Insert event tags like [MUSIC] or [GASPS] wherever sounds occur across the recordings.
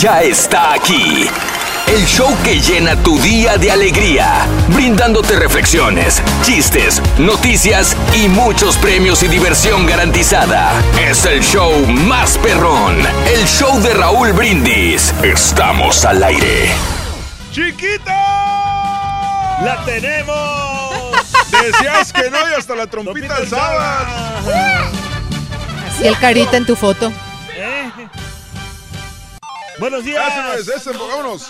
Ya está aquí. El show que llena tu día de alegría, brindándote reflexiones, chistes, noticias y muchos premios y diversión garantizada. Es el show más perrón, el show de Raúl Brindis. Estamos al aire. ¡Chiquita! ¡La tenemos! Decías que no y hasta la trompita alzabas. Así el carita en tu foto. ¿Eh? Buenos días. Eso es, eso, vámonos.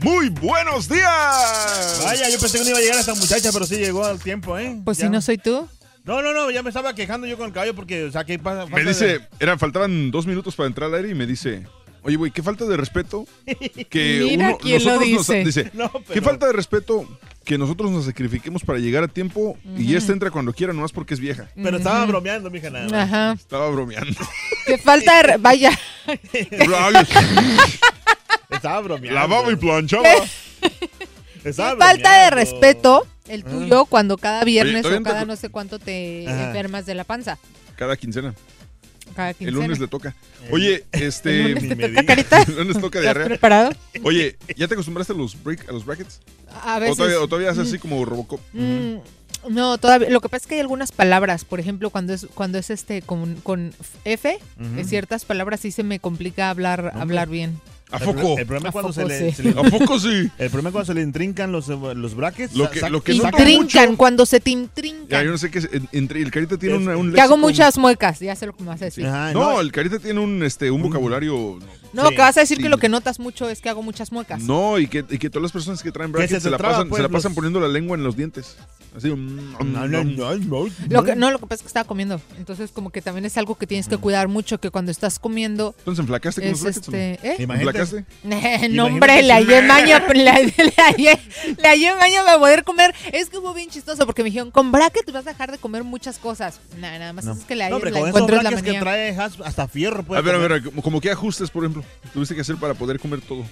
Muy buenos días. Vaya, yo pensé que no iba a llegar esta muchacha, pero sí llegó al tiempo, ¿eh? Pues Ya. si no soy tú. No, no, no, ya me estaba quejando yo con el caballo porque, o sea, que pasa. Me dice, de- eran, faltaban dos minutos para entrar al aire y me dice, oye, güey, qué falta de respeto que [LAUGHS] Mira uno, quién lo nosotros nos- dice. No, qué falta de respeto que nosotros nos sacrifiquemos para llegar a tiempo y esta entra cuando quiera, nomás porque es vieja. Pero estaba bromeando, mija, nada más. Ajá. Estaba bromeando. [LAUGHS] Qué falta de... Vaya. [LAUGHS] Estaba bromeando. Lavaba y planchaba. Estaba Qué falta de respeto el tuyo cuando cada viernes o cada no sé cuánto te enfermas de la panza. Cada quincena. Cada El lunes le toca. Oye, [LAUGHS] este... ¿El lunes Ni te me toca carita? El lunes toca ¿Estás diarrea. preparado? Oye, ¿ya te acostumbraste a los, break, a los brackets? A ¿O veces. todavía, o todavía haces así como Robocop? Mm, no, todavía. Lo que pasa es que hay algunas palabras, por ejemplo, cuando es cuando es este con, con F, en ciertas palabras sí se me complica hablar hablar bien. ¿A El poco? El problema ¿A es cuando se le, sí? se le- ¿A poco sí? [LAUGHS] El problema es cuando se le intrincan los, los brackets. Lo que- lo que saca- noto Intrincan, cuando se te Ya, intrincan. yo no sé qué es. en- Entre el Carita tiene Es- una- un que hago muchas muecas, ya sé lo que me vas a decir. Ajá, No, el Carita tiene un, este, un vocabulario. No, Sí. que vas a decir Sí. que lo que notas mucho es que hago muchas muecas. No, y que, y que todas las personas que traen brackets se la traba, pasan, pues, se la los- pasan poniendo la lengua en los dientes. Así. mm, No, no, no, no. Lo que, no, lo que pasa es que estaba comiendo. Entonces, como que también es algo que tienes que Mm. cuidar mucho, que cuando estás comiendo Entonces, ¿enflacaste con los es brackets? no? este... ¿eh? Imagínate. ¿Enflacaste? [LAUGHS] No, hombre, le hallé maña, [LAUGHS] le, hallé- le hallé, le hallé maña para poder comer. Es que fue bien chistoso porque me dijeron, con bracket vas a dejar de comer muchas cosas. Nah, nada más No. es que la, No, hombre, la con esos es la brackets que trae has- hasta fierro. puede A ver, a ver, como, como que ajustes, por ejemplo, tuviste que hacer para poder comer todo.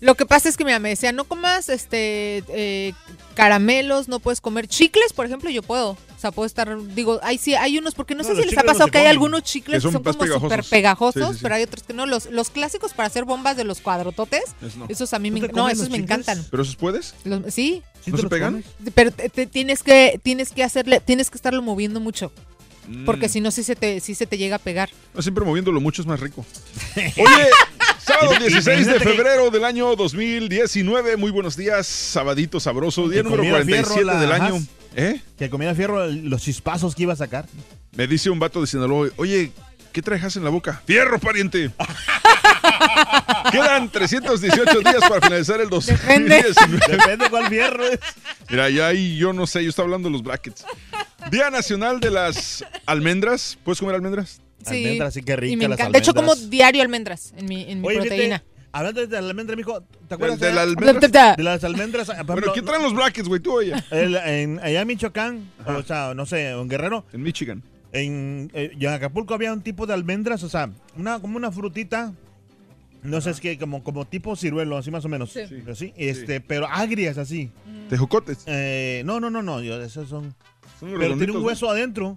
Lo que pasa es que mira, me decían, no comas este eh, caramelos, no puedes comer chicles, por ejemplo, yo puedo. O sea, puedo estar, digo, hay sí, hay unos, porque no, No, sé si les ha no pasado que hay algunos chicles Que que son como pegajosos. súper pegajosos, Sí, sí, sí. pero hay otros que no. Los, los clásicos para hacer bombas de los cuadrototes, no. esos a mí ¿Tú me, no, esos me chicles? encantan. ¿Pero esos puedes? Los- sí, ¿Sí ¿No se pegan? pero te- te tienes que tienes que hacerle, tienes que estarlo moviendo mucho, porque Mm. si no sí se te sí se te llega a pegar. No, siempre moviéndolo mucho es más rico. [LAUGHS] Oye, [LAUGHS] sábado 16 de febrero del año 2019. Muy buenos días, sabadito sabroso. Día número comiera 47 fierro la del año. ¿Eh? Que comía fierro los chispazos que iba a sacar. Me dice un vato de Sinaloa, oye, ¿qué traes en la boca? ¡Fierro, pariente! [LAUGHS] Quedan 318 días para finalizar el 2019. Depende cuál fierro es. Mira, ya ahí yo no sé, yo estaba hablando de los brackets. Día Nacional de las Almendras. ¿Puedes comer almendras? Sí. Almendras, así que Y rica me las encanta. De hecho, como almendras. diario almendras en mi, en mi Oye, proteína. hablando de la almendra, mijo, ¿te acuerdas de la allá? almendra. de las almendras? por Bueno, ejemplo, ¿quién traen los brackets, güey? Tú o ella. [LAUGHS] el- en, allá en Michoacán, o sea, no sé, en Guerrero, En Michigan. en, eh, en Acapulco había un tipo de almendras, o sea, una, como una frutita, no sé, es que como, como tipo ciruelo, así más o menos. Sí. Así, este, pero agrias así. Tejocotes. Eh, no, no, no, no, yo- esos son... Pero tiene un ¿no? hueso adentro.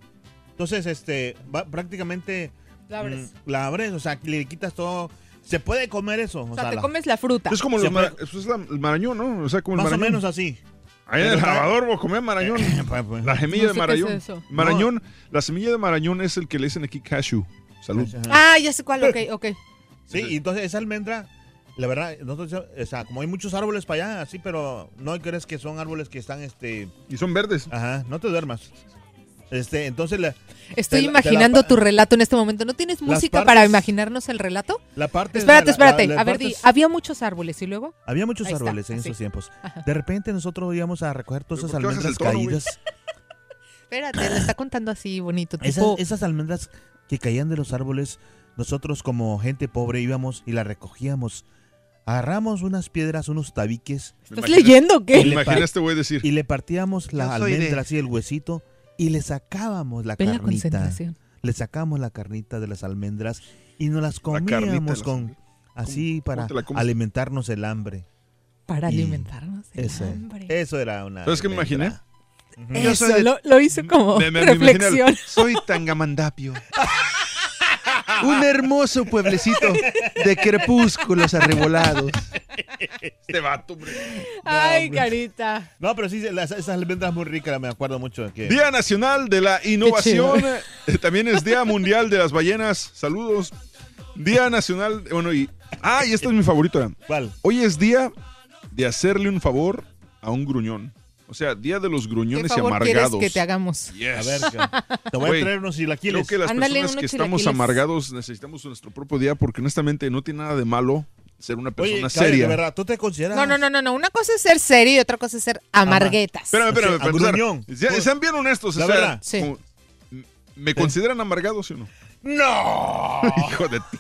Entonces, este, va, prácticamente... La abres. mm, la abres, o sea, le quitas todo. Se puede comer eso. O, O sea, te la- comes la fruta. Es como los Siempre- mara- eso es la- el marañón, ¿no? O sea, como el más o menos así. Ahí en el Pero- lavador vos comés marañón. Pues, pues. La semilla No de sé marañón. es eso. Marañón, la semilla de marañón es el que le dicen aquí cashew. Salud. Ah, ya sé cuál, ok, ok. Sí, y entonces esa almendra, la verdad, nosotros, o sea, como hay muchos árboles para allá, así, pero no crees que son árboles que están, este, Y son verdes. ajá, no te duermas. Este, entonces la, Estoy Te la- te la imaginando tu relato en este momento. ¿No tienes música partes- para imaginarnos el relato? la parte... Espérate, la- espérate. la- A ver, di, había muchos árboles y luego. había muchos Ahí está, árboles en así. esos tiempos. Ajá. De repente nosotros íbamos a recoger todas ¿Pero esas almendras tono, caídas. [LAUGHS] Espérate, le está contando así bonito. Esas, Tipo, esas almendras que caían de los árboles, nosotros como gente pobre íbamos y las recogíamos. Agarramos unas piedras, unos tabiques Me ¿Estás imaginé- leyendo Me qué? le imaginé pa- a este decir. y le partíamos la soy de- almendra así, el huesito, y le sacábamos la Ve la carnita. concentración. Le sacábamos la carnita de las almendras y nos las comíamos con así ¿Cómo para la alimentarnos el hambre. Para Y alimentarnos el hambre. Eso era una. ¿Sabes qué me almendra. Yo Eso, soy de- lo, lo hizo como Me- me- me imaginé reflexión. [LAUGHS] Soy Tangamandapio. Un hermoso pueblecito de crepúsculos arrebolados. Este vato, hombre. Ay, hombre. carita. No, pero sí, las- esas almendras muy ricas, me acuerdo mucho. Que... Día Nacional de la Innovación. Eh, También es Día Mundial de las Ballenas. Saludos. Día Nacional. Bueno, y. Ah, y este es mi favorito. ¿Cuál? Hoy es día de hacerle un favor a un gruñón. O sea, día de los ¿Qué gruñones y favor amargados. que te hagamos? Yes. A ver, te voy Güey, a traer unos Creo chilaquiles. que las Ándale, personas que estamos amargados necesitamos nuestro propio día porque honestamente no tiene nada de malo ser una Oye, persona seria. verdad, ¿tú te consideras? No, no, no, no, no. Una cosa es ser serio y otra cosa es ser amarguetas. Espérame, espérame, O sea, agruñón. Se- Sean bien honestos. La o sea, verdad. Sí. como- ¿Me consideran amargado, sí o no? ¡No! [LAUGHS] Hijo de ti.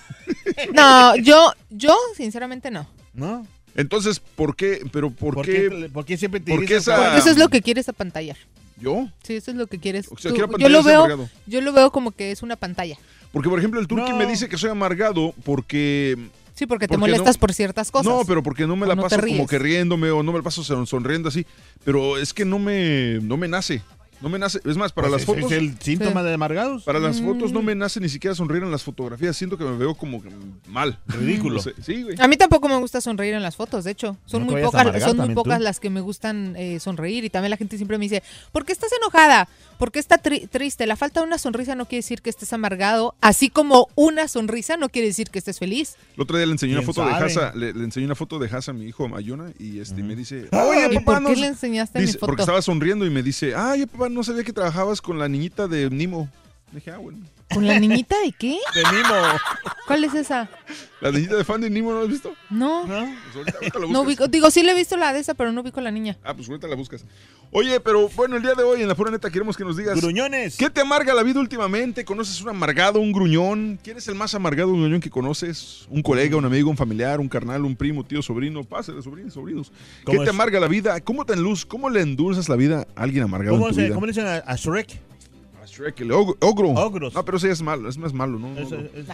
No, yo, yo, sinceramente no. ¿No? Entonces, ¿por qué? ¿Pero por, ¿Por qué? qué, por qué siempre te por qué esa-? Eso es lo que quieres apantallar. ¿Yo? Sí, eso es lo que quieres. O sea, tú. quiero yo lo veo, amargado. yo lo veo como que es una pantalla. Porque, por ejemplo, el No. me dice que soy amargado porque... Sí, porque te ¿Por qué molestas no? por ciertas cosas. No, pero porque no me la no paso como que riéndome o no me la paso son- sonriendo así. Pero es que no me, no me nace. No me nace. Es más, para Pues las fotos... ¿Es el síntoma Sí. de amargados? Para las fotos Mm. no me nace ni siquiera sonreír en las fotografías. Siento que me veo como mal. Ridículo. No sé. Sí, güey. A mí tampoco me gusta sonreír en las fotos, de hecho. Son No muy pocas, amargar son muy tú. pocas las que me gustan eh, sonreír. Y también la gente siempre me dice, ¿por qué estás enojada? ¿Por qué estás tri- triste? La falta de una sonrisa no quiere decir que estés amargado, así como una sonrisa no quiere decir que estés feliz. El otro día le enseñé una ¿Quién foto de? Hasa, le, le enseñé una foto de Hasa a mi hijo Mayuna y este me dice, [GASPS] ¿Y oye papá, por no qué sé-" le enseñaste Dice, mi foto? porque estaba sonriendo y me dice, ay papá, no sabía que trabajabas con la niñita de Nimo. Dije, ah, bueno. ¿Con la niñita de qué? De Nimo. ¿Cuál es esa? La niñita de fan de Nimo, ¿no la has visto? No, ¿No? Pues ahorita, ahorita la no buscas. ubico. Digo, sí le he visto la de esa, pero no ubico la niña. Ah, pues ahorita la buscas. Oye, pero bueno, el día de hoy en la pura neta queremos que nos digas, Gruñones. ¿qué te amarga la vida últimamente? ¿Conoces un amargado, un gruñón? ¿Quién es el más amargado gruñón que conoces? ¿Un colega, un amigo, un familiar, un carnal, un primo, tío, sobrino? Pásale, sobrinos, sobrinos. ¿Qué ¿Cómo te amarga la vida? ¿Cómo te enluz, cómo le endulzas la vida a alguien amargado ¿Cómo, en tu se, vida? ¿Cómo le dicen a, a Shrek? A Shrek, el og- ogro. Ogros. No, pero ese es malo, es más malo, ¿no? Es-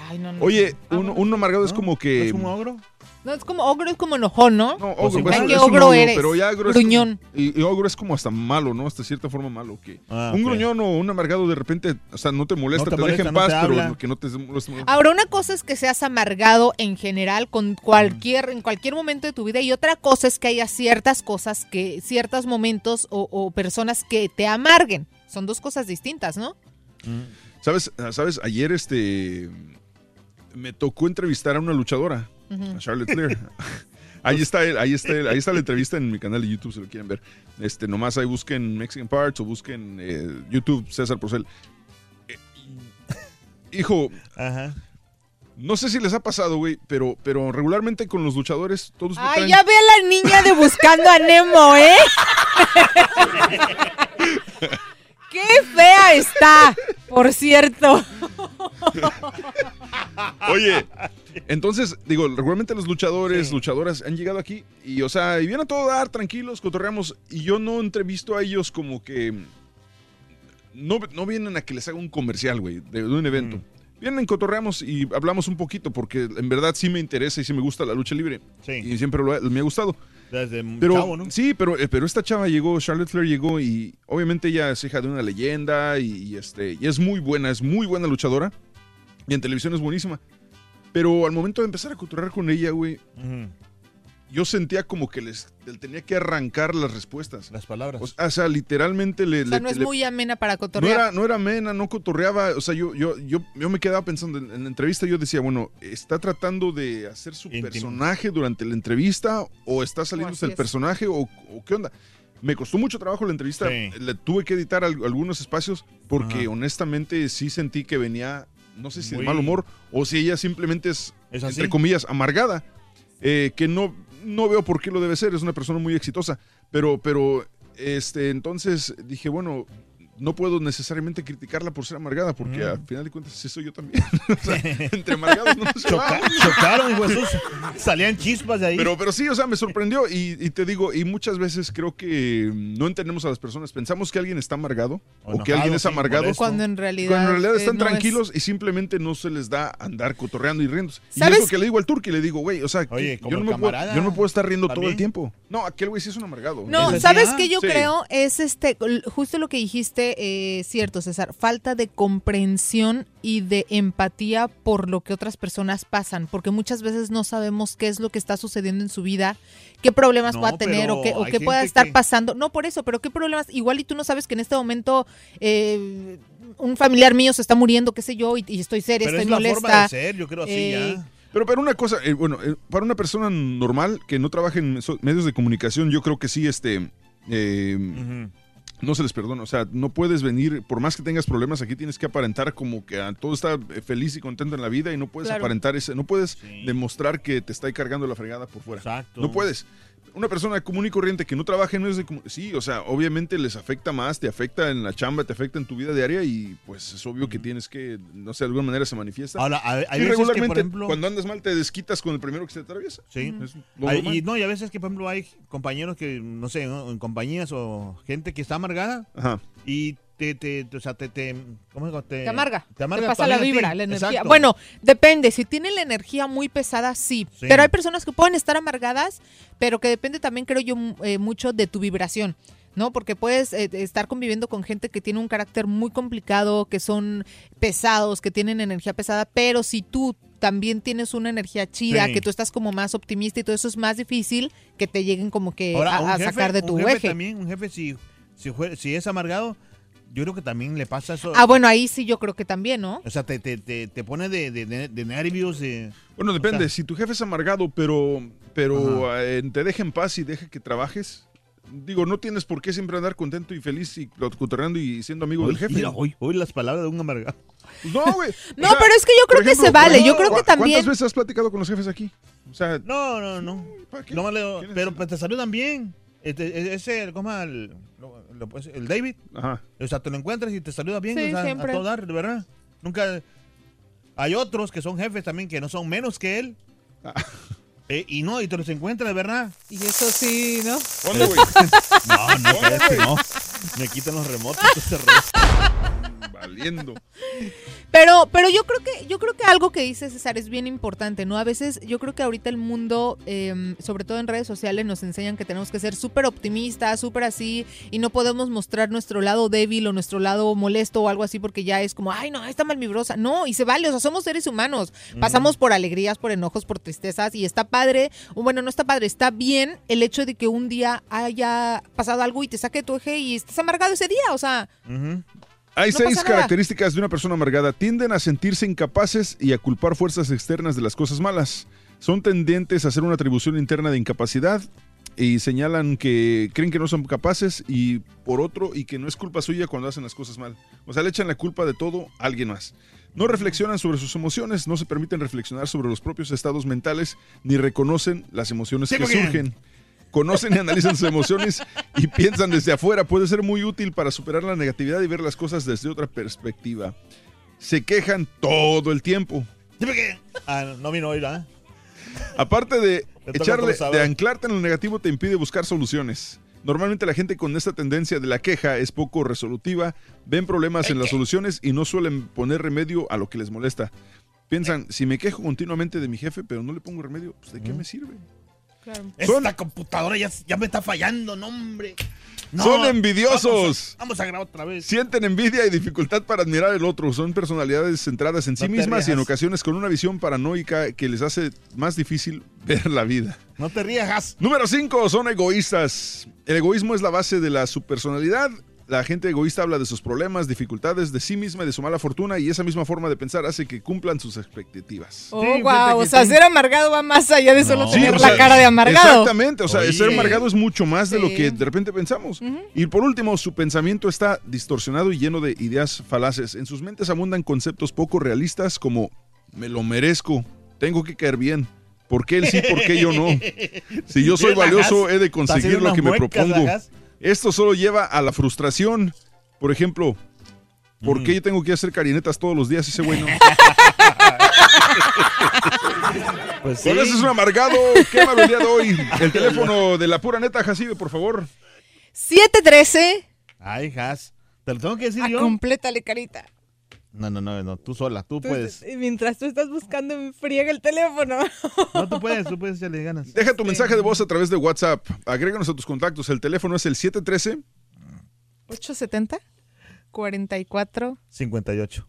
Ay, no, no. Oye, Ah, un, amargado es como que... ¿Es un ogro? No, es como ogro, es como enojón, ¿no? No, Pues ogro, igual. es- Ay, qué es un ogro eres, pero ya ogro gruñón. es como, y, y ogro es como hasta malo, ¿no? Hasta cierta forma malo. que Ah, Un gruñón o un amargado de repente, o sea, no te molesta, No te te, molesta, deja en no paz, pero habla. que no te moleste. Ahora, una cosa es que seas amargado en general con cualquier, en cualquier momento de tu vida y otra cosa es que haya ciertas cosas que, ciertos momentos o, o personas que te amarguen. Son dos cosas distintas, ¿no? ¿Sabes? ¿Sabes? Ayer este me tocó entrevistar a una luchadora, a Charlotte Flair. [LAUGHS] Ahí está, el- ahí está, el- ahí está la entrevista en mi canal de YouTube si lo quieren ver. Este, nomás ahí busquen Mexican Parts o busquen eh, YouTube César Procel. Eh, hijo, Ajá. no sé si les ha pasado, güey, pero, pero regularmente con los luchadores todos me Ay, traen- ya ve a la niña de Buscando a Nemo, ¿eh? [LAUGHS] ¡Qué fea está! Por cierto. Oye, entonces, digo, regularmente los luchadores, luchadoras han llegado aquí y, o sea, y vienen a todo dar, tranquilos, cotorreamos, y yo no entrevisto a ellos como que. No, no vienen a que les haga un comercial, güey, de, de un evento. Mm. Vienen, cotorreamos y hablamos un poquito, porque en verdad sí me interesa y sí me gusta la lucha libre. Sí. Y siempre lo- me ha gustado. Desde Pero, chavo, ¿no? Sí, pero, eh, pero esta chava llegó, Charlotte Flair llegó y obviamente ella es hija de una leyenda y, y, este, y es muy buena, es muy buena luchadora. Y en televisión es buenísima. Pero al momento de empezar a cotorrear con ella, güey. Yo sentía como que les, le tenía que arrancar las respuestas. Las palabras. O sea, o sea, literalmente le... O sea, le- no es le- muy amena para no cotorrear. era, no era amena, no cotorreaba. O sea, yo, yo, yo, yo me quedaba pensando en, en la entrevista. Yo decía, bueno, ¿está tratando de hacer su personaje durante la entrevista? ¿O está saliendo del es. personaje? ¿O, o qué onda? Me costó mucho trabajo la entrevista. Sí. Le tuve que editar al- algunos espacios porque Ajá. honestamente sí sentí que venía, no sé si Muy- de mal humor o si ella simplemente es, entre comillas, amargada. eh, que no, no veo por qué lo debe ser. Es una persona muy exitosa. Pero, pero, este, entonces dije, bueno, no puedo necesariamente criticarla por ser amargada, porque Mm. al final de cuentas sí soy yo también. [LAUGHS] O sea, [LAUGHS] entre amargados no se va. Choca- chocaron, Jesús. Salían chispas de ahí. Pero, pero sí, o sea, me sorprendió y, y te digo, y muchas veces creo que no entendemos a las personas. Pensamos que alguien está amargado O o, que alguien es amargado. Cuando en realidad. Cuando en realidad eh, están no es- tranquilos y simplemente no se les da andar cotorreando y riéndose. Y ¿Sabes? es lo que le digo al turqui, le digo, güey, o sea, Oye, yo, no me puedo, camarada, yo no me puedo estar riendo todo el tiempo. No, aquel güey sí es un amargado. No, ¿Es así, ¿sabes qué yo Sí. creo? Es este, justo lo que dijiste, eh, cierto, César, falta de comprensión y de empatía por lo que otras personas pasan, porque muchas veces no sabemos qué es lo que está sucediendo en su vida, qué problemas No, pueda tener o qué, o qué pueda estar que- pasando. No por eso, pero qué problemas, igual y tú no sabes que en este momento eh, un familiar mío se está muriendo, qué sé yo, y, y estoy seria, Pero estoy es la forma molesta. de ser, yo creo así Eh, ya. Pero para una cosa, eh, bueno, eh, para una persona normal que no trabaja en medios de comunicación, yo creo que sí, este, eh. No se les perdona. O sea, no puedes venir, por más que tengas problemas, aquí tienes que aparentar como que ah, todo está eh, feliz y contento en la vida y no puedes Claro. aparentar ese, no puedes Sí. demostrar que te está cargando la fregada por fuera. Exacto. No puedes. Una persona común y corriente que no trabaja en medios de comunicación, sí, o sea, obviamente les afecta más, te afecta en la chamba, te afecta en tu vida diaria y pues es obvio que tienes que, no sé, de alguna manera se manifiesta. Ahora, hay, hay y veces que, regularmente, por ejemplo... cuando andas mal, te desquitas con el primero que se te atraviesa. Sí. Hay- y no, y a veces que, por ejemplo, hay compañeros que, no sé, ¿no? en compañías o gente que está amargada Ajá. y te, te, te- o sea, te, te, ¿cómo? Te, Te amarga. Te amarga pasa la vibra, la energía. Exacto. Bueno, depende. Si tiene la energía muy pesada, sí. Sí. Pero hay personas que pueden estar amargadas, pero que depende también, creo yo, eh, mucho de tu vibración. ¿No? Porque puedes eh, estar conviviendo con gente que tiene un carácter muy complicado, que son pesados, que tienen energía pesada, pero si tú también tienes una energía chida, Sí. que tú estás como más optimista y todo eso es más difícil que te lleguen como que Ahora, a, un a jefe- sacar de un tu jefe eje. también, un jefe, si, si, si es amargado, yo creo que también le pasa eso. Ah, bueno, ahí sí yo creo que también, ¿no? O sea, te, te, te, te pone de, de, de- nervios. de- Bueno, depende. sea- si tu jefe es amargado, pero, pero eh, te deja en paz y deja que trabajes, digo, no tienes por qué siempre andar contento y feliz y cotorreando y siendo amigo Hoy, del jefe. mira, hoy, hoy las palabras de un amargado. Pues no, güey. [LAUGHS] O No, sea, pero es que yo creo que se vale. ¿cu- Yo creo que también. ¿Cuántas veces has platicado con los jefes aquí? O sea, No, no, no. ¿para qué? No me leo- ¿Quién es pero pues, te saludan bien. Este, ese, ¿cómo el, el David. Ajá. O sea, te lo encuentras y te saluda bien. Sí, o sea, siempre. A todo dar, de verdad. Nunca. Hay otros que son jefes también que no son menos que él. Ah. Eh, y no, y te los encuentras, de verdad. Y eso sí, ¿no? ¿Dónde, güey? [LAUGHS] No, no, no. Me quitan los remotos. [LAUGHS] Valiendo. Pero, pero yo creo que, yo creo que algo que dice César es bien importante, ¿no? A veces yo creo que ahorita el mundo, eh, sobre todo en redes sociales, nos enseñan que tenemos que ser súper optimistas, súper así, y no podemos mostrar nuestro lado débil o nuestro lado molesto o algo así, porque ya es como, ay, no, está mal vibrosa. No, y se vale, o sea, somos seres humanos. Pasamos por alegrías, por enojos, por tristezas, y está padre, o bueno, no está padre, está bien el hecho de que un día haya pasado algo y te saque tu eje y estés amargado ese día, o sea. Hay No seis características de una persona amargada. Tienden a sentirse incapaces y a culpar fuerzas externas de las cosas malas. Son tendientes a hacer una atribución interna de incapacidad y señalan que creen que no son capaces y por otro y que no es culpa suya cuando hacen las cosas mal. O sea, le echan la culpa de todo a alguien más. No reflexionan sobre sus emociones, no se permiten reflexionar sobre los propios estados mentales ni reconocen las emociones Sí, que surgen. Conocen y analizan sus emociones y piensan desde afuera. Puede ser muy útil para superar la negatividad y ver las cosas desde otra perspectiva. Se quejan todo el tiempo. Ah, no vino hoy, ¿verdad? Aparte de echarle, de anclarte en lo negativo, te impide buscar soluciones. Normalmente la gente con esta tendencia de la queja es poco resolutiva, ven problemas en las soluciones y no suelen poner remedio a lo que les molesta. Piensan, si me quejo continuamente de mi jefe, pero no le pongo remedio, pues ¿de qué me sirve? Esta computadora ya, ya me está fallando, no, hombre. No, Son envidiosos. Vamos a, vamos a grabar otra vez. Sienten envidia y dificultad para admirar al otro. Son personalidades centradas en sí No mismas y en ocasiones con una visión paranoica que les hace más difícil [LAUGHS] ver la vida. No te rías. Número 5, son egoístas. El egoísmo es la base de la subpersonalidad. La gente egoísta habla de sus problemas, dificultades, de sí misma y de su mala fortuna y esa misma forma de pensar hace que cumplan sus expectativas. Oh, wow. O sea, ser amargado va más allá de solo No. tener o la sea, cara de amargado. Exactamente, o sea, Oye. ser amargado es mucho más de lo que de repente pensamos. Y por último, su pensamiento está distorsionado y lleno de ideas falaces. En sus mentes abundan conceptos poco realistas como me lo merezco, tengo que caer bien. ¿Por qué él sí, por qué yo no? [LAUGHS] Si yo soy valioso, he de conseguir lo que me propongo. Esto solo lleva a la frustración. Por ejemplo, ¿por Mm. qué yo tengo que hacer carinetas todos los días y ese güey no? Pues sí. Es un amargado. ¿Qué el día de hoy? El teléfono de la pura neta, Jacibe, por favor. 713. Ay, Has. ¿Te lo tengo que decir Ah, yo? complétale, carita. No, no, no, no. Tú sola. Tú Tú- puedes. y Mientras tú estás buscando, me friega el teléfono. [LAUGHS] No, tú puedes. Tú puedes echarle ganas. Deja tu mensaje de voz a través de WhatsApp. Agréganos a tus contactos. El teléfono es el 713. 870 44. 58.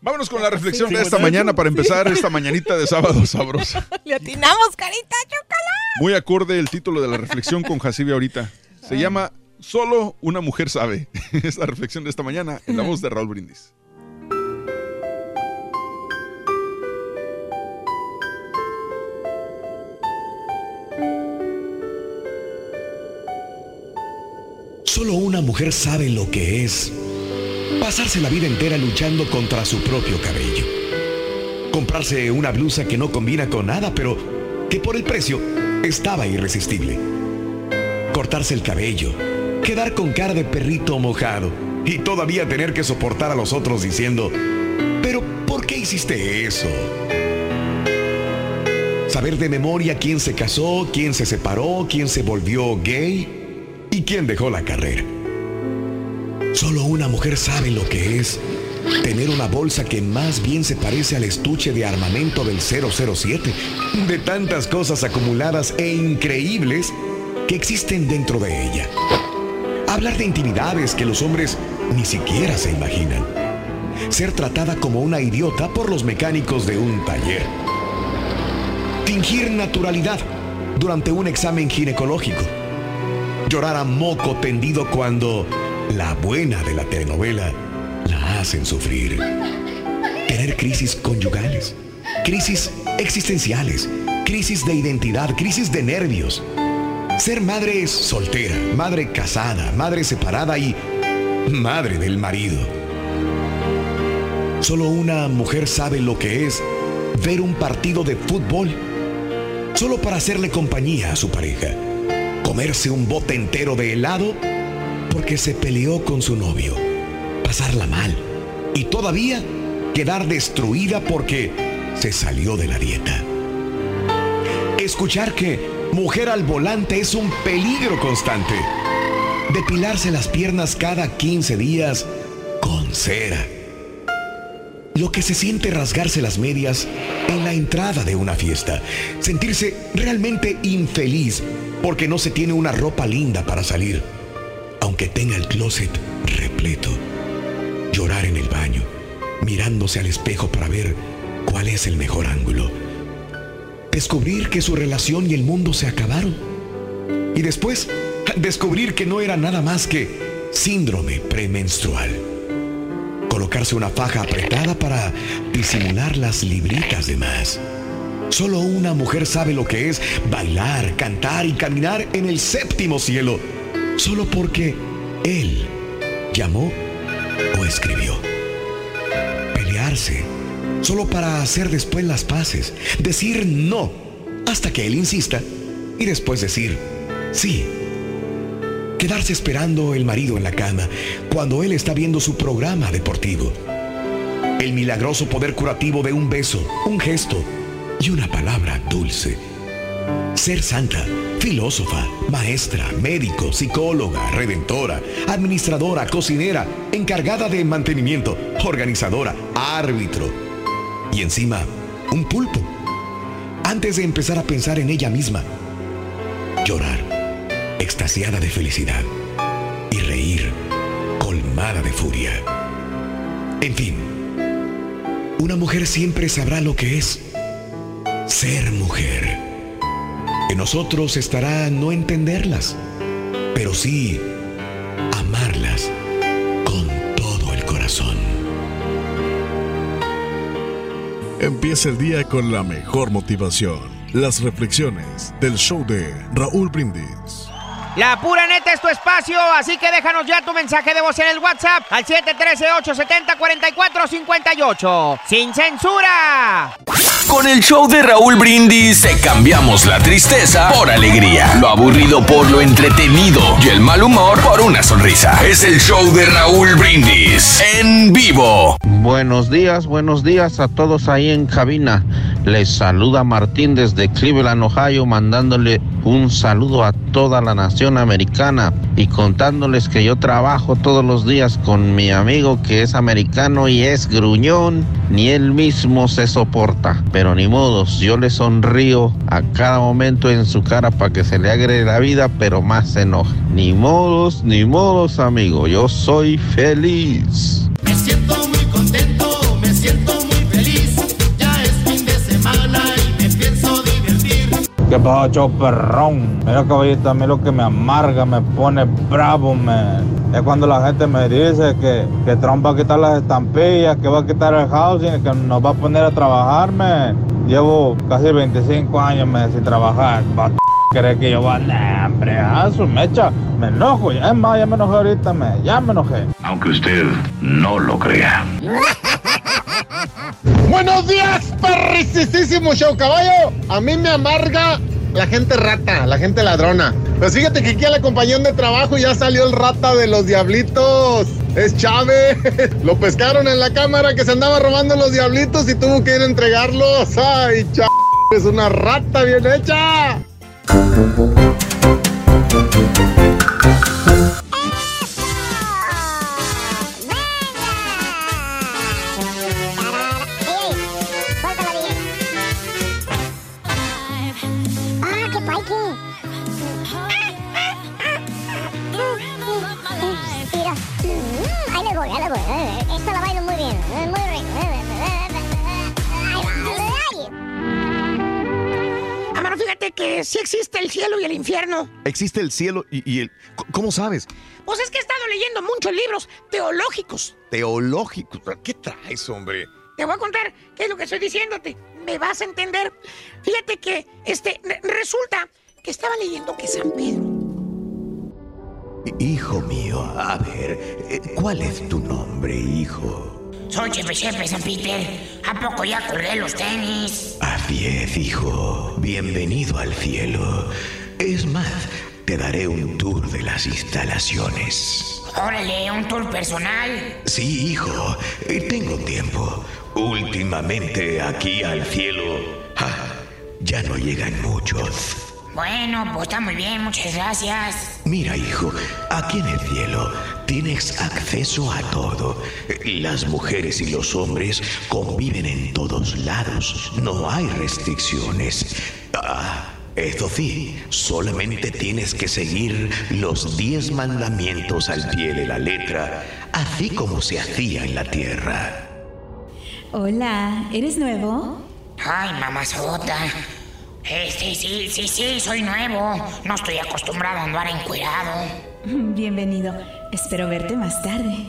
Vámonos con la reflexión de esta 58. mañana para empezar esta mañanita de sábado [LAUGHS] sabrosa. Le atinamos, carita, chócala. Muy acorde el título de la reflexión con Jacibe ahorita. Se llama Solo una mujer sabe. [LAUGHS] Es la reflexión de esta mañana en la voz de Raúl Brindis. Solo una mujer sabe lo que es pasarse la vida entera luchando contra su propio cabello. Comprarse una blusa que no combina con nada, pero que por el precio estaba irresistible. Cortarse el cabello, quedar con cara de perrito mojado y todavía tener que soportar a los otros diciendo, pero ¿por qué hiciste eso? Saber de memoria quién se casó, quién se separó, quién se volvió gay y quién dejó la carrera. Solo una mujer sabe lo que es tener una bolsa que más bien se parece al estuche de armamento del 007, de tantas cosas acumuladas e increíbles que existen dentro de ella. Hablar de intimidades que los hombres ni siquiera se imaginan. Ser tratada como una idiota por los mecánicos de un taller. Fingir naturalidad durante un examen ginecológico. Llorar a moco tendido cuando la buena de la telenovela la hacen sufrir. Tener crisis conyugales, crisis existenciales, crisis de identidad, crisis de nervios. Ser madre soltera, madre casada, madre separada y madre del marido. Solo una mujer sabe lo que es ver un partido de fútbol solo para hacerle compañía a su pareja. Comerse un bote entero de helado porque se peleó con su novio. Pasarla mal. Y todavía quedar destruida porque se salió de la dieta. Escuchar que mujer al volante es un peligro constante. Depilarse las piernas cada 15 días con cera. Lo que se siente rasgarse las medias en la entrada de una fiesta. Sentirse realmente infeliz porque no se tiene una ropa linda para salir, aunque tenga el closet repleto. Llorar en el baño, mirándose al espejo para ver cuál es el mejor ángulo. Descubrir que su relación y el mundo se acabaron. Y después, descubrir que no era nada más que síndrome premenstrual colocarse una faja apretada para disimular las libritas de más. Solo una mujer sabe lo que es bailar, cantar y caminar en el séptimo cielo, solo porque él llamó o escribió. Pelearse, solo para hacer después las paces, decir no hasta que él insista y después decir, sí. Quedarse esperando el marido en la cama cuando él está viendo su programa deportivo. El milagroso poder curativo de un beso, un gesto y una palabra dulce. Ser santa, filósofa, maestra, médico, psicóloga, redentora, administradora, cocinera, encargada de mantenimiento, organizadora, árbitro. Y encima, un pulpo. Antes de empezar a pensar en ella misma, llorar, extasiada de felicidad, y reír, colmada de furia. En fin, una mujer siempre sabrá lo que es ser mujer. En nosotros estará no entenderlas, pero sí amarlas Empieza el día con la mejor motivación. Las reflexiones del show de Raúl Brindis. La pura neta es tu espacio, así que déjanos ya tu mensaje de voz en el WhatsApp al 713-870-4458. ¡Sin censura! Con el show de Raúl Brindis te cambiamos la tristeza por alegría, lo aburrido por lo entretenido y el mal humor por una sonrisa. Es el show de Raúl Brindis en vivo. Buenos días, buenos días a todos ahí en cabina. Les saluda Martín desde Cleveland, Ohio, mandándole un saludo a toda la nación americana y contándoles que yo trabajo todos los días con mi amigo que es americano y es gruñón, ni él mismo se soporta. Pero ni modos, yo le sonrío a cada momento en su cara para que se le agregue la vida, pero más se enoja. Ni modos, ni modos, amigo, yo soy feliz. ¿Qué pasa, chau, perrón? Mira, caballito, a mí lo que me amarga, me pone bravo, man. Es cuando la gente me dice que, que Trump va a quitar las estampillas, que va a quitar el housing, que nos va a poner a trabajar, man. Llevo casi 25 años, man, sin trabajar. Va a creer que yo voy a... Hombre, a su mecha. Me enojo, ya es más, ya me enojé ahorita, man. Ya me enojé. Aunque usted no lo crea. [LAUGHS] Buenos días, perricisísimo show caballo. A mí me amarga la gente rata, la gente ladrona. Pues fíjate que aquí a la compañía de trabajo ya salió el rata de los diablitos. Es Chávez. [LAUGHS] Lo pescaron en la cámara que se andaba robando los diablitos y tuvo que ir a entregarlos. Ay, Chávez, es una rata bien hecha. Infierno. Existe el cielo y, y el... ¿Cómo sabes? Pues es que he estado leyendo muchos libros teológicos. Teológico. ¿Qué traes, hombre? Te voy a contar qué es lo que estoy diciéndote. Me vas a entender. Fíjate que este re- resulta que estaba leyendo que San Pedro. Hijo mío, a ver, eh, ¿cuál es tu nombre, hijo? Soy Chepe Chepe, San Peter. ¿A poco ya colgué los tenis? Así es, hijo. Bienvenido al cielo. Es más, te daré un tour de las instalaciones. Órale, un tour personal. Sí, hijo, eh, tengo tiempo. Últimamente aquí al cielo ja, ya no llegan muchos. Bueno, pues está muy bien, muchas gracias. Mira, hijo, aquí en el cielo tienes acceso a todo. Las mujeres y los hombres conviven en todos lados. No hay restricciones. Ah, eso sí, solamente tienes que seguir los diez mandamientos al pie de la letra, así como se hacía en la tierra. Hola, ¿eres nuevo? Ay, mamazota. Eh, sí, sí, sí, sí, soy nuevo. No estoy acostumbrado a andar encuerado. Bienvenido. Espero verte más tarde.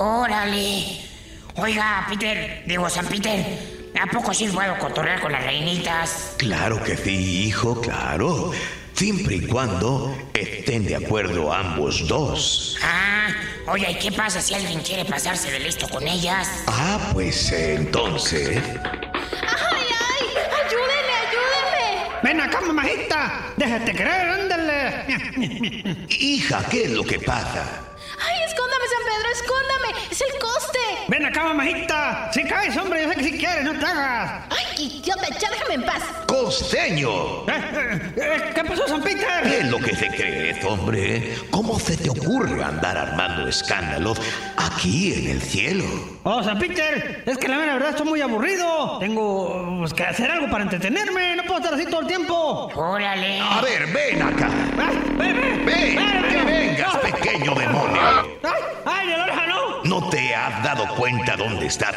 Órale. Oiga, Peter, digo San Peter, ¿a poco sí puedo cotorrear con las reinitas? Claro que sí, hijo, claro. Siempre y cuando estén de acuerdo ambos dos. Ah, oye, ¿y qué pasa si alguien quiere pasarse de listo con ellas? Ah, pues eh, entonces... ¡Ay, ay! ¡Ayúdenme, ayúdenme! ven acá, mamajita. Déjate creer, ándale. Hija, ¿qué es lo que pasa? ¡Ay, escóndame, San Pedro, escóndame! ¡Es el coste! Ven acá, mamajita. Si caes, hombre, yo sé que si quieres, no te hagas. ¡Ay, idiota! Ya déjame en paz. ¡Costeño! Eh, ¿Qué pasó, San Peter? ¿Qué es lo que se cree, hombre? ¿Cómo se te ocurre andar armando escándalos aquí en el cielo? Oh, San Peter, es que la verdad estoy muy aburrido. Tengo pues, que hacer algo para entretenerme. No puedo estar así todo el tiempo. Órale. A ver, ven acá. ven, ven. Ven, que vengas, pequeño demonio. ¡Ay, ay, de la oreja no! ¿No te has dado cuenta dónde estás?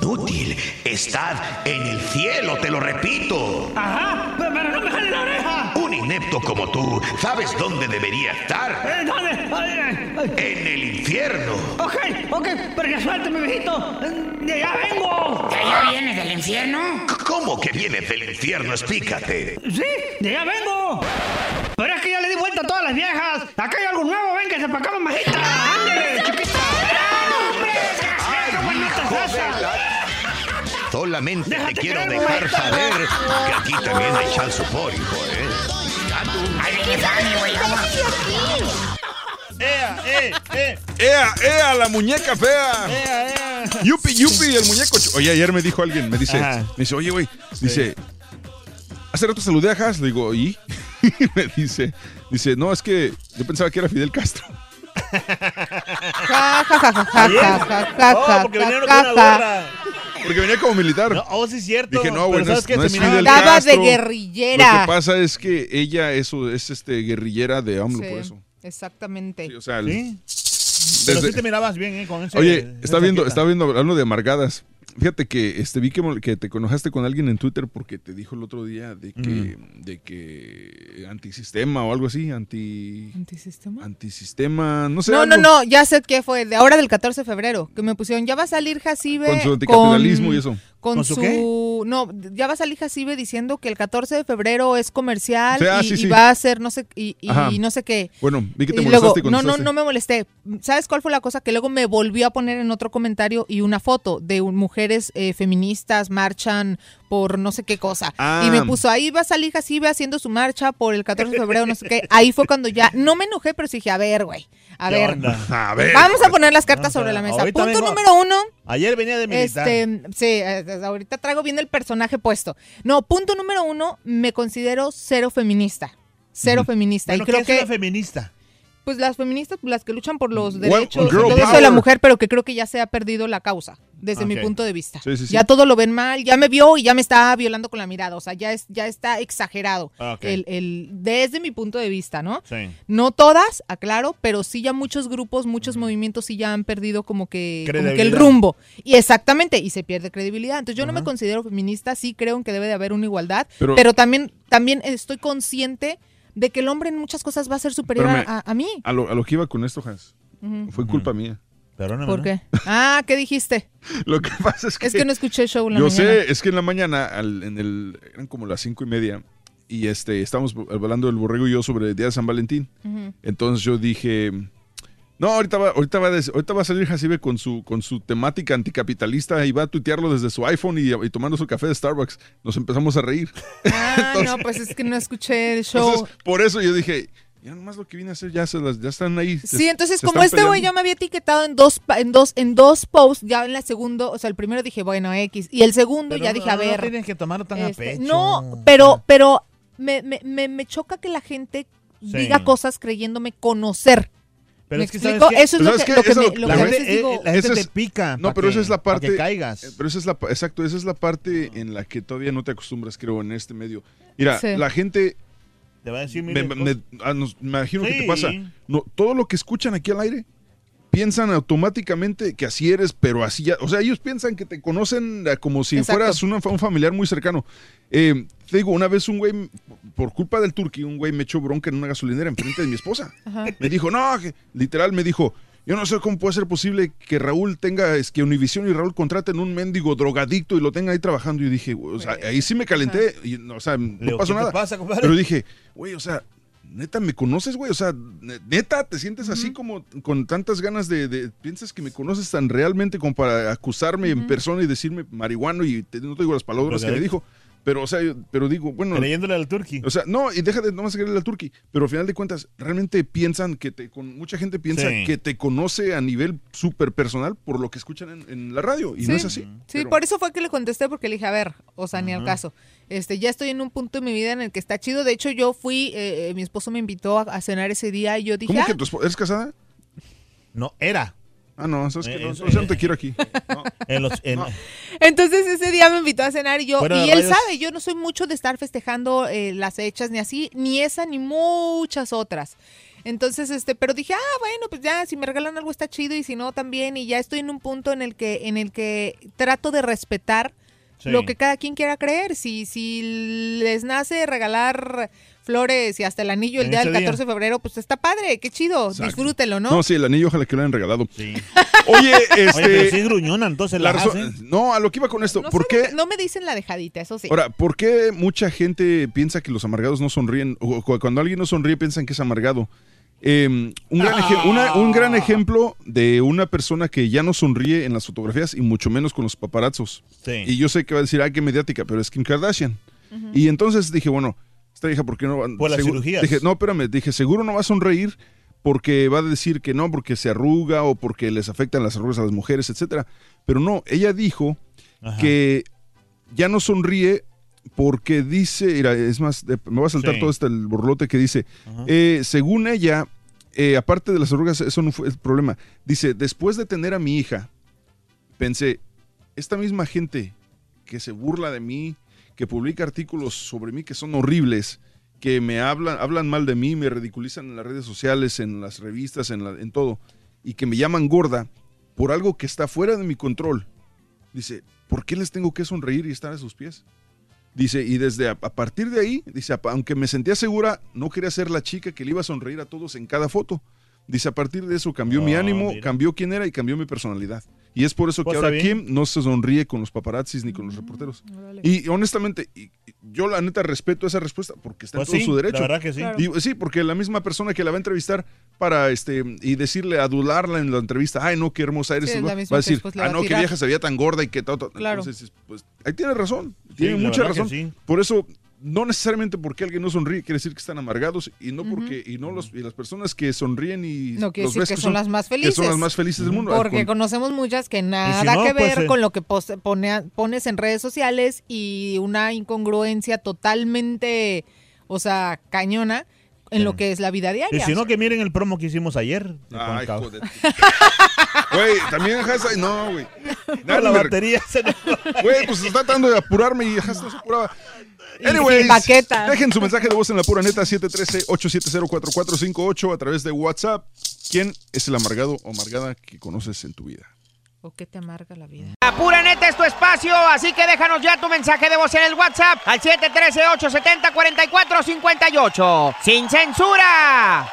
Inútil. Estás en el cielo, te lo repito. Ajá, pero no me jale la oreja. Inepto como tú, ¿sabes dónde debería estar? Eh, ¿Dónde? Ay, ay, ay. En el infierno. Ok, ok, pero ya suéltame, viejito. ¡Ya vengo! ¿De allá vienes del infierno? ¿Cómo que vienes del infierno? Explícate. Sí, de allá vengo. Pero es que ya le di vuelta a todas las viejas. Acá hay algo nuevo, ven que se pa' acá, mamajita. ¡Ándale, chiquita! ¡Ay, qué bonita es esa! Solamente Déjate te quiero dejar saber que aquí también hay chal support, hijo, ¿eh? Ahí viene Fanny, güey, vamos. ¡Ea, eh, eh! ¡Ea, ea, la muñeca fea! ¡Ea, ea! Yupi, yupi, el muñeco. Oye, ayer me dijo alguien, me dice, Ajá. me dice, oye, güey, dice, hace rato saludé a Haas, le digo, ¿y? Y me dice, dice, no, es que yo pensaba que era Fidel Castro. Ja, ja, ja, ja, ja, ja, ja, ja, Oh, porque ja, vinieron ja, con una ja. gorra. Porque venía como militar. No, oh, sí es cierto. Dije, no, pero güey, no ¿sabes es, no es Fidel de guerrillera. Lo que pasa es que ella eso, es este guerrillera de AMLO, Sí, por eso. Exactamente. Sí, o sea, el- Sí. Pero desde- sí te mirabas bien, ¿eh? Con ese, Oye, está viendo, está viendo, hablando de amargadas. Fíjate que este vi que, que te conectaste con alguien en Twitter porque te dijo el otro día de que, de que antisistema o algo así, anti ¿Antisistema? antisistema, no sé. No, algo. no, no, ya sé qué fue, de ahora del 14 de febrero, que me pusieron, ya va a salir Jacibe Con su anticapitalismo y eso. Con, ¿Con su, qué? no, ya va a salir Jacibe diciendo que el 14 de febrero es comercial y, sí, y sí. va a ser no sé y, y no sé qué. Bueno, vi que te Y molestaste luego, no, no, no me molesté. ¿Sabes cuál fue la cosa? Que luego me volvió a poner en otro comentario y una foto de un- mujeres eh, feministas marchan por no sé qué cosa. Ah. Y me puso, ahí va a salir Jacibe haciendo su marcha por el 14 de febrero, no sé qué. Ahí fue cuando ya, no me enojé, pero sí dije, a ver, güey, a ¿Qué ver. A ver. Vamos a poner las cartas sobre la mesa. Punto vengo- número uno. Ayer venía de militar. Este, sí, eh, ahorita traigo bien el personaje puesto. No, punto número uno, me considero cero feminista. Cero feminista. Bueno, y creo ¿qué es que una feminista? pues las feministas, las que luchan por los derechos de la mujer, pero que creo que ya se ha perdido la causa, desde mi Ok. punto de vista. Sí, sí, sí. Ya todo lo ven mal, ya me vio y ya me está violando con la mirada, o sea, ya es, ya está exagerado. Ah, el, el- desde mi punto de vista, ¿no? Sí. No todas, aclaro, pero sí ya muchos grupos, muchos movimientos sí ya han perdido como que, como que el rumbo. Y exactamente, y se pierde credibilidad. Entonces yo no me considero feminista, sí creo en que debe de haber una igualdad, Pero- pero, también, también estoy consciente de que el hombre en muchas cosas va a ser superior a, Espérame, a- a mí. A lo, a lo que iba con esto, Hans, fue culpa mía. Perdóname, ¿Por ¿no? qué? Ah, ¿qué dijiste? [LAUGHS] Lo que pasa es que... Es que no escuché el show en la Yo mañana. sé, es que en la mañana, al- en el, eran como las cinco y media, y este, estábamos hablando del borrego y yo sobre el día de San Valentín. Entonces yo dije, no, ahorita va, ahorita va, a des- ahorita va a salir Jacibe con su, con su temática anticapitalista y va a tuitearlo desde su iPhone y, y tomando su café de Starbucks. Nos empezamos a reír. [LAUGHS] Ah, no, pues es que no escuché el [LAUGHS] show. Entonces, por eso yo dije, ya nomás lo que vine a hacer, ya, se las, ya están ahí. se- Sí, entonces se como este güey ya me había etiquetado en dos, en dos, en dos posts, ya en la segundo, o sea, el primero dije, bueno, X, y el segundo Pero ya no, dije, a no ver. tienes que tomarlo tan a este, pecho. no, pero, pero me, me, me, me choca que la gente Sí. diga cosas creyéndome conocer. Pero ¿Me es que explico? ¿sabes qué? Eso es lo ¿Sabes que, lo me- lo- lo la que a gente- veces digo. La gente Esa te pica. No, pero que- esa es la pa' parte. que caigas. eh, Pero esa es la, exacto, esa es la parte en la que todavía no te acostumbras, creo, en este medio. Mira, Sí. la gente Te va a decir me, ah, nos- me imagino que te pasa. No, todo lo que escuchan aquí al aire piensan automáticamente que así eres, pero así ya. O sea, ellos piensan que te conocen eh, como si Exacto. fueras una- un familiar muy cercano. Eh, te digo, una vez un güey, por culpa del turqui, un güey me echó bronca en una gasolinera enfrente de mi esposa. Ajá. Me dijo, no, literal me dijo, yo no sé cómo puede ser posible que Raúl tenga, es que Univision y Raúl contraten un mendigo drogadicto y lo tenga ahí trabajando. Y dije, o sea, ahí sí me calenté, y, no, o sea, no Leo, pasó ¿qué te nada. pasa, compadre? Pero dije, güey, o sea, neta, ¿me conoces, güey? O sea, ne- neta, te sientes así como con tantas ganas de, de- piensas que me conoces tan realmente como para acusarme en persona y decirme marihuano y te- no te digo las palabras que me dijo. Pero, o sea, yo- pero digo, bueno. Creyéndole al turqui. O sea, no, y deja de no más creerle al turqui. Pero al final de cuentas, realmente piensan que te. Con, mucha gente piensa Sí. que te conoce a nivel súper personal por lo que escuchan en, en la radio. Y no es así. Sí, por eso fue que le contesté, porque le dije, a ver, o sea, ni al caso. Este, ya estoy en un punto de mi vida en el que está chido. De hecho, yo fui, eh, eh, mi esposo me invitó a, a cenar ese día y yo dije, ¿Cómo ah, que tu esposa eres casada? No, era. Ah, no, sabes que Eh, no, eso- o sea, no te quiero aquí. [LAUGHS] En los- en- Entonces ese día me invitó a cenar y yo, y él rayos. sabe, yo no soy mucho de estar festejando eh, las fechas ni así, ni esa ni muchas otras. Entonces, este, pero dije, ah, bueno, pues ya, si me regalan algo está chido y si no también, y ya estoy en un punto en el que, en el que trato de respetar Sí. lo que cada quien quiera creer. Si, si les nace regalar flores y hasta el anillo el día del día. 14 de febrero, pues está padre, qué chido, Exacto. disfrútelo, ¿no? No, sí, el anillo ojalá que lo hayan regalado. [LAUGHS] Oye, este. Oye, pero sí es gruñona, entonces la, la razón-. No, a lo que iba con esto. No, ¿Por qué? no me dicen la dejadita, eso sí. Ahora, ¿por qué mucha gente piensa que los amargados no sonríen? O cu- cuando alguien no sonríe piensan que es amargado. Eh, un, gran eje- una- un gran ejemplo de una persona que ya no sonríe en las fotografías y mucho menos con los paparazzos. Sí. Y yo sé que va a decir, ah, qué mediática, pero es Kim Kardashian. Y entonces dije, bueno, esta hija, ¿por qué no va Por las cirugías. Dije, no, espérame, dije, seguro no va a sonreír porque va a decir que no, porque se arruga o porque les afectan las arrugas a las mujeres, etcétera. Pero no, ella dijo que ya no sonríe porque dice, mira, es más, me va a saltar Sí. todo este el borlote que dice, eh, según ella, eh, aparte de las arrugas, eso no fue el problema. Dice, después de tener a mi hija, pensé, esta misma gente que se burla de mí, que publica artículos sobre mí que son horribles, que me hablan, hablan mal de mí, me ridiculizan en las redes sociales, en las revistas, en, la- en todo, y que me llaman gorda por algo que está fuera de mi control. Dice, ¿por qué les tengo que sonreír y estar a sus pies? Dice, y desde a, a partir de ahí, dice, aunque me sentía segura, no quería ser la chica que le iba a sonreír a todos en cada foto. Dice, a partir de eso cambió mi Ah, ánimo, mira. cambió quién era y cambió mi personalidad. Y es por eso que Pues, ahora. Kim no se sonríe con los paparazzis ni con los reporteros. Y honestamente, y- yo la neta respeto esa respuesta porque está Pues en todo sí, su la derecho. verdad que sí. Claro. Y, sí, porque la misma persona que la va a entrevistar para este y decirle, adularla en la entrevista, ay no, qué hermosa eres, Sí, va la a decir, ah no, qué tirar". vieja se veía tan gorda y que todo. Claro. Entonces, pues ahí tiene razón, tiene la mucha razón. sí. Por eso no necesariamente porque alguien no sonríe quiere decir que están amargados y no porque y no los y las personas que sonríen y No quiere los decir ves que son las más que felices. son las más felices del mundo. Porque con- conocemos muchas que nada no, que pues, ver eh. con lo que pos- pone- pones en redes sociales y una incongruencia totalmente, o sea, cañona en lo que es la vida Y diaria. si no, que miren el promo que hicimos ayer. Ay, Cabo. joder. Güey, también no, güey. [LAUGHS] La batería se Güey, pues está tratando de apurarme y no se apuraba. Anyways, dejen su mensaje de voz en la pura neta 713-870-4458 a través de WhatsApp. ¿Quién es el amargado o amargada que conoces en tu vida? ¿O qué te amarga la vida? La pura neta es tu espacio, así que déjanos ya tu mensaje de voz en el WhatsApp al 713-870-4458. ¡Sin censura!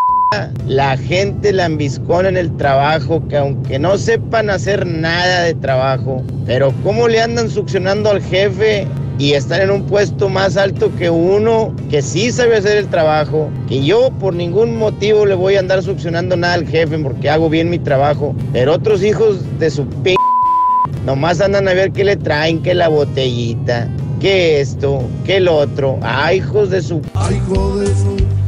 la gente lambiscona en el trabajo, que aunque no sepan hacer nada de trabajo, pero cómo le andan succionando al jefe y están en un puesto más alto que uno que sí sabe hacer el trabajo, que yo por ningún motivo le voy a andar succionando nada al jefe porque hago bien mi trabajo, pero otros hijos de su p nomás andan a ver qué le traen, que la botellita, que esto, que lo otro, ay hijos de su hijo de su.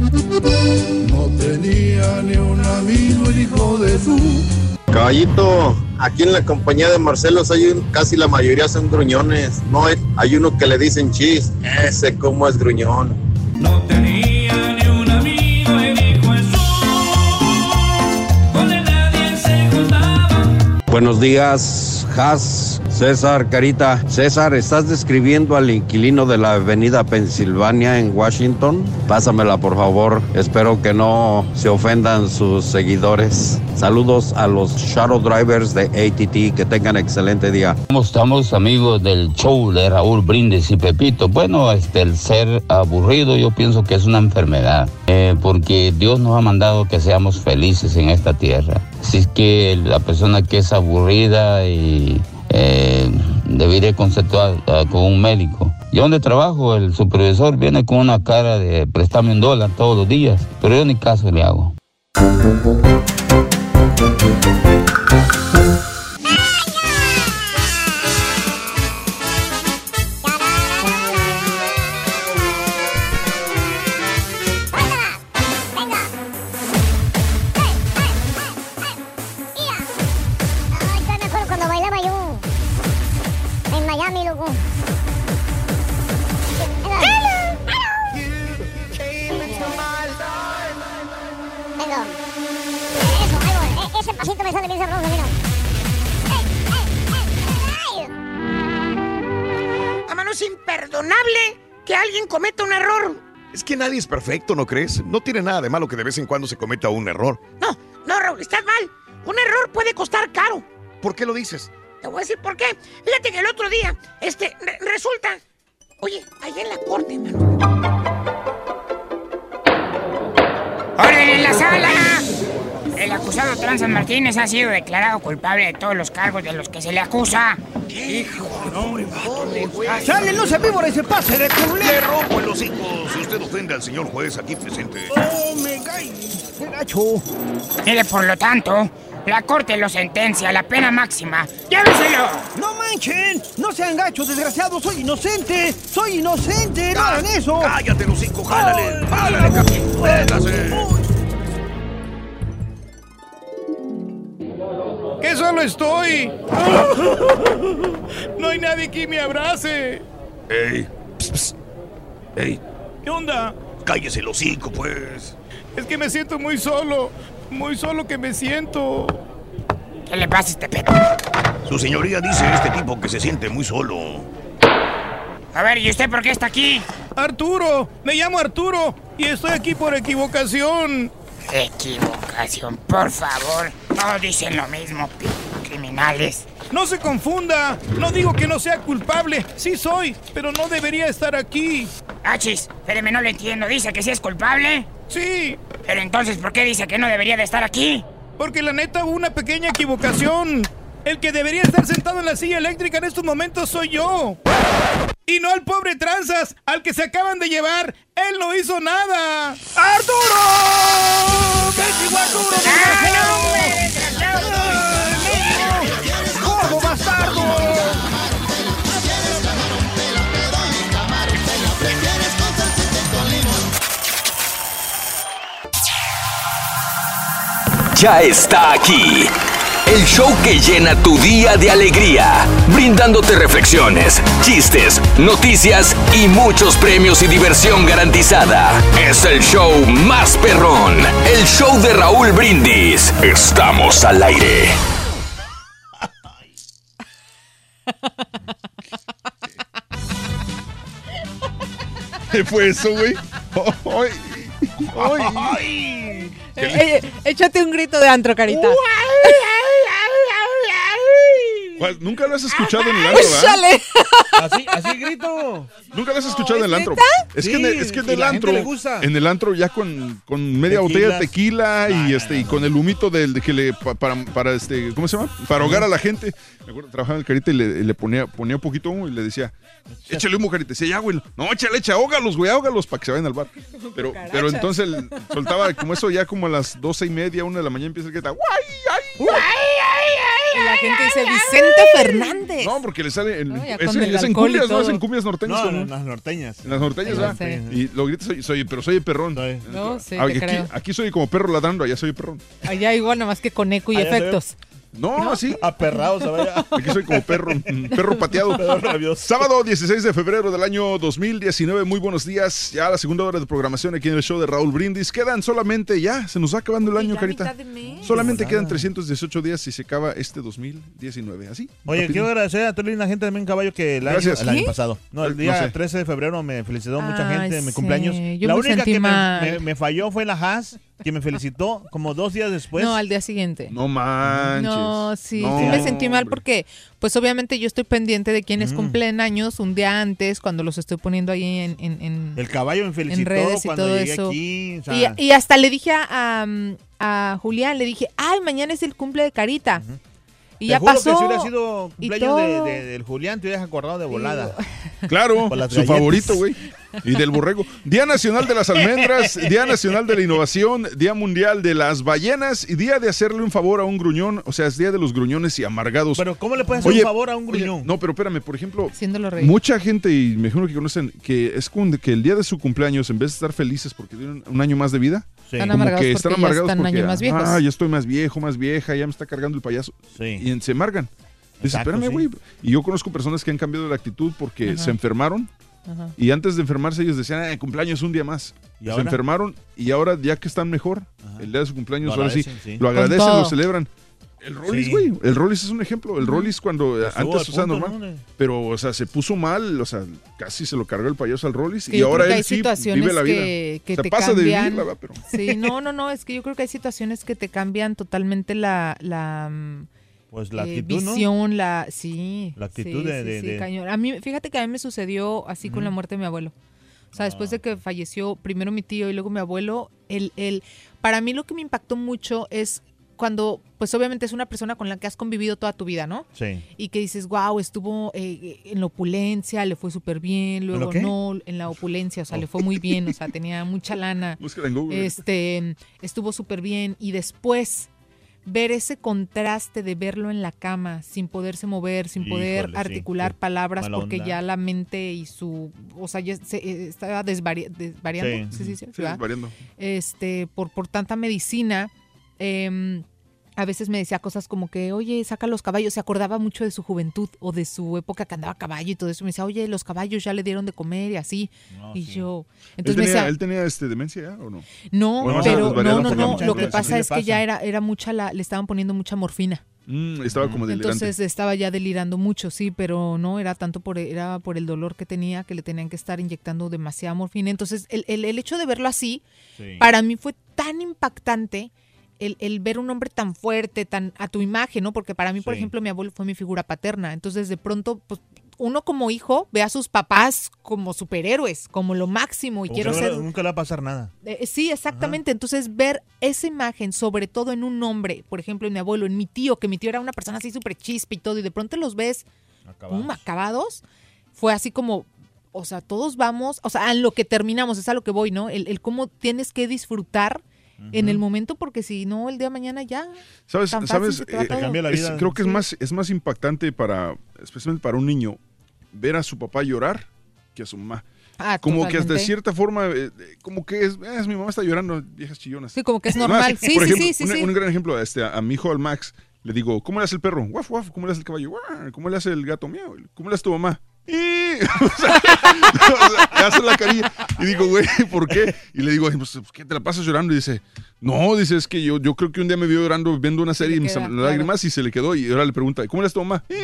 No tenía ni un amigo, el hijo de su. Caballito, aquí en la compañía de Marcelo hay un- casi la mayoría son gruñones. No hay, hay uno que le dicen chis. Ese como es gruñón. Buenos días, Has. César, Carita. César, ¿estás describiendo al inquilino de la avenida Pensilvania en Washington? Pásamela, por favor. Espero que no se ofendan sus seguidores. Saludos a los shuttle drivers de ATT. Que tengan excelente día. ¿Cómo estamos amigos del show de Raúl Brindis y Pepito? Bueno, este, el ser aburrido yo pienso que es una enfermedad, eh, porque Dios nos ha mandado que seamos felices en esta tierra. Así es que la persona que es aburrida y eh, debería consultar ah, con un médico. Yo donde trabajo, el supervisor viene con una cara de préstame un dólar todos los días, pero yo ni caso le hago. Perfecto, ¿no crees? No tiene nada de malo que de vez en cuando se cometa un error. No, no, Raúl, estás mal. Un error puede costar caro. ¿Por qué lo dices? Te voy a decir por qué. Fíjate que el otro día, este, re- resulta. Oye, allá en la corte, mano. ¡Orden en la sala! El acusado Transan Martínez ha sido declarado culpable de todos los cargos de los que se le acusa. ¡Hijo de ¡Sale, no se víbora y se pase de ¡Le culero! rompo el hocico si usted ofende al señor juez aquí presente! ¡Oh, me cae! ¡Qué gacho! Mire, por lo tanto, la corte lo sentencia a la pena máxima. ¡Lléveselo! ¡No manchen! ¡No sean gachos, desgraciados! ¡Soy inocente! ¡Soy inocente! ¡No hagan eso! ¡Cállate, el hocico! ¡Jálale! ¡Jálale! ¡Véngase! ¡Que solo estoy! [LAUGHS] No hay nadie que me abrace. ¡Ey! Pss, pss. ¡Ey! ¿Qué onda? ¡Cállese el hocico, pues! Es que me siento muy solo. Muy solo que me siento. ¿Qué le pasa a este pedo? Su señoría dice este tipo que se siente muy solo. A ver, ¿y usted por qué está aquí? Arturo, me llamo Arturo y estoy aquí por equivocación. Equivocación, por favor. Todos dicen lo mismo, criminales. No se confunda. No digo que no sea culpable. Sí soy, pero no debería estar aquí. Achis, espéreme, no lo entiendo. ¿Dice que sí es culpable? Sí. Pero entonces, ¿por qué dice que no debería de estar aquí? Porque la neta hubo una pequeña equivocación. El que debería estar sentado en la silla eléctrica en estos momentos soy yo. Y no al pobre Tranzas, al que se acaban de llevar. Él no hizo nada. ¡Arturo! ¡Mendigo Arturo! desgraciado! ¡Gordo bastardo! Ya está aquí. El show que llena tu día de alegría, brindándote reflexiones, chistes, noticias y muchos premios y diversión garantizada. Es el show más perrón, el show de Raúl Brindis. Estamos al aire. [LAUGHS] ¿Qué fue eso, güey? ¡Ay! Eh, eh, échate un grito de antro, carita. ¿Cuál? Nunca lo has escuchado en el antro, ¿verdad? ¡Échale! Así, así grito. Nunca lo has escuchado en el antro. Es que, en el, es que en Sí, el antro, gente le gusta. en el antro ya con, con media botella de tequila y este y con el humito del de que le pa- para, para este ¿cómo se llama? Para ahogar a la gente. Me acuerdo trabajaba en el carita y le, le ponía ponía un poquito humo y le decía, "Échale humo, carita." Decía, "Ya, güey." No, échale, echa, ahógalos, güey, ahógalos para que se vayan al bar. Pero pero entonces el- soltaba como eso ya como a las doce y media, una de la mañana empieza el que está, "Guay, ay, ay, Y la gente dice Vicente Fernández. No, porque le sale en, No, es, el en cumbias, ¿no? Es en cumbias norteñas. No, ¿no? en las norteñas. En las norteñas, ¿verdad? norteñas. Y lo gritas, soy, soy, pero soy perrón. No, sí, Ah, te aquí, creo. aquí soy como perro ladrando, allá soy perrón. Allá igual, nada más que con eco y Allá efectos. No, sí. Aperrado, se vaya. [LAUGHS] Aquí soy como perro, mm, perro pateado. [LAUGHS] Sábado 16 de febrero del año 2019. Muy buenos días. Ya la segunda hora de programación aquí en el show de Raúl Brindis. Quedan solamente ya, se nos va acabando el año, Carita. Solamente quedan 318 días y se acaba este 2019. Así. Oye, quiero agradecer a toda la gente también, caballo, que el año, Gracias. el año pasado. No, el No día sé. 13 de febrero me felicitó mucha gente en mi sí, cumpleaños. yo la me única sentí que me- me falló fue la Haas, que me felicitó como dos días después. no, al día siguiente. No manches. No, sí, No, sí me sentí mal hombre. porque, pues obviamente yo estoy pendiente de quienes Mm. cumplen años un día antes, cuando los estoy poniendo ahí en, en, en- El caballo me en felicitó redes y cuando todo llegué eso. aquí. o sea, y, y hasta le dije a, a, a Julián, le dije, ay, mañana es el cumple de Carita. Y te ya juro pasó. que si hubiera sido y cumpleaños de, todo. de- del Julián, te hubieras acordado de volada. [LAUGHS] Claro, su galletas. favorito, güey. Y del borrego. Día Nacional de las Almendras, [LAUGHS] Día Nacional de la Innovación, Día Mundial de las Ballenas y Día de hacerle un favor a un gruñón. O sea, es Día de los gruñones y amargados. Pero ¿cómo le puedes hacer Oye, un favor a un oye, gruñón? no, pero espérame, por ejemplo, mucha gente, y me imagino que conocen, que es que el día de su cumpleaños, en vez de estar felices porque tienen un año más de vida, Están como amargados que porque están ya amargados están un porque, año más viejos. ah, ya estoy más viejo, más vieja, ya me está cargando el payaso. Y se amargan. Dices, Exacto, espérame, sí. güey. Y yo conozco personas que han cambiado de actitud porque Ajá. se enfermaron Ajá. y antes de enfermarse ellos decían, ah, cumpleaños un día más. ¿Y se ahora? enfermaron y ahora ya que están mejor, el día de su cumpleaños, ahora sí, sí. lo agradecen, lo celebran. El Rollis, Sí. güey. El Rollis es un ejemplo. El Rollis cuando antes, o sea, punto, normal. ¿no? Pero, o sea, se puso mal, o sea, casi se lo cargó el payaso al Rollis. Y ahora él hay sí situaciones vive la vida. que, que o sea, te pasa cambian. de pero... Sí, no, no, no, es que yo creo que hay situaciones que te cambian totalmente la, la mm, Pues la eh, actitud, ¿no? visión, la, sí. La actitud sí, de- sí, de- sí, de- cañón. A mí, fíjate que a mí me sucedió así con la muerte de mi abuelo. O sea, después de que falleció primero mi tío y luego mi abuelo, el, el, para mí lo que me impactó mucho es cuando, pues obviamente es una persona con la que has convivido toda tu vida, ¿no? Sí. y que dices, wow, estuvo eh, en la opulencia, le fue súper bien, luego no, en la opulencia, o sea, le fue muy bien, o sea, [LAUGHS] tenía mucha lana. Búscala en Google. Este, estuvo súper bien y después ver ese contraste de verlo en la cama sin poderse mover, sin poder Híjole, articular palabras porque onda. ya la mente y su, o sea, ya se, eh, estaba desvari- desvariando, Sí. sí, sí, sí, este, por, por tanta medicina, em, a veces me decía cosas como que, oye, saca los caballos. Se acordaba mucho de su juventud o de su época que andaba a caballo y todo eso. Me decía, oye, los caballos ya le dieron de comer y así. y yo, ¿Él entonces me tenía, decía, ¿Él tenía este, demencia ya o no? no, ¿O nomás era pero no, no, no. Lo que pasa es que ya era, era mucha la, le estaban poniendo mucha morfina. Mm, estaba como delirante. Entonces estaba ya delirando mucho, sí, pero no, era tanto por, era por el dolor que tenía que le tenían que estar inyectando demasiada morfina. Entonces, el, el, el hecho de verlo así, Sí. para mí fue tan impactante el, el ver un hombre tan fuerte, tan a tu imagen, ¿no? Porque para mí, por ejemplo, mi abuelo fue mi figura paterna. Entonces, de pronto, pues, uno como hijo ve a sus papás como superhéroes, como lo máximo, y Como quiero ser Nunca le va a pasar nada. eh, sí, exactamente. Entonces, ver esa imagen, sobre todo en un hombre, por ejemplo, en mi abuelo, en mi tío, que mi tío era una persona así súper chispa y todo, y de pronto los ves acabados, fue así como, o sea, todos vamos, o sea, en lo que terminamos, es a lo que voy, ¿no? El, el cómo tienes que disfrutar en el momento, porque si no, el día de mañana ya. ¿Sabes? tan fácil ¿sabes? se te va Eh, todo. es- creo que es más, es más impactante para, especialmente para un niño, ver a su papá llorar que a su mamá. Ah, como que de totalmente. cierta forma, eh, como que es, es, mi mamá está llorando, viejas chillonas. Sí, como que es Además, normal. Sí, por sí, ejemplo, sí, sí, un, sí. un gran ejemplo, este, a, a mi hijo, al Max, le digo, ¿cómo le hace el perro? Guaf, guaf, ¿cómo le hace el caballo? ¿Cómo le hace el gato? Miau. ¿Cómo le hace tu mamá? Y, [LAUGHS] o sea, [LAUGHS] o sea, le hace la carilla. Y digo, güey, ¿por qué? Y le digo, "Ay, pues, ¿qué te la pasas llorando? Y dice, no, dice, es que yo, yo creo que un día me vio llorando viendo una serie y salieron lágrimas y se le quedó. Y ahora le pregunta, ¿cómo le hace tu mamá? [LAUGHS]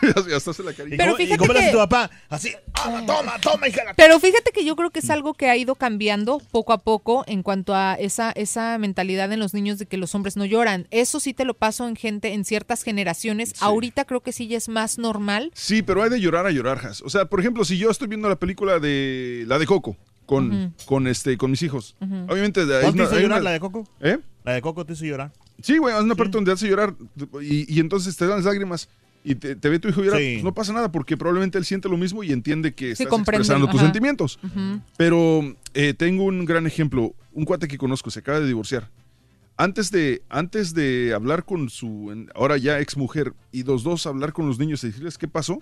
Y hasta hace la carilla. Pero ¿Y fíjate cómo le hace que- tu papá? Así, "Ah, toma, toma, hija. de la-". Pero fíjate que yo creo que es algo que ha ido cambiando poco a poco en cuanto a esa, esa mentalidad en los niños de que los hombres no lloran. Eso sí te lo paso en gente, en ciertas generaciones. Ahorita creo que sí ya es más normal. Sí, pero hay de llorar a llorar, O sea, por ejemplo, si yo estoy viendo la película de la de Coco con, con este con mis hijos, obviamente de- ¿Cuál te hizo llorar, una- la de Coco? ¿Eh? La de Coco te hizo llorar. Sí, güey, es una parte donde hace llorar y, y entonces te dan las lágrimas y te, te ve tu hijo llorar, Sí. pues no pasa nada porque probablemente él siente lo mismo y entiende que Sí, estás comprende, expresando tus sentimientos. Pero eh, tengo un gran ejemplo, un cuate que conozco, se acaba de divorciar. Antes de, antes de hablar con su, ahora ya ex mujer, y los dos hablar con los niños y decirles qué pasó,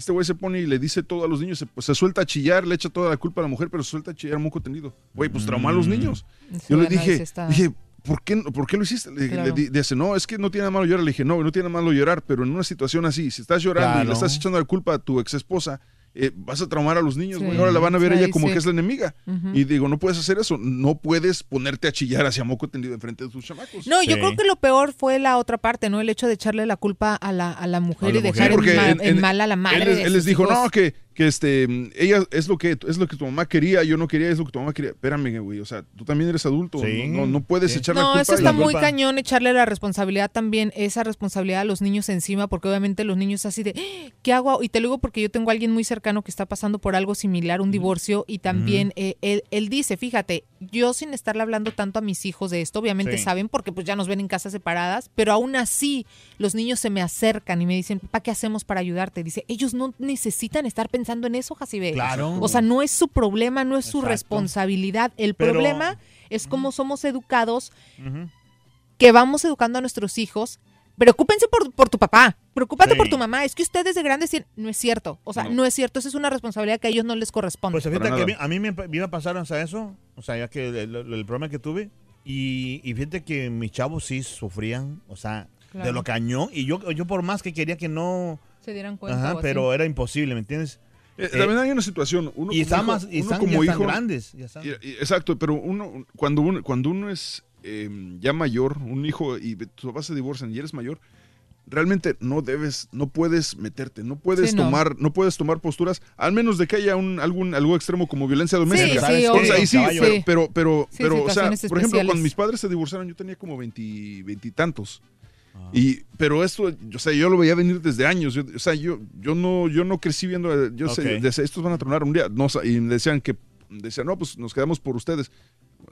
este güey se pone y le dice todo a los niños, se, pues, se suelta a chillar, le echa toda la culpa a la mujer, pero se suelta a chillar moco tenido. Güey, pues traumó a los niños. Sí, Yo le dije, está. dije, ¿por qué, por qué lo hiciste? Le, Claro. le di- dice, no, es que no tiene nada malo llorar. Le dije, no, no tiene nada malo llorar, pero en una situación así, si estás llorando y le estás echando la culpa a tu ex esposa, eh, vas a traumar a los niños, Sí. güey. Ahora la van a ver Sí, ella como sí. que es la enemiga. Y digo, no puedes hacer eso. No puedes ponerte a chillar hacia moco tendido enfrente de tus chamacos. No, yo creo que lo peor fue la otra parte, ¿no? El hecho de echarle la culpa a la, a la mujer A la y mujer. dejar en, en- en mal a la madre. Él, les- él dijo, hijos. no, que, que este, ella es lo que es lo que tu mamá quería, yo no quería, es lo que tu mamá quería. Espérame, güey, o sea, tú también eres adulto, Sí. no, no, no puedes echar la No, culpa. eso a está muy cañón echarle la responsabilidad también, esa responsabilidad a los niños encima, porque obviamente los niños así de, "Ah, ¿qué hago? Y te lo digo porque yo tengo a alguien muy cercano que está pasando por algo similar, un divorcio, y también eh, él, él dice, fíjate, yo sin estarle hablando tanto a mis hijos de esto, obviamente Sí. saben porque pues ya nos ven en casas separadas, pero aún así los niños se me acercan y me dicen, papá, ¿qué hacemos para ayudarte? Dice, ellos no necesitan estar pensando en eso, Jacibe. Claro. O sea, no es su problema, no es su Exacto. responsabilidad. El Pero- problema es cómo somos educados que vamos educando a nuestros hijos. Preocúpense por, por tu papá, preocúpate Sí. por tu mamá. Es que ustedes de grandes no es cierto. O sea, no. es cierto. Esa es una responsabilidad que a ellos no les corresponde. Pues fíjate que a mí, a mí me me iba a pasar o sea, eso, o sea, ya que el, el- el problema que tuve, y, y fíjate que mis chavos sí sufrían, o sea, de lo cañón, y yo, yo por más que quería que no, Se dieran cuenta. ajá, o así. pero era imposible, ¿me entiendes? Eh, también hay una situación. Uno y como están hijo- más, y uno están, como ya están hijo- grandes, ya están. Y- y- exacto, pero uno cuando uno, cuando uno es eh, ya mayor, un hijo y tus papás se divorcian y eres mayor, realmente no debes, no puedes meterte, no puedes Sí, no. tomar, no puedes tomar posturas, al menos de que haya un algún algo extremo como violencia doméstica. sí, ahí sí, pero, pero, pero, Sí, pero, o sea, por ejemplo, cuando mis padres se divorciaron, yo tenía como veinti- veintitantos. Ah. Y, pero esto, o sea, yo lo veía venir desde años. yo- o sea, yo, yo no, yo no crecí viendo, eh, yo sé, Ok. decía, estos van a tronar un día. No, y me decían que, decían, no, pues nos quedamos por ustedes.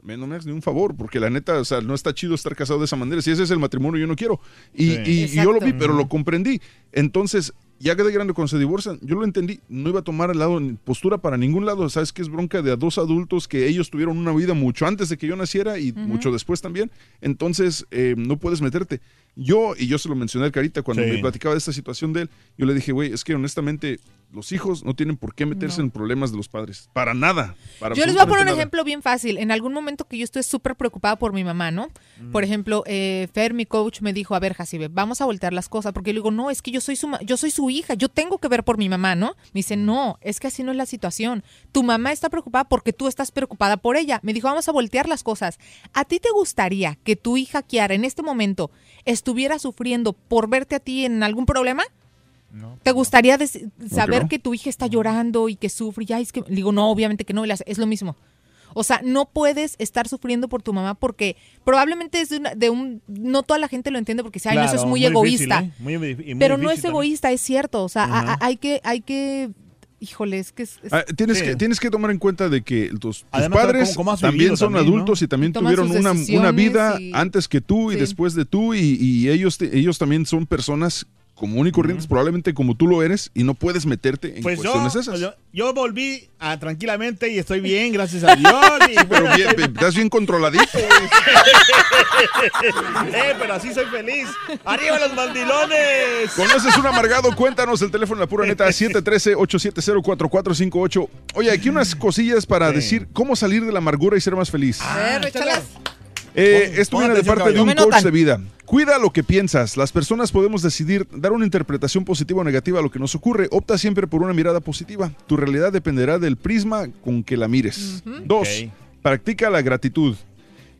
No me hagas ni un favor, porque la neta, o sea, no está chido estar casado de esa manera. Si ese es el matrimonio, yo no quiero. Y, Sí. y- y yo lo vi, pero lo comprendí. Entonces, ya que de grande cuando se divorcian, yo lo entendí. No iba a tomar el lado, ni postura para ningún lado. Sabes que es bronca de a dos adultos que ellos tuvieron una vida mucho antes de que yo naciera y mucho después también. Entonces, eh, no puedes meterte. Yo, y yo se lo mencioné al Carita cuando Sí. me platicaba de esta situación de él, yo le dije, güey, es que honestamente los hijos no tienen por qué meterse No. en problemas de los padres. Para nada. para Yo les voy a poner un nada. ejemplo bien fácil. En algún momento que yo estuve súper preocupada por mi mamá, ¿no? Por ejemplo, eh, Fer, mi coach, me dijo, a ver, Jacibe, vamos a voltear las cosas. Porque yo le digo, no, es que yo soy, su yo soy su hija, yo tengo que ver por mi mamá, ¿no? Me dice, no, es que así no es la situación. Tu mamá está preocupada porque tú estás preocupada por ella. Me dijo, vamos a voltear las cosas. ¿A ti te gustaría que tu hija Kiara en este momento estuviera sufriendo por verte a ti en algún problema? ¿Te gustaría saber no. que tu hija está llorando y que sufre? Y, ay, es que, digo, no, obviamente que no, es lo mismo. O sea, no puedes estar sufriendo por tu mamá porque probablemente es de, una- de un... No toda la gente lo entiende porque dice, ay, no, eso es muy, difícil, egoísta. ¿eh? Muy muy Pero no es también. egoísta, es cierto. O sea, a- hay que... Hay que híjole, es que es... es- Ah, tienes, Sí. que, tienes que tomar en cuenta de que tus, tus Además, padres también son también, ¿no? adultos y también Y tuvieron una, vida y- antes que tú y Sí. después de tú y, y ellos, te- ellos también son personas común y corrientes, probablemente como tú lo eres, y no puedes meterte en Pues yo, cuestiones esas. yo, yo volví a, tranquilamente y estoy [LAUGHS] bien, gracias a Dios. y Pero bueno, bien, [LAUGHS] estás bien controladito. eh, pero así soy feliz. ¡Arriba los mandilones! ¿Conoces un amargado? Cuéntanos el teléfono de la pura neta [LAUGHS] 713-870-4458. Oye, aquí unas cosillas para decir cómo salir de la amargura y ser más feliz. A ver, échalas. Eh, esto viene de parte de un coach de vida. Cuida lo que piensas. Las personas podemos decidir dar una interpretación positiva o negativa a lo que nos ocurre. Opta siempre por una mirada positiva. Tu realidad dependerá del prisma con que la mires. Dos, practica la gratitud.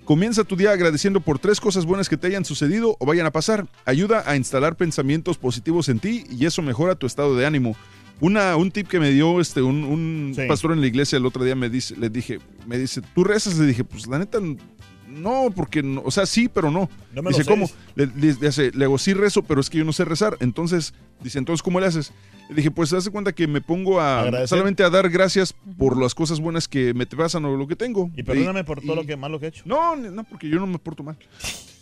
Comienza tu día agradeciendo por tres cosas buenas que te hayan sucedido o vayan a pasar. Ayuda a instalar pensamientos positivos en ti y eso mejora tu estado de ánimo. Una, un tip que me dio este, un, un Sí. pastor en la iglesia el otro día me dice, le dije, me dice, ¿tú rezas? Le dije, pues la neta, no, porque, no, o sea, sí, pero no. No me dice. ¿cómo? Le, le- le hace, le hago, sí rezo, pero es que yo no sé rezar. Entonces, dice, entonces, ¿cómo le haces? Le dije, pues, hace cuenta que me pongo a Agradecer. solamente a dar gracias por las cosas buenas que me pasan o lo que tengo. Y perdóname por todo lo que malo que he hecho. No, no, porque yo no me porto mal.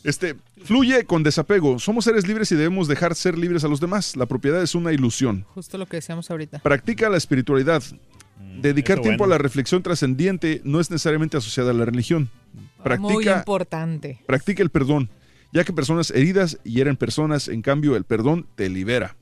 Este, fluye con desapego. Somos seres libres y debemos dejar ser libres a los demás. La propiedad es una ilusión. Justo lo que decíamos ahorita. Practica la espiritualidad. Dedicar eso tiempo bueno. a la reflexión trascendiente no es necesariamente asociada a la religión. Muy Practica, importante. practica el perdón, ya que personas heridas hieren personas, en cambio el perdón te libera.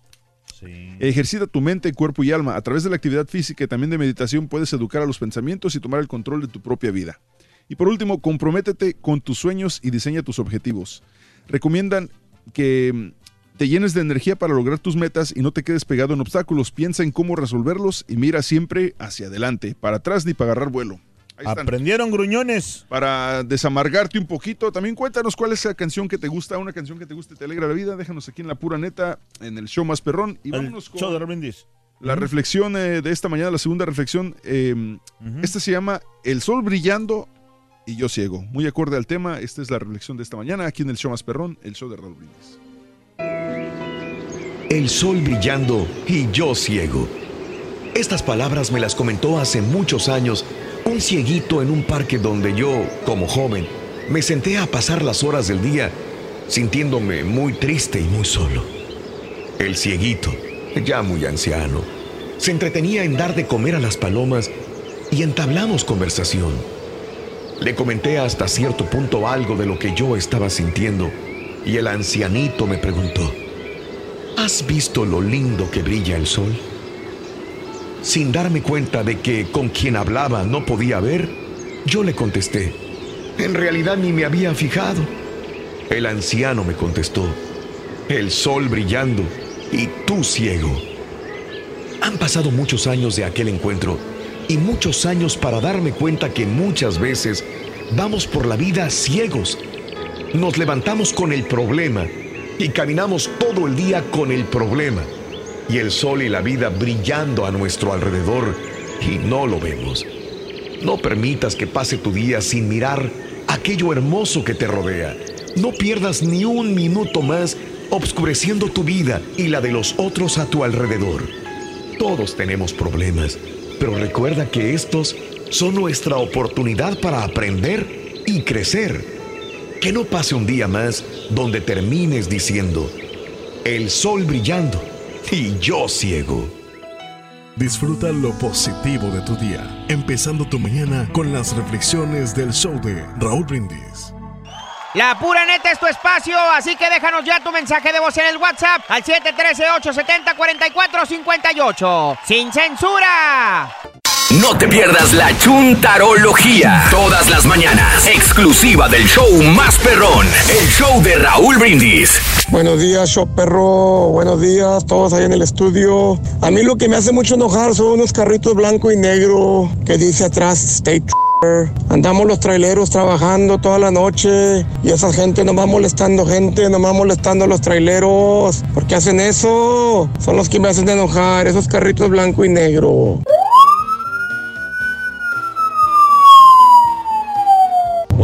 Ejercita tu mente, cuerpo y alma. A través de la actividad física y también de meditación puedes educar a los pensamientos y tomar el control de tu propia vida. Y por último, comprométete con tus sueños y diseña tus objetivos. Recomiendan que mm, te llenes de energía para lograr tus metas y no te quedes pegado en obstáculos. Piensa en cómo resolverlos y mira siempre hacia adelante, para atrás ni para agarrar vuelo. Ahí están. Aprendieron gruñones. Para desamargarte un poquito, también cuéntanos cuál es la canción que te gusta, una canción que te guste, te alegra la vida. Déjanos aquí en la pura neta, en el show más perrón. Y vámonos con show de Raúl Brindis. la reflexión eh, de esta mañana, la segunda reflexión. eh, Esta se llama El sol brillando y yo ciego. Muy acorde al tema, esta es la reflexión de esta mañana aquí en el show más perrón, el show de Raúl Brindis. El sol brillando y yo ciego. Estas palabras me las comentó hace muchos años un cieguito en un parque donde yo, como joven, me senté a pasar las horas del día sintiéndome muy triste y muy solo. El cieguito, ya muy anciano, se entretenía en dar de comer a las palomas y entablamos conversación. Le comenté hasta cierto punto algo de lo que yo estaba sintiendo y el ancianito me preguntó, ¿Has visto lo lindo que brilla el sol? Sin darme cuenta de que con quien hablaba no podía ver, yo le contesté, en realidad ni me había fijado. El anciano me contestó, el sol brillando y tú ciego. Han pasado muchos años de aquel encuentro y muchos años para darme cuenta que muchas veces vamos por la vida ciegos. Nos levantamos con el problema y caminamos todo el día con el problema y el sol y la vida brillando a nuestro alrededor y no lo vemos. No permitas que pase tu día sin mirar aquello hermoso que te rodea. No pierdas ni un minuto más obscureciendo tu vida y la de los otros a tu alrededor. Todos tenemos problemas, pero recuerda que estos son nuestra oportunidad para aprender y crecer. Que no pase un día más donde termines diciendo, el sol brillando y yo ciego. Disfruta lo positivo de tu día, empezando tu mañana con las reflexiones del show de Raúl Brindis. La pura neta es tu espacio, así que déjanos ya tu mensaje de voz en el WhatsApp al 713-870-4458. ¡Sin censura! No te pierdas la chuntarología. Todas las mañanas. Exclusiva del show más perrón. El show de Raúl Brindis. Buenos días, show perro. Buenos días, todos ahí en el estudio. A mí lo que me hace mucho enojar son unos carritos blanco y negro que dice atrás State. Andamos los traileros trabajando toda la noche y esa gente nomás molestando gente, nomás molestando a los traileros. ¿Por qué hacen eso? Son los que me hacen enojar, esos carritos blanco y negro.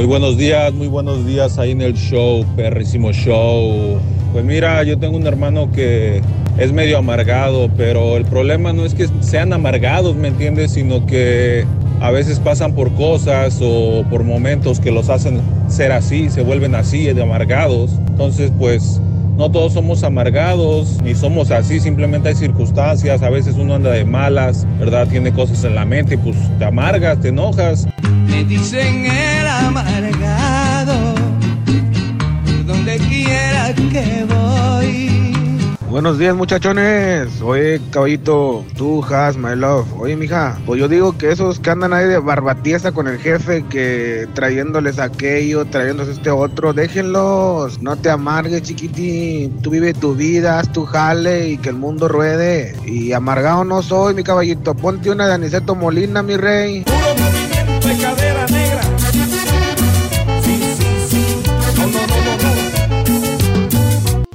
Muy buenos días, muy buenos días ahí en el show, perrísimo show. Pues mira, yo tengo un hermano que es medio amargado, pero el problema no es que sean amargados, ¿me entiendes? Sino que a veces pasan por cosas o por momentos que los hacen ser así, se vuelven así de amargados. Entonces, pues no todos somos amargados, ni somos así, simplemente hay circunstancias, a veces uno anda de malas, ¿verdad? Tiene cosas en la mente pues te amargas, te enojas. Me dicen el amargado, donde quiera que voy. Buenos días muchachones, oye caballito, tú Has, my love, oye mija, pues yo digo que esos que andan ahí de barbatiesa con el jefe, que trayéndoles aquello, trayéndoles este otro, déjenlos, no te amargues chiquitín, tú vive tu vida, haz tu jale y que el mundo ruede, y amargado no soy mi caballito, ponte una de Aniceto Molina mi rey. De cadera negra.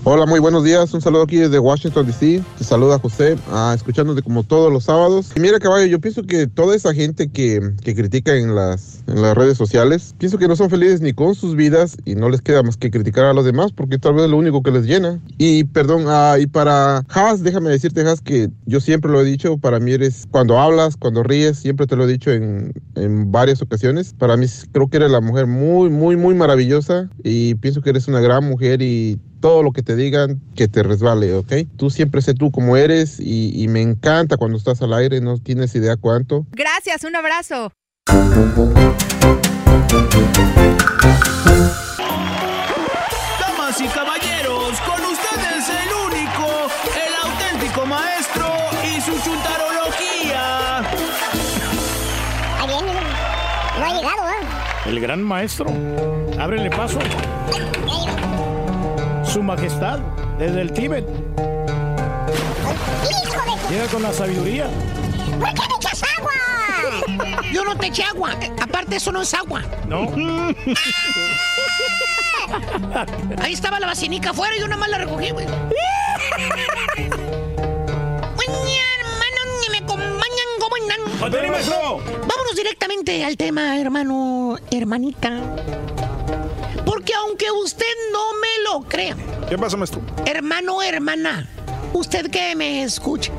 Hola, muy buenos días. Un saludo aquí desde Washington, D.C. Te saluda José, ah, escuchándote como todos los sábados. Y mira, caballo, yo pienso que toda esa gente que, que critica en las, en las redes sociales, pienso que no son felices ni con sus vidas y no les queda más que criticar a los demás porque tal vez es lo único que les llena. Y perdón, ah, y para Haas, déjame decirte, Haas, que yo siempre lo he dicho, para mí eres, cuando hablas, cuando ríes, siempre te lo he dicho en, en varias ocasiones. Para mí creo que eres la mujer muy, muy, muy maravillosa y pienso que eres una gran mujer y todo lo que te digan que te resbale, ¿ok? Tú siempre sé tú como eres y, y me encanta cuando estás al aire, no tienes idea cuánto. Gracias, un abrazo. Damas y caballeros, con ustedes el único, el auténtico maestro y su chuntarología. No ha llegado, ¿eh? El gran maestro. Ábrele paso. Su majestad, desde el Tíbet. Llega con la sabiduría. ¿Por qué me echas agua? [LAUGHS] Yo no te eché agua. Aparte, eso no es agua. No. [LAUGHS] Ahí estaba la vacinica afuera y yo nada más la recogí, güey. [LAUGHS] Vámonos directamente al tema, hermano, hermanita. Porque aunque usted no me lo crea, ¿Qué pasa, maestro? hermano, hermana, usted que me escucha,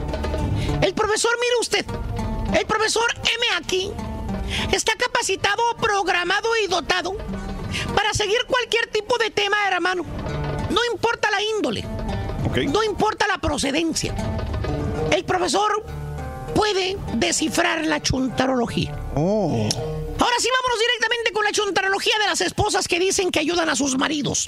el profesor, mire usted, el profesor M aquí está capacitado, programado y dotado para seguir cualquier tipo de tema, hermano. No importa la índole, no importa la procedencia. El profesor puede descifrar la chuntarología. Oh. Ahora sí, vámonos directamente con la chuntarología de las esposas que dicen que ayudan a sus maridos.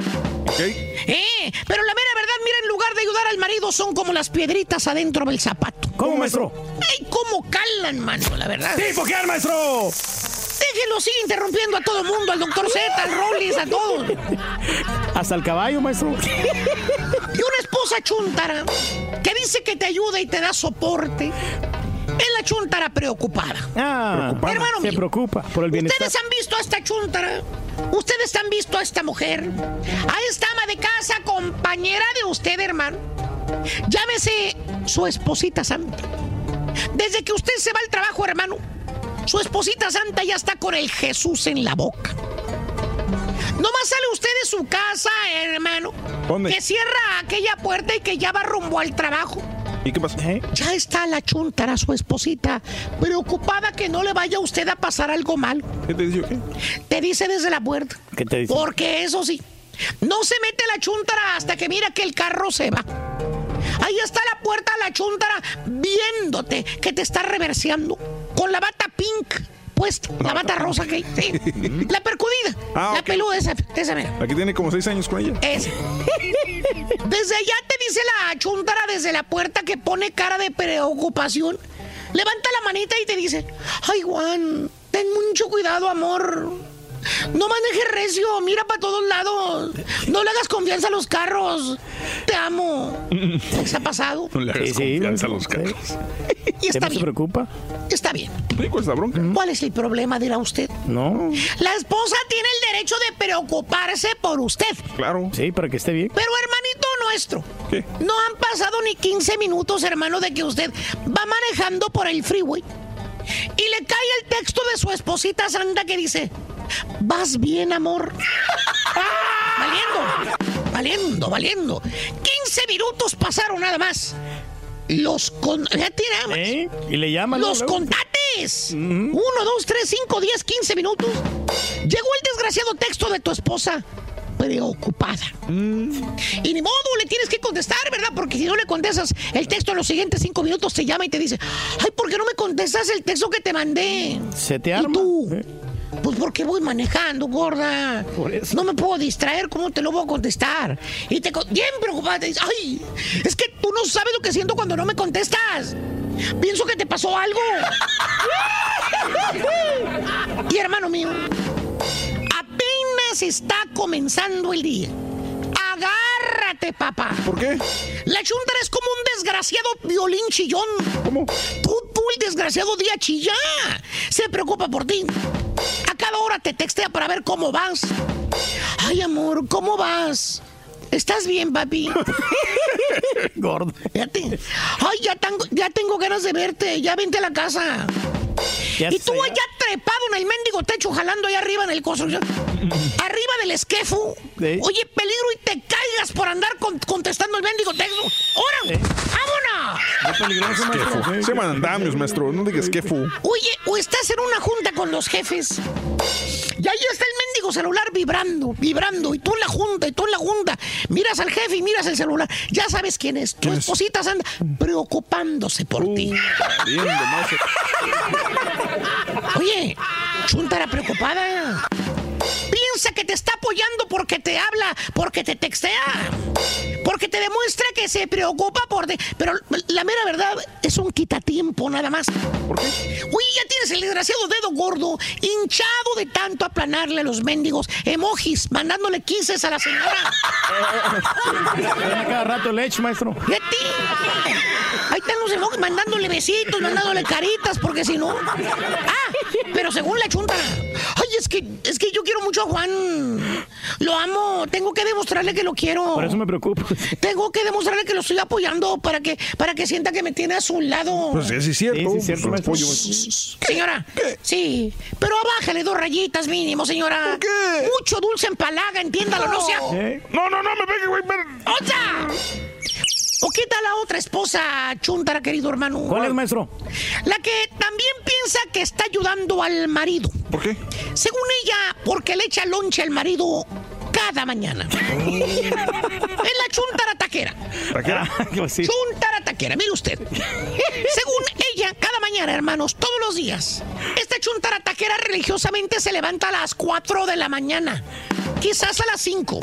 Eh, pero la mera verdad, mira, en lugar de ayudar al marido, son como las piedritas adentro del zapato. ¿Cómo, maestro? ¡Ay, cómo calan, mano, la verdad! ¿Tipo qué, maestro? Déjenlo, sigue interrumpiendo a todo mundo, al doctor Z, al Rollis, a todos. Hasta el caballo, maestro. Y una esposa chuntara que dice que te ayuda y te da soporte. Es la chuntara preocupada. Ah, Hermano se mío, preocupa por el bienestar. Ustedes han visto a esta chuntara. Ustedes han visto a esta mujer. A esta ama de casa, compañera de usted, hermano. Llámese su esposita santa. Desde que usted se va al trabajo, hermano, su esposita santa ya está con el Jesús en la boca. Nomás sale usted de su casa, hermano. ¿Dónde? Que cierra aquella puerta y que ya va rumbo al trabajo. ¿Y qué pasa? Ya está la chuntara, su esposita, preocupada que no le vaya a usted a pasar algo malo. ¿Qué te dice o qué? Te dice desde la puerta. ¿Qué te dice? Porque eso sí, no se mete la chuntara hasta que mira que el carro se va. Ahí está la puerta la chuntara viéndote que te está reverseando con la bata pink puesta, la bata [LAUGHS] rosa que sí, la percudida, Ah, la ok. peluda esa, esa mera. Aquí tiene como seis años con ella. Esa. [LAUGHS] Desde allá te dice la chuntara desde la puerta que pone cara de preocupación. Levanta la manita y te dice, ay Juan, ten mucho cuidado, amor. No manejes recio, mira para todos lados. No le hagas confianza a los carros. Te amo. ¿Se ha pasado? No le hagas Sí, sí, confianza a los carros. [LAUGHS] Y está ¿Usted no se preocupa? está bien. Sí, bronca. ¿Cuál es el problema, dirá usted? No. La esposa tiene el derecho de preocuparse por usted. Claro. Sí, para que esté bien. Pero hermanito nuestro, ¿Qué? no han pasado ni 15 minutos, hermano, de que usted va manejando por el freeway y le cae el texto de su esposita santa que dice, vas bien, amor. valiendo, valiendo, valiendo. 15 minutos pasaron nada más. Los con... Ya. ¿Eh? Y le llaman. Los luego. contates. Uno, dos, tres, cinco, diez, quince minutos. Llegó el desgraciado texto de tu esposa. Preocupada. Y ni modo, le tienes que contestar, ¿verdad? Porque si no le contestas el texto en los siguientes cinco minutos, te llama y te dice: Ay, ¿por qué no me contestas el texto que te mandé? Se te arma. ¿eh? Pues porque voy manejando, gorda. Por eso. No me puedo distraer, ¿cómo te lo voy a contestar? Y te bien preocupada, te dice, ay, es que tú no sabes lo que siento cuando no me contestas. Pienso que te pasó algo. [LAUGHS] y hermano mío, apenas está comenzando el día. Papá. ¿Por qué? La chuntara es como un desgraciado violín chillón. ¿Cómo? Tú, tú, el desgraciado día chilla. Se preocupa por ti. A cada hora te textea para ver cómo vas. Ay, amor, ¿cómo vas? ¿Estás bien, papi? [LAUGHS] Gordo. Fíjate. Ay, ya tengo, ya tengo ganas de verte. Ya vente a la casa. Ya y tú ya. allá trepado en el mendigo techo, jalando allá arriba en el construcción. [LAUGHS] arriba del esquefo. Sí. Oye, peligro y te caigas por andar con- contestando el mendigo texto. ¡Ahora! ¡Vámonos! Maestro. Quefu. Se llaman andamios, maestro. No digas que fu. Oye, o estás en una junta con los jefes. Y ahí está el mendigo celular vibrando, vibrando. Y tú en la junta, y tú en la junta. Miras al jefe y miras el celular. Ya sabes quién es. Tu esposita anda preocupándose por ti. Bien, más. Oye, chuntara preocupada. Piensa que te está apoyando porque te habla, porque te textea, porque te demuestra que se preocupa por... de- Pero la mera verdad es un quitatiempo nada más. ¿Por qué? Uy, ya tienes el desgraciado dedo gordo, hinchado de tanto aplanarle a los mendigos emojis, mandándole kisses a la señora. [LAUGHS] Cada rato leche, maestro. ¿Y a ti? Ahí están los emojis mandándole besitos, mandándole caritas, porque si no. Ah, pero según la chunta. Ay, es que, es que yo quiero mucho a Juan. Lo amo. Tengo que demostrarle que lo quiero. Por eso me preocupo. Tengo que demostrarle que lo estoy apoyando para que, para que sienta que me tiene a su lado. Pues sí, sí, es cierto. Sí, cierto, Pues. Señora, sí, pero bájale dos rayitas mínimo, señora. ¿Por qué? Mucho dulce empalaga, entiéndalo, no, sea. ¿Eh? No, no, no, me pegue, güey. ¡Otra! ¿O qué tal la otra esposa chuntara, querido hermano? ¿Cuál es, maestro? La que también piensa que está ayudando al marido. ¿Por qué? Según ella, porque le echa lonche al marido cada mañana. [LAUGHS] es la chuntara taquera. ¿Taquera? Pues sí. Chuntara taquera, mire usted. Según ella, cada mañana, hermanos, todos los días, esta chuntara taquera religiosamente se levanta a las 4 de la mañana, quizás a las 5,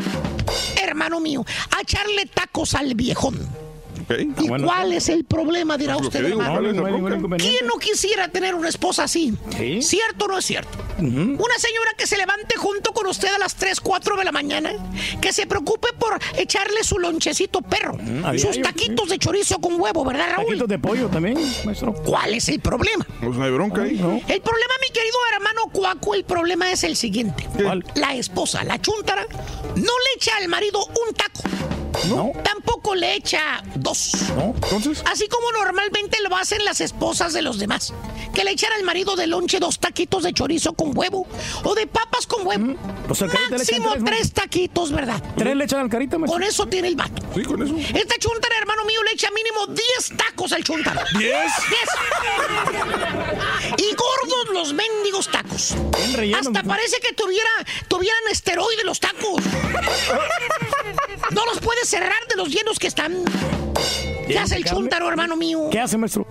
hermano mío, a echarle tacos al viejón. ¿Y cuál es el problema, dirá que usted, digo, hermano? ¿Quién no quisiera tener una esposa así? Sí. ¿Cierto o no es cierto? Una señora que se levante junto con usted a las 3, 4 de la mañana, que se preocupe por echarle su lonchecito perro, sus taquitos de chorizo con huevo, ¿verdad, Raúl? Taquitos de pollo también, maestro. ¿Cuál es el problema? Pues no hay bronca ahí. No. El problema, mi querido hermano Cuaco, el problema es el siguiente. ¿Cuál? La esposa, la chuntara, no le echa al marido un taco. No. Tampoco le echa dos. No. Entonces, Así como normalmente lo hacen las esposas de los demás. Que le echan al marido de lonche dos taquitos de chorizo con huevo o de papas con huevo. Echan Máximo tres, taquitos, ¿verdad? Tres le echan al carita, maestro. Con eso tiene el vato. sí, con eso. Esta chuntara, hermano mío, le echa mínimo 10 tacos al chuntaro. ¿Diez? 10. Y gordos los mendigos tacos. Relleno, Hasta parece que tuviera, tuvieran esteroide los tacos. [LAUGHS] No los puedes cerrar de los llenos que están. ¿Qué ¿Llenos hace el chuntaro, hermano mío? ¿Qué hace, maestro?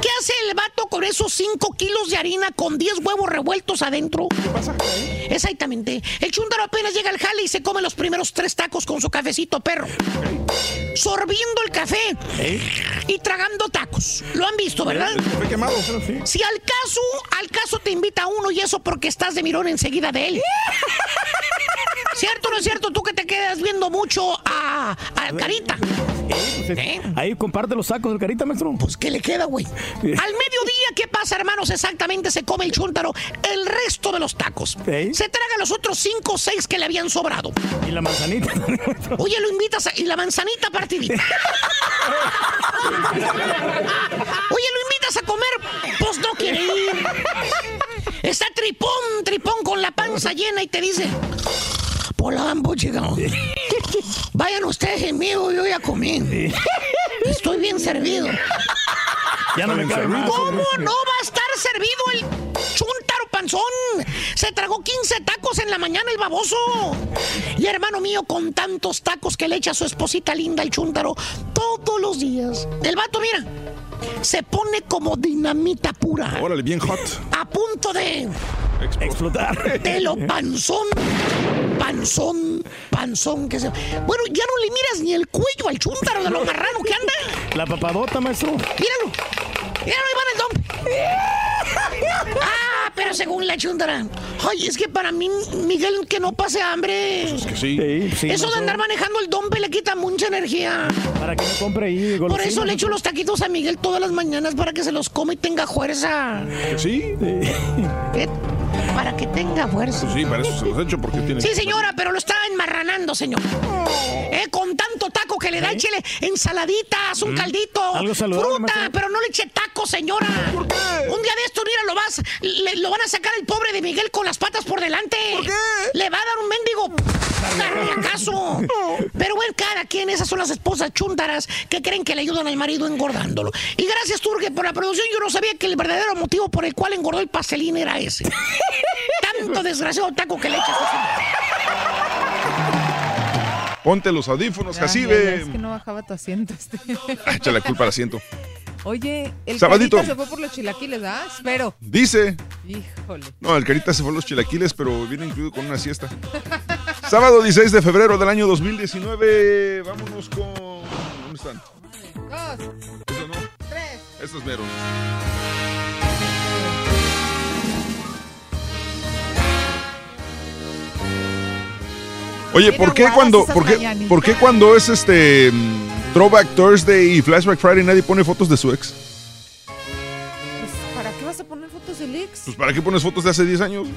¿Qué hace el vato con esos 5 kilos de harina con 10 huevos revueltos adentro? ¿Qué pasa? Exactamente. El chúndaro apenas llega al jale y se come los primeros tres tacos con su cafecito perro. Sorbiendo el café y tragando tacos. Lo han visto, ¿verdad? Fue quemado. Si al caso, al caso te invita a uno y eso porque estás de mirón enseguida de él. [LAUGHS] ¿Cierto o no es cierto? Tú que te quedas viendo mucho a, a Carita. ¿Eh? Ahí comparte los sacos del carita, maestro. Pues, ¿qué le queda, güey? Al mediodía, ¿qué pasa, hermanos? Exactamente se come el chúntaro el resto de los tacos. ¿Eh? Se traga los otros cinco o seis que le habían sobrado. Y la manzanita. Oye, lo invitas a... Y la manzanita partidita. Oye, lo invitas a comer. Pues no quiere ir. Está tripón, tripón con la panza llena y te dice... Polambo, llegamos. [LAUGHS] Vayan ustedes en mí, yo ya comí. Estoy bien servido. Ya no me cabe más. ¿Cómo no va a estar servido el chúntaro panzón? Se tragó 15 tacos en la mañana el baboso. Y hermano mío, con tantos tacos que le echa a su esposita linda el chúntaro todos los días. El vato, mira, se pone como dinamita pura. Órale, bien hot. A punto de... Explotar. De lo panzón, panzón, panzón que se... Bueno, ya no le miras ni el cuello al chúntaro de lo marrano que anda. La papadota, maestro. Míralo. Míralo, Iván el Dom. [LAUGHS] Pero según la chuntara. Ay, es que para mí, Miguel, que no pase hambre. Es que sí. Sí, sí, Eso de andar manejando el dompe le quita mucha energía. Para que no compre ahí Por eso le echo los taquitos a Miguel todas las mañanas para que se los come y tenga fuerza. ¿Que sí? ¿Eh? Para que tenga fuerza. Pues sí, para eso se los he hecho porque tiene. Sí, señora, pero lo está enmarranando, señor. Eh, con tanto taco que le da, échele ensaladitas, un caldito, ¿Eh? Algo saludable, fruta, pero no le eche taco, señora. ¿Por qué? Un día de esto, mira, lo vas, le- lo van a sacar el pobre de Miguel con las patas por delante. ¿Por qué? Le va a dar un mendigo acaso. [LAUGHS] Pero bueno, cada quien, esas son las esposas chúntaras que creen que le ayudan al marido engordándolo. Y gracias, Turque, por la producción. Yo no sabía que el verdadero motivo por el cual engordó el pastelín era ese. [LAUGHS] Tanto desgraciado taco que le echas. Ponte los audífonos, Jacibe. Es que no bajaba tu asiento. Este. Echa la culpa al asiento. Oye, el Sabadito. Carita se fue por los chilaquiles, ¿ah? Espero. Dice. Híjole. No, el carita se fue a los chilaquiles, pero viene incluido con una siesta. [LAUGHS] Sábado 16 de febrero del año 2019. Vámonos con. ¿Dónde están? Dos, Eso no. tres. Estos meros. Oye, ¿por qué cuando, por qué, por qué cuando es este Throwback Thursday y Flashback Friday nadie pone fotos de su ex? Pues, ¿para qué vas a poner fotos del ex? Pues ¿para qué pones fotos de hace 10 años?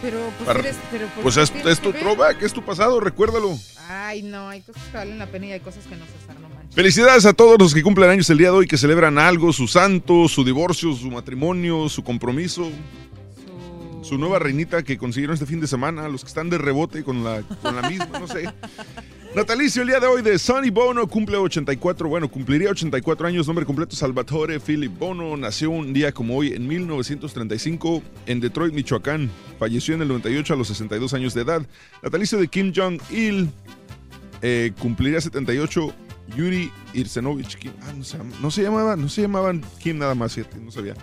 Pero, pues, Para- eres, pero ¿por Pues es, es tu throwback, es tu pasado, recuérdalo. Ay, no, hay cosas que valen la pena y hay cosas que no, César, no manches. Felicidades a todos los que cumplen años el día de hoy, que celebran algo, su santo, su divorcio, su matrimonio, su compromiso, su nueva reinita que consiguieron este fin de semana, los que están de rebote con la, con la misma, no sé. [LAUGHS] Natalicio el día de hoy de Sonny Bono cumple 84, bueno, cumpliría 84 años, nombre completo Salvatore Philip Bono, nació un día como hoy en 1935 en Detroit, Michoacán, falleció en el 98 a los 62 años de edad. Natalicio de Kim Jong-il, eh, cumpliría 78 Yuri Irsenovich. Ah, no se, no se llamaba, no se llamaban Kim nada más, no sabía.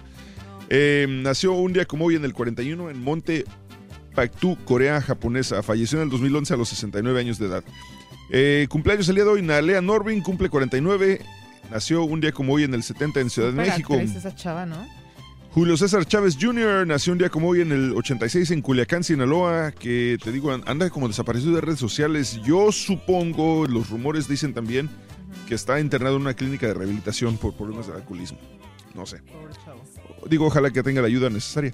Eh, nació un día como hoy en el 41 en Monte Pactu, Corea japonesa. Falleció en el 2011 a los 69 años de edad. Eh, cumpleaños el día de hoy, Nalea Norvin cumple 49. Nació un día como hoy en el 70 en Ciudad de México. esa chava, ¿no? Julio César Chávez Jr. nació un día como hoy en el 86 en Culiacán, Sinaloa, que te digo, anda como desaparecido de redes sociales. Yo supongo, los rumores dicen también, que está internado en una clínica de rehabilitación por problemas de alcoholismo. No sé. Digo, ojalá que tenga la ayuda necesaria.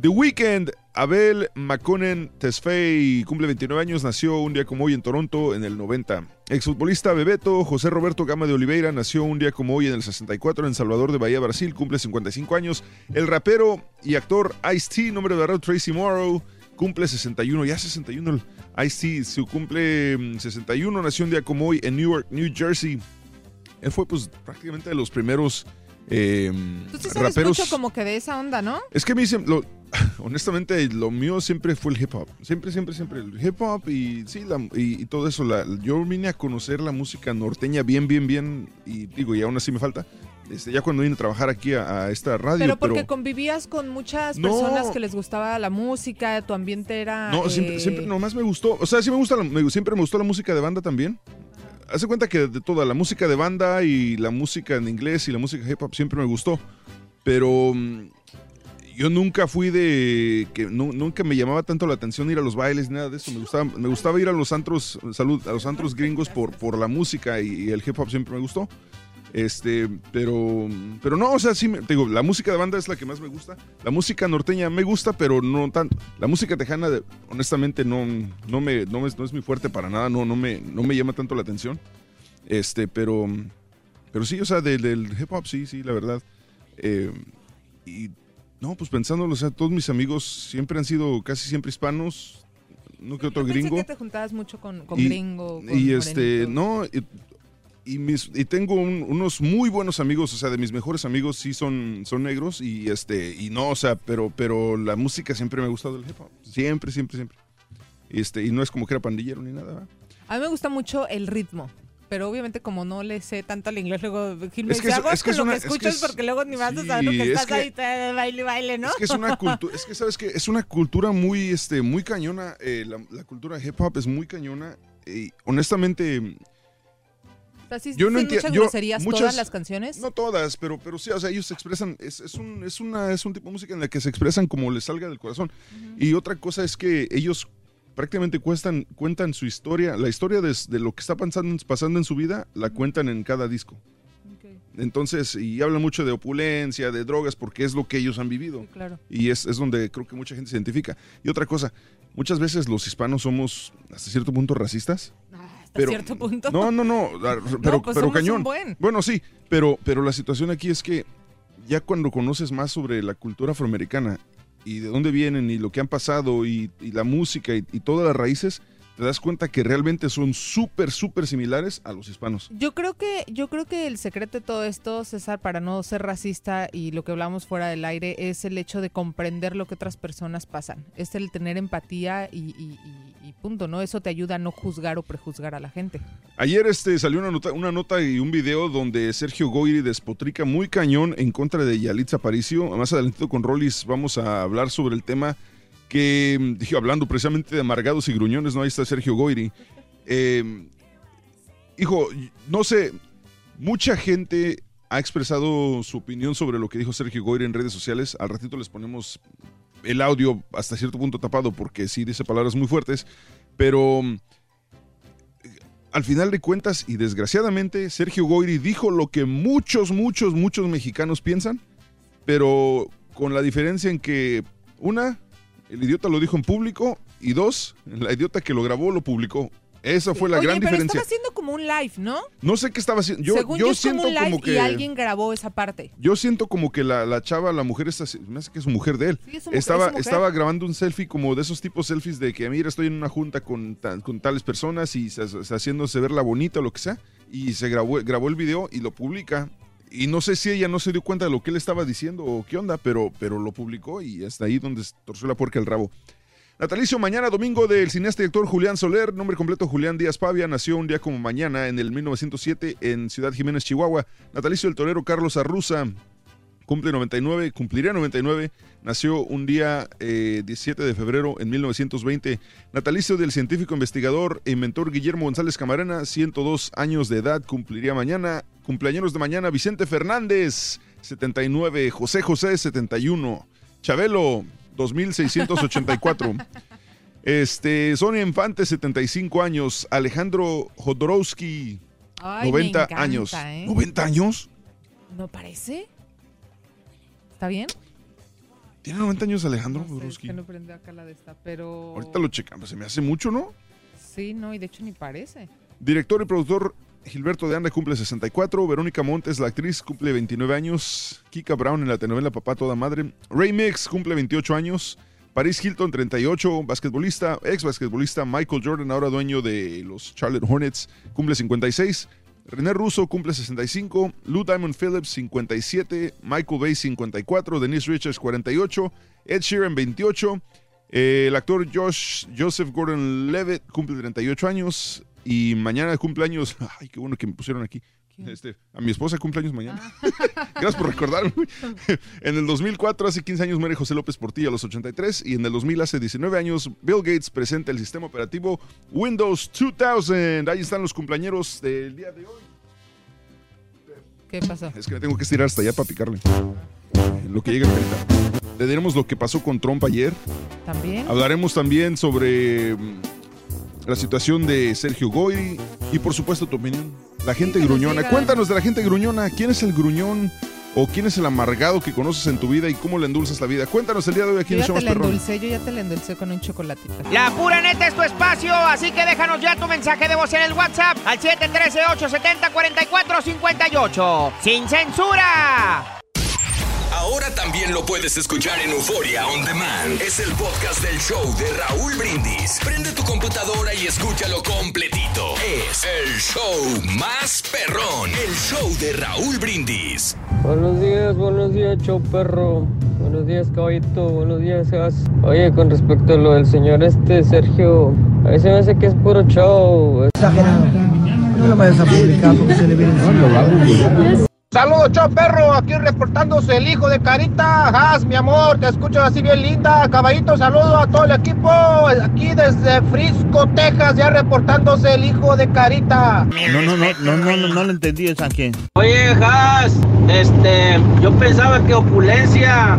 The Weeknd, Abel Maconen Tesfaye, cumple 29 años, nació un día como hoy en Toronto en el 90. Exfutbolista Bebeto, José Roberto Gama de Oliveira, nació un día como hoy en el 64 en Salvador de Bahía, Brasil, cumple 55 años. El rapero y actor Ice-T, nombre de verdad Tracy Morrow, cumple 61, ya 61 el Ice-T, su cumple mm, 61, nació un día como hoy en Newark, New Jersey. Él fue pues prácticamente de los primeros eh, Tú sí sabes raperos. mucho como que de esa onda, ¿no? Es que siem- lo- [LAUGHS] honestamente, lo mío siempre fue el hip hop. Siempre, siempre, siempre el hip hop y sí, la- y, y todo eso. La- yo vine a conocer la música norteña bien, bien, bien. Y digo, y aún así me falta. Este, ya cuando vine a trabajar aquí a, a esta radio, Pero pero. porque convivías con muchas No. personas que les gustaba la música, tu ambiente era... no, siempre, eh, siempre nomás me gustó. O sea, sí me gusta, la- me- siempre me gustó la música de banda también. Hace cuenta que de toda la música de banda y la música en inglés y la música hip hop siempre me gustó. Pero mm, yo nunca fui de que nu- nunca me llamaba tanto la atención ir a los bailes nada de eso. Me gustaba, me gustaba ir a los antros, salud, a los antros gringos por, por la música y, el hip hop siempre me gustó. Este, pero, pero no, o sea, sí, me- digo, la música de banda es la que más me gusta. La música norteña me gusta, pero no tanto. La música tejana, honestamente, no, no, me, no, me- no es mi fuerte para nada, no, no, me, no me llama tanto la atención. Este, pero, pero sí, o sea, del, del hip hop, sí, sí, la verdad. Eh, y no, pues pensándolo, o sea, todos mis amigos siempre han sido casi siempre hispanos, no que otro gringo. que te juntabas mucho con, con Y- gringo, con y este, morenito. no, y, y mis- y tengo un- unos muy buenos amigos, o sea, de mis mejores amigos sí son, son negros y este, y no, o sea, pero, pero la música siempre me ha gustado el hip hop. Siempre, siempre, siempre. Este, y no es como que era pandillero ni nada, ¿verdad? A mí me gusta mucho el ritmo. Pero obviamente como no le sé tanto al inglés, luego Gil me Es que dice, es- "Aguas es que es lo una- que es que escuchas es- porque luego ni vas a sí, saber lo que es estás que- ahí te- baile y baile, ¿no? Es que es una cultura, es que sabes que es una cultura muy, este, muy cañona. eh, la, la cultura hip hop es muy cañona. Y honestamente, O sea, ¿sí yo no entiendo. groserías muchas- todas las canciones? No todas, pero, pero sí, o sea, ellos se expresan. Es, es un, es, una, es un tipo de música en la que se expresan como les salga del corazón. Y otra cosa es que ellos prácticamente cuestan, cuentan su historia, la historia de, de lo que está pasando, pasando en su vida, la cuentan en cada disco. Entonces, y hablan mucho de opulencia, de drogas, porque es lo que ellos han vivido. claro. Y es, es donde creo que mucha gente se identifica. Y otra cosa, muchas veces los hispanos somos hasta cierto punto racistas. Hasta cierto punto. No, no, no, [LAUGHS] ah, pero, pues pero cañón. buen. Bueno, sí, pero, pero la situación aquí es que ya cuando conoces más sobre la cultura afroamericana y de dónde vienen y lo que han pasado y, la música y todas las raíces, te das cuenta que realmente son súper, súper similares a los hispanos. Yo creo que yo creo que el secreto de todo esto, César, para no ser racista y lo que hablamos fuera del aire es el hecho de comprender lo que otras personas pasan. Es el tener empatía y, y- y- y punto, ¿no? Eso te ayuda a no juzgar o prejuzgar a la gente. Ayer este, salió una nota, una nota y un video donde Sergio Goyri despotrica muy cañón en contra de Yalitza Aparicio. Más adelantito con Rollis vamos a hablar sobre el tema. Que, mm, dije, hablando precisamente de amargados y gruñones, ¿no? Ahí está Sergio Goyri. Eh, hijo, no sé, mucha gente ha expresado su opinión sobre lo que dijo Sergio Goyri en redes sociales. Al ratito les ponemos el audio hasta cierto punto tapado porque sí dice palabras muy fuertes, pero mm, al final de cuentas y desgraciadamente Sergio Goyri dijo lo que muchos, muchos, muchos mexicanos piensan, pero con la diferencia en que una, el idiota lo dijo en público y dos, la idiota que lo grabó lo publicó. Esa fue la Oye, gran pero diferencia. estaba haciendo como un live, ¿no? No sé qué estaba haciendo. Yo, Según yo siento como un live como que y alguien grabó esa parte. yo siento como que la, la chava, la mujer, esta, me hace que es mujer de él. Sí, es mujer, estaba, es su mujer. estaba grabando un selfie como de esos tipos selfies de que, mira, estoy en una junta con, con tales personas y se, se- haciéndose ver la bonita o lo que sea. Y se grabó, grabó el video y lo publica. Y no sé si ella no se dio cuenta de lo que él estaba diciendo o qué onda, pero, pero lo publicó y hasta ahí donde torció la puerca el rabo. Natalicio mañana domingo del cineasta y actor Julián Soler, nombre completo Julián Díaz Pavia, nació un día como mañana en el 1907 en Ciudad Jiménez, Chihuahua. Natalicio del torero Carlos Arruza, cumple 99, cumpliría 99, nació un día eh, 17 de febrero en 1920. Natalicio del científico investigador e inventor Guillermo González Camarena, 102 años de edad, cumpliría mañana. Cumpleaños de mañana Vicente Fernández, 79, José José, 71, Chabelo, 2684. Este, Sonia Infante, 75 años. Alejandro Jodorowsky, Ay, 90 me encanta, años. ¿eh? ¿90 años? ¿No parece? ¿Está bien? ¿Tiene 90 años Alejandro Es Jodorowsky? que no prende acá la de esta, pero... Ahorita lo checamos, se me hace mucho, ¿no? Sí, no, y de hecho ni parece. Director y productor Gilberto de Anda cumple 64. Verónica Montes, la actriz, cumple 29 años. Kika Brown en la telenovela Papá Toda Madre. Ray Mix cumple 28 años. Paris Hilton, 38, basquetbolista, ex basquetbolista. Michael Jordan, ahora dueño de los Charlotte Hornets, cumple 56. René Russo cumple 65. Lou Diamond Phillips, 57. Michael Bay, 54. Denise Richards, 48. Ed Sheeran, 28. Eh, el actor Josh, Joseph Gordon Levitt cumple 38 años y mañana cumpleaños. [LAUGHS] Ay, qué bueno que me pusieron aquí. Este, a mi esposa cumpleaños mañana. [LAUGHS] Gracias por recordarme. [LAUGHS] en el 2004, hace 15 años, muere José López Portilla a los 83. Y en el 2000, hace 19 años, Bill Gates presenta el sistema operativo Windows 2000. Ahí están los cumpleaños del día de hoy. ¿Qué pasó? Es que me tengo que estirar hasta allá para picarle. Lo que llega el carita. Le diremos lo que pasó con Trump ayer. ¿También? Hablaremos también sobre mm, la situación de Sergio Goyri y por supuesto tu opinión. La gente gruñona. Cuéntanos de la gente gruñona. ¿Quién es el gruñón o quién es el amargado que conoces en tu vida y cómo le endulzas la vida? Cuéntanos el día de hoy aquí Yo en el ya te la endulcé, yo ya te la endulcé con un chocolatito. La pura neta es tu espacio, así que déjanos ya tu mensaje de voz en el WhatsApp al 713-870-4458. ¡Sin censura! Ahora también lo puedes escuchar en Euforia On Demand. Es el podcast del show de Raúl Brindis. Prende tu computadora y escúchalo completito. Es el show más perrón. El show de Raúl Brindis. Buenos días, buenos días, show perro. Buenos días, caballito. Buenos días, gas. Oye, con respecto a lo del señor este, Sergio, a mí se me hace que es puro show. Exagerado. No lo vayas a publicar porque se le viene Saludos, chao perro, aquí reportándose el hijo de Carita, Gas, mi amor, te escucho así bien linda, caballito, saludo a todo el equipo, aquí desde Frisco, Texas, ya reportándose el hijo de Carita. No, no, no, no, no, no, no lo entendí, Sánchez. Oye, Jas, este, yo pensaba que opulencia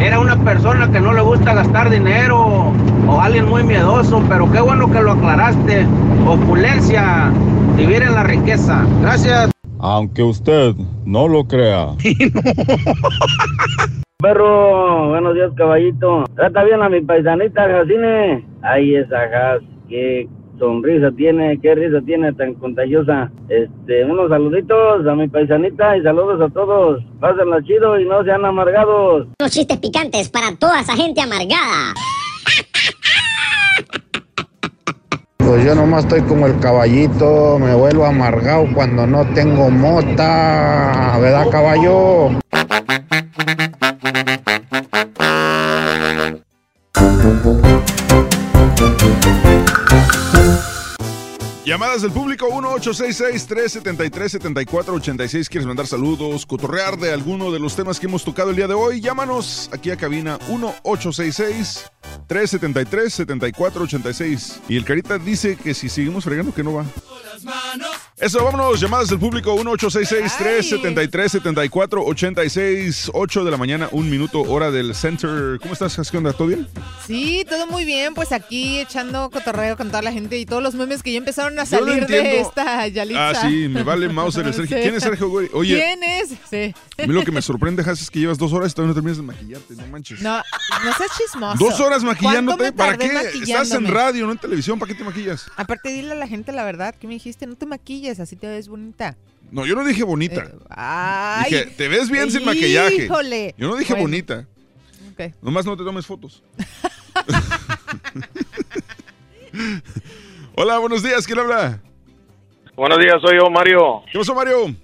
era una persona que no le gusta gastar dinero o alguien muy miedoso, pero qué bueno que lo aclaraste. Opulencia, vivir en la riqueza. Gracias. Aunque usted no lo crea. [LAUGHS] Perro, buenos días, caballito. Trata bien a mi paisanita, Jacine. Ay, esa Jas, qué sonrisa tiene, qué risa tiene tan contagiosa. Este, unos saluditos a mi paisanita y saludos a todos. Pásenla chido y no sean amargados. Unos chistes picantes para toda esa gente amargada. Pues yo nomás estoy como el caballito, me vuelvo amargado cuando no tengo mota, ¿verdad caballo? Llamadas del público 1-866-373-7486. ¿Quieres mandar saludos, cotorrear de alguno de los temas que hemos tocado el día de hoy? Llámanos aquí a cabina 373-7486. Y el Carita dice que si seguimos fregando que no va. Eso, vámonos. Llamadas del público 1-866-373-7486. 8 de la mañana, un minuto, hora del center. ¿Cómo estás? ¿Qué onda? ¿Todo bien? Sí, todo muy bien. Pues aquí echando cotorreo con toda la gente y todos los memes que ya empezaron a no salir de esta Yalitza. Ah, sí, me vale Mauser el [LAUGHS] Sergio. ¿Quién es Sergio, güey? Oye, ¿Quién es? Sí. a mí lo que me sorprende, Has, es que llevas dos horas y todavía no terminas de maquillarte. No manches. No, no seas chismoso. Dos horas maquillándote. ¿Cuánto me ¿Para qué? Estás en radio, no en televisión. ¿Para qué te maquillas? Aparte, dile a la gente la verdad. ¿Qué me dijiste? No te maquilles, así te ves bonita. No, yo no dije bonita. Eh, Ay. Dije, te ves bien sin maquillaje. Híjole. Yo no dije Bueno, bonita. ok. Nomás no te tomes fotos. [LAUGHS] Hola, buenos días. ¿Quién habla? Buenos días, soy yo, Mario. ¿Qué pasó, Mario?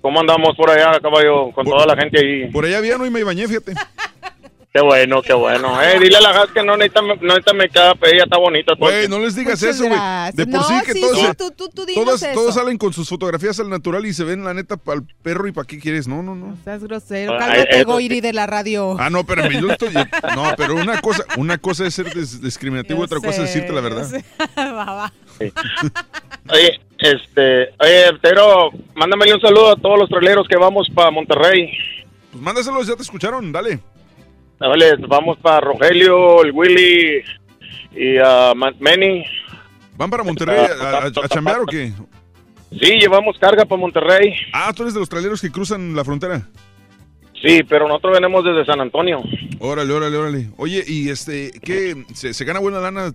¿Cómo andamos por allá, caballo? Con toda la gente ahí. Por allá bien, hoy me bañé, fíjate. [LAUGHS] Qué bueno, qué bueno. Eh, dile a la Has que no necesita, no necesita make-up, ella está bonita. todo el Güey, no les digas Muchas eso, güey. De por No, sí que sí, todos, sí, se- tú- tú- tú dinos todos, eso. todos salen con sus fotografías al natural y se ven, la neta, para el perro y para qué quieres. No, no, no. Seas grosero. Ah, Cálmate, Goiri de la radio. Ah, no, pero yo estoy. No, pero una cosa, una cosa es ser des- discriminativo, Yo otra cosa es decirte la verdad. [LAUGHS] Va, va. Oye, este, oye, pero mándamele un saludo a todos los traileros que vamos para Monterrey. Pues mándaselos, ya te escucharon, dale. Vale, vamos para Rogelio, el Willy y a Manny. ¿Van para Monterrey a, a- a chambear o qué? Sí, llevamos carga para Monterrey. Ah, tú eres de los traileros que cruzan la frontera. Sí, pero nosotros venimos desde San Antonio. Órale, órale, órale. Oye, y este, ¿qué? ¿Se, se gana buena lana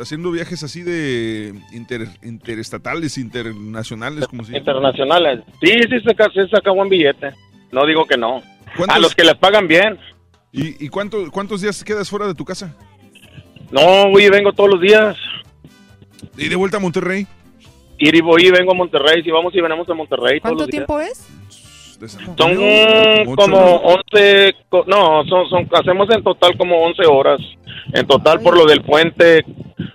haciendo viajes así de inter- interestatales, internacionales, como si? Internacionales. Sí, sí, se saca, se saca buen billete. No digo que no. ¿Cuántos- A los que les pagan bien. ¿Y, y cuánto- cuántos días quedas fuera de tu casa? No, güey, vengo todos los días. ¿Y de vuelta a Monterrey? Ir y voy y vengo a Monterrey. Si vamos y venimos a Monterrey todos ¿Cuánto los días. tiempo es? Son Ocho como horas. 11, co- no, son, son, hacemos en total como 11 horas. En total por lo del puente.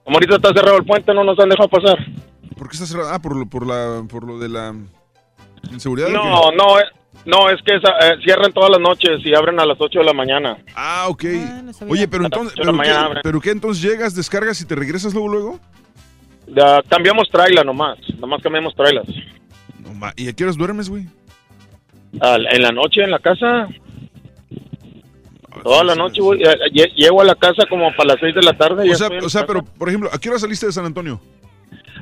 Como ahorita está cerrado el puente, no nos han dejado pasar. ¿Por qué está cerrado? Ah, por lo, por la, por lo de la inseguridad. No, no, eh, no, es que esa- eh, cierran todas las noches y abren a las 8 de la mañana. Ah, ok. Oye, pero entonces, pero qué, pero qué entonces llegas, descargas y te regresas luego, luego? Ya, cambiamos traila nomás, nomás cambiamos ma- ¿Y a qué horas duermes, güey? En la noche en la casa. Toda la noche, güey. eh, lle- Llego a la casa como para las 6 de la tarde. ya O sea, o pero, por ejemplo, ¿a qué hora saliste de San Antonio?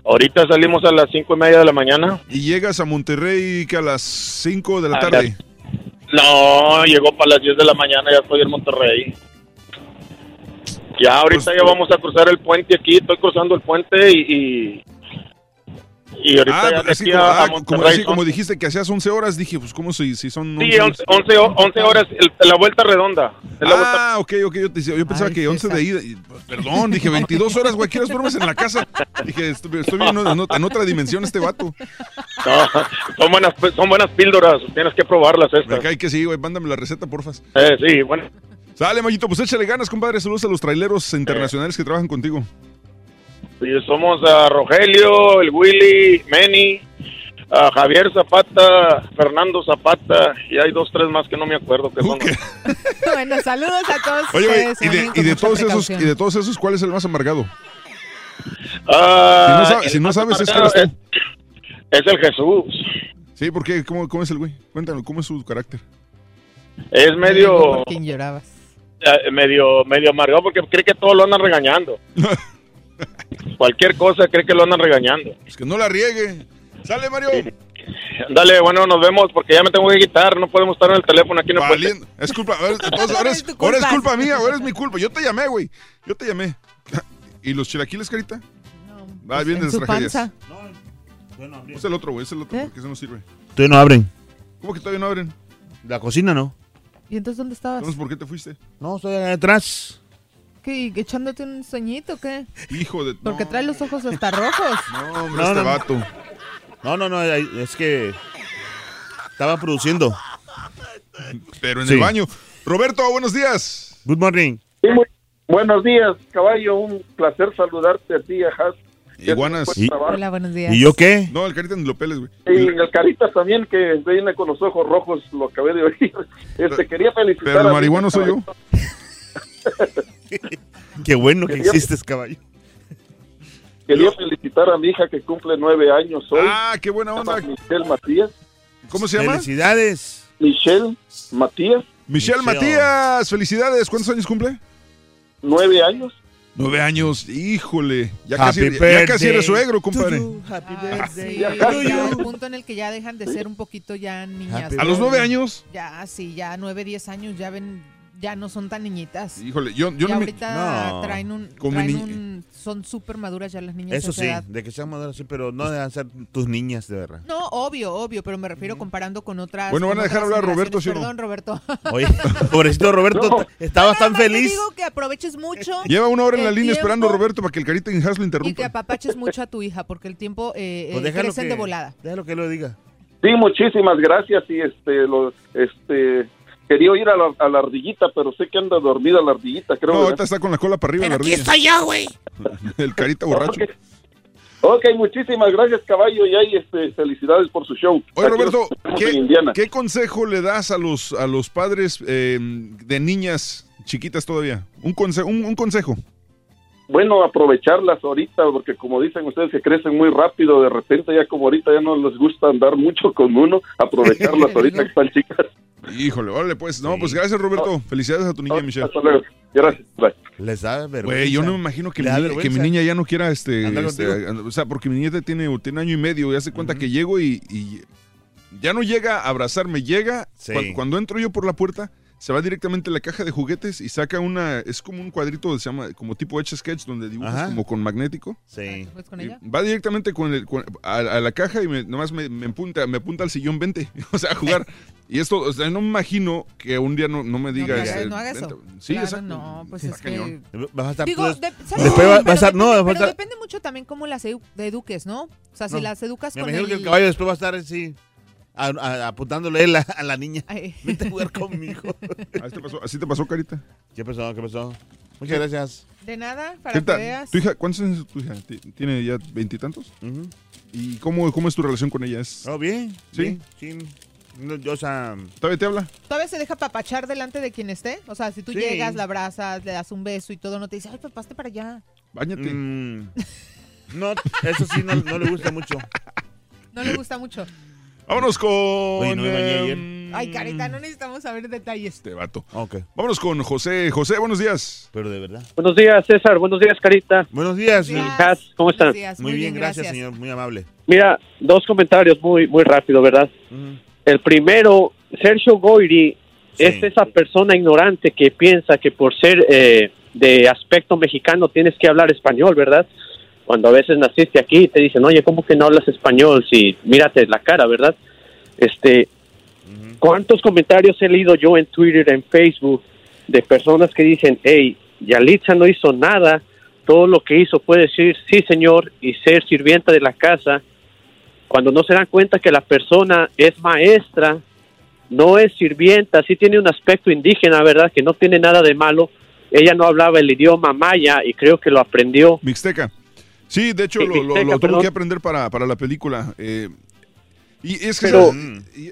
Ahorita salimos a las cinco y media de la mañana. Y llegas a Monterrey que a las 5 de la Ah, tarde. No, llegó para las 10 de la mañana, ya estoy en Monterrey. Ya ahorita Pues, ya vamos a cruzar el puente aquí, estoy cruzando el puente y... y... ahorita Ah, ya de así como, a, ah, como, así como dijiste que hacías 11 horas, dije, pues, ¿cómo si, si son Sí, 11, 11, ho- 11 horas, el- la vuelta redonda. La vuelta- Ah, ok, ok, yo, te yo pensaba que 11 de ida. y, pues, perdón, dije 22 horas, güey, ¿qué horas duermes en la casa? Dije, estoy, estoy viendo en, en otra dimensión este vato. No, son buenas, son buenas píldoras, tienes que probarlas Me estas. cae que sí, güey, mándame la receta, porfas. Eh, sí, bueno. Sale, Mayito, pues échale ganas, compadre. Saludos a los traileros internacionales que trabajan contigo. Somos a Rogelio, el Willy, Manny, a Javier Zapata, Fernando Zapata y hay dos, tres más que no me acuerdo que son. [LAUGHS] bueno, saludos a todos Oye, güey, ustedes. y de, y todos esos, y de todos esos, ¿cuál es el más amargado? Ah, si no, si sabes, es. Es el Jesús. Sí, ¿por qué? ¿Cómo, cómo es el güey? Cuéntanos, ¿cómo es su carácter? Es medio, ¿Por quién llorabas? eh, medio, medio amargado porque cree que todo lo andan regañando. [LAUGHS] Cualquier cosa cree que lo andan regañando. Pues que no la riegue. Sale, Mario. Dale, bueno, nos vemos porque ya me tengo que quitar. No podemos estar en el teléfono aquí en el puente. Valiendo. Es culpa, ahora, [LAUGHS] entonces, ahora, es, ahora es culpa mía, ahora es mi culpa. Yo te llamé, güey. Yo te llamé. [LAUGHS] ¿Y los chilaquiles, carita? No. Ah, bien de en las tragedias. panza. Es el otro, güey, es el otro, ¿Eh? porque ese no sirve. Todavía no abren. ¿Cómo que todavía no abren? La cocina no. ¿Y entonces dónde estabas? Entonces, ¿por qué te fuiste? No, estoy atrás. ¿Qué? ¿Echándote un sueñito qué? Hijo de... Porque trae los ojos hasta rojos. [LAUGHS] No, hombre, No, este no. vato. No, no, no, es que estaba produciendo. Pero en Sí. el baño. Roberto, buenos días. Good morning. Sí, muy buenos días, caballo. Un placer saludarte a ti, a Has. Iguanas. Trabajo. Hola, buenos días. ¿Y yo qué? No, el carita ni lo peles, güey. Y el Caritas también, que viene con los ojos rojos, lo acabé de oír. [LAUGHS] Este, quería felicitar Pero el marihuano soy yo. [LAUGHS] [LAUGHS] Qué bueno que Quería- existes, caballo. Quería felicitar a mi hija que cumple nueve años hoy. Ah, qué buena onda. Michelle Matías. ¿Cómo se llama? Felicidades. Michelle Matías, Michelle Matías, felicidades. ¿Cuántos años cumple? nueve años. Nueve años, híjole. Ya Happy casi, ya casi eres suegro, compadre. Happy Sí, Ya ya, casi. el punto en el que ya dejan de ser un poquito ya niñas. ¿A los nueve años? Ya, sí, ya nueve, diez años ya ven, ya no son tan niñitas. Híjole, yo, yo ya no me... ahorita No. traen un, traen ni- un- son súper maduras ya las niñas Eso de sí, edad. de que sean maduras, sí, pero no deben ser tus niñas, de verdad. No, obvio, obvio, pero me refiero comparando con otras. Bueno, con van a dejar hablar a Roberto, generaciones. ¿sí o no? Perdón, Roberto. Oye, pobrecito Roberto, [LAUGHS] estabas tan más te feliz. digo que aproveches mucho. Lleva una hora en la línea esperando Roberto para que el carita en lo Y que interrumpa. apapaches mucho a tu hija, porque el tiempo eh, Pues eh, crecen que, de volada. déjalo que lo diga. Sí, muchísimas gracias. Y este, lo, este, quería ir a la, a la ardillita, pero sé que anda dormida la ardillita, creo. No, ¿verdad? ahorita está con la cola para arriba la Aquí ardilla. está ya, güey. [LAUGHS] El carita borracho. Ok, muchísimas gracias, caballo. Y ahí, este, felicidades por su show. Oye, Aquí Roberto, ¿qué, consejo le das a los, a los padres eh, de niñas chiquitas todavía? Un, conse- un, un consejo. Bueno, aprovecharlas ahorita, porque como dicen ustedes que crecen muy rápido, de repente ya como ahorita ya no les gusta andar mucho con uno, aprovecharlas [LAUGHS] ahorita que están chicas. Híjole, órale pues. No, pues gracias Roberto. Felicidades a tu niña, Michelle. Hasta luego. Gracias. Bye. Les da vergüenza. Güey, yo no me imagino que, mi, que mi niña ya no quiera, este, Andar este, o sea, porque mi nieta tiene, tiene año y medio y hace cuenta que llego y, y ya no llega a abrazarme, llega, Sí. cuando, entro yo por la puerta, se va directamente a la caja de juguetes y saca una, es como un cuadrito, se llama, como tipo Etch Sketch, donde dibujas Ajá. como con magnético. Sí. Pues con ella. Va directamente con el, con- a, a la caja y me, nomás me, me apunta, me apunta al sillón 20, [LAUGHS] o sea, a jugar. y esto, o sea, no me imagino que un día no, no me diga... no, no haga eso. Sí, Claro, exacto. no, pues es que- cañón. Vas a estar Digo, tú- de- ¿sabes Después va, va a estar, no, depende, va a pero depende mucho también cómo las edu- eduques, ¿no? O sea, si No. las educas Me con imagino el... que el caballo después va a estar así, a- a- apuntándole él a, a la niña. Ay. [LAUGHS] Vente a jugar conmigo. Así te pasó, así te pasó, Carita. ¿Qué pasó? ¿Qué pasó? Muchas gracias. De nada, para ¿Qué que tal? veas. ¿Tu hija, ¿Cuántos años es tu hija? ¿Ti- ¿Tiene ya veintitantos? ¿Y cómo, cómo es tu relación con ella? ¿Es, Oh, bien. ¿Sí? bien, sí. No, yo, o sea, ¿Todavía te habla? ¿Todavía se deja papachar delante de quien esté? O sea, si tú Sí. llegas, la abrazas, le das un beso y todo, no te dice, ay, papá, hazte para allá. Báñate. mm, no, eso sí no, no le gusta mucho. [LAUGHS] No le gusta mucho. Vámonos con... Oye, no em, Ay, carita, no necesitamos saber detalles. Este vato. Ok, Vámonos con José. José, buenos días. pero de verdad. Buenos días, César. Buenos días, Carita. Buenos días. Buenos días. ¿Cómo están? Buenos días, Muy bien, gracias, señor. Muy amable. Mira, dos comentarios muy muy rápido, ¿verdad? Ujú. El primero, Sergio Goyri Sí. es esa persona ignorante que piensa que por ser eh, de aspecto mexicano tienes que hablar español, ¿verdad? Cuando a veces naciste aquí te dicen, oye, ¿cómo que no hablas español? Si mírate la cara, ¿verdad? Este, ¿cuántos comentarios he leído yo en Twitter, en Facebook, de personas que dicen, hey, Yalitza no hizo nada, todo lo que hizo fue decir, sí, señor, y ser sirvienta de la casa, cuando no se dan cuenta que la persona es maestra, no es sirvienta, sí tiene un aspecto indígena, ¿verdad? Que no tiene nada de malo. Ella no hablaba el idioma maya y creo que lo aprendió. Mixteca. Sí, de hecho Sí, lo, lo- lo tuvo perdón. que aprender para, para la película. eh, y es que Pero-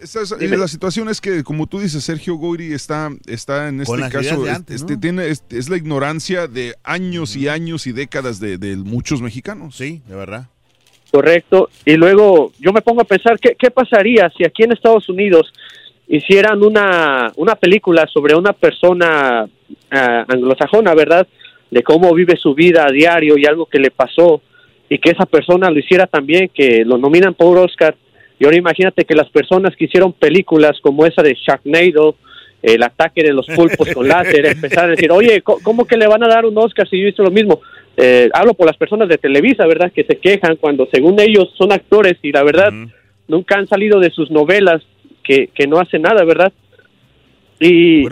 esa- esa- la situación es que, como tú dices, Sergio Goyri está, está en este caso, antes, este, ¿no? tiene, es, es la ignorancia de años y años y décadas de, de muchos mexicanos. Sí, de verdad. Correcto. Y luego yo me pongo a pensar, ¿qué, qué pasaría si aquí en Estados Unidos hicieran una, una película sobre una persona anglosajona, ¿verdad? De cómo vive su vida a diario y algo que le pasó y que esa persona lo hiciera también, que lo nominan por Oscar. Y ahora imagínate que las personas que hicieron películas como esa de Sharknado, el ataque de los pulpos con láser, [LAUGHS] empezaron a decir, oye, ¿cómo- ¿cómo que le van a dar un Oscar si yo hice lo mismo? Eh, hablo por las personas de Televisa, ¿verdad? Que se quejan cuando según ellos son actores y la verdad nunca han salido de sus novelas que, que no hacen nada, ¿verdad? Y,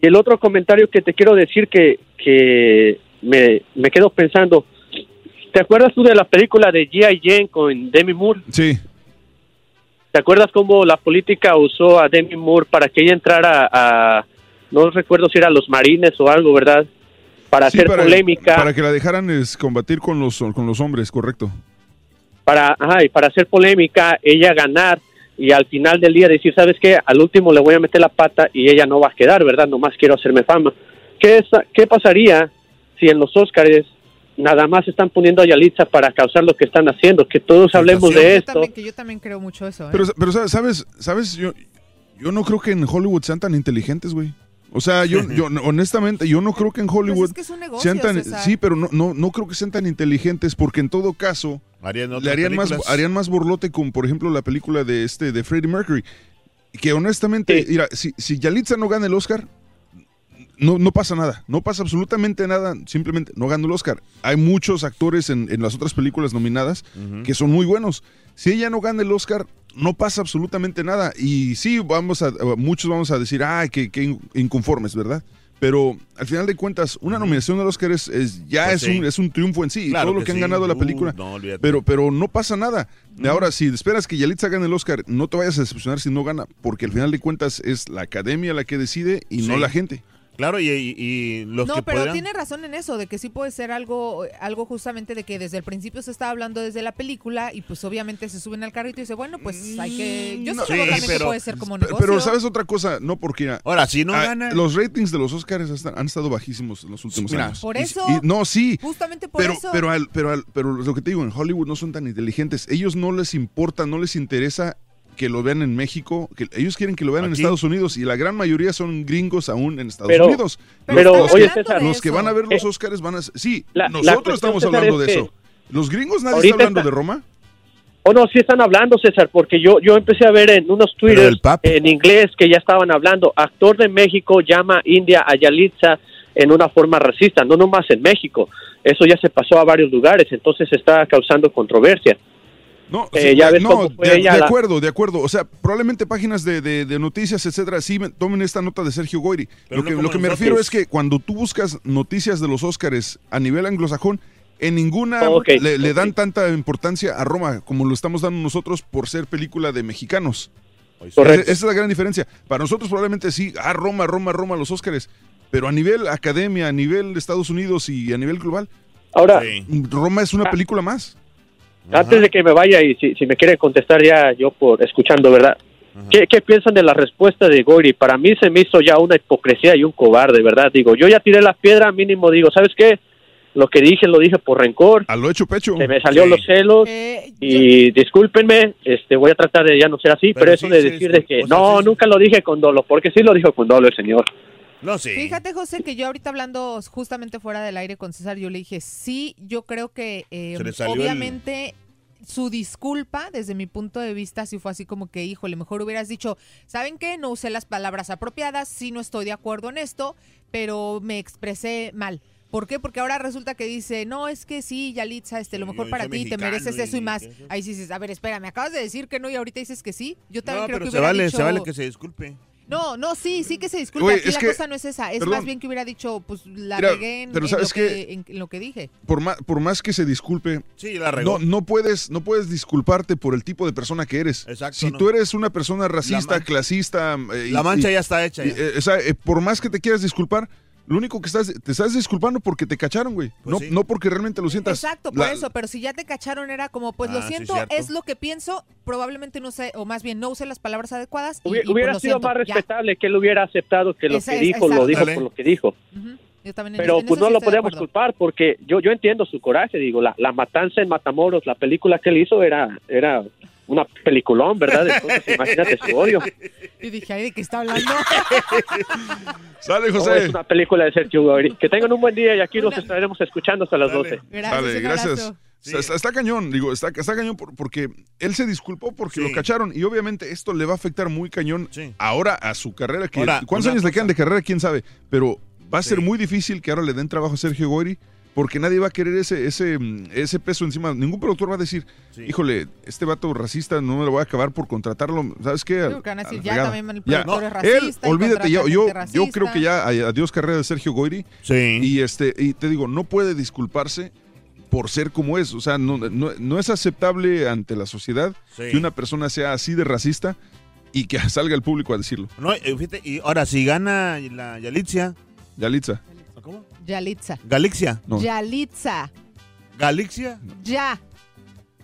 y el otro comentario que te quiero decir que, que me, me quedo pensando, ¿te acuerdas tú de la película de G.I. Jane con Demi Moore? Sí. ¿Te acuerdas cómo la política usó a Demi Moore para que ella entrara a, no recuerdo si era los marines o algo, ¿verdad? Para Sí, hacer para, polémica. para que la dejaran es, combatir con los, con los hombres, correcto. para, ajá, y para hacer polémica, ella ganar y al final del día decir, ¿sabes qué? Al último le voy a meter la pata y ella no va a quedar, ¿verdad? Nomás quiero hacerme fama. ¿Qué, es, qué pasaría si en los Óscares nada más están poniendo a Yalitza para causar lo que están haciendo, que todos hablemos de Yo esto. también, que yo también creo mucho eso. ¿eh? Pero, pero ¿sabes? ¿sabes? ¿Sabes? Yo, yo no creo que en Hollywood sean tan inteligentes, güey. O sea, yo, [LAUGHS] yo honestamente, yo no creo que en Hollywood Pues es que es un negocio, sean tan, César. sí, pero no, no, no creo que sean tan inteligentes porque en todo caso Harían le harían más, harían más borlote con, por ejemplo, la película de este de Freddie Mercury, que honestamente, mira, si, si Yalitza no gana el Oscar, no, no pasa nada, no pasa absolutamente nada, simplemente no gana el Oscar. Hay muchos actores en, en las otras películas nominadas que son muy buenos. Si ella no gana el Oscar, no pasa absolutamente nada. Y sí, vamos a, muchos vamos a decir, ay, que, que in- inconformes, ¿verdad? Pero al final de cuentas, una nominación al Oscar es, es- ya Pues es, sí. un, es un triunfo en sí. Claro todo lo que que han sí. ganado la Uh, película. no, pero, pero no pasa nada. Ahora, si esperas que Yalitza gane el Oscar, no te vayas a decepcionar si no gana, porque al final de cuentas es la academia la que decide y no la gente. Claro, y, y- y los no, que pero podrían- tiene razón en eso, de que sí puede ser algo, algo justamente de que desde el principio se estaba hablando desde la película y pues obviamente se suben al carrito y dice, bueno, pues hay que... Yo sí No, sí, pero- puede ser como negocio. Pero sabes otra cosa, no porque mira, Ahora, si no ah, gana- los ratings de los Oscars están- han estado bajísimos en los últimos Mira, años. Por Y- eso, y- no, sí. justamente por Pero, eso. pero, al- pero, al- pero lo que te digo, en Hollywood no son tan inteligentes. Ellos no les importa, no les interesa que lo vean en México. Que ellos quieren que lo vean en. Estados Unidos y la gran mayoría son gringos aún en Estados Pero- Unidos. pero, los, oye, que, César, los que van a ver los Eh, Oscars van a... Sí, la- nosotros estamos César, hablando es de que eso. Los gringos nadie está hablando está- de Roma. Oh, no, sí están hablando, César, porque yo, yo empecé a ver en unos twitters en inglés que ya estaban hablando. Actor de México llama India a Yalitza en una forma racista, no nomás en México. Eso ya se pasó a varios lugares, entonces está causando controversia. No, Eh, sí, ya de- ves no, cómo fue de, ella de la- acuerdo, de acuerdo. O sea, probablemente páginas de, de- de noticias, etcétera, sí me- tomen esta nota de Sergio Goyri. Pero Lo no que, lo que me refiero es que cuando tú buscas noticias de los Óscares a nivel anglosajón, en ninguna le, dan tanta importancia a Roma como lo estamos dando nosotros por ser película de mexicanos. Correcto. Esa, es la gran diferencia. Para nosotros probablemente sí, ah, Roma, Roma, Roma, los Óscares. Pero a nivel academia, a nivel de Estados Unidos y a nivel global, Ahora, Roma es Ah. una película más. Antes de que me vaya y si, si me quiere contestar ya yo por escuchando, ¿verdad? ¿Qué, qué piensan de la respuesta de Goyri? Para mí se me hizo ya una hipocresía y un cobarde, ¿verdad? Digo, yo ya tiré la piedra, mínimo digo, ¿sabes qué? Lo que dije lo dije por rencor. A lo hecho pecho. Se me salió Sí. los celos Eh, y discúlpenme, este, voy a tratar de ya no ser así, pero, Pero eso sí de decir de que discul- o sea, no, nunca lo dije con dolo, porque sí lo dijo con dolo el señor. No, sí. Fíjate, José, que yo ahorita hablando justamente fuera del aire con César, yo le dije, sí, yo creo que eh, el- obviamente su disculpa, desde mi punto de vista, sí fue así como que, híjole, mejor hubieras dicho, ¿saben qué? No usé las palabras apropiadas, sí no estoy de acuerdo en esto, pero me expresé mal. ¿Por qué? Porque ahora resulta que dice, no, es que sí, Yalitza, este, lo mejor para ti, te mereces eso y y más. eso. Ahí sí dices, a ver, espera, me acabas de decir que no y ahorita dices que sí. Yo también No, creo pero que se vale, dicho... se vale que se disculpe. No, no, sí, sí que se disculpa. Oye, Aquí es la que- cosa no es esa. Es perdón. más bien que hubiera dicho, pues la Mira, regué en, pero en ¿sabes lo que, qué? en- lo que dije. por más, por más que se disculpe, Sí, la regó. no, no puedes, no puedes disculparte por el tipo de persona que eres. Exacto, si no. tú eres una persona racista, clasista, eh, La mancha y- ya está hecha. y, eh, o sea, eh, por más que te quieras disculpar, lo único que estás, te estás disculpando porque te cacharon, güey. Pues no, sí. no porque realmente lo sientas. Exacto, por La- eso. Pero si ya te cacharon, era como, pues lo Ah, sí, siento, cierto. es lo que pienso. Probablemente no sé, o más bien no usé las palabras adecuadas. y- Hubiera, y, pues, hubiera lo sido siento, más ya. respetable que él hubiera aceptado que lo Esa que es- dijo lo exacto. dijo Dale. por lo que dijo. Ujú, Yo también Pero pues no sí lo podemos acuerdo. culpar porque yo yo entiendo su coraje, digo, la, la matanza en Matamoros, la película que él hizo era era una peliculón, ¿verdad? Entonces imagínate su odio. Y dije, ay, ¿de qué está hablando? [LAUGHS] Sale, No, José. es una película de Sergio Goyri. Que tengan un buen día y aquí nos estaremos escuchando hasta las 12. Gracias, Dale, gracias. Está, cañón, digo, está, está cañón por- porque él se disculpó porque Sí. lo cacharon y obviamente esto le va a afectar muy cañón Sí. ahora a su carrera. Que, Ahora, ¿Cuántos una años le quedan de carrera? ¿Quién sabe? Pero va a ser muy difícil que ahora le den trabajo a Sergio Goyri porque nadie va a querer ese, ese, mm, ese peso encima. Ningún productor va a decir, Sí. híjole, este vato racista no me lo voy a acabar por contratarlo. ¿Sabes qué? Creo que van a decir, ya también el Ya. productor es Él, racista y olvídate, yo, contrata yo, gente yo creo racista. que ya adiós carrera de Sergio Goyri. Sí. Y este, y te digo, no puede disculparse por ser como es. O sea, no, no, no es aceptable ante la sociedad Sí. que una persona sea así de racista y que [LAUGHS] salga el público a decirlo. No, eh, fíjate, y ahora, si gana la Yalitza. Yalitza. ¿Cómo? Yalitza. Galixia. No. Yalitza. Galixia. Ya.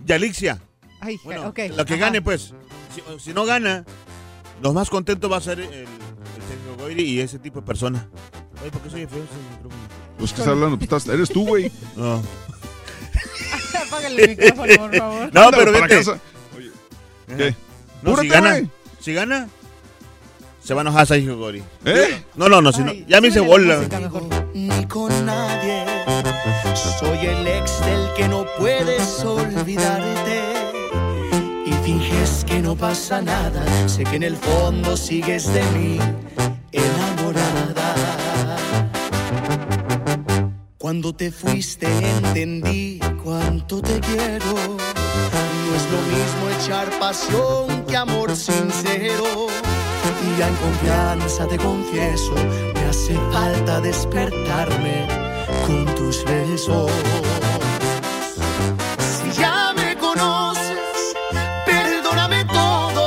Yalixia. Ay, Bueno, ok. lo que ajá. gane, pues. Si, si no gana, lo más contento va a ser el, el Sergio Goyri y ese tipo de persona. Oye, ¿por qué soy feo ese micrófono? Pues que está hablando, pues, estás- eres tú, güey. [LAUGHS] No. [LAUGHS] Apágale el micrófono, por favor. [LAUGHS] No, Ándale pero vete. casa. Oye, ¿qué? No, si Apúrate, gana, güey. si gana, se va a enojar Sergio Gori. ¿Eh? No, no, no, si no, ya me hice bola. Ni con nadie. Soy el ex del que no puedes olvidarte. Y finges que no pasa nada. Sé que en el fondo sigues de mí enamorada. Cuando te fuiste entendí cuánto te quiero. No es lo mismo echar pasión que amor sincero. Y ya en confianza te confieso, hace falta despertarme con tus besos. Si ya me conoces, perdóname todo.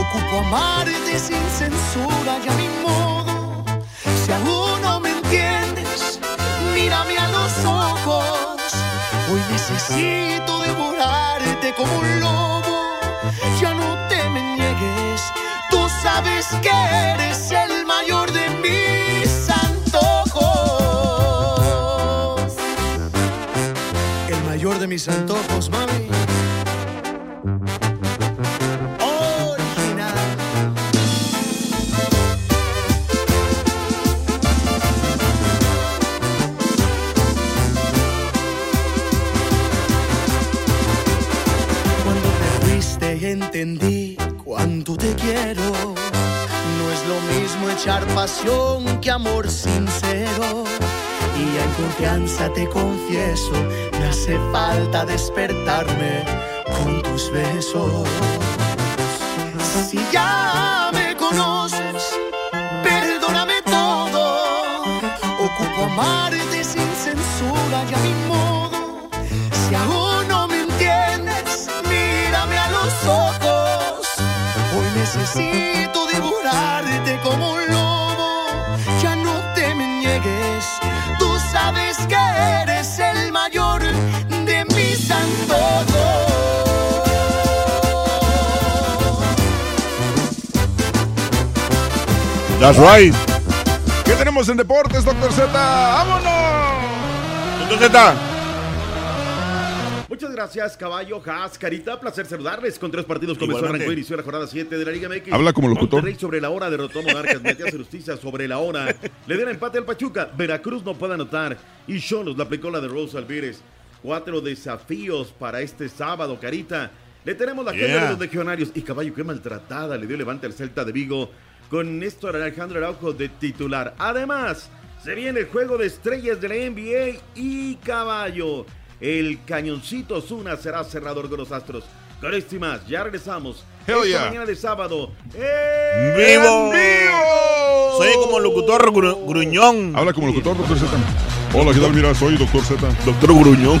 Ocupo amarte sin censura y a mi modo. Si aún no me entiendes, mírame a los ojos. Hoy necesito devorarte como un lobo. Ya no te me niegues, tú sabes que eres el de mis antojos, mami. Original. Cuando te entendí cuánto te quiero. No es lo mismo echar pasión que amor sincero. En confianza te confieso, me hace falta despertarme con tus besos. Si ya me conoces, perdóname todo. Ocupo amarte sin censura y a mi modo. Si aún no me entiendes, mírame a los ojos. Hoy necesito que eres el mayor de mis antojos. That's right. ¿Qué tenemos en deportes, doctor Z? ¡Vámonos! Doctor Z. Gracias, caballo, Haas, Carita. Placer saludarles. Con tres partidos comenzó, arrancó, inició la jornada 7 de la Liga MX. Habla como locutor. Monterrey sobre la hora derrotó a Monarcas. [LAUGHS] Matías Justicia sobre la hora. Le dieron empate al Pachuca. Veracruz no puede anotar. Y Cholos le aplicó la de Rosa Alvírez. Cuatro desafíos para este sábado, Carita. Le tenemos la Yeah. agenda de los legionarios. Y caballo, qué maltratada le dio levante al Celta de Vigo. Con Néstor Alejandro Araujo de titular. Además, se viene el juego de estrellas de la NBA y caballo. El cañoncito Zuna será cerrador con los Astros. Con esto y más, ya regresamos. Hell Esta yeah. mañana de sábado. ¡Vivo! Soy como locutor gru- gruñón. Habla como locutor, doctor Z. Hola, ¿qué tal? Mira, soy doctor Z. Doctor Gruñón.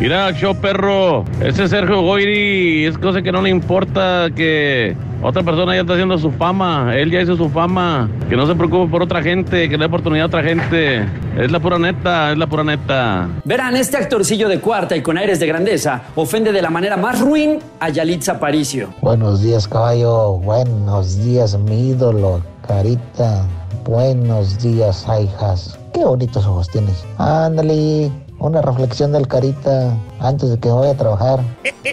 Mira, show perro, ese Sergio Goyri es cosa que no le importa que otra persona ya está haciendo su fama, él ya hizo su fama, que no se preocupe por otra gente, que le dé oportunidad a otra gente, es la pura neta, es la pura neta. Verán, este actorcillo de cuarta y con aires de grandeza ofende de la manera más ruin a Yalitza Aparicio. Buenos días, caballo. Buenos días, mi ídolo, Carita. Buenos días, hijas. Qué bonitos ojos tienes. Ándale, una reflexión del Carita antes de que vaya a trabajar. [LAUGHS]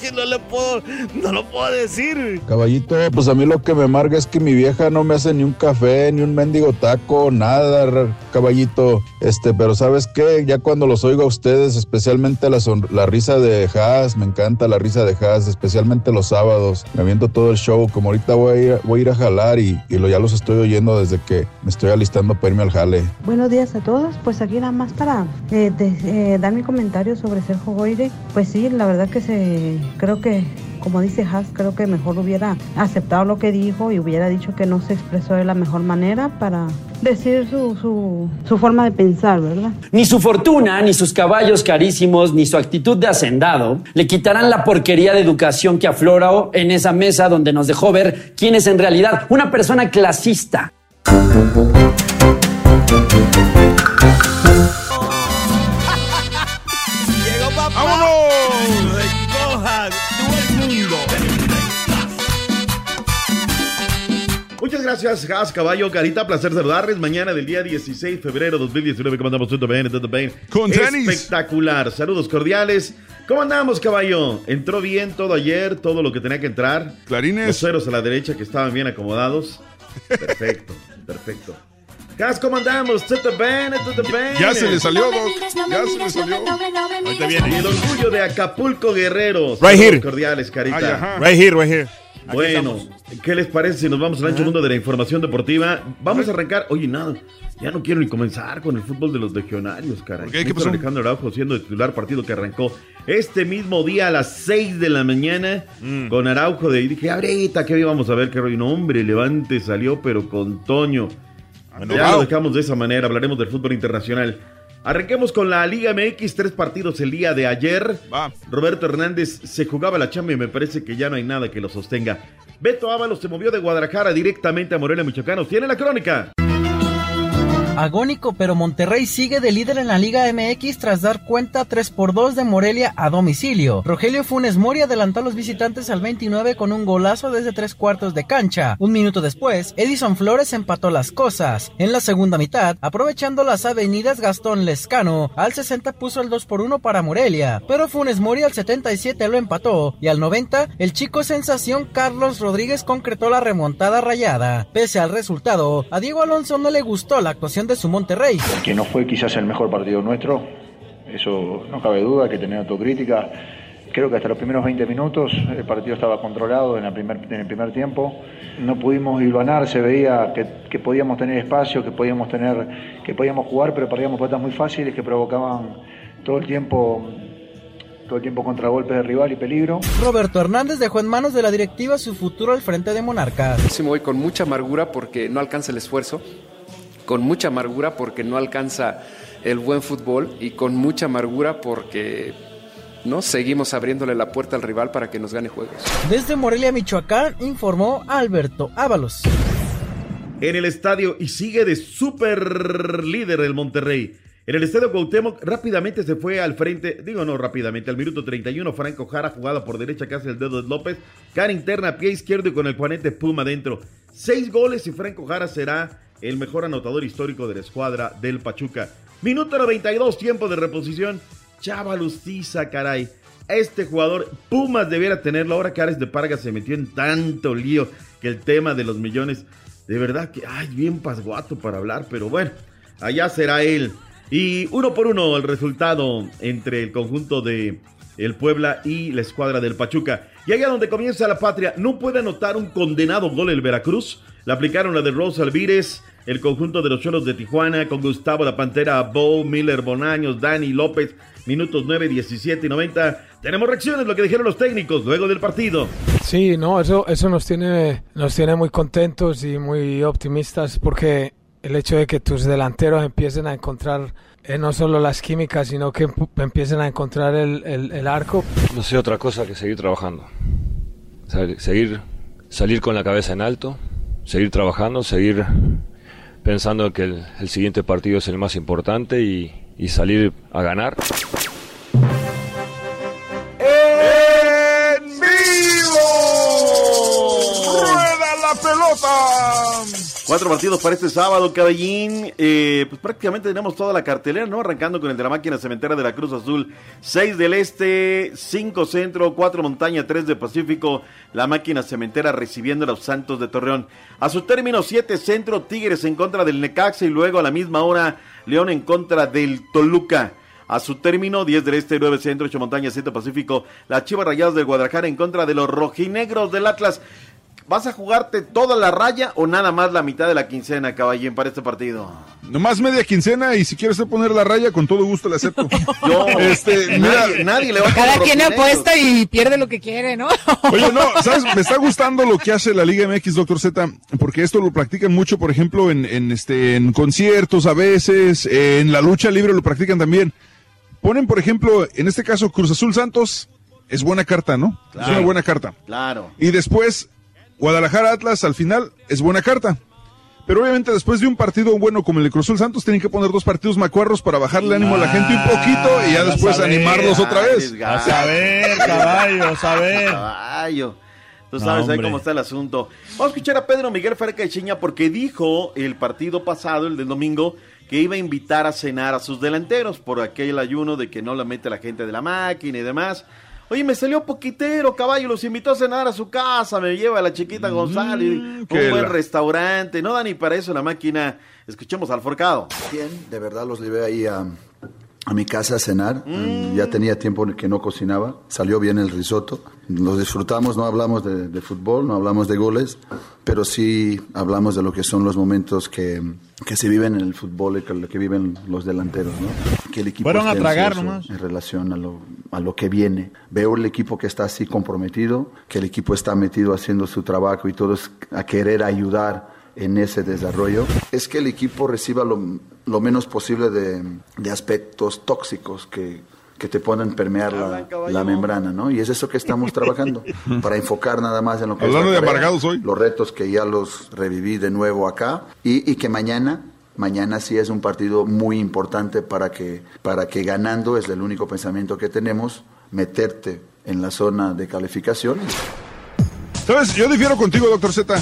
que no le puedo, no lo puedo decir. Caballito, pues a mí lo que me amarga es que mi vieja no me hace ni un café, ni un mendigo taco, nada, caballito. Este, pero ¿sabes qué? Ya cuando los oigo a ustedes, especialmente la, son- la risa de Haas, me encanta la risa de Haas, especialmente los sábados. Me aviento todo el show, como ahorita voy a ir, voy a, ir a jalar y, y lo, ya los estoy oyendo desde que me estoy alistando para irme al jale. Buenos días a todos, pues aquí más para eh, eh, dar mi comentario sobre Sergio Goyre. Pues sí, la verdad que se, creo que, como dice Haas, creo que mejor hubiera aceptado lo que dijo y hubiera dicho que no se expresó de la mejor manera para decir su, su, su forma de pensar, ¿verdad? Ni su fortuna, ni sus caballos carísimos, ni su actitud de hacendado le quitarán la porquería de educación que afloró en esa mesa donde nos dejó ver quién es en realidad una persona clasista. Llegó papá. ¡Vámonos! Recoja todo el mundo. Muchas gracias, Gas Caballo Carita. Placer saludarles. Mañana del día 16 de febrero de 2019. ¿Cómo andamos? ¿Todo bien? ¿Todo bien? Con tenis. Espectacular. Saludos cordiales. ¿Cómo andamos, caballo? ¿Entró bien todo ayer? ¿Todo lo que tenía que entrar? Clarines. Los ceros a la derecha que estaban bien acomodados. Perfecto, [LAUGHS] perfecto. Gas, ¿cómo andamos? ¿Todo bien? ¿Todo bien? Ya se le salió, Doc. Ya se le salió. Ahorita viene. Y el orgullo de Acapulco Guerrero. Right here. cordiales, Carita. Ay, ajá. Right here, right here. Aquí Bueno, estamos. ¿qué les parece si nos vamos al ancho mundo de la información deportiva? Vamos a arrancar. Oye, nada, ya no quiero ni comenzar con el fútbol de los legionarios, caray. ¿Por qué? ¿Qué pasó? Alejandro Araujo siendo de titular partido que arrancó este mismo día a las 6 de la mañana Mm. con Araujo de y dije, ahorita que íbamos a ver que no, hombre, Levante salió, pero con Toño. Ya Enojado. lo dejamos de esa manera, hablaremos del fútbol internacional. Arranquemos con la Liga MX, tres partidos el día de ayer. Va. Roberto Hernández se jugaba la chamba y me parece que ya no hay nada que lo sostenga. Beto Ábalos se movió de Guadalajara directamente a Morelia, Michoacán. Tiene la crónica. Agónico, pero Monterrey sigue de líder en la Liga MX tras dar cuenta 3 por 2 de Morelia a domicilio. Rogelio Funes Mori adelantó a los visitantes al 29 con un golazo desde tres cuartos de cancha. Un minuto después, Edison Flores empató las cosas. En la segunda mitad, aprovechando las avenidas Gastón Lescano, al 60 puso el 2 por 1 para Morelia, pero Funes Mori al 77 lo empató y al 90 el chico sensación Carlos Rodríguez concretó la remontada rayada. Pese al resultado, a Diego Alonso no le gustó la actuación de su Monterrey. que no fue quizás el mejor partido nuestro, eso no cabe duda, hay que tener autocrítica. Creo que hasta los primeros 20 minutos el partido estaba controlado en, la primer, en el primer tiempo. No pudimos hilvanar, se veía que, que podíamos tener espacio, que podíamos, tener, que podíamos jugar, pero perdíamos pelotas muy fáciles que provocaban todo el tiempo todo el tiempo contragolpes de rival y peligro. Roberto Hernández dejó en manos de la directiva su futuro al frente de Monarcas. Sí me voy con mucha amargura porque no alcanza el esfuerzo, con mucha amargura porque no alcanza el buen fútbol y con mucha amargura porque no seguimos abriéndole la puerta al rival para que nos gane juegos. Desde Morelia, Michoacán, informó Alberto Ábalos. En el estadio y sigue de super líder el Monterrey. En el estadio Cuauhtémoc rápidamente se fue al frente, digo no rápidamente, al minuto 31 Franco Jara jugada por derecha que hace el dedo de López, cara interna, pie izquierdo y con el juanete Puma dentro. Seis goles y Franco Jara será el mejor anotador histórico de la escuadra del Pachuca. Minuto 92, tiempo de reposición. Chava Lustiza, caray. Este jugador, Pumas debiera tenerlo. Ahora que Ares de Parga se metió en tanto lío que el tema de los millones, de verdad que, ay, bien pasguato para hablar, pero bueno, allá será él. Y uno por uno el resultado entre el conjunto de el Puebla y la escuadra del Pachuca. Y allá donde comienza la patria, no puede anotar un condenado gol el Veracruz. Le aplicaron la de Rosa Alvírez, el conjunto de los Cholos de Tijuana, con Gustavo La Pantera, Bow, Miller, Bonaños, Dani López, minutos 9, 17 y 90. Tenemos reacciones, lo que dijeron los técnicos luego del partido. Sí, no, eso, eso nos tiene, nos tiene muy contentos y muy optimistas porque el hecho de que tus delanteros empiecen a encontrar eh, no solo las químicas, sino que empiecen a encontrar el, el- el arco. No sé otra cosa que seguir trabajando. Seguir, salir con la cabeza en alto, seguir trabajando, seguir pensando que el, siguiente partido es el más importante y, y salir a ganar. Cuatro partidos para este sábado, Cabellín. Eh, pues prácticamente tenemos toda la cartelera, ¿no? Arrancando con el de la máquina cementera de la Cruz Azul. Seis del Este, cinco Centro, cuatro Montaña, tres de Pacífico. La máquina cementera recibiendo a los Santos de Torreón. A su término, siete Centro, Tigres en contra del Necaxa y luego a la misma hora, León en contra del Toluca. A su término, 10 del Este, 9 Centro, 8 Montaña, 7 Pacífico. Las Chivas Rayadas del Guadalajara en contra de los rojinegros del Atlas. ¿Vas a jugarte toda la raya o nada más la mitad de la quincena, caballín, para este partido? Nomás media quincena y si quieres poner la raya, con todo gusto le acepto. [LAUGHS] Yo, este, mira, nadie, nadie le va a Cada quien apuesta y pierde lo que quiere, ¿no? [LAUGHS] Oye, no, ¿sabes? Me está gustando lo que hace la Liga MX, doctor Z, porque esto lo practican mucho, por ejemplo, en, en, este, en conciertos a veces, en la lucha libre lo practican también. Ponen, por ejemplo, en este caso, Cruz Azul Santos, es buena carta, ¿no? Es Claro. una buena carta. Claro. Y después, Guadalajara Atlas al final es buena carta. Pero obviamente después de un partido bueno como el de Cruz Azul Santos, tienen que poner dos partidos macuarros para bajarle ánimo a la gente un poquito y ya Ah, después ver, animarlos otra vez. Arriesgar. A saber, caballo, a saber. Caballo. Tú No, sabes ahí cómo está el asunto. Vamos a escuchar a Pedro Miguel Ferca de Chiña porque dijo el partido pasado, el del domingo, que iba a invitar a cenar a sus delanteros por aquel ayuno de que no la mete la gente de la máquina y demás. Oye, me salió poquitero, caballo, los invitó a cenar a su casa, me lleva a la chiquita González, un que buen la- restaurante, no da ni para eso la máquina. Escuchemos al forcado. Bien, de verdad los llevé ahí a, a mi casa a cenar. Mm, Ya tenía tiempo que no cocinaba. Salió bien el risotto. Lo disfrutamos, no hablamos de, de fútbol, no hablamos de goles, pero sí hablamos de lo que son los momentos que, que se viven en el fútbol y que, lo que viven los delanteros. ¿no? Que el equipo Fueron a tragar nomás. en relación a lo, a lo que viene. Veo el equipo que está así comprometido, que el equipo está metido haciendo su trabajo y todos a querer ayudar en ese desarrollo. Es que el equipo reciba lo, lo menos posible de, de aspectos tóxicos que, que te puedan permear la, la membrana, ¿no? Y es eso que estamos trabajando, [LAUGHS] para enfocar nada más en lo que es la Hablando de carrera, amargados hoy. los retos que ya los reviví de nuevo acá y, y que mañana mañana sí es un partido muy importante para que para que ganando es el único pensamiento que tenemos meterte en la zona de calificación ¿Sabes? Yo difiero contigo, doctor Z.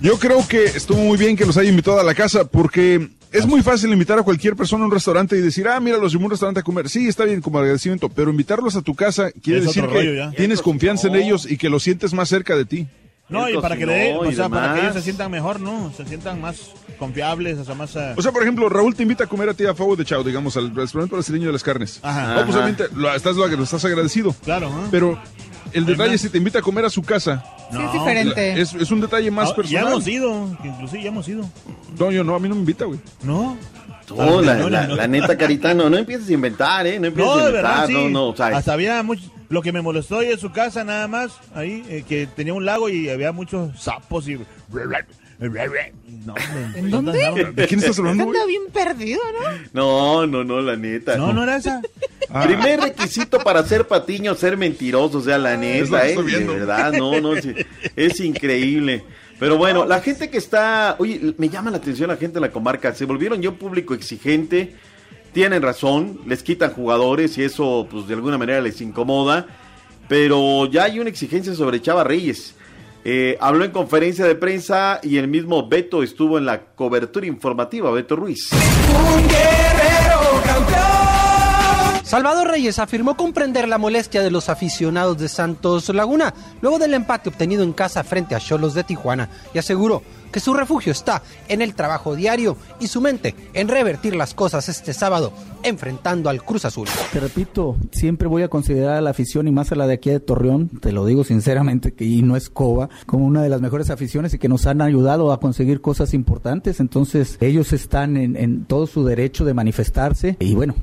Yo creo que estuvo muy bien que los haya invitado a la casa porque es muy fácil invitar a cualquier persona a un restaurante y decir, ah, mira, los llevo a un restaurante a comer. Sí, está bien como agradecimiento, pero invitarlos a tu casa quiere Es decir que ya. tienes confianza en ellos y que los sientes más cerca de ti. No, y para que, le, o y sea, para que ellos se sientan mejor, ¿no? Se sientan más confiables, o sea, más... eh, O sea, por ejemplo, Raúl te invita a comer a ti a Favo de Chao, digamos, al restaurante brasileño de las carnes. Ajá. Pues obviamente lo, estás, lo, estás agradecido. Claro, ¿eh? Pero el detalle es si te invita a comer a su casa. Sí, es diferente. Es, es un detalle más Ah, personal. Ya hemos ido, inclusive ya hemos ido. No, yo no, a mí no me invita, güey. No. No, la, la- la neta, Carita, no, no empieces a inventar, ¿eh? No empieces No, a de inventar, verdad, sí. no, no, o sea, Hasta había mucho... Lo que me molestó ahí en su casa nada más, ahí, eh, que tenía un lago y había muchos sapos y... No, ¿En dónde? ¿De quién estás hablando? Anda bien perdido, ¿no? No, no, no, la neta. No, no era esa. Ah. [LAUGHS] Primer requisito para ser patiño, ser mentiroso, o sea, la Es neta, ¿eh? De verdad, no, no, sí, es increíble. Pero bueno, la gente que está, oye, me llama la atención la gente de la comarca, se volvieron ya un público exigente, tienen razón, les quitan jugadores y eso, pues de alguna manera les incomoda, pero ya hay una exigencia sobre Chava Reyes. Eh, habló en conferencia de prensa y el mismo Beto estuvo en la cobertura informativa, Beto Ruiz. Salvador Reyes afirmó comprender la molestia de los aficionados de Santos Laguna luego del empate obtenido en casa frente a Cholos de Tijuana y aseguró que su refugio está en el trabajo diario y su mente en revertir las cosas este sábado enfrentando al Cruz Azul. Te repito, siempre voy a considerar a la afición y más a la de aquí de Torreón, te lo digo sinceramente, que y no es Coba, como una de las mejores aficiones y que nos han ayudado a conseguir cosas importantes. Entonces, ellos están en, en todo su derecho de manifestarse y bueno,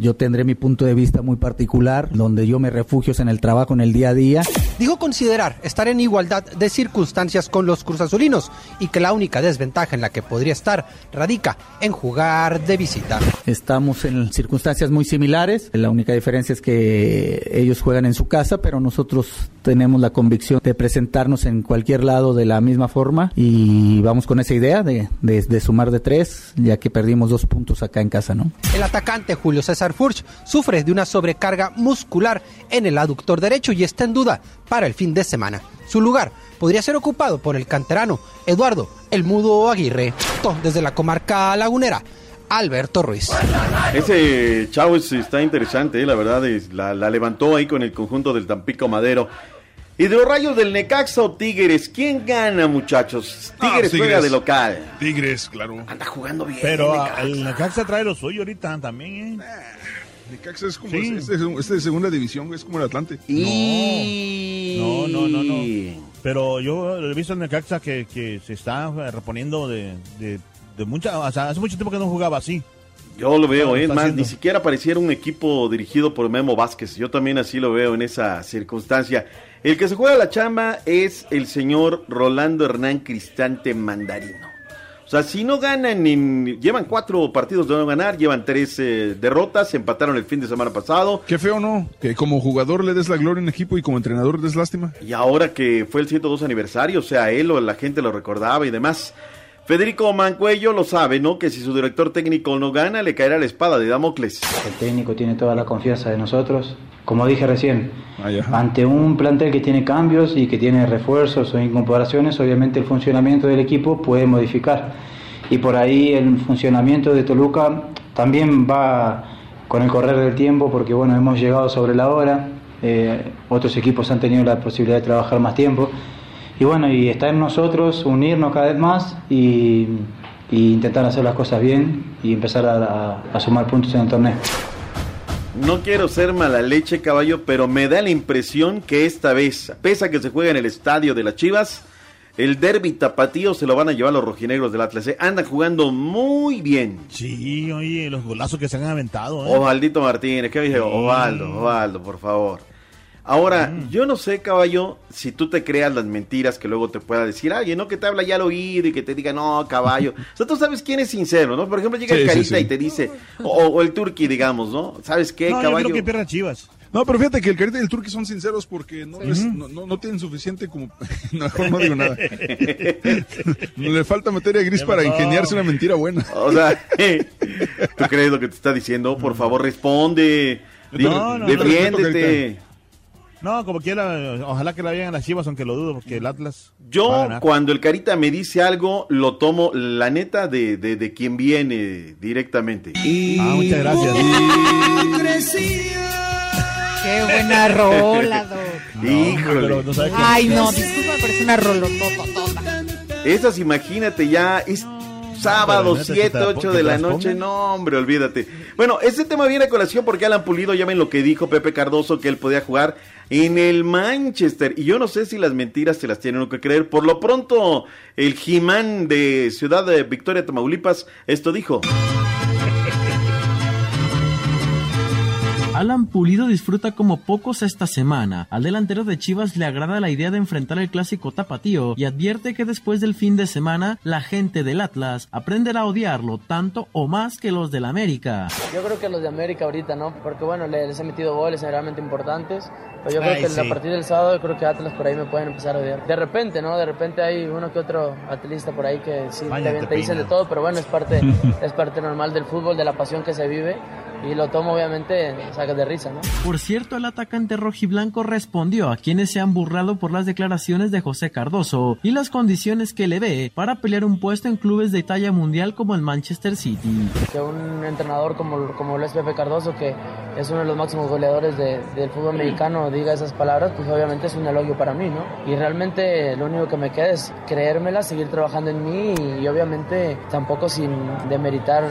yo tendré mi punto de vista muy particular, donde yo me refugio es en el trabajo, en el día a día. Dijo considerar estar en igualdad de circunstancias con los cruzazulinos y que la única desventaja en la que podría estar radica en jugar de visita. Estamos en circunstancias muy similares. La única diferencia es que ellos juegan en su casa, pero nosotros tenemos la convicción de presentarnos en cualquier lado de la misma forma y vamos con esa idea de, de- de sumar de tres, ya que perdimos dos puntos acá en casa, ¿no? El atacante Julio César Furch sufre de una sobrecarga muscular en el aductor derecho y está en duda para el fin de semana. Su lugar podría ser ocupado por el canterano Eduardo El Mudo Aguirre. Desde la comarca lagunera, Alberto Ruiz. Ese chavo es- está interesante, eh, la verdad, es- la, la levantó ahí con el conjunto del Tampico Madero. Y de los rayos del Necaxa o Tigres, ¿quién gana, muchachos? Tigres, Ah, juega Tigres. de local. Tigres, claro. Anda jugando bien. Pero Necaxa. el Necaxa trae lo suyo ahorita también, ¿eh? Necaxa es como, Sí. este, es- este de segunda división, es como el Atlante. No, no, no, no. Pero yo he visto en el Caxa que, que se está reponiendo de, de, de mucha, o sea, hace mucho tiempo que no jugaba así. Yo lo veo, ¿eh? es más, haciendo. ni siquiera pareciera un equipo dirigido por Memo Vázquez. Yo también así lo veo en esa circunstancia. El que se juega la chamba es el señor Rolando Hernán Cristante Mandarino. O sea, si no ganan, en- llevan cuatro partidos de no ganar, llevan tres eh, derrotas, empataron el fin de semana pasado. Qué feo, ¿no? Que como jugador le des la gloria a un equipo y como entrenador des lástima. Y ahora que fue el 102 aniversario, o sea, él o la gente lo recordaba y demás. Federico Mancuello lo sabe, ¿no? Que si su director técnico no gana, le caerá la espada de Damocles. El técnico tiene toda la confianza de nosotros. Como dije recién, ante un plantel que tiene cambios y que tiene refuerzos o incorporaciones, obviamente el funcionamiento del equipo puede modificar. Y por ahí el funcionamiento de Toluca también va con el correr del tiempo, porque bueno, hemos llegado sobre la hora, eh, otros equipos han tenido la posibilidad de trabajar más tiempo. Y bueno, y está en nosotros unirnos cada vez más y, y intentar hacer las cosas bien y empezar a, a- a sumar puntos en el torneo. No quiero ser mala leche, caballo, pero me da la impresión que esta vez, pese a que se juega en el estadio de las Chivas, el derby tapatío se lo van a llevar los rojinegros del Atlas. ¿eh? Andan jugando muy bien. Sí, oye, los golazos que se han aventado. ¿eh? Ovaldito Martínez, ¿qué dije? Ovaldo, Ovaldo, por favor. Ahora, yo no sé, caballo, si tú te creas las mentiras que luego te pueda decir alguien, ¿no? Que te habla ya al oído y que te diga, no, caballo. [LAUGHS] O sea, tú sabes quién es sincero, ¿no? Por ejemplo, llega Sí, el Carita sí. y te dice, o, o el Turqui, digamos, ¿no? ¿Sabes qué, no, yo caballo? creo que pierda Chivas. No, pero fíjate que el Carita y el Turqui son sinceros porque no, les- no, no- no tienen suficiente como... [LAUGHS] Mejor no digo nada. [LAUGHS] Le falta materia gris para ingeniarse una mentira buena. O sea, ¿tú crees lo que te está diciendo? Por favor, responde. No, no, defiéndete. No, como quiera, ojalá que la vayan a las Chivas, aunque lo dudo, porque el Atlas. va a Yo, ganar. cuando el Carita me dice algo, lo tomo, la neta, de, de, de quien viene directamente. Ah, muchas gracias. Qué buena rola, Doc. [LAUGHS] Híjole. pero no Ay, no, disculpa, me parece una rolotota. Esas, imagínate ya, es sábado, Pero neta, que 7, te la 8 pon- de la noche, pongan. no, hombre, olvídate. Bueno, este tema viene a colación porque Alan Pulido, ya ven lo que dijo Pepe Cardoso, que él podía jugar en el Manchester. Y yo no sé si las mentiras se las tienen que creer. Por lo pronto, el Jimán de Ciudad de Victoria, Tamaulipas, esto dijo. Alan Pulido disfruta como pocos esta semana. Al delantero de Chivas le agrada la idea de enfrentar el clásico tapatío y advierte que después del fin de semana la gente del Atlas aprenderá a odiarlo tanto o más que los del América. Yo creo que los de América ahorita, ¿no? Porque bueno, les he metido goles realmente importantes. Pero yo creo Ay, que sí. a partir del sábado, yo creo que Atlas por ahí me pueden empezar a odiar. De repente, ¿no? De repente hay uno que otro atlista por ahí que sí te, te dicen de todo, pero bueno, es parte, [LAUGHS] es parte normal del fútbol, de la pasión que se vive. Y lo tomo obviamente, sacas de risa, ¿no? Por cierto, el atacante rojiblanco respondió a quienes se han burlado por las declaraciones de José Cardoso y las condiciones que le ve para pelear un puesto en clubes de talla mundial como el Manchester City. que un entrenador como, como lo es Pepe Cardoso, que es uno de los máximos goleadores de- del fútbol mexicano, diga esas palabras, pues obviamente es un elogio para mí, ¿no? Y realmente lo único que me queda es creérmela, seguir trabajando en mí y, obviamente tampoco sin demeritar,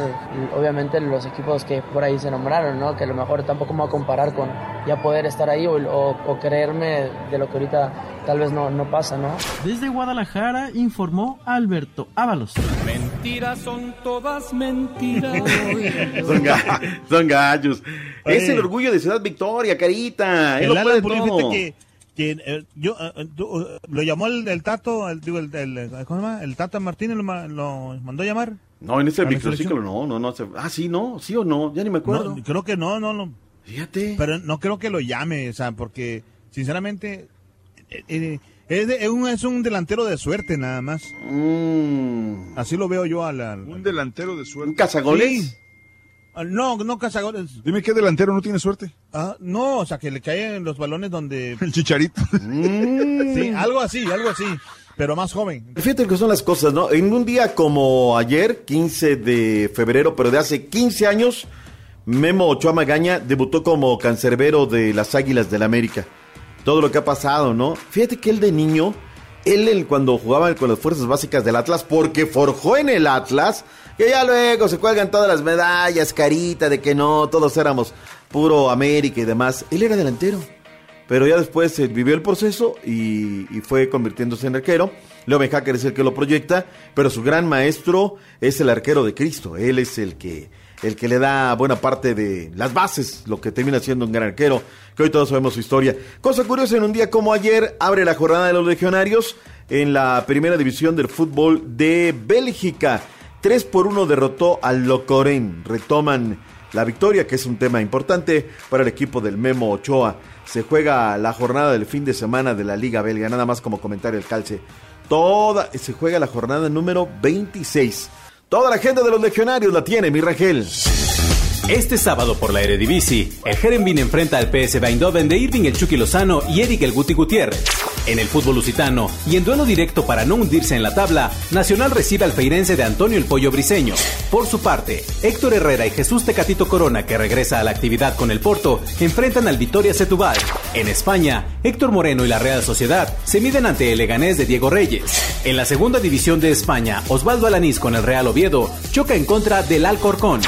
obviamente, los equipos que por ahí se nombraron, ¿no? Que a lo mejor tampoco me voy a comparar con ya poder estar ahí o, o- o creerme de lo que ahorita tal vez no, no pasa, ¿no? Desde Guadalajara informó Alberto Ábalos. Mentiras son todas mentiras. [LAUGHS] Son, ga- son gallos. Es Oye. el orgullo de Ciudad Victoria, Carita. Él El lo puede todo. que, que, eh, yo, eh, eh, tú, eh, lo llamó el, el Tato, el, digo, el, el- ¿cómo se llama? El Tata Martínez lo, lo mandó a llamar. No, en ese ¿A la microciclo no, no, no. se- Ah, sí, no, sí o no, ya ni me acuerdo. No, creo que no, no, no. Fíjate. Pero no creo que lo llame, o sea, porque sinceramente eh, eh, es, de- es un, es un delantero de suerte nada más. Así lo veo yo al... al- Un delantero de suerte. ¿Un cazagoles? Sí. Ah, No, no cazagoles. Dime qué delantero no tiene suerte. Ah, no, o sea, que le caen los balones donde... [LAUGHS] El chicharito. Sí, algo así, algo así, pero más joven. Fíjate que son las cosas, ¿no? En un día como ayer, 15 de febrero, pero de hace 15 años, Memo Ochoa Magaña debutó como cancerbero de las Águilas del América. Todo lo que ha pasado, ¿no? Fíjate que él de niño, él, él cuando jugaba con las fuerzas básicas del Atlas, porque forjó en el Atlas, que ya luego se cuelgan todas las medallas, carita, de que no, todos éramos puro América y demás. Él era delantero. Pero ya después eh, vivió el proceso y, fue convirtiéndose en arquero. Leo Hacker es el que lo proyecta, pero su gran maestro es el arquero de Cristo. Él es el que, el que le da buena parte de las bases, lo que termina siendo un gran arquero, que hoy todos sabemos su historia. Cosa curiosa, en un día como ayer abre la jornada de los legionarios en la primera división del fútbol de Bélgica. 3 por 1 derrotó al Locoren. Retoman la victoria, que es un tema importante para el equipo del Memo Ochoa. Se juega la jornada del fin de semana de la Liga Belga, nada más como comentario el calce. Toda, se juega la jornada número 26. Toda la gente de los legionarios la tiene, mi Rangel. Este sábado por la Eredivisie, el Herenvin enfrenta al PSV Eindhoven de Irving el Chucky Lozano y Eric el Guti Gutiérrez. En el fútbol lusitano y en duelo directo para no hundirse en la tabla, Nacional recibe al feirense de Antonio el Pollo Briseño. Por su parte, Héctor Herrera y Jesús Tecatito Corona, que regresa a la actividad con el Porto, enfrentan al Vitoria Setúbal. En España, Héctor Moreno y la Real Sociedad se miden ante el Leganés de Diego Reyes. En la segunda división de España, Osvaldo Alanís con el Real Oviedo choca en contra del Alcorcón.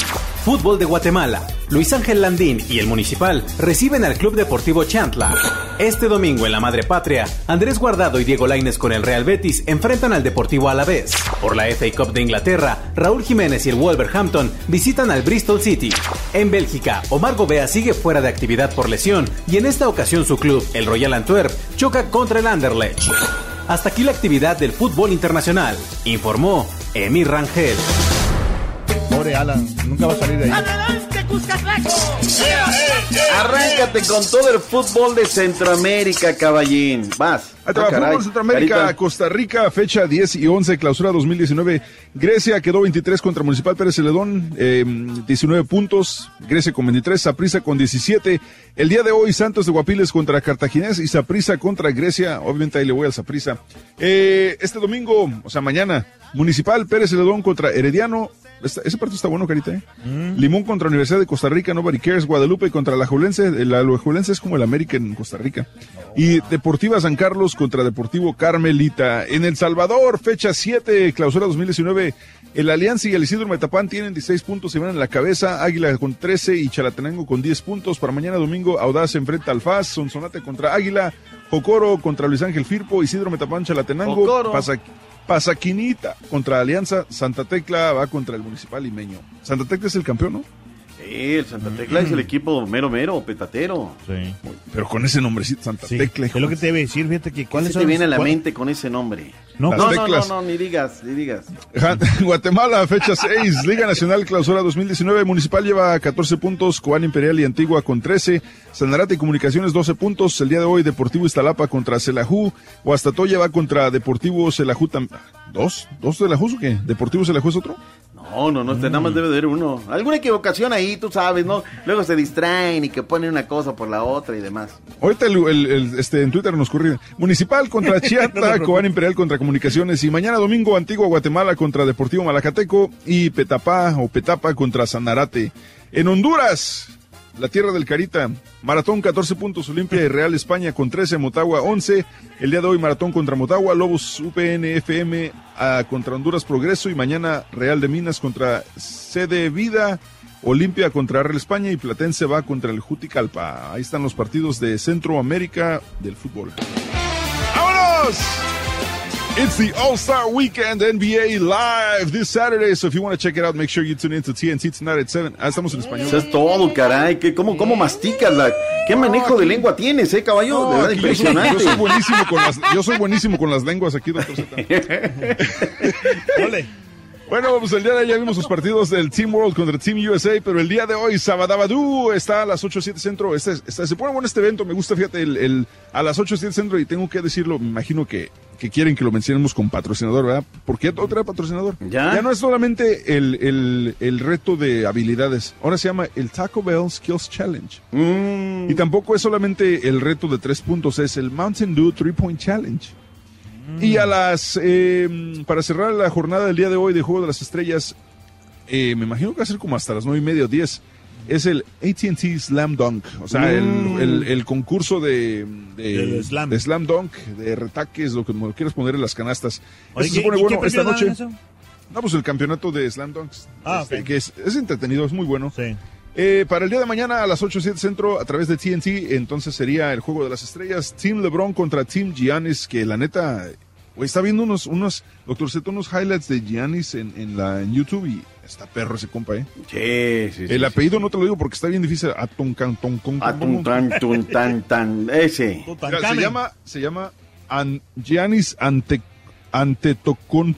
Fútbol de Guatemala. Luis Ángel Landín y el Municipal reciben al Club Deportivo Chantla. Este domingo en la Madre Patria, Andrés Guardado y Diego Laines con el Real Betis enfrentan al Deportivo Alavés. Por la FA Cup de Inglaterra, Raúl Jiménez y el Wolverhampton visitan al Bristol City. En Bélgica, Omar Gobea sigue fuera de actividad por lesión y en esta ocasión su club, el Royal Antwerp, choca contra el Anderlecht. Hasta aquí la actividad del fútbol internacional, informó Emir Rangel. Pobre Alan, nunca va a salir de ahí. ¡Adelante, Cuscatlaco! Arráncate con todo el fútbol de Centroamérica, caballín. Vas. Ahí te va, Ah, caray. fútbol Centroamérica, Carita. Costa Rica, fecha 10 y 11, clausura 2019. Grecia quedó 23 contra Municipal Pérez Celedón, eh, 19 puntos. Grecia con 23, Saprissa con 17. El día de hoy, Santos de Guapiles contra Cartaginés y Saprissa contra Grecia. Obviamente ahí le voy al Saprissa. Eh, este domingo, o sea, mañana, Municipal Pérez Celedón contra Herediano. Esta- ese partido está bueno, Carita. ¿eh? Limón contra Universidad de Costa Rica, Nobody Cares, Guadalupe contra la Julense. La Julense es como el América en Costa Rica. Y Deportiva San Carlos contra Deportivo Carmelita. En El Salvador, fecha 7, clausura 2019. El Alianza y el Isidro Metapán tienen 16 puntos, se van en la cabeza. Águila con 13 y Chalatenango con 10 puntos. Para mañana domingo, Audaz enfrenta al FAS, Sonsonate contra Águila, Jocoro contra Luis Ángel Firpo, Isidro Metapán, Chalatenango, Jocoro. Pasa- Pasaquinita contra Alianza, Santa Tecla va contra el Municipal Limeño. Santa Tecla es el campeón, ¿no? Sí, el Santa Tecla es el equipo mero mero, petatero. Sí. Pero con ese nombrecito, Santa Sí, Tecla. es lo que te debe decir, fíjate que ¿Cuál cuáles se son te viene a la cuál- mente con ese nombre? No, no, Las no, no, teclas. no, ni digas, ni digas. [LAUGHS] Guatemala, fecha 6, Liga Nacional Clausura 2019, Municipal lleva 14 puntos, Cobán Imperial y Antigua con 13, Sanarate y Comunicaciones 12 puntos, el día de hoy Deportivo Iztalapa contra Celajú, Guastatoya va contra Deportivo Celajú tam- ¿Dos? ¿Dos Celajú o qué? ¿Deportivo Celajú es otro? No, no, no, este nada más debe de haber uno. Alguna equivocación ahí, tú sabes, ¿no? Luego se distraen y que ponen una cosa por la otra y demás. Ahorita el, el- el- este, en Twitter nos corrigen. Municipal contra [LAUGHS] No Chiata, preocupes. Cobán Imperial contra Comunicaciones y mañana domingo Antigua Guatemala contra Deportivo Malacateco y Petapá o Petapa contra Sanarate. En Honduras, la tierra del Carita, Maratón 14 puntos, Olimpia y Real España con 13, Motagua 11. El día de hoy Maratón contra Motagua, Lobos UPN FM ah, contra Honduras Progreso y mañana Real de Minas contra Sede Vida. Olimpia contra Real España y Platense va contra el Juticalpa. Ahí están los partidos de Centroamérica del fútbol. ¡Vámonos! It's the All-Star Weekend NBA live this Saturday. So if you want to check it out, make sure you tune in to TNT tonight at 7. Ah, estamos en español. Eso es todo, caray. ¿Qué, cómo, ¿Cómo masticas? La, ¿Qué manejo de lengua tienes, eh, caballo? No, de verdad, aquí yo, soy, impresionante. yo soy buenísimo con las, yo soy buenísimo con las lenguas aquí, doctor Z. [LAUGHS] Bueno, pues el día de ayer vimos los partidos del Team World contra Team USA, pero el día de hoy, Sabadabadú está a las 8 7 centro. Este, este- se pone bueno este evento, me gusta, fíjate, el, el- a las 8 7 centro y tengo que decirlo, me imagino que, que quieren que lo mencionemos con patrocinador, ¿verdad? ¿Por qué otra patrocinador? ¿Ya? no es solamente el, el- el reto de habilidades, ahora se llama el Taco Bell Skills Challenge. Mm. Y tampoco es solamente el reto de tres puntos, es el Mountain Dew Three Point Challenge. Y a las, eh, para cerrar la jornada del día de hoy de Juego de las Estrellas, eh, me imagino que va a ser como hasta las nueve y media o diez, es el AT&T Slam Dunk, o sea, el- Mm. el, el concurso de, de, slam. de Slam Dunk, de retaques, lo que me lo quieras poner en las canastas. Oye, se ¿qué- pone bueno esta noche. eso? No, pues el campeonato de Slam Dunks. Ah, este, que es, es entretenido, es muy bueno. Sí. Eh, para el día de mañana a las 8 7 centro a través de TNT, entonces sería el juego de las estrellas, Team LeBron contra Team Giannis, que la neta, güey, está viendo unos, unos, doctor Zeto, unos highlights de Giannis en, en, la, en YouTube y está perro ese compa, ¿eh? Sí, sí, sí. El apellido no te lo digo porque está bien difícil. Atoncanton. Atun, tan, tan, tan, ese. Se llama, se llama An, Giannis ante, Antetocon,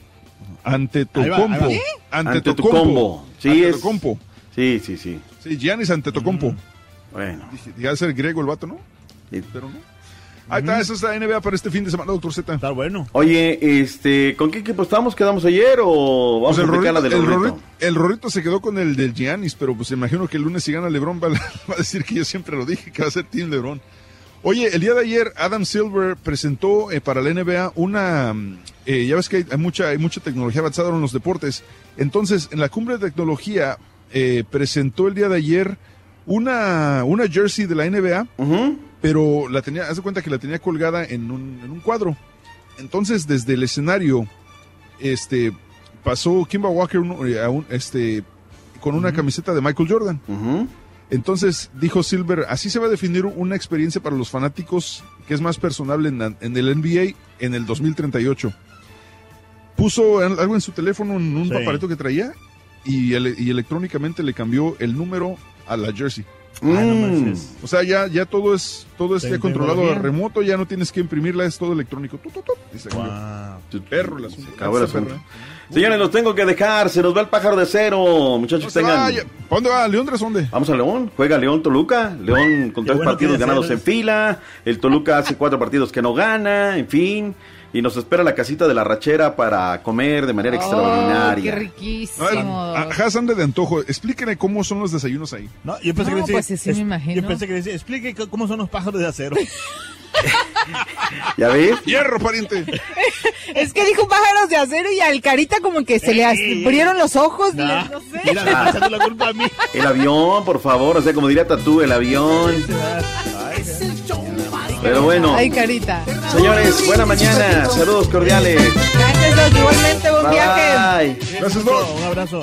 Antetocompo. ¿Qué? Antetocompo. Sí, es. Antetocompo. Sí, sí, sí. Sí, Giannis Antetokounmpo. Bueno. Dije, ser griego el vato, ¿no? Sí. Pero no. Ahí está, esa es la NBA para este fin de semana, doctor Z. Está bueno. Oye, este, ¿con qué equipo estamos? ¿Quedamos ayer o vamos Pues el, a platicar la Rorrito, del el, el Rorrito se quedó con el del Giannis, pero pues imagino que el lunes si gana LeBron va, a- [LAUGHS] va a decir que yo siempre lo dije, que va a ser Team LeBron. Oye, el día de ayer Adam Silver presentó eh, para la NBA una, mm, eh, ya ves que hay, hay mucha, hay mucha tecnología avanzada en los deportes. Entonces, en la cumbre de tecnología eh, presentó el día de ayer una, una jersey de la NBA, pero la tenía, haz de cuenta que la tenía colgada en un, en un cuadro. Entonces, desde el escenario, este, pasó Kimba Walker eh, a un- este, con una camiseta de Michael Jordan. Entonces dijo Silver, así se va a definir una experiencia para los fanáticos que es más personal en, en el NBA en el 2038. Puso algo en su teléfono, en un Sí. papareto que traía, y, y electrónicamente le cambió el número a la jersey. Ah, no Mm. O sea, ya, ya todo es, todo es Te- ya controlado a remoto, ya no tienes que imprimirla, es todo electrónico. Tu, tu, tu, y se cambió. Wow. Perro el asunto. el. Señores, los tengo que dejar. Se nos va el pájaro de cero. Muchachos, No tengan. vaya. ¿Pa' dónde va? ¿León tras dónde? Vamos a León. Juega León Toluca. León con tres bueno partidos ganados en fila. El Toluca hace cuatro partidos que no gana. En fin. Y nos espera la casita de la rachera para comer de manera Oh, qué extraordinaria. riquísimo. A Haas anda de antojo. Explíquenme cómo son los desayunos ahí. No, yo pensé No, que decía, pues sí, sí me es- imagino. Yo pensé que decía, explique cómo son los pájaros de acero. [LAUGHS] ¿Ya ves? Hierro, pariente. [LAUGHS] Es que dijo pájaros de acero y al carita como que se le abrieron los ojos. Nah, no sé. Mira, echando la culpa a mí. El avión, por favor. O sea, como diría Tatú, el avión. Pero bueno. Ay, carita. Señores, buena mañana. Saludos cordiales. Gracias. Igualmente, buen Bye, viaje. bye. Gracias. Un abrazo.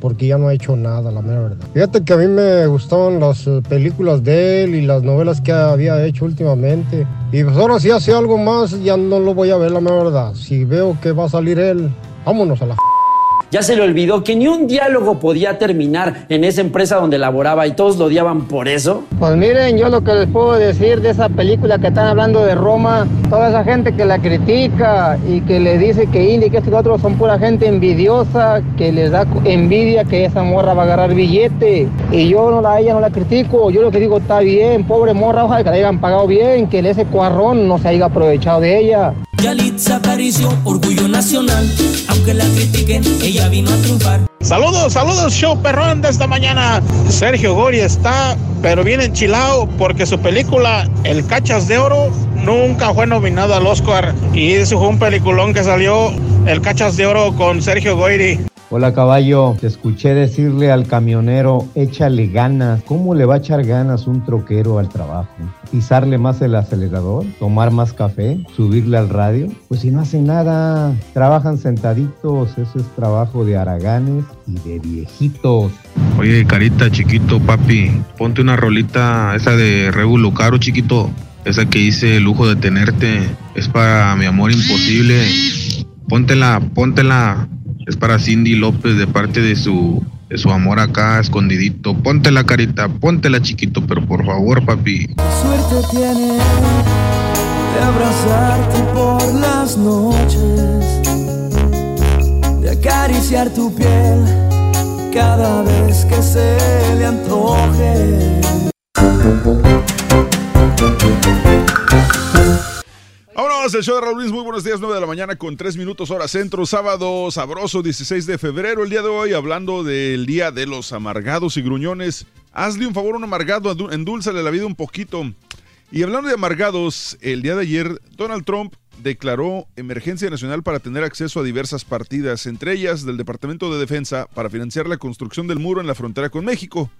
porque ya no ha hecho nada, la mera verdad. Fíjate que a mí me gustaban las eh, películas de él y las novelas que había hecho últimamente. Y pues ahora si hace algo más, ya no lo voy a ver, la mera verdad. Si veo que va a salir él, vámonos a la... Ya se le olvidó que ni un diálogo podía terminar en esa empresa donde laboraba y todos lo odiaban por eso. Pues miren, yo lo que les puedo decir de esa película que están hablando de Roma, toda esa gente que la critica y que le dice que India y que esto y lo otro son pura gente envidiosa, que les da envidia que esa morra va a agarrar billete. Y yo no la, ella no la critico, yo lo que digo está bien, pobre morra, ojalá que la hayan pagado bien, que ese cuarrón no se haya aprovechado de ella. Yalitza orgullo nacional, aunque la critiquen, ella vino a triunfar. Saludos, saludos, show perrón de esta mañana. Sergio Gori está, pero bien enchilado porque su película El Cachas de Oro nunca fue nominado al Oscar. Y ese fue un peliculón que salió, El Cachas de Oro con Sergio Goyri. Hola caballo, te escuché decirle al camionero, échale ganas. ¿Cómo le va a echar ganas un troquero al trabajo? ¿Pisarle más el acelerador? ¿Tomar más café? ¿Subirle al radio? Pues si no hacen nada, trabajan sentaditos, eso es trabajo de haraganes y de viejitos. Oye, carita, chiquito, papi, ponte una rolita, esa de Rebu Lucaro, chiquito. Esa que dice lujo de tenerte. Es para mi amor imposible. Póntela, póntela. Es para Cindy López de parte de su, de su amor acá, escondidito. Póntela, carita, póntela, chiquito, pero por favor, papi. Suerte tiene de abrazarte por las noches, de acariciar tu piel cada vez que se le antoje. Vámonos, el show de Raúl Brindis, muy buenos días, 9 de la mañana con 3 minutos hora centro, sábado sabroso 16 de febrero, el día de hoy hablando del día de los amargados y gruñones. Hazle un favor un amargado, endúlzale la vida un poquito. Y hablando de amargados, el día de ayer Donald Trump declaró emergencia nacional para tener acceso a diversas partidas, entre ellas del Departamento de Defensa, para financiar la construcción del muro en la frontera con México.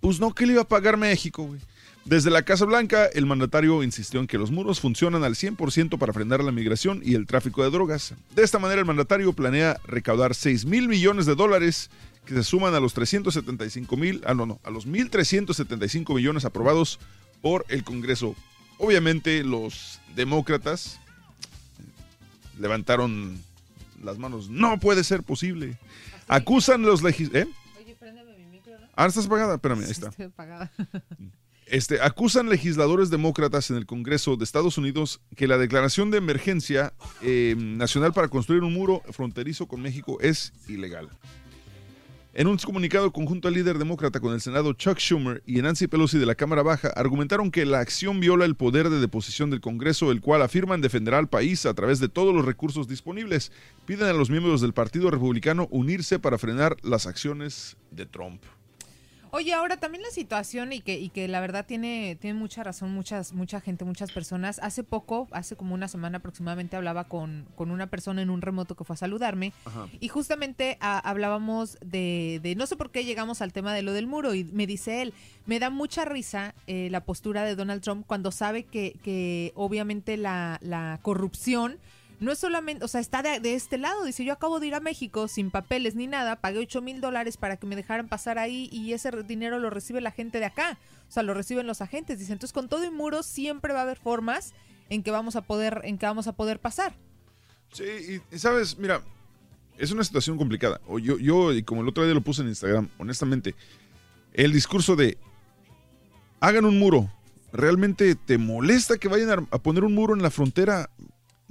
Pues no, que le iba a pagar México, güey? Desde la Casa Blanca, el mandatario insistió en que los muros funcionan al 100% para frenar la migración y el tráfico de drogas. De esta manera, el mandatario planea recaudar 6 mil millones de dólares que se suman a los 375 mil, ah, no, no, a los 1.375 millones aprobados por el Congreso. Obviamente, los demócratas levantaron las manos. No puede ser posible. Acusan los legisladores. ¿eh? Oye, préndeme mi micro, ¿no? Ah, estás apagada. Espérame, ahí está. Estoy apagada. Este, acusan legisladores demócratas en el Congreso de Estados Unidos que la declaración de emergencia eh, nacional para construir un muro fronterizo con México es ilegal. En un comunicado conjunto al líder demócrata con el Senado Chuck Schumer y Nancy Pelosi de la Cámara Baja argumentaron que la acción viola el poder de deposición del Congreso, el cual afirman defenderá al país a través de todos los recursos disponibles. Piden a los miembros del Partido Republicano unirse para frenar las acciones de Trump. Oye, ahora también la situación y que, y que la verdad tiene, tiene mucha razón muchas, mucha gente, muchas personas. Hace poco, hace como una semana aproximadamente, hablaba con, con una persona en un remoto que fue a saludarme y justamente ah, hablábamos de, de, no sé por qué llegamos al tema de lo del muro y me dice él, me da mucha risa eh, la postura de Donald Trump cuando sabe que, que obviamente la, la corrupción no es solamente, o sea, está de, este lado. Dice, yo acabo de ir a México sin papeles ni nada, pagué 8 mil dólares para que me dejaran pasar ahí y ese dinero lo recibe la gente de acá. O sea, lo reciben los agentes. Dice, entonces con todo y muros siempre va a haber formas en que vamos a poder, en que vamos a poder pasar. Sí, y, sabes, mira, es una situación complicada. O yo, yo, y como el otro día lo puse en Instagram, honestamente, el discurso de hagan un muro. ¿Realmente te molesta que vayan a poner un muro en la frontera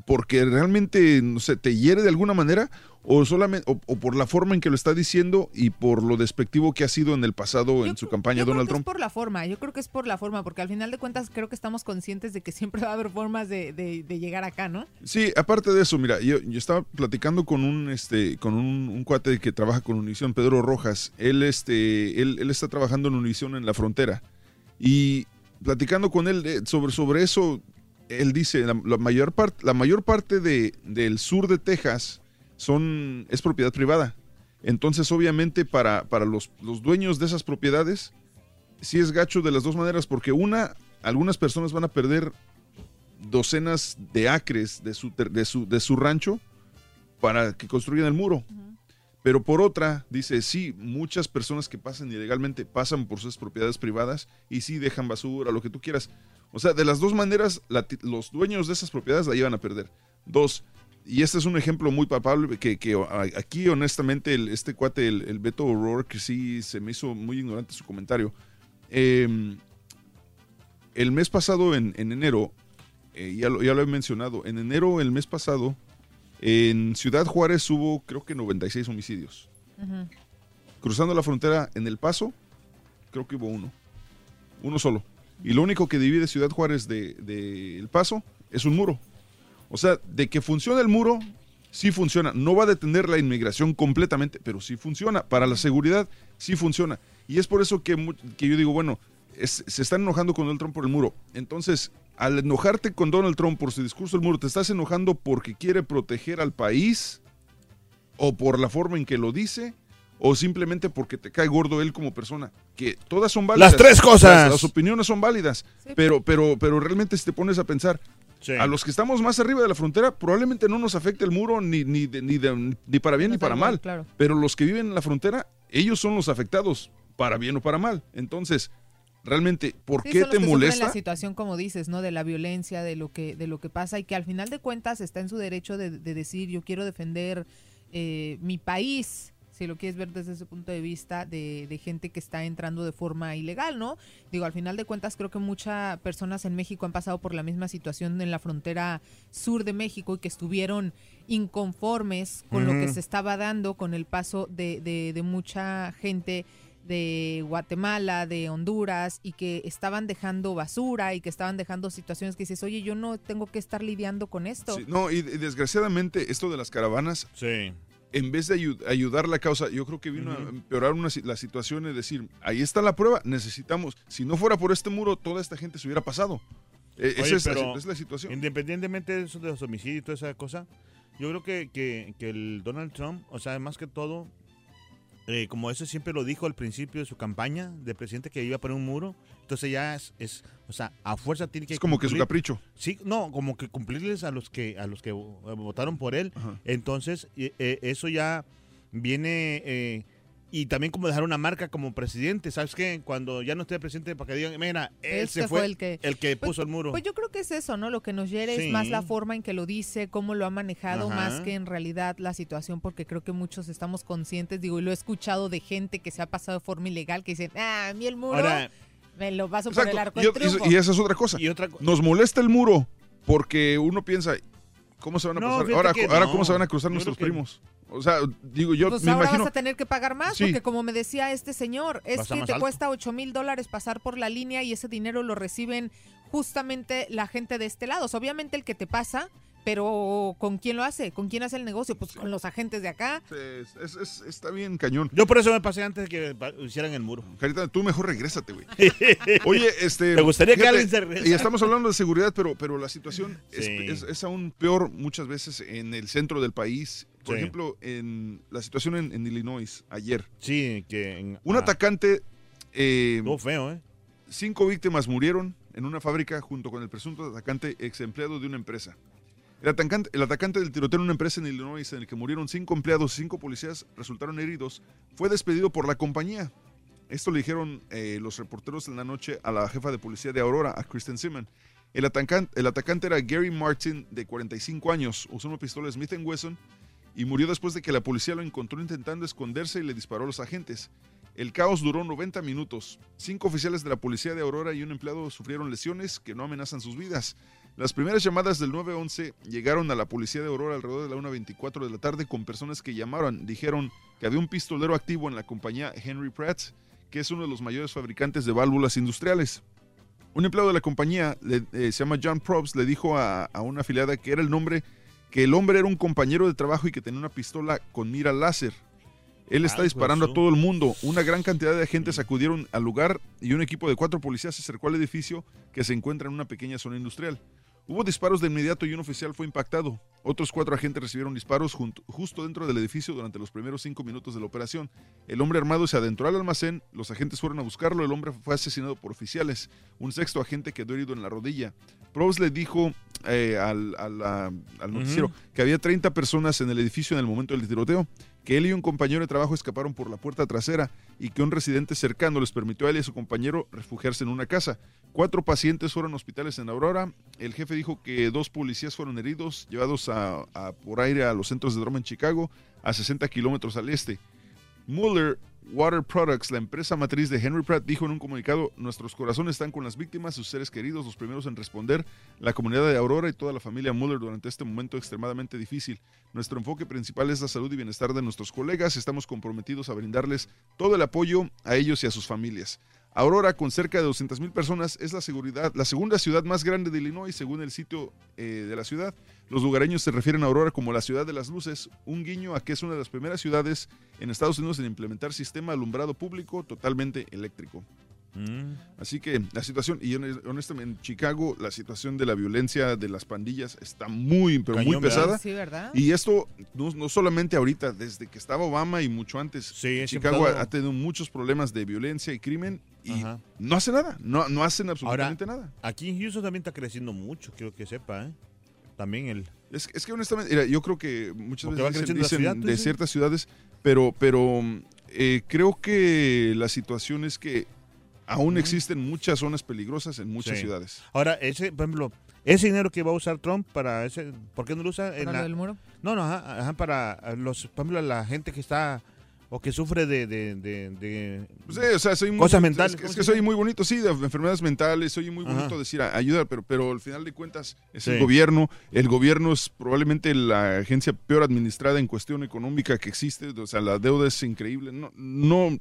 porque realmente, no sé, te hiere de alguna manera o solamente o, o, por la forma en que lo está diciendo y por lo despectivo que ha sido en el pasado en su campaña yo Donald creo que Trump. Es por la forma, yo creo que es por la forma, porque al final de cuentas creo que estamos conscientes de que siempre va a haber formas de, de, de llegar acá, ¿no? Sí, aparte de eso, mira, yo, yo estaba platicando con un este con un, un, cuate que trabaja con Univision, Pedro Rojas. Él este él, él está trabajando en Univision en la frontera y platicando con él sobre sobre eso él dice, la, la mayor, part, la mayor parte de, del sur de Texas son, es propiedad privada. Entonces, obviamente, para, para los, los, dueños de esas propiedades, sí es gacho de las dos maneras, porque una, algunas personas van a perder docenas de acres de su, de su, de su rancho para que construyan el muro. Uh -huh. Pero por otra, dice, sí, muchas personas que pasan ilegalmente pasan por sus propiedades privadas y sí dejan basura, lo que tú quieras. O sea, de las dos maneras, la, los dueños de esas propiedades la iban a perder. Dos, y este es un ejemplo muy palpable que, que aquí honestamente el, este cuate, el, el Beto O'Rourke, sí se me hizo muy ignorante su comentario. Eh, el mes pasado, en, en enero, eh, ya, lo, ya lo he mencionado, en enero, el mes pasado, en Ciudad Juárez hubo creo que 96 homicidios. Uh -huh. Cruzando la frontera en El Paso, creo que hubo uno. Uno solo. Y lo único que divide Ciudad Juárez de, El Paso es un muro. O sea, de que funciona el muro, sí funciona. No va a detener la inmigración completamente, pero sí funciona. Para la seguridad, sí funciona. Y es por eso que, que yo digo, bueno, se están enojando con Donald Trump por el muro. Entonces, al enojarte con Donald Trump por su discurso del muro, ¿te estás enojando porque quiere proteger al país? ¿O por la forma en que lo dice? O simplemente porque te cae gordo él como persona, que todas son válidas. Las tres cosas. Las, las opiniones son válidas, sí. pero, pero, pero realmente si te pones a pensar, sí. a los que estamos más arriba de la frontera probablemente no nos afecte el muro ni, ni, de, ni, de, ni, para bien no ni para mal, claro. pero los que viven en la frontera, ellos son los afectados, para bien o para mal. Entonces, realmente, ¿por sí, qué son te molesta? la situación, como dices, ¿no? De la violencia, de lo que, de lo que pasa y que al final de cuentas está en su derecho de, de decir, yo quiero defender eh, mi país si lo quieres ver desde ese punto de vista de, de, gente que está entrando de forma ilegal, ¿no? Digo, al final de cuentas creo que muchas personas en México han pasado por la misma situación en la frontera sur de México y que estuvieron inconformes con uh -huh. lo que se estaba dando con el paso de, de, de mucha gente de Guatemala, de Honduras, y que estaban dejando basura y que estaban dejando situaciones que dices, oye, yo no tengo que estar lidiando con esto. Sí, no, y, y, desgraciadamente esto de las caravanas, sí. En vez de ayud ayudar la causa, yo creo que vino uh -huh. a empeorar una, la situación, es decir, ahí está la prueba, necesitamos, si no fuera por este muro, toda esta gente se hubiera pasado. Eh, esa es, la- es la situación. Independientemente de eso de los homicidios y toda esa cosa, yo creo que, que, que el Donald Trump, o sea, más que todo, eh, como eso siempre lo dijo al principio de su campaña de presidente que iba a poner un muro, entonces ya es, es o sea, a fuerza tiene que Es como que su cumplir- capricho. Sí, no, como que cumplirles a los que a los que vo- votaron por él. Entonces, eh, eso ya viene eh, y también como dejar una marca como presidente, ¿sabes qué? Cuando ya no esté presidente para que digan, mira, él Este se fue, fue el que- puso el muro. Pues yo creo que es eso, ¿no? Lo que nos hiere Sí. es más la forma en que lo dice, cómo lo ha manejado, Ajá. más que en realidad la situación, porque creo que muchos estamos conscientes, digo, y lo he escuchado de gente que se ha pasado de forma ilegal, que dicen, ah, a mí el muro Ahora- me lo paso por el arco Y, y- triunfo. y esa es otra cosa. Nos molesta el muro porque uno piensa, ¿cómo se van a No, pasar? Ahora, que ahora no. ¿cómo se van a cruzar Yo nuestros que- primos? O sea, digo, yo pues me ahora imagino... vas a tener que pagar más, Sí. porque como me decía este señor, es que te alto. cuesta 8 mil dólares pasar por la línea y ese dinero lo reciben justamente la gente de este lado. O sea, obviamente el que te pasa, pero ¿con quién lo hace? ¿Con quién hace el negocio? Pues con los agentes de acá. Es- es- es- está bien cañón. Yo por eso me pasé antes de que hicieran el muro. Carita, tú mejor regrésate, güey. [LAUGHS] Oye, este... ¿Te gustaría que alguien se regresara? Y estamos hablando de seguridad, pero, pero la situación es- Sí. es, es aún peor muchas veces en el centro del país. Por Sí. ejemplo, en la situación en, en Illinois, ayer. Sí, que... en- Un ah, atacante... Eh, feo, ¿eh? Cinco víctimas murieron en una fábrica junto con el presunto atacante ex empleado de una empresa. El atacante, el atacante del tiroteo en una empresa en Illinois en el que murieron cinco empleados y cinco policías resultaron heridos fue despedido por la compañía. Esto le dijeron eh, los reporteros en la noche a la jefa de policía de Aurora, a Kristen Simon. El el atacante era Gary Martin, de 45 años. Usó una pistola Smith Wesson y murió después de que la policía lo encontró intentando esconderse y le disparó a los agentes. El caos duró 90 minutos. Cinco oficiales de la policía de Aurora y un empleado sufrieron lesiones que no amenazan sus vidas. Las primeras llamadas del 911 llegaron a la policía de Aurora alrededor de la 1.24 de la tarde con personas que llamaron. Dijeron que había un pistolero activo en la compañía Henry Pratt, que es uno de los mayores fabricantes de válvulas industriales. Un empleado de la compañía, le- eh, se llama John Probst, le dijo a, a una afiliada que era el nombre, que el hombre era un compañero de trabajo y que tenía una pistola con mira láser. Él está disparando a todo el mundo. Una gran cantidad de agentes acudieron al lugar y un equipo de cuatro policías se acercó al edificio que se encuentra en una pequeña zona industrial. Hubo disparos de inmediato y un oficial fue impactado. Otros cuatro agentes recibieron disparos junto- justo dentro del edificio durante los primeros cinco minutos de la operación. El hombre armado se adentró al almacén, los agentes fueron a buscarlo, el hombre fue asesinado por oficiales. Un sexto agente quedó herido en la rodilla. Probst le dijo eh, al, noticiero que había 30 personas en el edificio en el momento del tiroteo, que él y un compañero de trabajo escaparon por la puerta trasera y que un residente cercano les permitió a él y a su compañero refugiarse en una casa. Cuatro pacientes fueron a hospitales en Aurora. El jefe dijo que dos policías fueron heridos, llevados a, por aire a los centros de drama en Chicago, a 60 kilómetros al este. Mueller Water Products, la empresa matriz de Henry Pratt, dijo en un comunicado, nuestros corazones están con las víctimas, sus seres queridos, los primeros en responder, la comunidad de Aurora y toda la familia Mueller durante este momento extremadamente difícil. Nuestro enfoque principal es la salud y bienestar de nuestros colegas, estamos comprometidos a brindarles todo el apoyo a ellos y a sus familias. Aurora, con cerca de 200 mil personas, es la, seguridad, la segunda ciudad más grande de Illinois, según el sitio eh, de la ciudad. Los lugareños se refieren a Aurora como la ciudad de las luces, un guiño a que es una de las primeras ciudades en Estados Unidos en implementar sistema alumbrado público totalmente eléctrico. Mm. Así que la situación, y hone- honestamente en Chicago, la situación de la violencia de las pandillas está muy, pero muy pesada. Sí, ¿verdad? Y esto no, no solamente ahorita, desde que estaba Obama y mucho antes. siempre Chicago ha tenido muchos problemas de violencia y crimen y Ajá. no hace nada, no, no hacen Ahora, absolutamente nada. aquí en Houston también está creciendo mucho, quiero que sepa, ¿eh? También el... Es, es que honestamente, mira, yo creo que muchas Porque veces dicen, dicen ciudad, ¿tú de dices? ciertas ciudades, pero, pero eh, creo que la situación es que aún existen muchas zonas peligrosas en muchas Sí. ciudades. Ahora, ese, por ejemplo, ese dinero que va a usar Trump para ese, ¿por qué no lo usa en ¿Para la- lo del muro? No, no, ajá, ajá, para los, por ejemplo, la gente que está o que sufre de, de, de, de Sí, o sea, soy muy, cosas es mentales. que- ¿cómo Es que soy muy bonito, sí, de enfermedades mentales, soy muy Ajá. bonito decir ayudar, pero, pero al final de cuentas es el gobierno. El gobierno es probablemente la agencia peor administrada en cuestión económica que existe. O sea, la deuda es increíble. No, no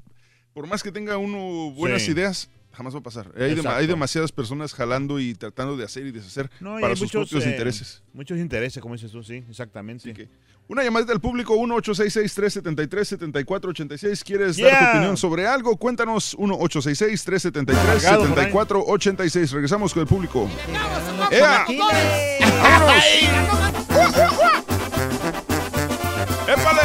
por más que tenga uno buenas Sí. ideas, jamás va a pasar. Hay, hay demasiadas personas jalando y tratando de hacer y deshacer No, y para sus muchos, propios eh, intereses. Muchos intereses, como dices tú, sí, exactamente. Una llamadita del público, 1-866-373-7486. ¿Quieres dar tu Yeah. opinión sobre algo? Cuéntanos, 1-866-373-7486. Regresamos con el público. ¡Ea! ¡Vámonos! [LAUGHS] ¡Épale,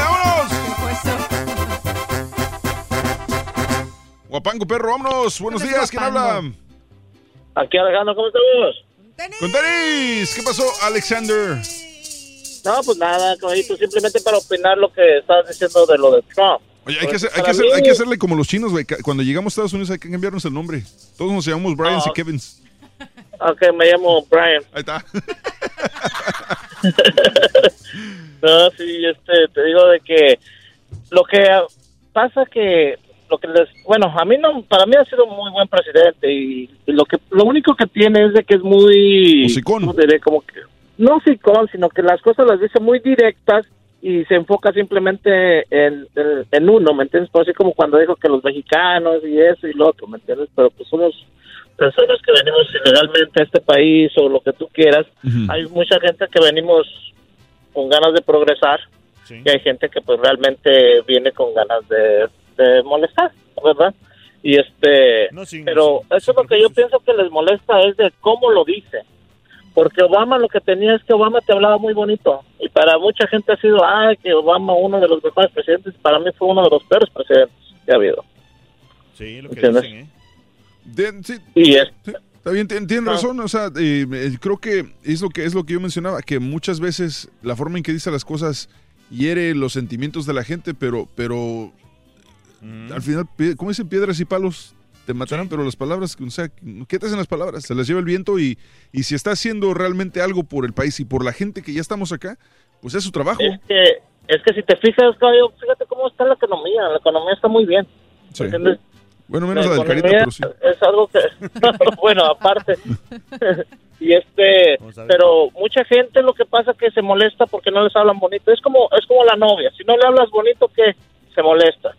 Guapango perro, vámonos. Buenos días, ¿quién habla? Aquí Alejandro, ¿cómo estamos? Con Denis. ¿Qué pasó, Alexander? No, pues nada, caballito, simplemente para opinar lo que estabas diciendo de lo de Trump. Oye, hay que, hacer- hay, para que hacer- mí- hay que hacerle como los chinos, güey. Cuando llegamos a Estados Unidos hay que cambiarnos el nombre. Todos nos llamamos Bryans Ah. y Kevins. Ok, me llamo Brian. Ahí está. [LAUGHS] No, sí, este, te digo de que lo que pasa que lo que les, bueno, a mí no, para mí ha sido muy buen presidente y, y lo que, lo único que tiene es de que es muy, ¿cómo diré? como que, no sicón, sino que las cosas las dice muy directas y se enfoca simplemente en, en, en uno, ¿me entiendes? Por así como cuando dijo que los mexicanos y eso y lo otro, ¿me entiendes? Pero pues somos personas que venimos ilegalmente a este país o lo que tú quieras. Hay mucha gente que venimos con ganas de progresar y hay gente que pues realmente viene con ganas de, de molestar, ¿verdad? Y este, pero eso es lo que yo pienso que les molesta es de cómo lo dice. Porque Obama lo que tenía es que Obama te hablaba muy bonito. Y para mucha gente ha sido, ah, que Obama uno de los mejores presidentes. Para mí fue uno de los peores presidentes que ha habido. Sí, lo que ¿Entiendes? dicen, ¿eh? De- sí, Y es, sí, está bien, tien- tienen razón. O sea, eh, eh, creo que es lo que es lo que yo mencionaba, que muchas veces la forma en que dice las cosas hiere los sentimientos de la gente, pero, pero al final, como dicen piedras y palos, te matarán, pero las palabras, o sea, ¿qué te hacen las palabras? Se las lleva el viento y, y si está haciendo realmente algo por el país y por la gente que ya estamos acá, pues es su trabajo. es que es que si te fijas, caballo, fíjate cómo está la economía. La economía está muy bien. Sí. ¿Entiendes? Bueno, menos la, del Carita, pero sí. Es algo que, [LAUGHS] bueno, aparte. [LAUGHS] y este, pero mucha gente lo que pasa es que se molesta porque no les hablan bonito. Es como, es como la novia. Si no le hablas bonito, ¿qué? Se molesta.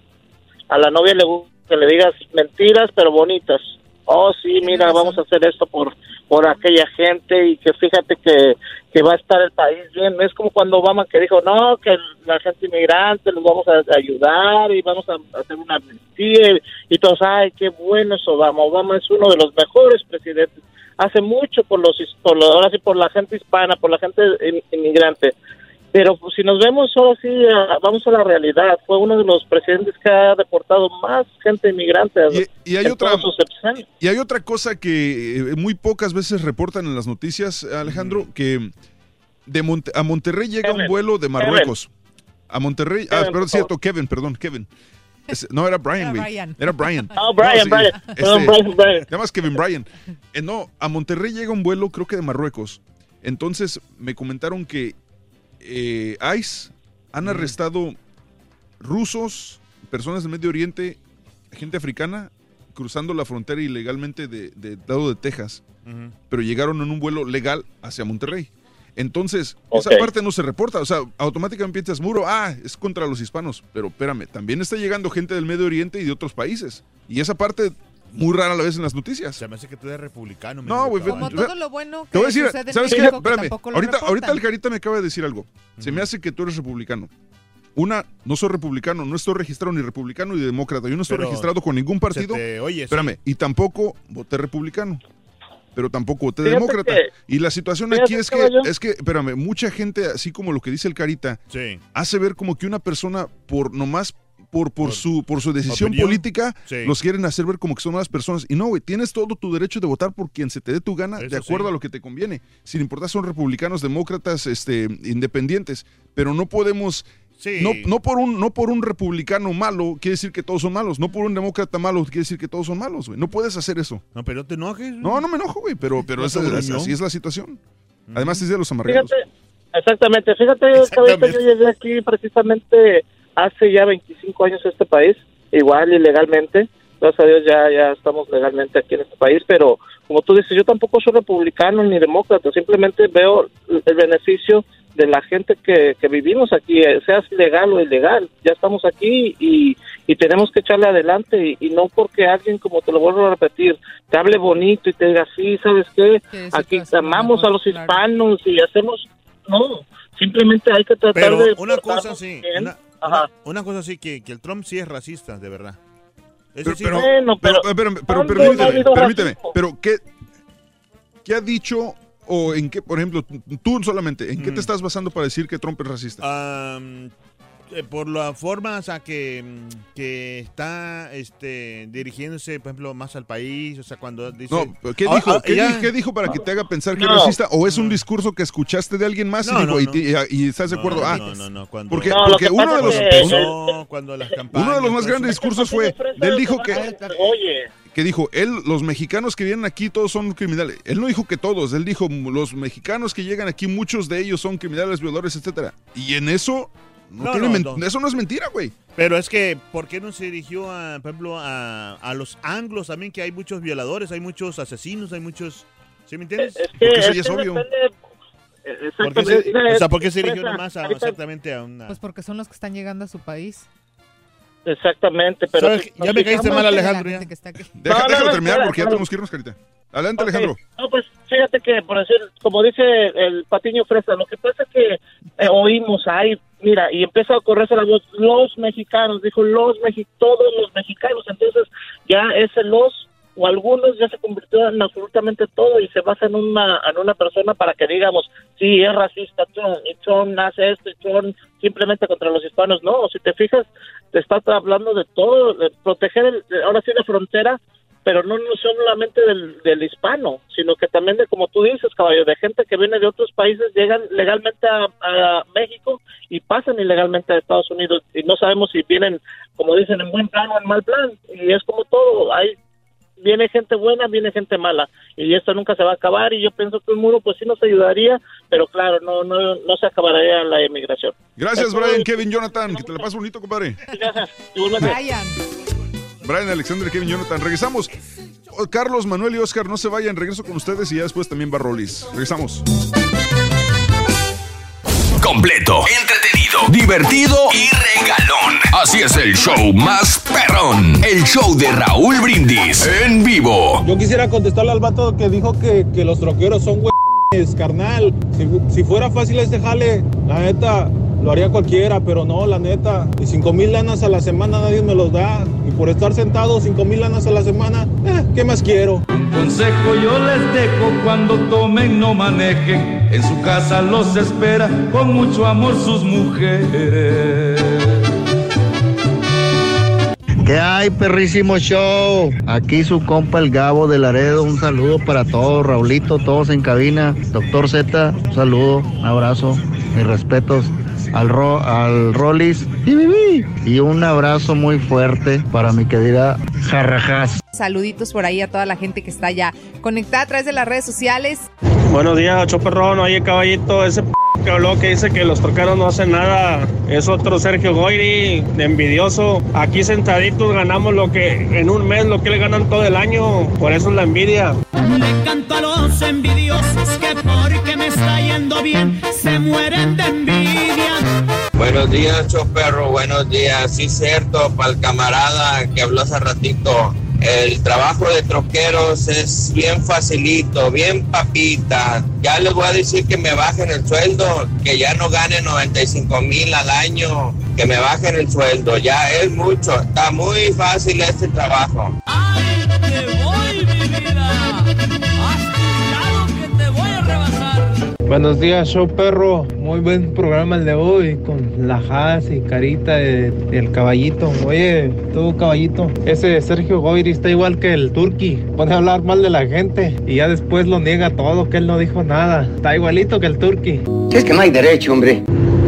A la novia le gusta que le digas mentiras, pero bonitas. Oh, sí, mira, vamos a hacer esto por, por aquella gente y que fíjate que, que va a estar el país bien. Es como cuando Obama que dijo, no, que la gente inmigrante los vamos a ayudar y vamos a hacer una amnistía. Y, todos, ay, qué bueno es Obama. Obama es uno de los mejores presidentes. Hace mucho por los, his- por los- ahora sí, por la gente hispana, por la gente in- inmigrante. Pero pues, si nos vemos ahora sí, vamos a la realidad. Fue uno de los presidentes que ha deportado más gente inmigrante. Y hay en otra-. Y hay otra cosa que eh, muy pocas veces reportan en las noticias, Alejandro, que de Monte- a Monterrey llega un vuelo de Marruecos. A Monterrey, ah, Kevin, perdón, por cierto, Kevin, perdón, Kevin. No, era Brian, güey. Era Brian. [LAUGHS] Oh, Brian, No, Brian. Perdón, Brian, Brian. Llamas Kevin Brian. Eh, no, a Monterrey llega un vuelo, creo que de Marruecos. Entonces me comentaron que eh, ICE han arrestado rusos, personas del Medio Oriente, gente africana, cruzando la frontera ilegalmente de, de lado de Texas, pero llegaron en un vuelo legal hacia Monterrey. Entonces, esa parte no se reporta, o sea, automáticamente piensas, muro, ah, es contra los hispanos, pero espérame, también está llegando gente del Medio Oriente y de otros países. Y esa parte, muy rara la vez en las noticias. Se me hace que tú eres republicano. No, güey. Como todo lo bueno Te voy a que decir, sucede en ¿sabes qué? México, que Espérame, tampoco lo ahorita, ahorita el Carita me acaba de decir algo. Se me hace que tú eres republicano. Una, no soy republicano, no estoy registrado ni republicano ni demócrata. Yo no estoy Pero registrado con ningún partido. te oye, sí. Espérame, y tampoco voté republicano. Pero tampoco voté demócrata. que- y la situación aquí es que, caballo. es que, espérame, mucha gente, así como lo que dice el Carita, Sí. hace ver como que una persona, por nomás por, por, su, por su decisión opinión. política, Sí. los quieren hacer ver como que son malas personas. Y no, güey, tienes todo tu derecho de votar por quien se te dé tu gana, de acuerdo sí. a lo que te conviene. Sin importar son republicanos, demócratas, este, independientes. Pero no podemos... Sí. No, no, por un, no por un republicano malo quiere decir que todos son malos. No por un demócrata malo quiere decir que todos son malos, güey. No puedes hacer eso. No, pero no te enojes. No, no me enojo, güey, pero, pero esa- así es la situación. Además es de los amargados. Fíjate, exactamente, fíjate, caballito, yo llegué aquí precisamente hace ya 25 años este país, igual ilegalmente, gracias a Dios ya, ya estamos legalmente aquí en este país, pero como tú dices, yo tampoco soy republicano ni demócrata, simplemente veo el beneficio de la gente que, que vivimos aquí, eh, seas legal o ilegal. Ya estamos aquí y, y tenemos que echarle adelante y, y no porque alguien, como te lo vuelvo a repetir, te hable bonito y te diga, sí, ¿sabes qué? Aquí amamos a los hispanos y hacemos... No, simplemente hay que tratar Pero de... una cosa sí. Una, una- una cosa sí, que, que el Trump sí es racista, de verdad. Pero, sí- pero, Bueno, pero, pero- pero- pero ¿cuándo no ha permíteme, permíteme, pero ¿qué, ¿qué ha dicho o en qué, por ejemplo, tú solamente, en qué Mm. te estás basando para decir que Trump es racista? Am, eh, por la forma o sea, que, mm, que está este, dirigiéndose, por ejemplo, más al país, o sea, cuando dice... No, ¿qué Ah, dijo, ah, ¿qué, ya- di- qué dijo para que te haga pensar que No. es racista? ¿O es un discurso que escuchaste de alguien más y, No, dijo, no, y no. ti- y- y estás de acuerdo? No, ah, no, no, no, cuando- porque, porque que uno de los... cuando las campañas... [LAUGHS] Uno de los más grandes eso. discursos fue, él dijo que, Oye, que dijo, él, los mexicanos que vienen aquí todos son criminales. Él no dijo que todos, él dijo, los mexicanos que llegan aquí, muchos de ellos son criminales, violadores, etcétera. Y en eso, no No, tiene no, eso no es mentira, güey. Pero es que, ¿por qué no se dirigió, a, por ejemplo, a, a los anglos también? Que hay muchos violadores, hay muchos asesinos, hay muchos... ¿Sí me entiendes? Es que, es que depende- eh, ¿Por qué exactamente. se, o sea, ¿por qué se dirigió nomás a, exactamente a una... Pues porque son los que están llegando a su país. Exactamente, pero... Ya me caíste mal, Alejandro, ya. Deja, No, no, déjalo no, terminar porque ya tenemos que irnos, Carita. Adelante. Alejandro. No, pues fíjate que, por decir, como dice el Patiño Fresa, lo que pasa es que eh, oímos ahí, mira, y empieza a correrse la voz, los mexicanos, dijo los mexi todos los mexicanos, entonces ya ese los o algunos ya se convirtió en absolutamente todo y se basa en una en una persona para que digamos, sí, es racista, Trump, y Trump hace esto, y Trump simplemente contra los hispanos, no, si te fijas, te está hablando de todo, de proteger, el- ahora sí la frontera, pero no, no solamente del, del hispano, sino que también de, como tú dices, caballo, de gente que viene de otros países, llegan legalmente a, a México y pasan ilegalmente a Estados Unidos y no sabemos si vienen, como dicen, en buen plan o en mal plan. Y es como todo, hay viene gente buena, viene gente mala y esto nunca se va a acabar y yo pienso que un muro pues sí nos ayudaría, pero claro, no no no se acabaría la emigración. Gracias, Brian, Kevin, Jonathan. Que te la pases bonito, compadre. Brian. Brian, Alexander, Kevin, Jonathan. Regresamos. Oh, Carlos, Manuel y Oscar, no se vayan. Regreso con ustedes y ya después también va Rolis. Regresamos. Completo, entretenido, divertido y regalón. Así es el show más perrón. El show de Raúl Brindis en vivo. Yo quisiera contestarle al vato que dijo que, que los troqueros son güeyes, carnal. Si, si fuera fácil este jale, la neta, lo haría cualquiera, pero no, la neta. Y cinco mil lanas a la semana nadie me los da. Y por estar sentado cinco mil lanas a la semana, eh, ¿qué más quiero? Consejo yo les dejo cuando tomen no manejen. En su casa los espera con mucho amor sus mujeres. ¿Qué hay, perrísimo show? Aquí su compa el Gabo de Laredo. Un saludo para todos, Raulito, todos en cabina. Doctor Z, un saludo, un abrazo, mis respetos al, Ro- al Rollis. Y un abrazo muy fuerte para mi querida Jarrajas. Saluditos por ahí a toda la gente que está ya conectada a través de las redes sociales. Buenos días, Choperrón. Oye, caballito, ese p que habló que dice que los troqueros no hacen nada es otro Sergio Goyri, de envidioso. Aquí sentaditos ganamos lo que en un mes, lo que le ganan todo el año. Por eso es la envidia. Le canto a los envidiosos que porque me está yendo bien se mueren de envidia. Buenos días, Choperro. Buenos días. Sí, cierto, para el camarada que habló hace ratito. El trabajo de troqueros es bien facilito, bien papita. Ya les voy a decir que me bajen el sueldo, que ya no gane 95 mil al año, que me bajen el sueldo. Ya es mucho. Está muy fácil este trabajo. Te voy, mi vida. Buenos días, show perro. Muy buen programa el de hoy con la Haas y Carita de- del caballito. Oye, tú caballito, ese Sergio Goyri está igual que el Turqui. Pone a hablar mal de la gente y ya después lo niega todo, que él no dijo nada. Está igualito que el Turqui. Es que no hay derecho, hombre.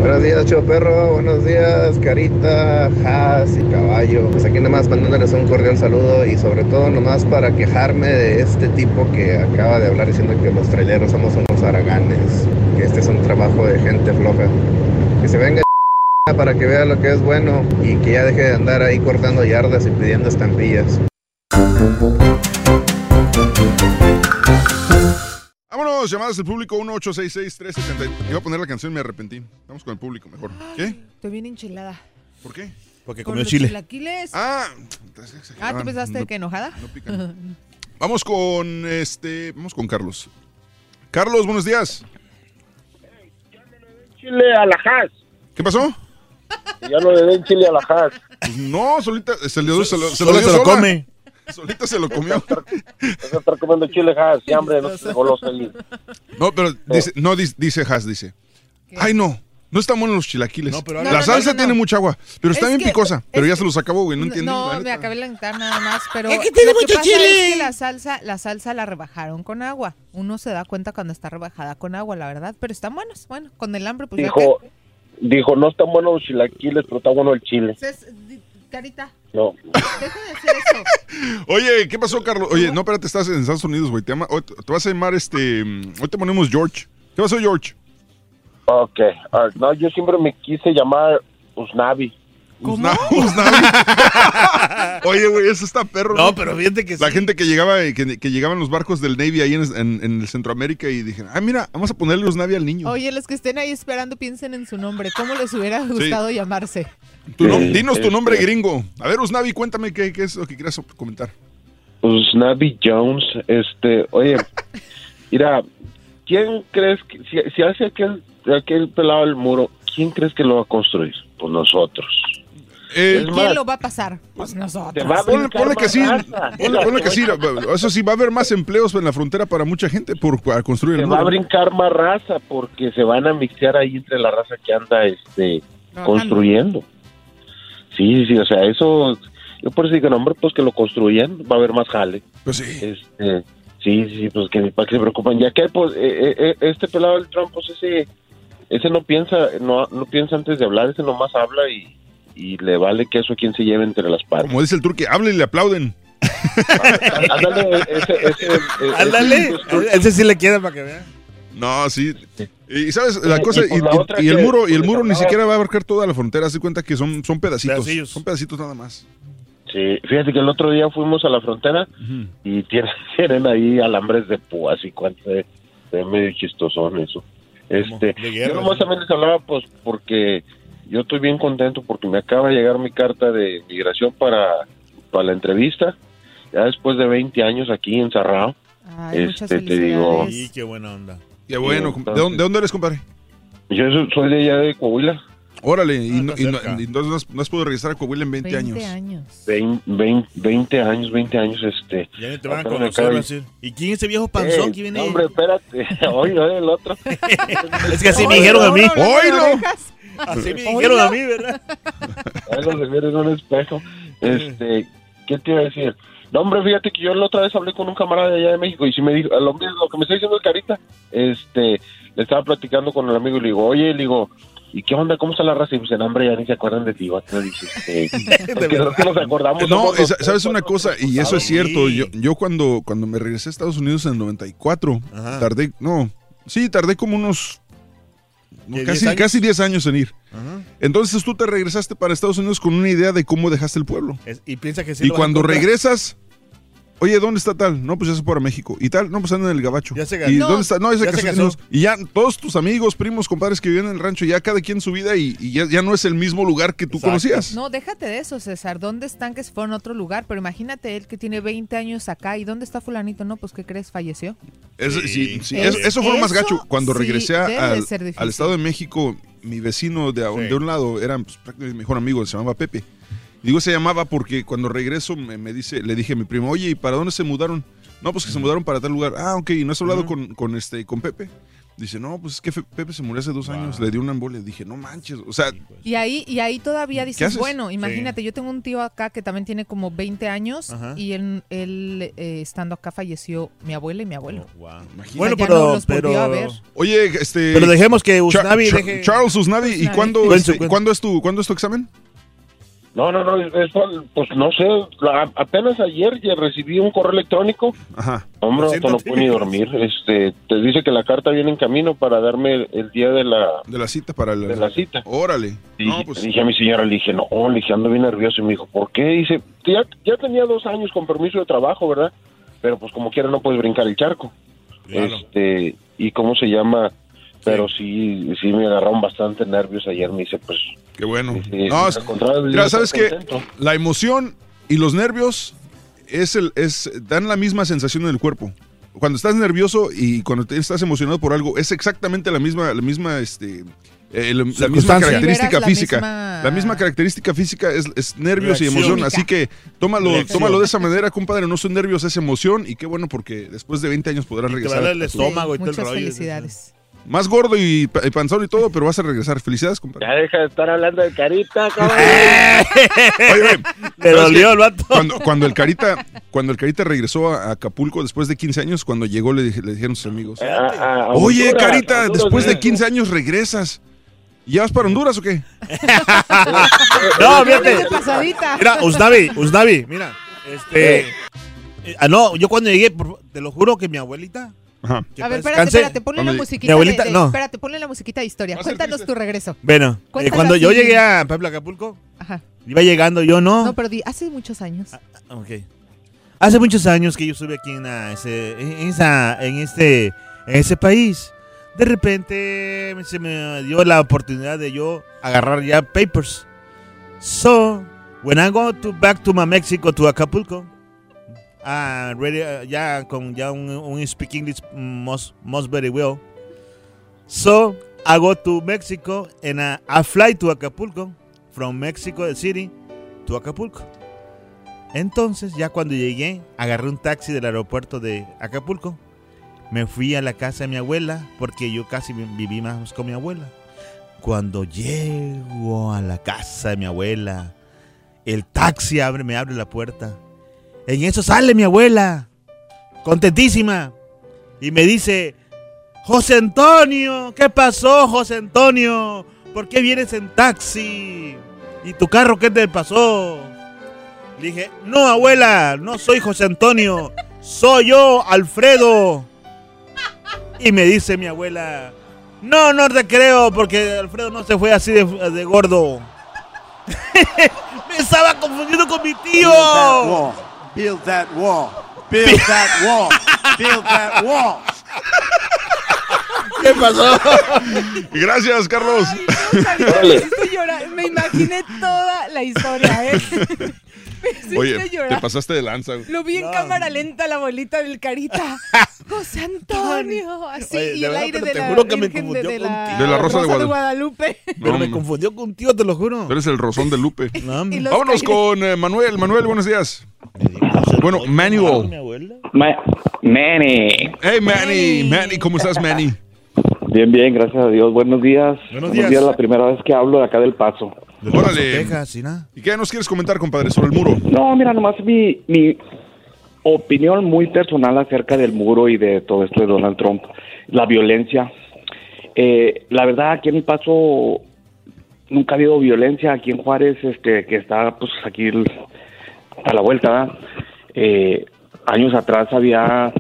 Buenos días, Choperro. Buenos días, Carita, Haas y Caballo. Pues aquí nomás mandándoles un cordial saludo y sobre todo nomás para quejarme de este tipo que acaba de hablar diciendo que los traileros somos unos haraganes, que este es un trabajo de gente floja. Que se venga [LAUGHS] para que vea lo que es bueno y que ya deje de andar ahí cortando yardas y pidiendo estampillas. Vámonos, llamadas del público 1866-370. Iba a poner la canción y me arrepentí. Vamos con el público mejor. ¿Qué? Estoy bien enchilada. ¿Por qué? Porque comió los chile. chilaquiles. Ah, Ah, ¿tú pensaste No- que enojada? Vamos con este. Vamos con Carlos. Carlos, buenos días. Chile a la Haas. ¿Qué pasó? Que Ya no le den chile a la Haas. Pues no, solita se, le dio- se lo, se Solo lo se lo sola. come. Solita se lo comió. Vas a estar comiendo chile Haas. Y hambre, no [LAUGHS] se golosa ahí. No, pero dice, no dice, dice Has, dice. Ay, no. No están buenos los chilaquiles. pero la No, salsa no, no, tiene no. mucha agua, pero está Es bien que- picosa. Pero ya se los acabó, güey. No entiendo. la No, me acabé de lentar nada más, pero Es que tiene lo que mucho pasa chile. es que la salsa, la salsa la rebajaron con agua. Uno se da cuenta cuando está rebajada con agua, la verdad, pero están buenos. Bueno, con el hambre, pues ya Dijo, dijo, no están buenos los chilaquiles, pero está bueno el chile. di- Carita, No. deja de hacer eso. [LAUGHS] Oye, ¿qué pasó, Carlos? Oye, no, espérate, estás en Estados Unidos, güey. Te, hoy te vas a llamar este. Hoy te ponemos George. ¿Qué pasó, George? Ok. ah, no, yo siempre me quise llamar Usnavi. Usna- [LAUGHS] Usnavi. [LAUGHS] Oye, güey, eso está perro. No, pero fíjate que La sí. gente que llegaba, que, que llegaban los barcos del Navy ahí en, en, en el Centroamérica y dije, ah, mira, vamos a ponerle Usnavi al niño. Oye, los que estén ahí esperando, piensen en su nombre. ¿Cómo les hubiera gustado llamarse? Tu nom- Eh, dinos tu nombre gringo. A ver, Usnavi, cuéntame qué, qué es lo que quieras comentar. Usnavi Jones. Este, oye, [LAUGHS] mira, ¿quién crees que, si, si hace aquel, aquel pelado el muro, ¿quién crees que lo va a construir? Pues nosotros. Eh, ¿Quién lo va a pasar? Pues nosotros. te va a Ponle, que sí, ponle, ponle que sí. Eso sí, va a haber más empleos en la frontera para mucha gente por para construir Se el va a brincar más raza porque se van a mixear ahí entre la raza que anda este construyendo. Sí, sí, sí, o sea, eso, yo por eso digo, no, hombre, pues que lo construyan, va a haber más jale. Pues sí. Este, sí, sí, pues que para que se preocupan. Ya que, pues, eh, eh, eh, este pelado del Trump, pues ese, ese no piensa, no, no piensa antes de hablar, ese nomás habla y, y le vale que eso a quien se lleve entre las patas. Como dice el turque, habla y le aplauden. [LAUGHS] Ándale, ese, ese, ese- Ándale. Ese sí le queda para que vean. No, sí. Y sabes, la Y- cosa, y y, por la y- otra y el muro, y el que muro ni siquiera va a abarcar toda la frontera, haz cuenta que son, son pedacitos. Pedacillos. Son pedacitos nada más. Sí, fíjate que el otro día fuimos a la frontera y tienen, [LAUGHS] tienen ahí alambres de púas y cuánto de, de medio chistosón eso. Este, yo nomás también les hablaba pues porque yo estoy bien contento porque me acaba de llegar mi carta de migración para, para la entrevista. Ya después de 20 años aquí encerrado. Ay, muchas este, te digo, Y qué buena onda. Qué bueno. Sí, ¿De dónde, de dónde eres, compadre? yo so- soy de allá de Coahuila. Órale, y, Ah, no, está y no- y entonces no has, no has podido regresar a Coahuila en 20, 20 años. años. 20, 20, 20 años, 20 años, este. Ya ni te van a conocer, decir. ¿Y quién es ese viejo panzón Eh, que viene? no, hombre, espérate. Oye, oye, el otro. Es que así me dijeron a mí. ¡Oílo! Así me dijeron a mí, ¿verdad? Ahí lo se viene en un espejo. Este, ¿qué te iba a decir? No, hombre, fíjate que yo la otra vez hablé con un camarada de allá de México y si me dijo, lo, mismo- lo que me está diciendo el Carita, este, le estaba platicando con el amigo y le digo, oye, le digo, ¿y qué onda? ¿Cómo está la raza? Y pues, no, hombre, ya ni se acuerdan de ti, vato. Dice, este, [LAUGHS] porque no que nos acordamos. No, es- los- sabes una cosa, y eso es cierto. Sí. Yo, yo cuando, cuando me regresé a Estados Unidos en el 94, Ajá. tardé, no, sí, tardé como unos no, ¿Qué, casi, 10 años? casi 10 años en ir. Ajá. Entonces tú te regresaste para Estados Unidos con una idea de cómo dejaste el pueblo. Es- y piensa que sí y cuando regresas, oye, ¿dónde está tal? No, pues ya se fue a México. Y tal, no, pues anda en el gabacho. Ya se casó. ¿Y No, dónde está? No, ya se ya se casó. Y ya todos tus amigos, primos, compadres que viven en el rancho, ya cada quien su vida y, y ya, ya no es el mismo lugar que tú Exacto. conocías. No, déjate de eso, César. ¿Dónde están que se fueron a otro lugar? Pero imagínate él que tiene 20 años acá. ¿Y dónde está fulanito? No, pues, ¿qué crees? Falleció. Es- Sí. sí, sí, Es- es- eso fue lo más gacho. Cuando sí regresé al, Estado de México, mi vecino de, a- Sí. de un lado era pues, prácticamente mi mejor amigo, se llamaba Pepe. Digo, se llamaba porque cuando regreso me, me dice, le dije a mi primo, oye, ¿y para dónde se mudaron? No, pues que se mudaron para tal lugar. Ah, ok, ¿y no has hablado con, con, este, con Pepe? Dice, no, pues es que Pepe se murió hace dos años, le dio una embolia. Dije, no manches, o sea, Y ahí, y ahí todavía dices, bueno, imagínate, yo tengo un tío acá que también tiene como 20 años Ajá. y él, él, eh, estando acá falleció mi abuela y mi abuelo. Wow. Imagínate. Bueno, Ya pero, no los volvió a pero, ver. oye, este... pero dejemos que Usnavi deje... Charles Usnavi, ¿y cuándo, este, cuente. ¿cuándo, es tu, ¿cuándo es tu examen? No, no, no, eso, pues no sé, la- apenas ayer ya recibí un correo electrónico Ajá. Hombre, Siéntate. no puedo ni dormir. Este, te dice que la carta viene en camino para darme el, el día de la, De la cita para de la cita. Órale. Y No, pues... dije a mi señora, le dije, no, le dije, ando bien nervioso. Y me dijo, ¿por qué? Dice, ya, ya tenía dos años con permiso de trabajo, ¿verdad? Pero pues como quiera no puedes brincar el charco. Claro. Este, y cómo se llama, pero sí, sí me agarraron bastante nervios ayer, me dice, pues... Qué bueno. dice, No, al es- mira, ¿sabes contento. La emoción y los nervios es el, es, dan la misma sensación en el cuerpo. Cuando estás nervioso y cuando te- estás emocionado por algo, es exactamente la misma, la misma, este, eh, la- la misma característica la física. misma- La misma característica física es, es nervios y emoción. Así que tómalo, Reacción. tómalo de esa manera, compadre. No son nervios, es emoción. Y qué bueno porque después de 20 años podrás Te va a regresar. dar el estómago y todo el Muchas rollo. felicidades. Más gordo y, y panzón y todo, pero vas a regresar. Felicidades, compadre. Ya deja de estar hablando de carita, cabrón. [LAUGHS] Oye, oye, ¿sabes dolió el vato. Cuando, cuando el Carita, cuando el Carita regresó a Acapulco después de 15 años, cuando llegó le, dije- le dijeron sus amigos, Ah, ah, oye Honduras, Carita, Honduras, después de México. 15 años regresas. ¿Ya vas para Honduras o qué? [LAUGHS] No, fíjate. Mira, Usnavi, Usnavi, mira. Este. eh, ah, no, yo cuando llegué, te lo juro que mi abuelita. Ajá. A ver, espérate, espérate, ponle la musiquita. mi abuelita, de, de- no. Espérate, ponle la musiquita de historia. Va a ser Cuéntanos triste. tu regreso. Bueno, eh, Cuéntalo cuando yo así. llegué a Puebla, Acapulco, Ajá. iba llegando yo, ¿no? No, pero di, hace muchos años. Ok. Hace muchos años que yo estuve aquí en, ah, ese, en, esa, en, este, en ese país. De repente se me dio la oportunidad de yo agarrar ya papers. So, when I go to back to my Mexico, to Acapulco, ah, ready, ah, ya con ya un, un speak English most, very well. So, I go to Mexico and uh, I fly to Acapulco from Mexico City to Acapulco. Entonces, ya cuando llegué, agarré un taxi del aeropuerto de Acapulco. Me fui a la casa de mi abuela, porque yo casi vi- viví más con mi abuela. Cuando llego a la casa de mi abuela, el taxi abre, me abre la puerta. En eso sale mi abuela, contentísima, y me dice, José Antonio, ¿qué pasó, José Antonio? ¿Por qué vienes en taxi? ¿Y tu carro qué te pasó? Le dije, no, abuela, no soy José Antonio, soy yo, Alfredo. Y me dice mi abuela, no, no te creo, porque Alfredo no se fue así de, de gordo. [LAUGHS] me estaba confundiendo con mi tío. Build that wall. Build [LAUGHS] that wall. Build that wall. ¿Qué pasó? [LAUGHS] Gracias, Carlos. Me imaginé toda la historia, ¿eh? [LAUGHS] Me [LAUGHS] Oye, te pasaste de lanza. güey. Lo vi en cámara lenta la abuelita del carita. [LAUGHS] José Antonio, así, Oye, y el verdad, aire de te la juro que me Virgen confundió de, de la, De la Rosa de Guadalupe. Pero No, me confundió contigo, te lo juro. Eres el rozón de Lupe. [LAUGHS] Vámonos con eh, Manuel. Manuel, buenos días. Bueno, Manuel. Manny. Hey, Manny. Manny, ¿cómo estás, Manny? Bien, bien, gracias a Dios. Buenos días. Buenos días. la primera vez que hablo de acá del Paso. Órale. Texas, ¿y nada? ¿Y qué nos quieres comentar, compadre, sobre el muro? No, mira, nomás mi, mi opinión muy personal acerca del muro y de todo esto de Donald Trump. La violencia. Eh, la verdad, aquí en el Paso nunca ha habido violencia. Aquí en Juárez, este, que está pues aquí el- a la vuelta. Eh, años atrás había,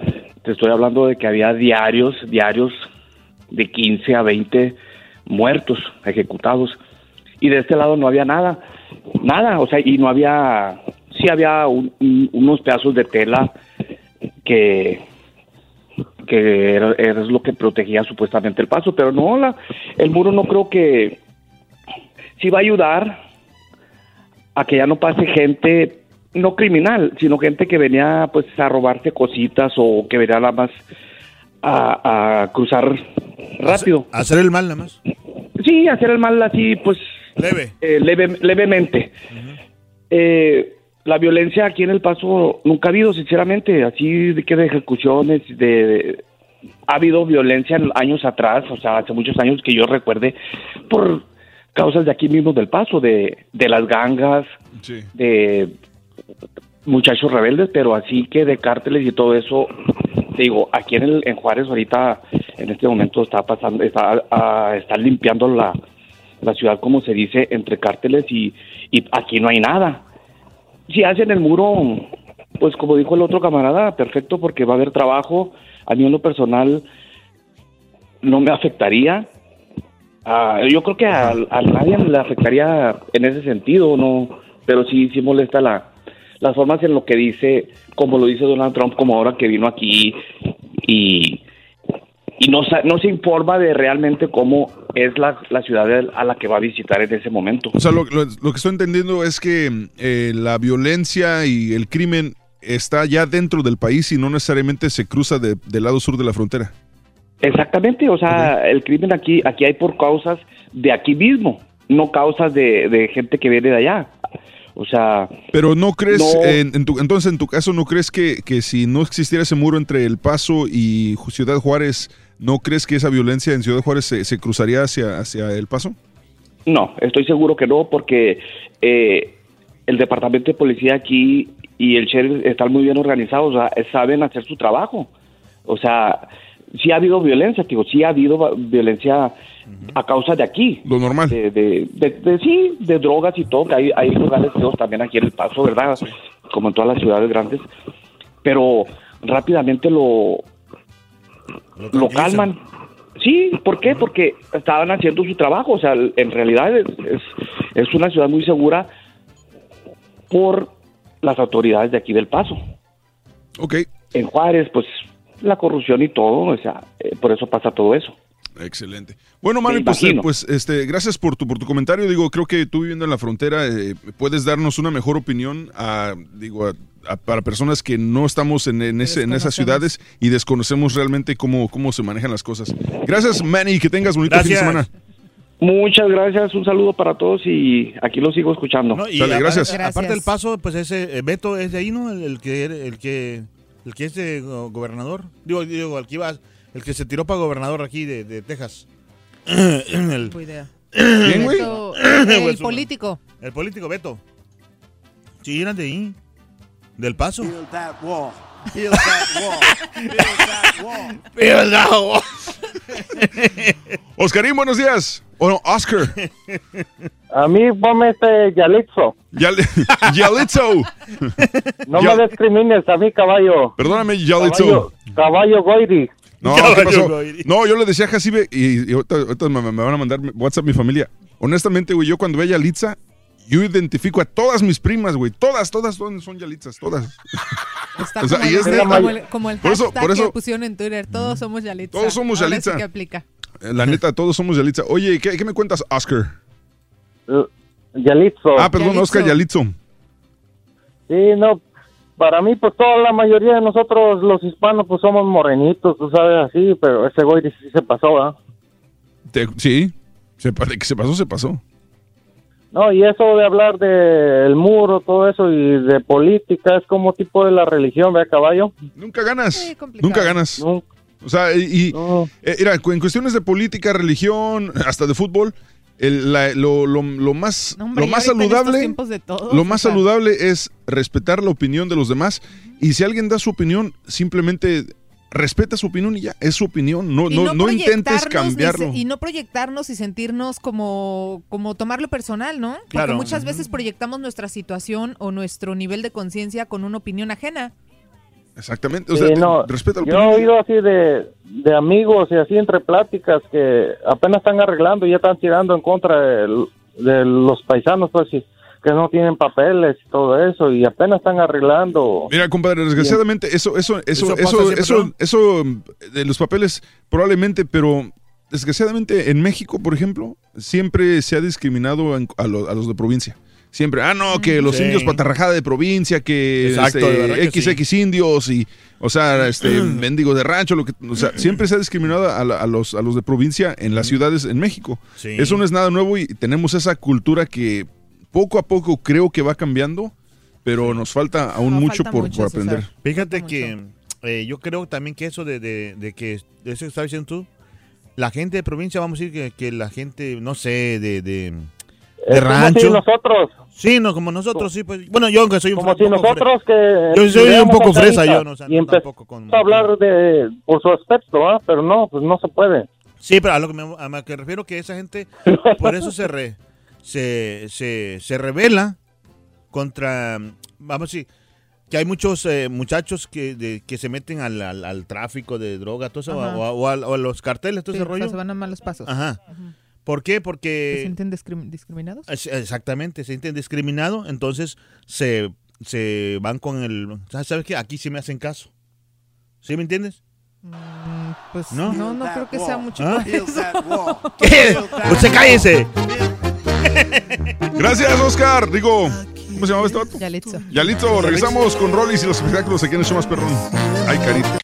te estoy hablando de que había diarios, diarios de 15 a 20 muertos, ejecutados. Y de este lado no había nada, nada, o sea, y no había, sí había un- un- unos pedazos de tela que, que era, era lo que protegía supuestamente el paso, pero no, la, el muro no creo que sí va a ayudar a que ya no pase gente no criminal, sino gente que venía pues a robarse cositas o que venía nada más a, a cruzar rápido. Hacer el mal nada más. Sí, hacer el mal así, pues... Leve. eh, leve- levemente. Eh, la violencia aquí en El Paso nunca ha habido, sinceramente, así de que de ejecuciones, de, de- ha habido violencia en años atrás, o sea, hace muchos años que yo recuerde, por causas de aquí mismo del Paso, de, de las gangas, Sí. de muchachos rebeldes, pero así que de cárteles y todo eso, digo, aquí en, el, en Juárez ahorita, en este momento está pasando, está, ah, están limpiando la, la ciudad, como se dice, entre cárteles y, y aquí no hay nada. Si hacen el muro, pues como dijo el otro camarada, perfecto, porque va a haber trabajo. A mí en lo personal no me afectaría. Yo creo que a, a nadie le afectaría en ese sentido, no, pero sí, sí molesta la, las formas en lo que dice, como lo dice Donald Trump, como ahora que vino aquí y, y no, no se informa de realmente cómo es la, la ciudad a la que va a visitar en ese momento. O sea, lo, lo- lo que estoy entendiendo es que eh, la violencia y el crimen está ya dentro del país y no necesariamente se cruza de- del lado sur de la frontera. Exactamente, o sea, el crimen aquí, aquí hay por causas de aquí mismo, no causas de, de gente que viene de allá. O sea, Pero no crees, No. en, en tu, entonces en tu caso, ¿no crees que, que si no existiera ese muro entre El Paso y Ciudad Juárez, ¿no crees que esa violencia en Ciudad Juárez se, se cruzaría hacia, hacia El Paso? no, estoy seguro que no, porque eh, el departamento de policía aquí y el sheriff están muy bien organizados, o sea, saben hacer su trabajo. O sea, sí ha habido violencia, digo, sí ha habido violencia a causa de aquí. Lo normal. De, de, de- de- sí, de drogas y todo, que hay, hay lugares feos también aquí en El Paso, ¿verdad? Como en todas las ciudades grandes. Pero rápidamente lo, lo calman. Sí, ¿por qué? Porque estaban haciendo su trabajo. O sea, en realidad es, es, es una ciudad muy segura por las autoridades de aquí del Paso. Ok. En Juárez, pues la corrupción y todo, o sea, eh, por eso pasa todo eso. Excelente. Bueno, Me pues, eh, pues, este, gracias por tu, por tu comentario. Digo, creo que tú viviendo en la frontera eh, puedes darnos una mejor opinión a, digo, a- a- para personas que no estamos en, en ese, en esas ciudades y desconocemos realmente cómo, cómo se manejan las cosas. Gracias, Manny, que tengas bonito fin de semana. Muchas gracias, un saludo para todos y aquí los sigo escuchando. No, y a- a- Aparte del paso, pues ese eh, Beto es de ahí, ¿no? El, el que el que el que es de go- gobernador. Digo, digo, el que iba, el que se tiró para gobernador aquí de, de Texas. [CLEARS THROAT] el, idea. ¿Quién, güey? Beto, [CLEARS THROAT] el Pues, político. El político Beto. Sí, eran de ahí. Del paso. Build that wall. Build [LAUGHS] that wall. Build that wall. Build that wall. Oscarín, buenos días. O no, Oscar. A mí ponme este Yalitzo. Yal- [LAUGHS] Yalitzo. No me discrimines a mí, caballo. Perdóname, Yalitzo. Caballo, caballo Goiri. No, ¿qué pasó? No, yo le decía a Jacibe y, y ahorita, ahorita me, me van a mandar WhatsApp mi familia. Honestamente, güey, yo cuando veo a Yalitza, yo identifico a todas mis primas, güey. Todas, todas son, son Yalitzas, todas. Está [LAUGHS] O sea, como, y el, es neta. como el- como el Por eso- hashtag por eso- que pusieron en Twitter. Todos somos Yalitza. Todos somos Ahora Yalitza. sí que aplica. Eh, La neta, todos somos Yalitza. Oye, ¿qué, qué me cuentas, Oscar? Yalitzo. Ah, perdón, Oscar Yalitzo. Sí, no. Para mí, pues toda la mayoría de nosotros, los hispanos, pues somos morenitos, tú sabes así, pero ese Goiri sí se pasó, ¿ah? Te- sí, se, de que se pasó, se pasó. No, y eso de hablar del muro, todo eso, y de política, es como tipo de la religión, ¿verdad, caballo? Nunca ganas. Nunca ganas. O sea, y, y, eh, mira, en cuestiones de política, religión, hasta de fútbol, el- la- lo, lo- lo más, No, hombre, lo más saludable, tiempos de todos, lo más o sea. saludable es respetar la opinión de los demás. Y si alguien da su opinión, simplemente respeta su opinión y ya, es su opinión. No, no, no intentes cambiarlo. y no proyectarnos y sentirnos como, como tomarlo personal, ¿no? Porque Claro. muchas veces proyectamos nuestra situación o nuestro nivel de conciencia con una opinión ajena. Exactamente. O Sí, sea, no, respeta la Yo he oído así de, de amigos y así entre pláticas que apenas están arreglando y ya están tirando en contra de, de los paisanos, pues, y que no tienen papeles y todo eso, y apenas están arreglando. Mira, compadre, desgraciadamente eso, eso, eso, Eso eso, siempre, eso, ¿no? eso, mm, de los papeles probablemente, pero desgraciadamente en México, por ejemplo, siempre se ha discriminado a, lo- a los de provincia. Siempre, ah, no, que los Sí. indios patarrajada de provincia, que Exacto, este, que XX indios y, o sea, este, [CLEARS THROAT] mendigos de rancho, lo que, o sea, siempre se ha discriminado a, la- a los, a los de provincia en las ciudades en México. Sí. Eso no es nada nuevo y tenemos esa cultura que poco a poco creo que va cambiando, pero nos falta aún mucho por, por aprender. Fíjate que eh, yo creo también que eso de, de, de que eso que estabas diciendo tú, la gente de provincia, vamos a decir que, que la gente, no sé, de, de, de rancho. si nosotros. Sí, no, como nosotros, sí, pues. Bueno, yo aunque soy un Como poco si nosotros que... Yo soy un poco fresa, yo, no, o sea, y no empezamos a hablar de, por su aspecto, ¿ah? Pero no, pues no se puede. Sí, pero a lo que me, a lo que refiero que esa gente, [LAUGHS] por eso se, re- se, se, se revela contra, vamos a decir, que hay muchos eh, muchachos que, de- que se meten al, al- al tráfico de droga, todo eso, o, a- o a, o a los carteles, todo Sí, ese o sea, rollo. se van a malos pasos. Ajá. ¿Por qué? ¿Se Porque... sienten discrim- discriminados? Es- Exactamente, se sienten discriminados, entonces se, se van con el... ¿Sabes qué? Aquí sí me hacen caso. ¿Sí me entiendes? Mm, Pues ¿No? no, no, creo que sea mucho. ¿Ah? por [LAUGHS] eso. [LAUGHS] ¿Qué? ¡Usted cállese! [LAUGHS] Gracias, Oscar. Digo, ¿cómo se llamaba este vato? Yalitzo. Yalito, regresamos con Rollis y los espectáculos aquí en el show más perrón. Ay, carita.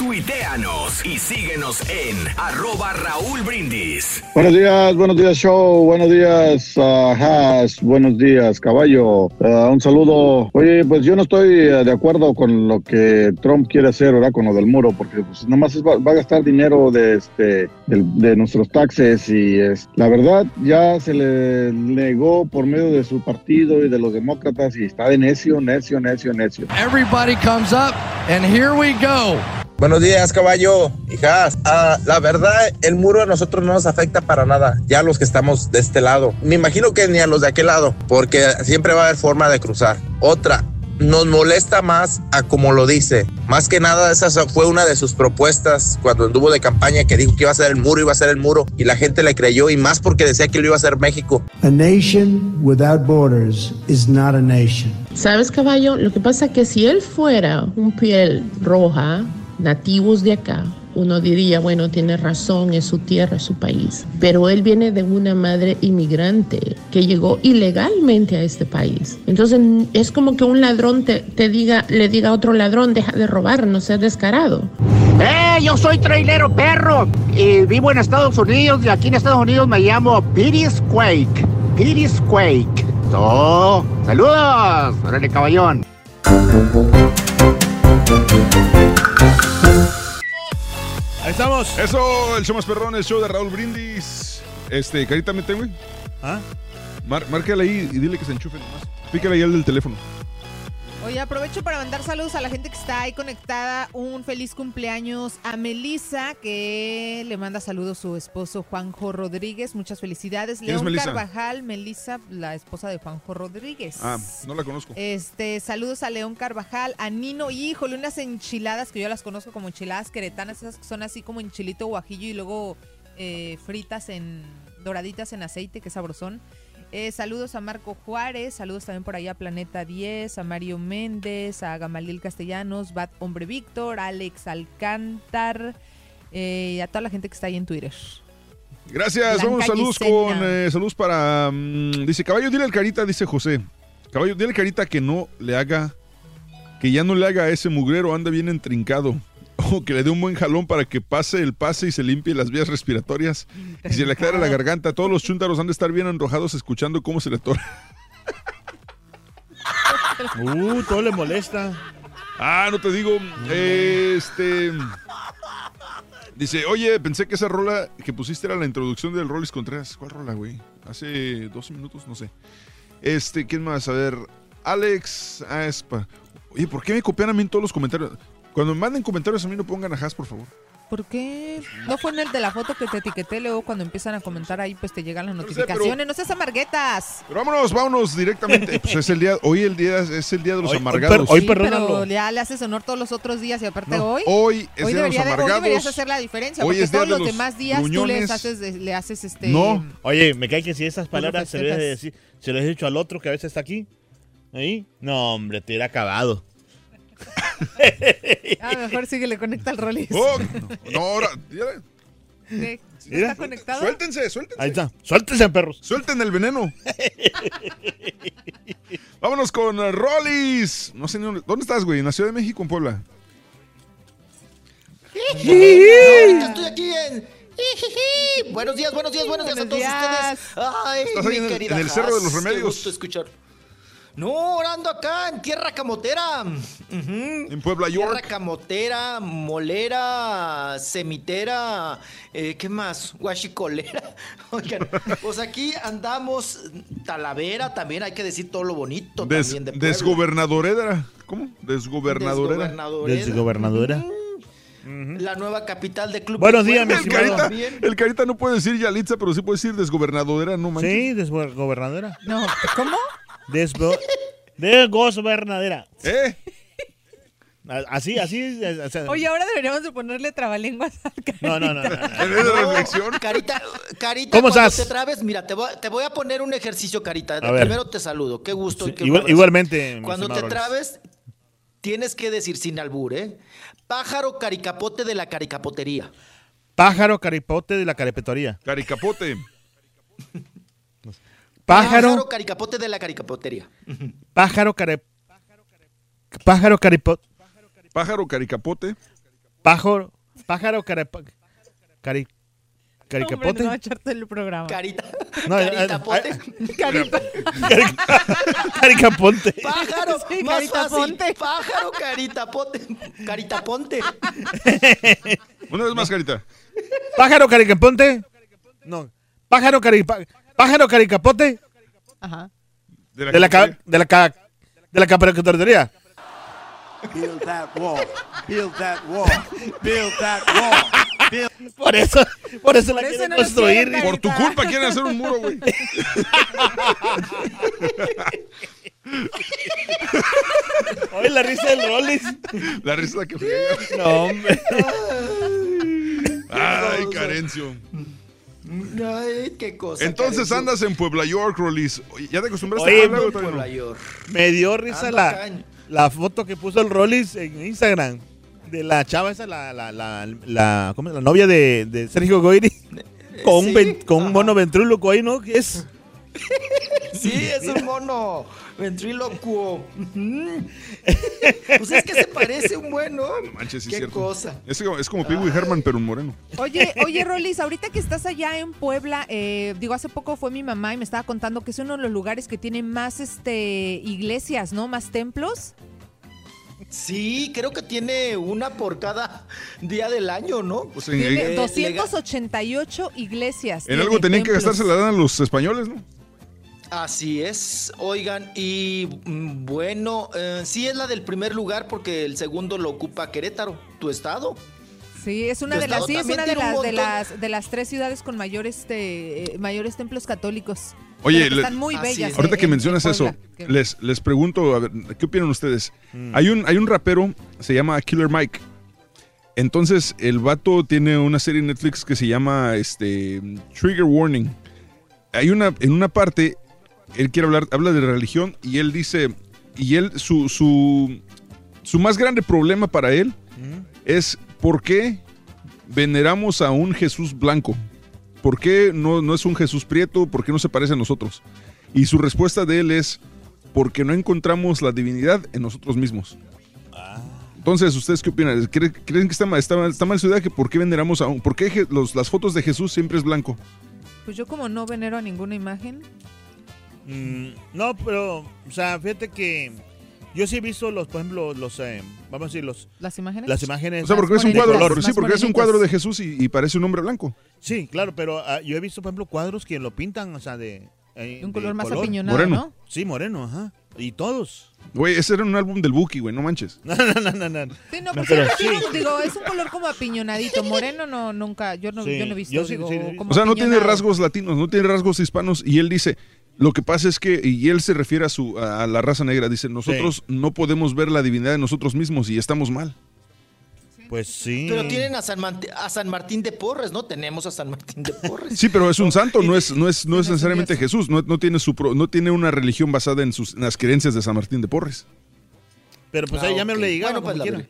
Tuiteanos y síguenos en arroba Raúl Brindis. Buenos días, buenos días, show. Buenos días, uh, Haas. Buenos días, caballo. Uh, un saludo. Oye, pues yo no estoy eh, de acuerdo con lo que Trump quiere hacer, ¿verdad? Con lo del muro, porque pues nomás es- va, va a gastar dinero de, este, de nuestros taxes y es, la verdad ya se le negó por medio de su partido y de los demócratas y está de necio, necio, necio, necio. Everybody comes up, and here we go. Buenos días, caballo, hijas. Ah, la verdad, el muro a nosotros no nos afecta para nada, ya los que estamos de este lado. Me imagino que ni a los de aquel lado, porque siempre va a haber forma de cruzar. Otra, nos molesta más a como lo dice. Más que nada, esa fue una de sus propuestas cuando anduvo de campaña que dijo que iba a ser el muro, iba a ser el muro, y la gente le creyó, y más porque decía que lo iba a hacer México. A nation without borders is not a nation. ¿Sabes, caballo? Lo que pasa es que si él fuera un piel roja, nativos de acá, uno diría, bueno, tiene razón, es su tierra, es su país. Pero él viene de una madre inmigrante que llegó ilegalmente a este país. Entonces es como que un ladrón te, te diga, le diga a otro ladrón, deja de robar, no seas descarado. ¡Eh! Yo soy trailero perro y vivo en Estados Unidos y aquí en Estados Unidos me llamo Piris Quake. Piris Quake. ¡Oh! ¡Saludos! ¡Órale, caballón! Ahí estamos. Eso, el show más perrón, el show de Raúl Brindis. Este, carita, mete, güey. ¿Ah? Mar- márcale ahí y dile que se enchufe nomás. Pícale ahí al del teléfono. Oye, aprovecho para mandar saludos a la gente que está ahí conectada. Un feliz cumpleaños a Melisa, que le manda saludos su esposo Juanjo Rodríguez. Muchas felicidades. ¿Quién es León Melissa? Carvajal, Melisa, la esposa de Juanjo Rodríguez. Ah, no la conozco. Este, saludos a León Carvajal, a Nino, híjole, unas enchiladas que yo las conozco como enchiladas queretanas, esas que son así como en chilito guajillo y luego eh, fritas en doraditas en aceite, que sabrosón. Eh, saludos a Marco Juárez, saludos también por ahí a Planeta 10, a Mario Méndez, a Gamaliel Castellanos, Bat Hombre Víctor, Alex Alcántar, eh, y a toda la gente que está ahí en Twitter. Gracias, Blanca vamos, saludos con, eh, saludos para, mm, dice, caballo, dile al carita, dice José. Caballo, dile al carita que no le haga, que ya no le haga a ese mugrero, anda bien entrincado. Que le dé un buen jalón para que pase el pase y se limpie las vías respiratorias. Y se le aclara la garganta. Todos los chúntaros han de estar bien enrojados escuchando cómo se le atora. Uh, todo le molesta. Ah, no te digo. Este. Dice, oye, pensé que esa rola que pusiste era la introducción del Rollis Contreras. ¿Cuál rola, güey? Hace 12 minutos, no sé. Este, ¿quién más? A ver, Alex Aspa. Oye, ¿por qué me copian a mí en todos los comentarios? Cuando me manden comentarios a mí no pongan a Has, por favor. ¿Por qué? No fue en el de la foto que te etiqueté, luego cuando empiezan a comentar ahí, pues te llegan las sé, notificaciones. pero- No seas amarguetas. Pero vámonos, vámonos directamente. Pues es el día, hoy el día es el día de los Hoy- hoy amargados. per- hoy Sí, pero ya le haces honor todos los otros días y aparte No, hoy. hoy es Día de los Amargados. hoy deberías hacer la diferencia, Hoy porque es Día todos de los, los demás días tú les haces, le haces este. No. Oye, me cae que si esas palabras se les he dicho al otro que a veces está aquí. Ahí. No, hombre, te hubiera acabado. [LAUGHS] Ah, mejor sí que le conecta al Rolis. Oh, no, no, ahora. ¿No Mira. está conectado? Suéltense, suéltense. Ahí está. Suéltense, perros. Suelten el veneno. [LAUGHS] Vámonos con uh, Rollis. No sé ni dónde, ¿dónde estás, güey. ¿En la Ciudad de México o en Puebla? Ahorita estoy aquí en. Buenos días, buenos días, buenos días a Buenos todos días. ustedes. Ay, Estás ahí mi en el- querida en el Cerro de los Remedios. Qué gusto escuchar. No, orando acá en tierra camotera. En Puebla, Tierra York. camotera, molera, semitera, eh, ¿qué más? Guachicolera. [LAUGHS] Oigan, pues aquí andamos, Talavera también, hay que decir todo lo bonito Des- también de Puebla. desgobernadorera. ¿Cómo? Desgobernadorera. Desgobernadorera. Desgobernadora. La nueva capital de Club Buenos días, mi. El estimado. carita, el carita no puede decir Yalitza, pero sí puede decir desgobernadora, no manches. Sí, desgobernadora. No, ¿cómo? Desgo desgobernadera. ¿Eh? Así, así. o sea, Oye, ahora deberíamos de ponerle trabalenguas al no, no, no. no, no. Reflexión. Carita, Carita, ¿Cómo cuando estás? te trabes, mira, te voy, te voy a poner un ejercicio, Carita. A ver. Primero te saludo, qué gusto. y Sí, qué igual- igualmente, Cuando te trabes, tienes que decir sin albur, ¿eh? Pájaro caricapote de la caricapotería. Pájaro caripote de la caripetoría. Caricapote. Pájaro, caricapote de la caricapotería. pájaro care... Pájaro caripote. Pájaro caricapote. Pájaro, pájaro caripa- cari... Hombre, Caricapote. no va a echarte el programa. Carita. No, eh, Caritapote. [LAUGHS] Carita. [LAUGHS] Caricaponte. Pájaro, Sí, más carita fácil. ponte. Pájaro caritapote. Caritaponte. Una vez más, Carita. Pájaro caricaponte. No. Pájaro caripa... Pájaro caricapote Ajá. de la ca... de la ca... de la caricapotería. Build that wall. Build that wall. Build that wall. Build- Por eso, por eso la Por eso quieren no construir. quieren, Por tu culpa quieren hacer un muro, güey. Oye, la risa del Rollis. La risa que friega. No, hombre. Ay, Carencio. Ay, qué cosa. Entonces andas en Puebla York, Rolis. ¿Ya te acostumbraste Oye, a hablar En? Puebla York. Me dio risa Ando la, la foto que puso el Rollis en Instagram de la chava esa, la, la, la, la, ¿cómo es? la novia de, de Sergio Goyri. [LAUGHS] Con, un Sí, con un mono ventríloco ahí, ¿no? ¿Qué es? [LAUGHS] Sí, es un mono ventrílocuo. [LAUGHS] Pues es que se parece un buen, ¿no? Manches, sí, Qué cierto. cosa. Es, como- es como Pee Wee Herman, pero un moreno. Oye, [LAUGHS] oye, Rolis, ahorita que estás allá en Puebla, eh, digo, hace poco fue mi mamá y me estaba contando que es uno de los lugares que tiene más este iglesias, ¿no? Más templos. Sí, creo que tiene una por cada día del año, ¿no? Pues en, Tiene Eh, 288 iglesias. en algo tenían que gastarse la lana los españoles, ¿no? Así es, oigan, y mm, bueno, eh, sí es la del primer lugar porque el segundo lo ocupa Querétaro, tu estado. Sí, es una Tu de las, sí, es una de un de las de las tres ciudades con mayores este, eh, mayores templos católicos. Oye, le- están muy bellas. es. Ahorita eh, que en- en mencionas eso, les, les pregunto, a ver, ¿qué opinan ustedes? Hay, un, hay un rapero, se llama Killer Mike. Entonces, el vato tiene una serie en Netflix que se llama este, Trigger Warning. Hay una, en una parte, él quiere hablar, habla de religión y él dice, y él, su, su, su más grande problema para él es por qué veneramos a un Jesús blanco. ¿Por qué no, no es un Jesús prieto? ¿Por qué no se parece a nosotros? Y su respuesta de él es, porque no encontramos la divinidad en nosotros mismos. Entonces, ¿ustedes qué opinan? ¿Creen, creen que está mal, está, mal, está mal su idea? Que ¿Por qué veneramos a un... ¿Por qué los- las fotos de Jesús siempre es blanco? Pues yo como no venero a ninguna imagen. Mm, no, pero, o sea, fíjate que yo sí he visto los, por ejemplo, los, eh, vamos a decir, los, Las imágenes. las imágenes. O sea, porque es un cuadro, sí, porque es un cuadro de Jesús y, y parece un hombre blanco. Sí, claro, pero ah, yo he visto, por ejemplo, cuadros que lo pintan, o sea, de... eh, De un de color más apiñonado, Moreno. ¿no? Sí, moreno, ajá. Y todos. Güey, ese era un álbum del Buki, güey, no manches. [LAUGHS] No, no, no, no, no. Sí, no, No, porque pero tiene sí. digo, es un color como apiñonadito. Moreno no, nunca, yo no, Sí, yo no he visto, yo sí, digo, sí, sí. como O sea, no tiene apiñonado. rasgos latinos, no tiene rasgos hispanos. Y él dice, lo que pasa es que, y él se refiere a, su, a la raza negra, dice, nosotros no podemos ver la divinidad de nosotros mismos y estamos mal. Pues sí. Pero tienen a San, Man- a San Martín de Porres, ¿no? Tenemos a San Martín de Porres. Sí, pero es un santo, no es, no es, no es necesariamente Jesús, no, no tiene su pro- no tiene una religión basada en, sus, en las creencias de San Martín de Porres. Pero pues Ah, ahí ya me lo llegaron Bueno, pues.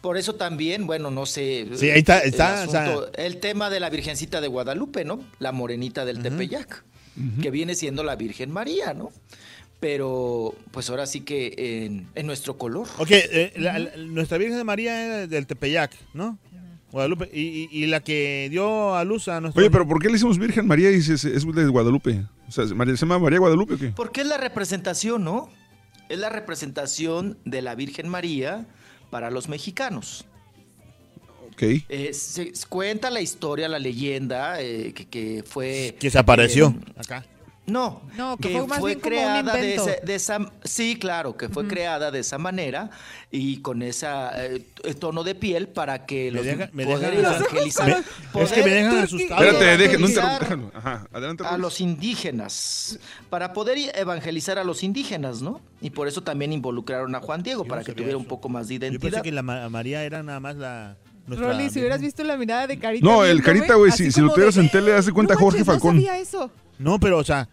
Por eso también, bueno, no sé. Sí, ahí está- el está, o sea- asunto- el tema de la Virgencita de Guadalupe, ¿no? La morenita del Tepeyac, que viene siendo la Virgen María, ¿no? Pero, pues ahora sí que en, en nuestro color. Ok, eh, la- la- nuestra Virgen de María es del Tepeyac, ¿no? Guadalupe. Y, y- y la que dio a luz a nuestro... Oye, pero ¿por qué le hicimos Virgen María y es, es- es de Guadalupe? O sea, María- ¿se llama María Guadalupe o qué? Porque es la representación, ¿no? Es la representación de la Virgen María para los mexicanos. Ok. Eh, se cuenta la historia, la leyenda, eh, que, que fue... Que se apareció eh, acá. No, No, que que, fue más fue bien como un creada de, ese- de esa, sí, claro, que fue creada de esa manera y con ese tono de piel para que Me los deja- me poder dejan- evangelizar, Me- es que me dejan asustado. Espérate, deje- no interrumpa. Ajá, adelante. a los indígenas, para poder evangelizar a los indígenas, ¿no? Y por eso también involucraron a Juan Diego, Yo para no que tuviera eso. un poco más de Yo pensé identidad. que la Ma- María era nada más la... nuestra Rolly, si hubieras visto la mirada de Carita. No, el Carita, güey, si, si lo tuvieras de, en tele, haz de cuenta "No Jorge manches, Falcón. No sabía eso. No, pero, o sea,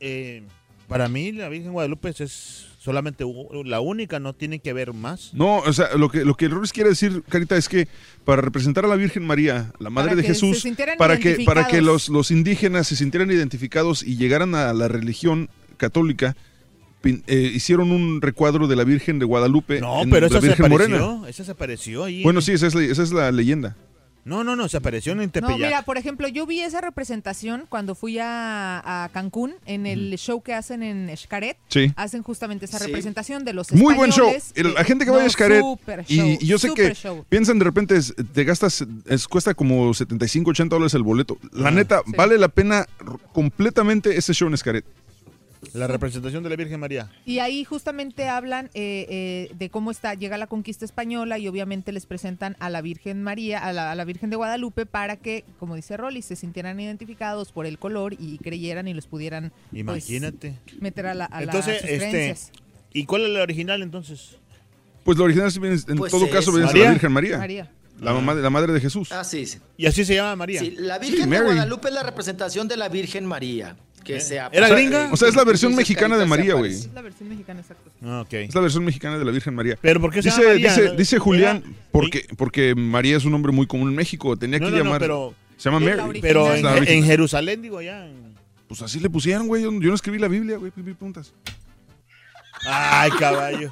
eh, para mí la Virgen Guadalupe es solamente la única, no tiene que ver más. No, o sea, lo que, lo que Rolis quiere decir, Carita, es que para representar a la Virgen María, la Madre Para de Jesús, para que, para que los, los indígenas se sintieran identificados y llegaran a la religión católica, eh, hicieron un recuadro de la Virgen de Guadalupe. No, en pero la esa se Virgen apareció. Morena. Esa se apareció ahí. Bueno, sí, esa es, la, esa es la leyenda. No, no, no, se apareció en No, Tepeyac. mira, por ejemplo, yo vi esa representación cuando fui a, a Cancún en el show que hacen en Xcaret. Sí. Hacen justamente esa Sí. representación de los Muy buen show. españoles. El- La Eh, gente que vaya a no, Xcaret, y, show, y yo sé que show. piensan de repente, es- te gastas, es, cuesta como 75, 80 dólares el boleto. La Ah, neta, sí. vale la pena completamente ese show en Xcaret. La representación de la Virgen María. Y ahí justamente hablan eh, eh, de cómo está, llega la conquista española y obviamente les presentan a la Virgen María, a la, a la Virgen de Guadalupe para que, como dice Rolly, se sintieran identificados por el color y creyeran y los pudieran pues, Imagínate. meter a, la, a Entonces, las este. ¿y cuál es la original entonces? Pues la original sí viene- en Pues todo es caso viene la Virgen María. María. La, mamá de, la madre de Jesús. Ah, sí, sí. Y así se llama María. Sí, la Sí, Virgen de. Guadalupe es la representación de la Virgen María. Que O sea, O sea, es la versión mexicana de María, güey. Es la versión mexicana, exacto. Ah, ok. Es la versión mexicana de la Virgen María. Pero ¿por qué se dice, llama María? Dice, ¿No? dice Julián, Era- porque, porque María es un nombre muy común en México. Tenía que no, no, llamar. pero- se llama Mary. Pero en. Jerusalén, digo, allá. en- Pues así le pusieron, güey. Yo, yo no escribí la Biblia, güey. preguntas. Ay, caballo.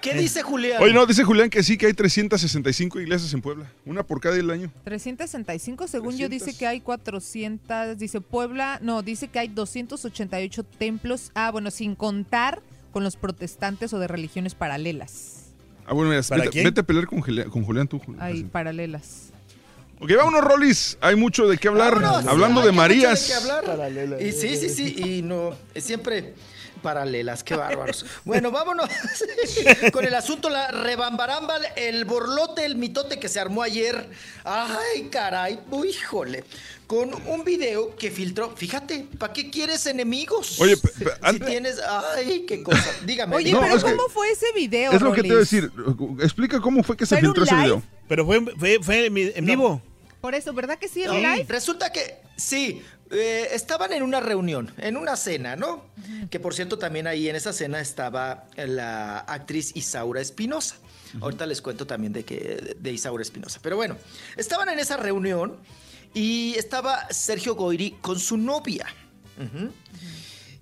¿Qué dice Julián? Oye, no, dice Julián que sí, que hay 365 iglesias en Puebla. Una por cada del año. 365, según yo, dice que hay 400, dice Puebla, no, dice que hay 288 templos, ah, bueno, sin contar con los protestantes o de religiones paralelas. Ah, bueno, mira, ¿Para vete, quién? vete a pelear con, Julián- con Julián tú. Julián. Hay paralelas. Ok, vámonos, Rolis. Hay mucho de qué hablar. Vámonos. Hablando Hay de mucho Marías. qué hablar. Y sí, sí, sí, y no, es siempre paralelas, qué bárbaros. Bueno, vámonos [LAUGHS] con el asunto, la rebambaramba, el borlote, el mitote que se armó ayer. Ay, caray, uy, híjole. Con un video que filtró, fíjate, ¿para qué quieres enemigos? Oye, si tienes, ay, qué cosa. Dígame. Oye, No, pero que- ¿cómo fue ese video, Es lo que te voy a decir. Explica cómo fue que se ¿Fue en filtró ese video. Pero fue, fue, fue en vivo. Por eso, ¿verdad que sí, en No, live? Resulta que sí, eh, estaban en una reunión, en una cena, ¿no? Que por cierto también ahí en esa cena estaba la actriz Isaura Espinosa. Ahorita les cuento también de que de Isaura Espinosa. Pero bueno, estaban en esa reunión y estaba Sergio Goiri con su novia.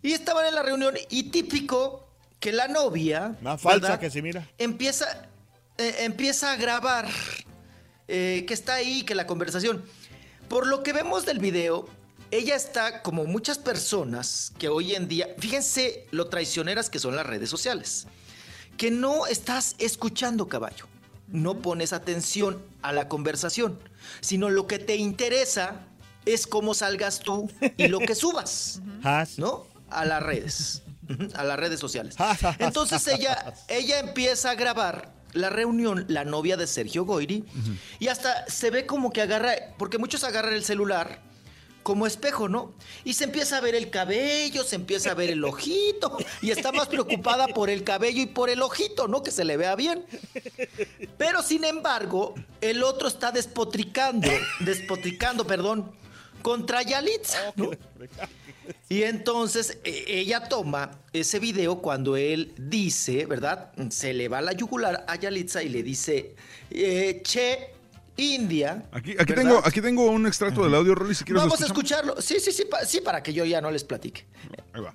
Y estaban en la reunión y típico que la novia Más falsa ¿verdad? que se mira. empieza, eh, empieza a grabar eh, que está ahí, que la conversación. Por lo que vemos del video, ella está como muchas personas que hoy en día, fíjense lo traicioneras que son las redes sociales, que no estás escuchando caballo, no pones atención a la conversación, sino lo que te interesa es cómo salgas tú y lo que subas, ¿no? A las redes, a las redes sociales. [LAUGHS] Entonces ella, ella empieza a grabar la reunión, la novia de Sergio Goiri, y hasta se ve como que agarra, porque muchos agarran el celular como espejo, ¿no? Y se empieza a ver el cabello, se empieza a ver el ojito, y está más preocupada por el cabello y por el ojito, ¿no? Que se le vea bien. Pero sin embargo, el otro está despotricando, despotricando, perdón, contra Yalitza, ¿no? Y entonces e- ella toma ese video cuando él dice, ¿verdad? Se le va la yugular a Yalitza y le dice, eh, che, India. Aquí, aquí, tengo, aquí tengo un extracto del audio, Rolis, si quieres Vamos a escucharlo. Sí, sí, sí, pa- sí, para que yo ya no les platique. Ahí va.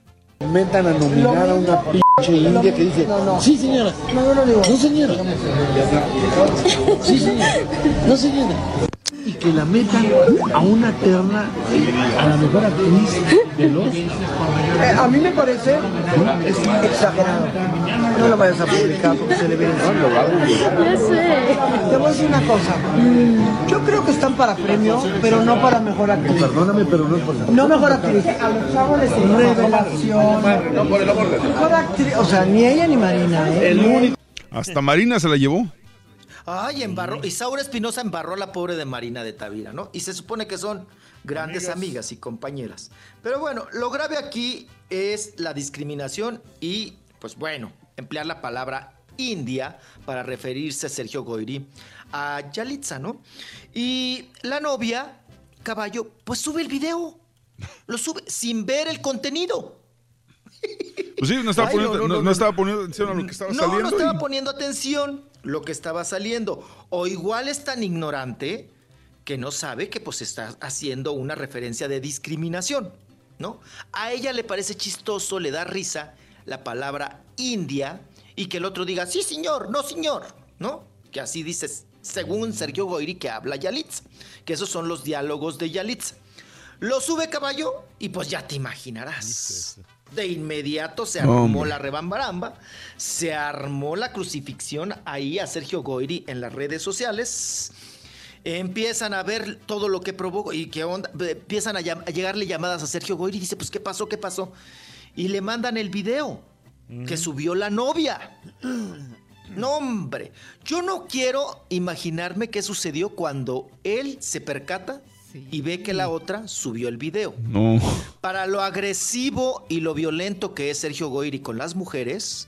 Metan a nominar a una pinche india que dice, sí señora, no, no digo, no señora, [LAUGHS] sí señora, no señora, que la metan a una terna a la mejor actriz de los... Eh, a mí me parece exagerado. No lo vayas a publicar porque se le ve Ya sé. Te voy a decir una cosa. Yo creo que están para premio, pero no para mejor actriz. Perdóname, pero no es por nada. No mejor actriz. A los chavos les revelación. Mejor actriz. O sea, ni ella ni Marina. ¿eh? El único... Hasta Marina se la llevó. Ay, embarró. Isaura Espinosa embarró a la pobre de Marina de Tavira, ¿no? Y se supone que son grandes amigas, y compañeras. Pero bueno, lo grave aquí es la discriminación y, pues bueno, emplear la palabra India para referirse a Sergio Goiri a Yalitza, ¿no? Y la novia, caballo, pues sube el video. Lo sube sin ver el contenido. Pues sí, no estaba, Ay, no, poniendo, no, no, no, no no. estaba poniendo atención a lo que estaba no, saliendo. no estaba y- poniendo atención lo que estaba saliendo. O igual es tan ignorante que no sabe que pues está haciendo una referencia de discriminación, ¿no? A ella le parece chistoso, le da risa la palabra India y que el otro diga, sí señor, no señor, ¿no? Que así dices, según Sergio Goyri que habla Yalitza, que esos son los diálogos de Yalitza. Lo sube caballo y pues ya te imaginarás. De inmediato se armó Hombre. la rebambaramba, se armó la crucifixión ahí a Sergio Goyri en las redes sociales. Empiezan a ver todo lo que provocó y qué onda. Empiezan a, llam- a llegarle llamadas a Sergio Goyri y dice, pues, ¿qué pasó? ¿Qué pasó? Y le mandan el video que subió la novia. [CLEARS THROAT] No, hombre, yo no quiero imaginarme qué sucedió cuando él se percata y ve que la otra subió el video. No. Para lo agresivo y lo violento que es Sergio Goyri con las mujeres,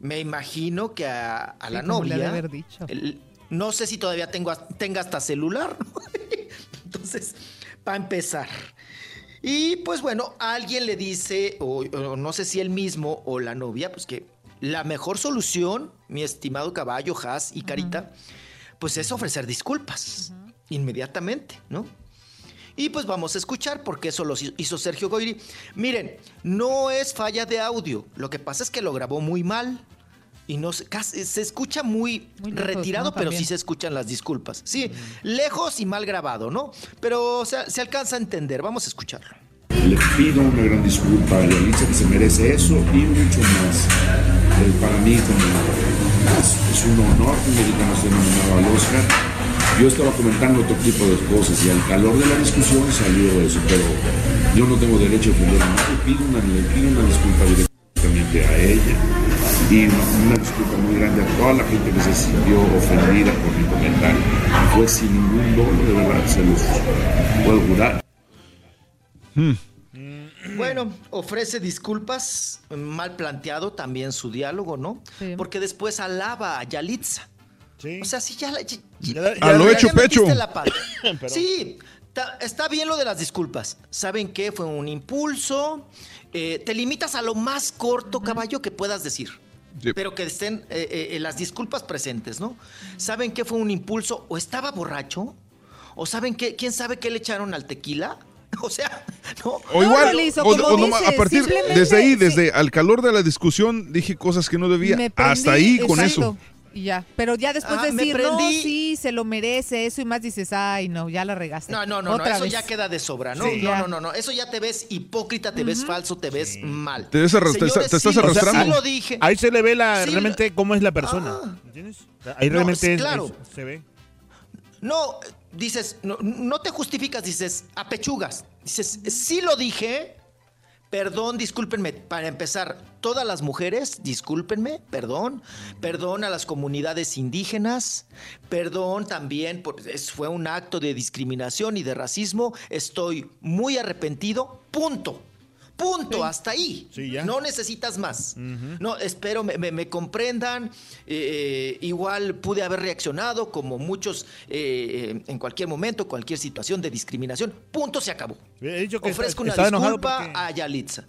me imagino que a, a la Sí, como le novia, haber dicho. el- no sé si todavía tengo, tenga hasta celular. [LAUGHS] Entonces, para empezar. Y pues bueno, alguien le dice, o, o no sé si él mismo o la novia, pues que la mejor solución, mi estimado caballo, Haas y Carita, pues es ofrecer disculpas inmediatamente, ¿no? Y pues vamos a escuchar porque eso lo hizo Sergio Goyri. Miren, no es falla de audio, lo que pasa es que lo grabó muy mal. Y no se, casi- se escucha muy, lejos, retirado, ¿no? pero sí se escuchan las disculpas. Sí, lejos y mal grabado, ¿no? Pero o sea, se alcanza a entender. Vamos a escucharlo. Le pido una gran disculpa a Yalitza que se merece eso y mucho más. Eh, para mí como es, es un honor que un mexicano esté nominado al Oscar. Yo estaba comentando otro tipo de cosas y al calor de la discusión salió eso, pero yo no tengo derecho a ofender a nadie. Pido una, le pido una disculpa directamente a ella y una, disculpa muy grande a toda la gente que se sintió ofendida por mi comentario. Y fue sin ningún dolo, de verdad, se los puedo jurar. Bueno, ofrece disculpas, mal planteado también su diálogo, ¿no? Porque después alaba a Yalitza. O sea, si ya la. ya- ya- A lo hecho pecho. la pata. [LAUGHS] Perdón. sí, ta- está bien lo de las disculpas. ¿Saben qué? Fue un impulso. Eh, te limitas a lo más corto, caballo, que puedas decir. Pero que estén eh, eh, las disculpas presentes, ¿no? ¿Saben qué fue un impulso? ¿O estaba borracho? ¿O saben qué? ¿Quién sabe qué le echaron al tequila? [LAUGHS] O sea, no. O igual, Lolizo, o- como o no a partir, desde ahí, desde al calor de la discusión, dije cosas que no debía. Me prendí, Hasta ahí con exacto, eso. Y ya. Pero ya después Ah, de me decir, no, sí, se lo merece, eso y más dices, ay, no, ya la regaste. No, no, no, no, eso vez. ya queda de sobra, ¿no? Sí. no, no, no, no, eso ya te ves hipócrita, te ves falso, te ves mal. Te ves arras- te- Señores, te estás sí arrastrando. sí lo dije. Ahí se le ve la, Sí, realmente cómo es la persona. ¿Entiendes? Ahí No, realmente claro. es- se ve. No, dices, no, no te justificas, dices, apechugas. Dices, sí lo dije, perdón, discúlpenme. Para empezar, todas las mujeres, discúlpenme, perdón. Perdón a las comunidades indígenas. Perdón también, por- es- fue un acto de discriminación y de racismo. Estoy muy arrepentido, punto. Punto, hasta ahí. No necesitas más. No, espero me, me- me comprendan. Eh, igual pude haber reaccionado como muchos eh, en cualquier momento, cualquier situación de discriminación. Punto, se acabó. He dicho que Ofrezco está- una disculpa porque- a Yalitza.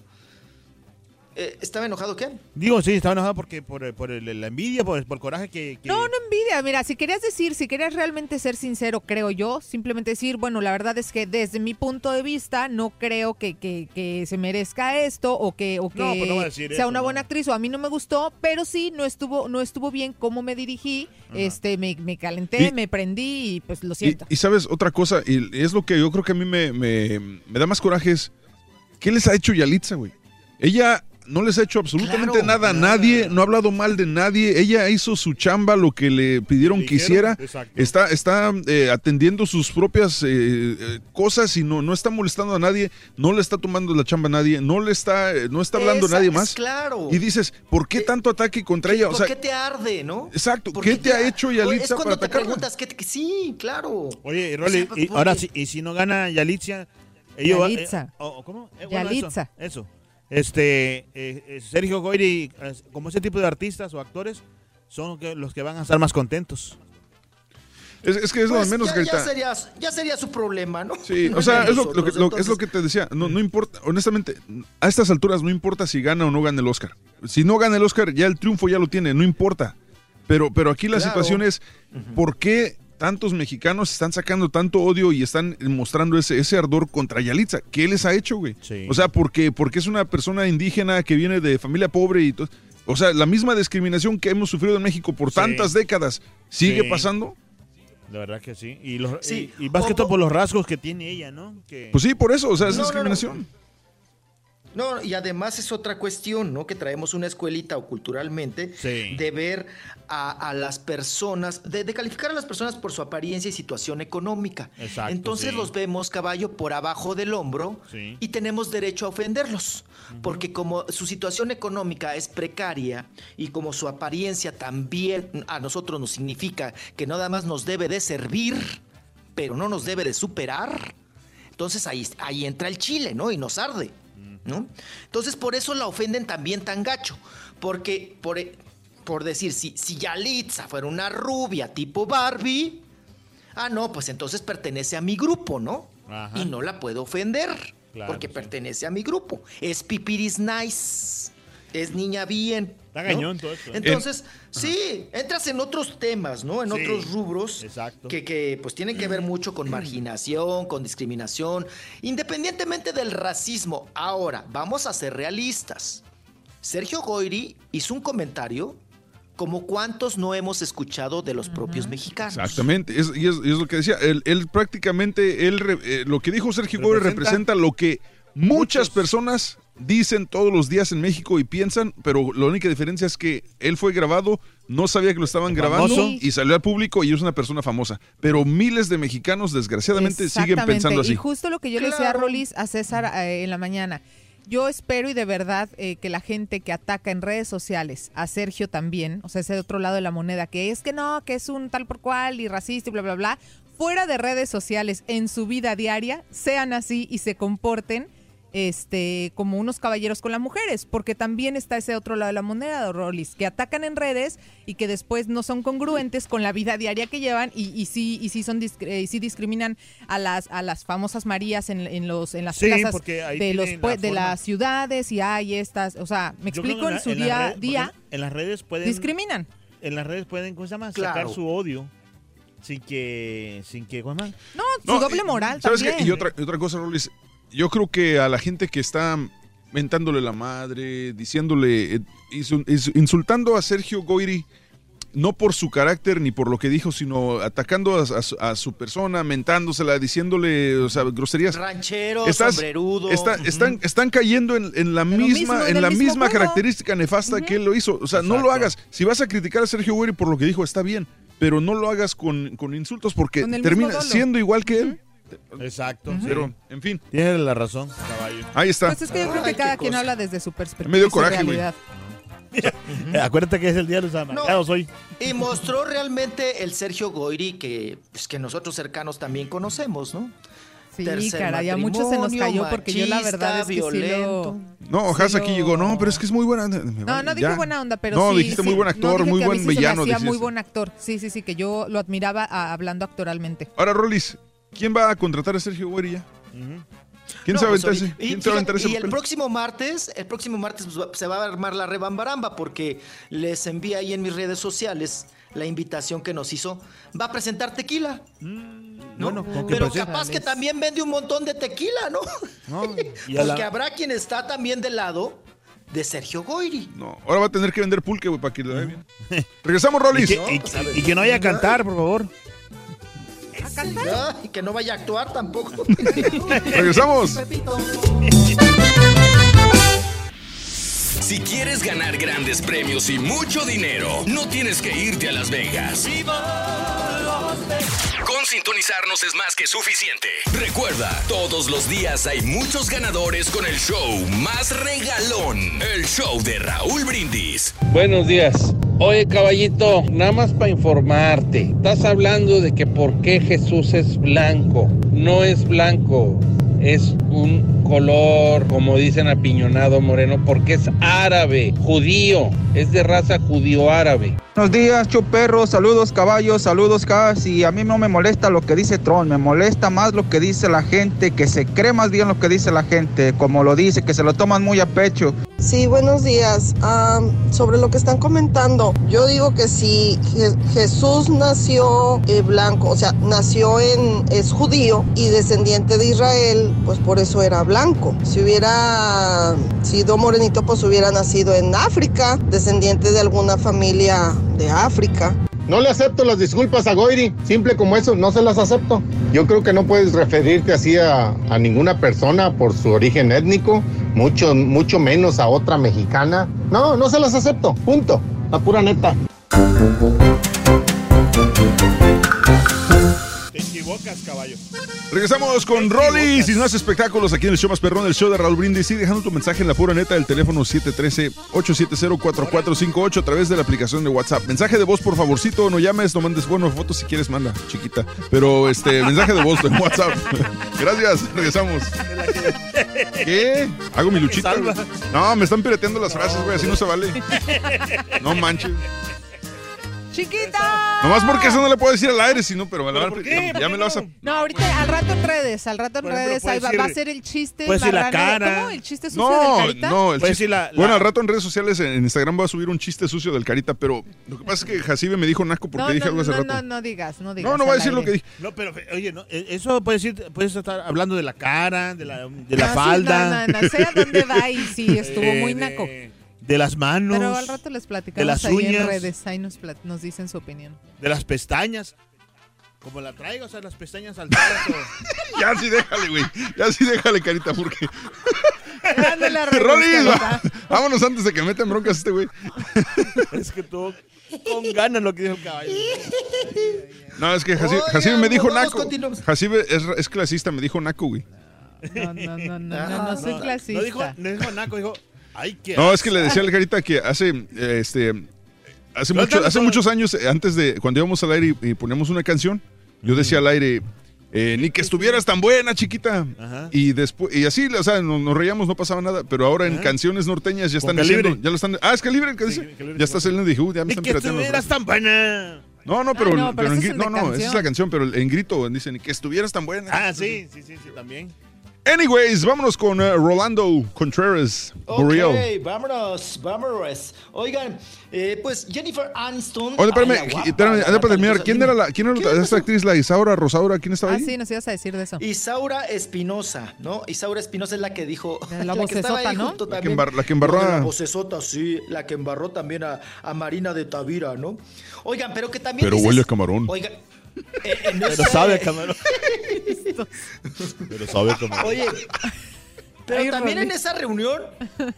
Eh, ¿Estaba enojado qué? Digo, sí, estaba enojado porque por, por el- la envidia, por, por el coraje que... que- No, no envidia. Mira, si querías decir, si querías realmente ser sincero, creo yo, simplemente decir, bueno, la verdad es que desde mi punto de vista no creo que, que- que se merezca esto o que, o que No, pues no decir sea eso, una no. buena actriz o a mí no me gustó, pero sí no estuvo, no estuvo bien cómo me dirigí, este, me, me calenté, Y- me prendí y pues lo Y, siento. y sabes, otra cosa, y es lo que yo creo que a mí me, me- me da más coraje es, ¿qué les ha hecho Yalitza, güey? Ella no les ha hecho absolutamente Claro, nada a nadie, no ha hablado mal de nadie, ella hizo su chamba, lo que le pidieron que hiciera, exacto. está, está eh, atendiendo sus propias eh, eh, cosas y no, no está molestando a nadie, no le está tomando la chamba a nadie, no le está, eh, no está hablando a nadie es más. claro. Y dices, ¿por qué tanto ataque contra ella? O ¿Por qué te arde, no? Exacto, ¿Por ¿qué te ha hecho Es Yalitza cuando para te atacarla? preguntas, ¿qué te- Sí, claro. Oye, Rolly, O sea, y ¿por ahora qué? sí, y si no gana Yalitza, ellos Yalitza. eh, o- o ¿Cómo? Eh, bueno, eso, Yalitza. Eso. Este, eh, eh, Sergio Goyri, como ese tipo de artistas o actores, son que- los que van a estar más contentos. Es, es que es lo Pues menos, ya, ya sería, ya sería su problema, ¿no? Sí, [LAUGHS] o sea, es lo, lo que, nosotros, lo- es lo entonces- que te decía. No, no importa, honestamente, a estas alturas no importa si gana o no gana el Oscar. Si no gana el Oscar, ya el triunfo ya lo tiene, no importa. Pero, pero aquí la Claro. situación es, ¿por qué tantos mexicanos están sacando tanto odio y están mostrando ese, ese ardor contra Yalitza? ¿Qué les ha hecho, güey? Sí. O sea, porque, porque es una persona indígena que viene de familia pobre y todo. O sea, la misma discriminación que hemos sufrido en México por Sí. tantas décadas, ¿sigue Sí. pasando? La verdad que sí. Y, los, Sí. y, y más que todo por los rasgos que tiene ella, ¿no? Que... Pues sí, por eso, o sea, es No, no, no. No, y además es otra cuestión, ¿no? Que traemos una escuelita o culturalmente Sí. de ver a, a las personas, de, de calificar a las personas por su apariencia y situación económica. Exacto, Entonces sí. los vemos, caballo, por abajo del hombro Sí. y tenemos derecho a ofenderlos. Porque como su situación económica es precaria y como su apariencia también a nosotros nos significa que nada más nos debe de servir, pero no nos debe de superar, entonces ahí, ahí entra el chile, ¿no? Y nos arde, ¿no? Entonces por eso la ofenden también tan gacho, porque por, por decir, si, si Yalitza fuera una rubia tipo Barbie, ah, no, pues entonces pertenece a mi grupo, ¿no? Ajá. Y no la puedo ofender, Claro, porque sí. pertenece a mi grupo. Es pipiris nice, es niña bien. Está ¿no? cañón todo esto, ¿eh? Entonces, sí, entras en otros temas, ¿no? En Sí, otros rubros exacto. que, que pues tienen que ver mucho con marginación, con discriminación, independientemente del racismo. Ahora, vamos a ser realistas. Sergio Goyri hizo un comentario como cuántos no hemos escuchado de los propios mexicanos. Exactamente, es, y es, lo que decía, él, él prácticamente, él, eh, lo que dijo Sergio Gómez Representa- representa lo que muchas personas dicen todos los días en México y piensan, pero la única diferencia es que él fue grabado, no sabía que lo estaban grabando y salió al público y es una persona famosa. Pero miles de mexicanos, desgraciadamente, siguen pensando así. Y justo lo que yo le decía a. Rolis, a César eh, en la mañana. Yo espero y de verdad eh, que la gente que ataca en redes sociales, a Sergio también, o sea, ese otro lado de la moneda, que es que no, que es un tal por cual y racista y bla, bla, bla, fuera de redes sociales, en su vida diaria, sean así y se comporten este, como unos caballeros con las mujeres, porque también está ese otro lado de la moneda, Rolis, que atacan en redes y que después no son congruentes con la vida diaria que llevan y, y sí y sí son y sí discriminan a las a las famosas Marías en, en los en las Sí, plazas de los la de las ciudades y hay estas, o sea, me Yo explico en, su día redes- día En las redes pueden. discriminan. En las redes pueden, ¿cómo se llama? Claro. Sacar su odio. Sin que. Sin que. ¿Cómo se llama? No, su No, doble moral ¿Sabes qué? Y otra, y otra cosa, Rolis, yo creo que a la gente que está mentándole la madre, diciéndole, eh, insu- insu- insultando a Sergio Goyri, no por su carácter ni por lo que dijo, sino atacando a, a su- a su persona, mentándosela, diciéndole, o sea, groserías. Ranchero, Estás- sombrerudo. está- están, están cayendo en, en la misma, mismo, en la misma juego. característica nefasta que él lo hizo. O sea, no lo hagas. Si vas a criticar a Sergio Goyri por lo que dijo, está bien. Pero no lo hagas con, con insultos porque Con termina siendo igual que él. Exacto. sí. Pero, en fin, Tienes la razón, caballo. ahí está. Pues es que yo creo Ay, que cada quien cosa. habla desde su perspectiva Me dio coraje, güey. Acuérdate que es el día de los amargados hoy. Y mostró realmente el Sergio Goyri que, pues, que nosotros cercanos también conocemos, ¿no? Sí, Tercer caray, a muchos se nos cayó porque yo la verdad es que machista, sí lo... violento. No, sí Haas aquí lo- llegó. No, pero es que es muy buena. No, no dije Ya. buena onda, pero No, sí. dijiste sí. muy buen No, actor, muy buen sí villano. muy dijiste. buen actor. Sí, sí, sí, que yo lo admiraba ah, hablando actoralmente. Ahora, Rolis, ¿quién va a contratar a Sergio Goyri ya? ¿Quién No, se va a pues, aventar ese? ahorita- y ¿Quién se va a aventar fíjate, ese y el próximo martes, el próximo martes pues, se va a armar la rebambaramba porque les envía ahí en mis redes sociales la invitación que nos hizo. Va a presentar tequila. ¿no? Bueno, ¿con qué Pero presenta? capaz que también vende un montón de tequila, ¿no? No, [LAUGHS] y la- Porque habrá quien está también del lado de Sergio Goyri. No, ahora va a tener que vender pulque, güey, para que le vaya bien. Regresamos, [LAUGHS] Y Rolis. y- y que no vaya a cantar, por favor. Ya, y que no vaya a actuar tampoco. [LAUGHS] Regresamos. Si quieres ganar grandes premios y mucho dinero, no tienes que irte a Las Vegas. Con sintonizarnos es más que suficiente. Recuerda, todos los días hay muchos ganadores con el show más regalón, el show de Raúl Brindis. Buenos días. Oye, caballito, nada más para informarte. Estás hablando de que por qué Jesús es blanco. No es blanco, es un color, como dicen, apiñonado moreno, porque es árabe, judío, es de raza judío-árabe. Buenos días, chuperros, saludos caballos, saludos cas y a mí no me molesta lo que dice Tron, me molesta más lo que dice la gente, que se cree más bien lo que dice la gente, como lo dice, que se lo toman muy a pecho. Sí, buenos días. Ah, sobre lo que están comentando, yo digo que si Je- Jesús nació eh, blanco, o sea, nació en, es judío y descendiente de Israel, pues por eso era blanco. Si hubiera sido morenito, pues hubiera nacido en África, descendiente de alguna familia de África. No le acepto las disculpas a Goiri, simple como eso, no se las acepto. Yo creo que no puedes referirte así a, ninguna persona por su origen étnico, mucho, mucho menos a otra mexicana. No, no se las acepto, punto. La pura neta. Equivocas, caballo. Regresamos con Rollis y más espectáculos aquí en el show más perrón, el show de Raúl Brindis. Y dejando tu mensaje en la pura neta del teléfono 713-870-4458 a través de la aplicación de WhatsApp. Mensaje de voz, por favorcito, no llames, no mandes, bueno, fotos si quieres, manda, chiquita. Pero este, mensaje de voz en WhatsApp. [LAUGHS] Gracias, regresamos. ¿Qué? ¿Hago mi luchita? No, me están pirateando las frases, güey, así no se vale. No manches. ¡Chiquita! Nomás porque eso no le puedo decir al aire, sino, pero, me la- por qué? ya me lo vas a... No, ahorita al rato en redes, al rato en redes ahí va, va a ser el chiste. puedes decir la cara. ¿Cómo? ¿El chiste sucio No, del carita? no, el Puedes chiste- decir la- la- Bueno, al rato en redes sociales, en Instagram voy a subir un chiste sucio del Carita, pero lo que pasa es que Jacibe me dijo naco porque No, dije no, algo hace no, rato. no, no digas, no digas. No, no voy a decir lo que dije. No, pero oye, no, eh, eso puedes decir, puedes estar hablando de la cara, de la, de la No, sí, falda. no, no, no, sé a dónde va y sí, [LAUGHS] estuvo eh, muy de- naco. De las manos. Pero al rato les platicamos de las ahí en uñas. redes, ahí nos, plat- nos dicen su opinión. De las pestañas. Como la traigo, o sea, las pestañas alzadas. [LAUGHS] o- Ya sí déjale, güey. Ya sí déjale, Carita, porque... [LAUGHS] [LAUGHS] Rolis, va- vámonos antes de que metan broncas este güey. es que tú con ganas lo que dijo el caballo. No, es que Jacibe, me dijo vamos, naco. Jacibe es, es clasista, me dijo naco, güey. No, no, no, no, no, no, Ah, soy No, clasista. No dijo, no dijo naco, dijo, ay, qué No, es que le asco". decía al Carita que hace, eh, este, hace, mucho- hace muchos años, eh, antes de, cuando íbamos al aire y, y poníamos una canción, yo decía al aire, eh, ni que estuvieras tan buena, chiquita. Ajá. Y después, y así, o sea, nos, nos reíamos, no pasaba nada, pero ahora en Ajá. canciones norteñas ya están diciendo, ya lo están, ah, es calibre el que dice, Calibre, ya está saliendo, dije, uy, ya me Ni están que estuvieras tan buena. No, no, pero, Ah, no, pero pero en es no, no, esa es la canción, pero en grito dicen que estuvieras tan buena. Ah, sí, sí, sí, sí, también. Anyways, vámonos con eh, Rolando Contreras, Burrell. Ok, vámonos, vámonos. Oigan, eh, pues Jennifer Aniston. Oye, espérame, ay, la guapa, espérame, la para terminar, la ¿quién era la, quién era ¿Qué la- esta pasó? actriz, la Isaura Rosaura? ¿Quién estaba Ah, ahí? sí, nos ibas a decir de eso. Isaura Espinosa, ¿no? Isaura Espinosa es la que dijo. La que estaba vocesota, ¿no? La que embar- la que embarró a- La vocesota, sí. La que embarró también a, a Marina de Tavira, ¿no? Oigan, pero que también. Pero dices- huele a camarón. Oigan. Eh, eh, en Pero sabe a camarón. Pero sabe como. Oye. Pero Ay, también en esa reunión,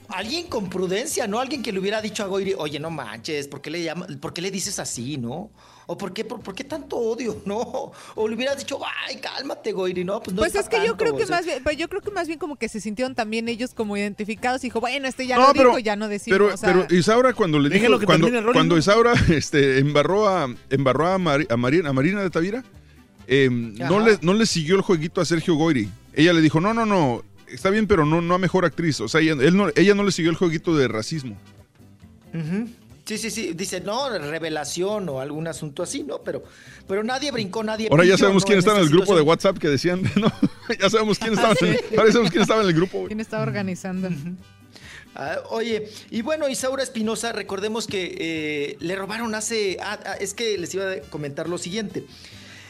alguien con prudencia, ¿no? Alguien que le hubiera dicho a Goiri, oye, no manches, ¿por qué le, llama, ¿por qué le dices así, no? ¿O por qué, por, por qué tanto odio, [LAUGHS] no? O le hubieras dicho, ay, cálmate, Goiri, no, pues no Pues es que yo creo que o sea, más bien, pues yo creo que más bien como que se sintieron también ellos como identificados y dijo, bueno, este ya No, lo pero- dijo, ya no decimos. Pero, o sea, pero Isaura cuando le dijo, que cuando, cuando ¿no? Isaura [LAUGHS] este, embarró a, embarró a, Mari- a Marina, a Marina de Tavira, eh, no, le, no le siguió el jueguito a Sergio Goyri. Ella le dijo, no, no, no, está bien, pero no, no a mejor actriz. O sea, ella, él no, ella no le siguió el jueguito de racismo. Sí, sí, sí. Dice, no, revelación o algún asunto así, ¿no? Pero, pero nadie brincó, nadie Ahora ya sabemos ¿no? quién en está en el grupo de. WhatsApp que decían, [LAUGHS] ¿no? ya sabemos quién estaba, en, ahora sabemos quién estaba en el grupo. güey. ¿Quién estaba organizando? Ah, oye, y bueno, Isaura Espinosa, recordemos que eh, le robaron hace. ah, ah, es que les iba a comentar lo siguiente.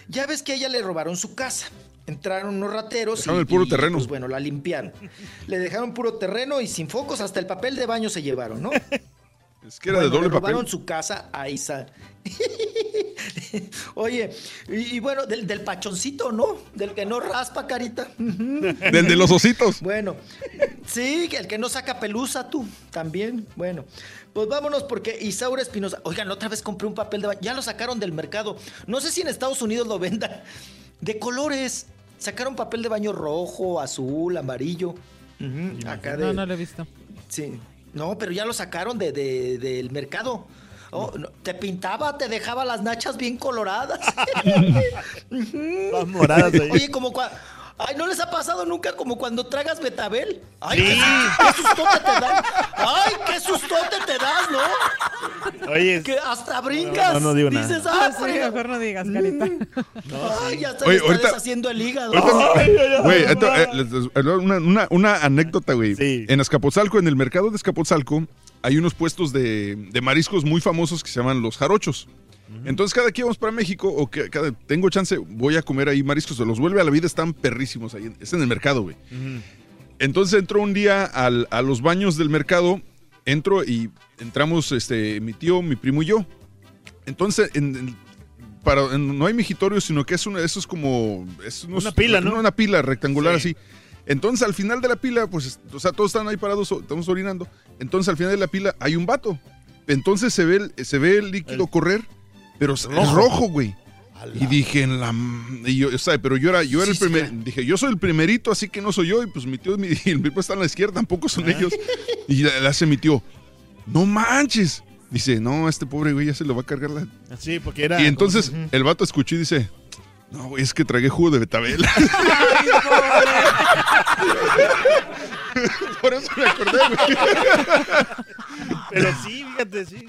Ya ves que a ella le robaron su casa. Entraron unos rateros Dejaron el puro terreno. Pues bueno, la limpiaron. Le dejaron puro terreno y sin focos, hasta el papel de baño se llevaron, ¿no? [LAUGHS] Es que era de doble le robaron papel. su casa a Isa. [LAUGHS] Oye, y, y bueno, del, del pachoncito, ¿no? Del que no raspa carita. Del de los ositos. Bueno, sí, que el que no saca pelusa tú también. Bueno, pues vámonos porque Isaura Espinosa. Oigan, otra vez compré un papel de baño. Ya lo sacaron del mercado. No sé si en Estados Unidos lo vendan. De colores. Sacaron papel de baño rojo, azul, amarillo. Acá de. No, no lo he visto. Sí. No, pero ya lo sacaron de, de- del mercado. Oh, no, te pintaba, te dejaba las nachas bien coloradas. [LAUGHS] Moradas ahí. Oye, como cua- Ay, ¿no les ha pasado nunca como cuando tragas betabel? Ay, Sí. qué, qué sustote te das. Ay, qué sustote te das, ¿no? Oye, Que hasta brincas. No, no digo nada. Dices, Ah, sí, mejor no digas, carita. Ay, ya se Oye, está ahorita- deshaciendo el hígado. Güey, eh, una, una- una anécdota, güey. En Azcapotzalco, en el mercado de Azcapotzalco, hay unos puestos de, de mariscos muy famosos que se llaman los jarochos. Entonces, cada que vamos para México, o que cada, tengo chance, voy a comer ahí mariscos. Se los vuelve a la vida, están perrísimos ahí. Es en el mercado, güey. Entonces entro un día al- a los baños del mercado, entro y entramos este, mi tío, mi primo y yo. Entonces, en- en- para, en- no hay migitorio, sino que es una, eso es como... Es unos- Una pila, ¿no? Una pila rectangular Sí. así. Entonces, al final de la pila, pues, o sea, todos están ahí parados, estamos orinando. Entonces, al final de la pila hay un vato. Entonces se ve el, se ve el líquido correr, pero es Rojo. rojo, güey. Y dije, en la... Y yo, o sea, pero yo era, yo era el primer... Dije, yo soy el primerito, así que no soy yo. Y pues mi tío y mi, [LAUGHS] y mi primo están a la izquierda, tampoco son ellos. Y le, le hace mi tío, no manches. Dice, no, este pobre güey ya se lo va a cargar la... Sí, porque era. Y entonces el vato escuchó y dice, no, güey, es que tragué jugo de betabel. [LAUGHS] [LAUGHS] Por eso me acordé, güey. Pero sí, fíjate, sí.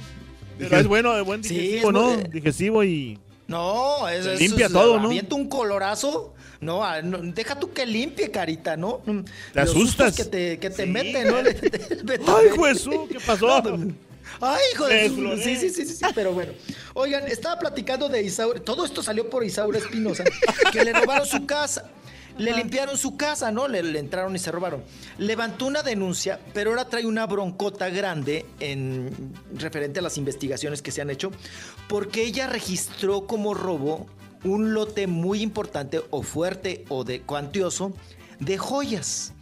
Pero es bueno, es buen digestivo, es ¿no? muy- Digestivo y. No, eso Limpia es- todo, ¿no? Avienta un colorazo. No, ah, no, deja tú que limpie, carita, ¿no? Mm, Te Los asustas. Que te, que te Sí. meten, ¿no? [LAUGHS] ¡Ay, Jesús! ¿Qué pasó? [LAUGHS] Ay, hijo de sí, sí, sí, sí, pero bueno. Oigan, estaba platicando de Isaura. Todo esto salió por Isaura Espinosa, que le robaron su casa. Le limpiaron su casa, ¿no? Le, le entraron y se robaron. Levantó una denuncia, pero ahora trae una broncota grande en referente a las investigaciones que se han hecho, porque ella registró como robo un lote muy importante o fuerte o de cuantioso de joyas.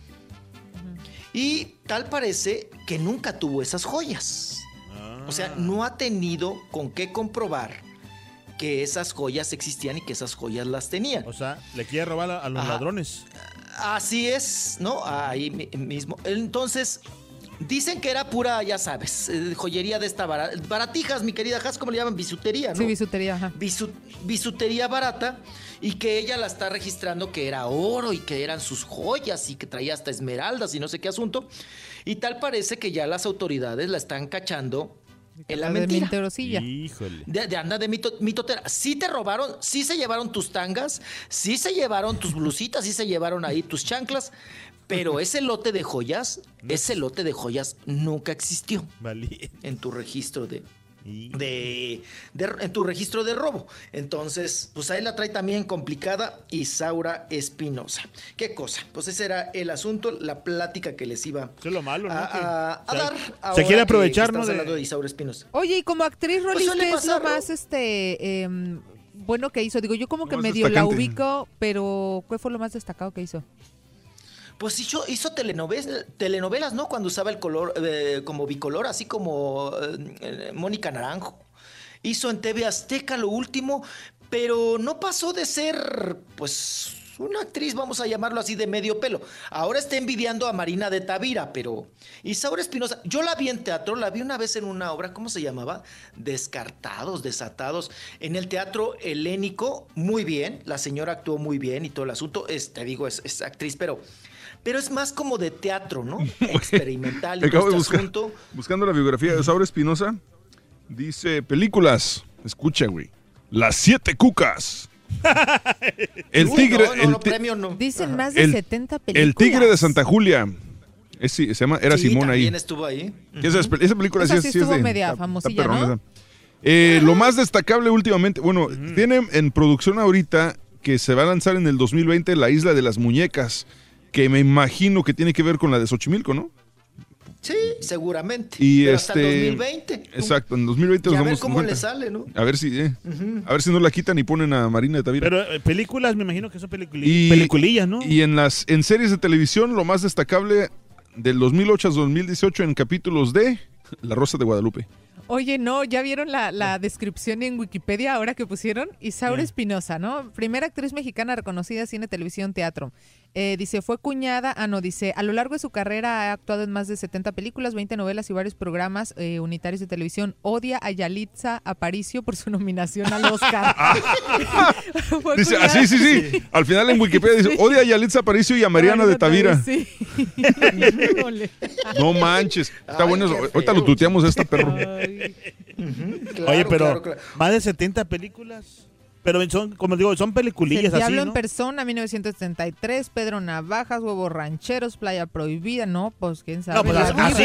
Y tal parece que nunca tuvo esas joyas. O sea, no ha tenido con qué comprobar que esas joyas existían y que esas joyas las tenían. O sea, le quiere robar a, a los Ajá. ladrones. Así es, ¿no? Ahí mi- mismo. Entonces, dicen que era pura, ya sabes, eh, joyería de esta barata. Baratijas, mi querida Has, ¿cómo le llaman? Bisutería, ¿no? Sí, bisutería, ajá. Bisu- bisutería barata y que ella la está registrando que era oro y que eran sus joyas y que traía hasta esmeraldas y no sé qué asunto. Y tal parece que ya las autoridades la están cachando en la de mentira. mentirosilla. Híjole. De, de anda de mito- mitotera. Sí te robaron, sí se llevaron tus tangas, sí se llevaron tus blusitas, sí se llevaron ahí tus chanclas, pero [LAUGHS] ese lote de joyas, ese lote de joyas nunca existió en tu registro de, de, de- en tu registro de robo. Entonces, pues ahí la trae también complicada Isaura Espinosa. ¿Qué cosa? Pues ese era el asunto, la plática que les iba Eso es lo malo, ¿no? a, Que- a- a o sea, dar. se quiere que- aprovechar, que ¿no? estamos de- Isaura Espinosa. Oye, y como actriz, Pues Rolis, suele ¿qué es lo más este em, bueno que hizo? Digo, yo como que medio la ubico, pero ¿qué fue lo más destacado que hizo? Pues hizo, hizo telenovelas, ¿no? Cuando usaba el color eh, como bicolor, así como eh, eh, Mónica Naranjo. Hizo en TV Azteca lo último, pero no pasó de ser, pues, una actriz, vamos a llamarlo así, de medio pelo. Ahora está envidiando a Marina de Tavira, pero Isaura Espinosa, yo la vi en teatro, la vi una vez en una obra, ¿cómo se llamaba? Descartados, desatados. En el teatro helénico, muy bien, la señora actuó muy bien y todo el asunto, te digo, es actriz, pero... Pero es más como de teatro, ¿no? [LAUGHS] Experimental y Acabo de este buscar, asunto. buscando la biografía de Saura Espinosa. Dice, películas. Escucha, güey. Las siete cucas. [LAUGHS] El Uy, tigre. no, no, el, no, premio no. Dicen más de el- 70 películas. el tigre de Santa Julia. Es- sí, se llama, era Sí, Simón ahí. también estuvo ahí. Que esa, es- esa película Esa sí, sí es- sí es estuvo de- media famosilla, ¿no? esa. Eh, lo más destacable últimamente, bueno, tiene en producción ahorita que se va a lanzar en el 2020 La Isla de las Muñecas, que me imagino que tiene que ver con la de Xochimilco, ¿no? Sí, seguramente. Y Pero este hasta el 2020. Exacto, en 2020 Y nos a ver vamos cómo le sale, ¿no? A ver si, eh, a ver si no la quitan y ponen a Marina de Tavira. Pero eh, películas, me imagino que son peliculi- Y- peliculillas, ¿no? Y en las en series de televisión, lo más destacable del 2008 al 2018 en capítulos de La Rosa de Guadalupe. Oye, no, ¿ya vieron la, la descripción en Wikipedia ahora que pusieron? Isaura. Espinosa, ¿no? Primera actriz mexicana reconocida cine, televisión, teatro. Eh, dice, fue cuñada, ah no, dice, a lo largo de su carrera ha actuado en más de 70 películas, 20 novelas y varios programas eh, unitarios de televisión. Odia a Yalitza Aparicio por su [LAUGHS] nominación al Oscar. [LAUGHS] [LAUGHS] Fue Dice, ah, sí, sí, sí. Al final en Wikipedia dice, odia a Yalitza Aparicio y a Mariana de Tavira. Sí. No manches. Está bueno eso. Ahorita lo tuteamos a esta perro. Oye, pero más de 70 películas. Pero son, como digo, son El peliculillas así, Diablo ¿no? en persona, 1973, Pedro Navajas, Huevos Rancheros, Playa Prohibida, no, pues quién sabe. No, pues así,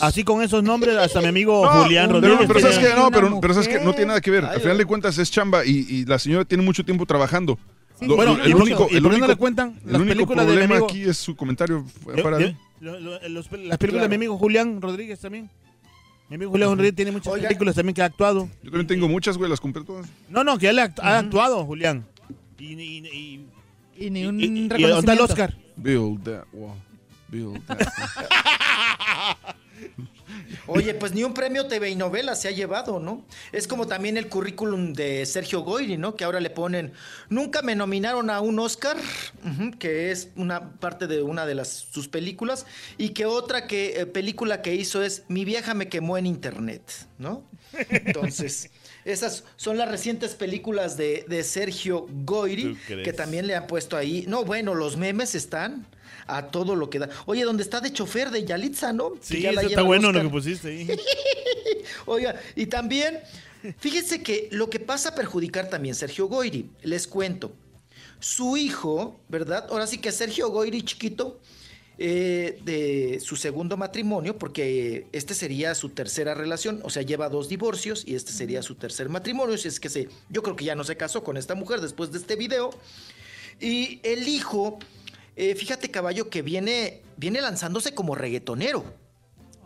así con esos nombres, hasta mi amigo [LAUGHS] No, Julián pero, Rodríguez. pero sabes tiene- que no, pero, pero sabes que no tiene nada que ver. Al final de cuentas es chamba y, y la señora tiene mucho tiempo trabajando. Sí, Lo- Bueno, lo- ¿y el único, y el qué no único- le cuentan el las único películas de mi problema amigo? aquí es su comentario fuera yo- de. lo- lo- los- las películas de mi amigo Julián Rodríguez también. Mi amigo Julián Rodríguez tiene muchas películas también que ha actuado. Yo también tengo muchas, güey, las compré todas. No, no, que él ha, ha actuado, Julián. Y, y- y- Y ni un y- y- y reconocimiento. ¿dónde está el Oscar? Build that wall. Build that [LAUGHS] Oye, pues ni un premio TV y novela se ha llevado, ¿no? Es como también el currículum de Sergio Goyri, ¿no? Que ahora le ponen, nunca me nominaron a un Oscar, que es una parte de una de las sus películas, y que otra que eh, película que hizo es Mi vieja me quemó en internet, ¿no? Entonces, [LAUGHS] esas son las recientes películas de, de Sergio Goyri, que también le han puesto ahí. No, bueno, los memes están a todo lo que da. Oye, ¿dónde está de chofer de Yalitza, no? Sí, ya eso está bueno lo que pusiste ahí. [LAUGHS] Oiga, y también, fíjense que lo que pasa a perjudicar también Sergio Goyri, les cuento. Su hijo, ¿verdad? Ahora sí que Sergio Goyri chiquito, eh, de su segundo matrimonio, porque este sería su tercera relación, o sea, lleva dos divorcios y este sería su tercer matrimonio, si es que se, yo creo que ya no se casó con esta mujer después de este video. Y el hijo, eh, fíjate caballo, que viene, viene lanzándose como reggaetonero,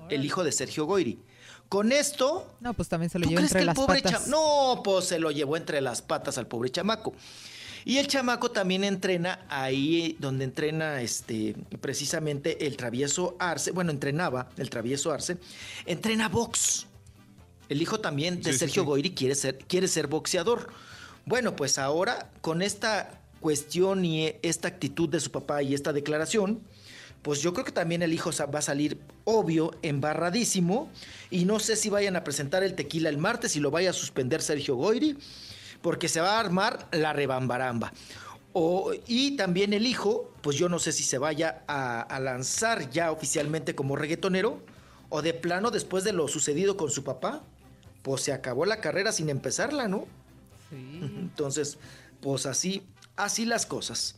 el hijo de Sergio Goyri. Con esto, No, pues también se lo ¿Tú lleva crees entre que el las pobre patas. No, pues se lo llevó entre las patas al pobre chamaco. Y el chamaco también entrena ahí donde entrena este precisamente el travieso Arce, bueno, entrenaba el travieso Arce, entrena box. El hijo también de Sí, Sergio sí. Goyri quiere ser, quiere ser boxeador. Bueno, pues ahora con esta cuestión y esta actitud de su papá y esta declaración, pues yo creo que también el hijo va a salir obvio, embarradísimo, y no sé si vayan a presentar el tequila el martes y lo vaya a suspender Sergio Goyri, porque se va a armar la rebambaramba. O- y también el hijo, pues yo no sé si se vaya a, a lanzar ya oficialmente como reggaetonero, o de plano después de lo sucedido con su papá, pues se acabó la carrera sin empezarla, ¿no? Entonces, pues así, así las cosas.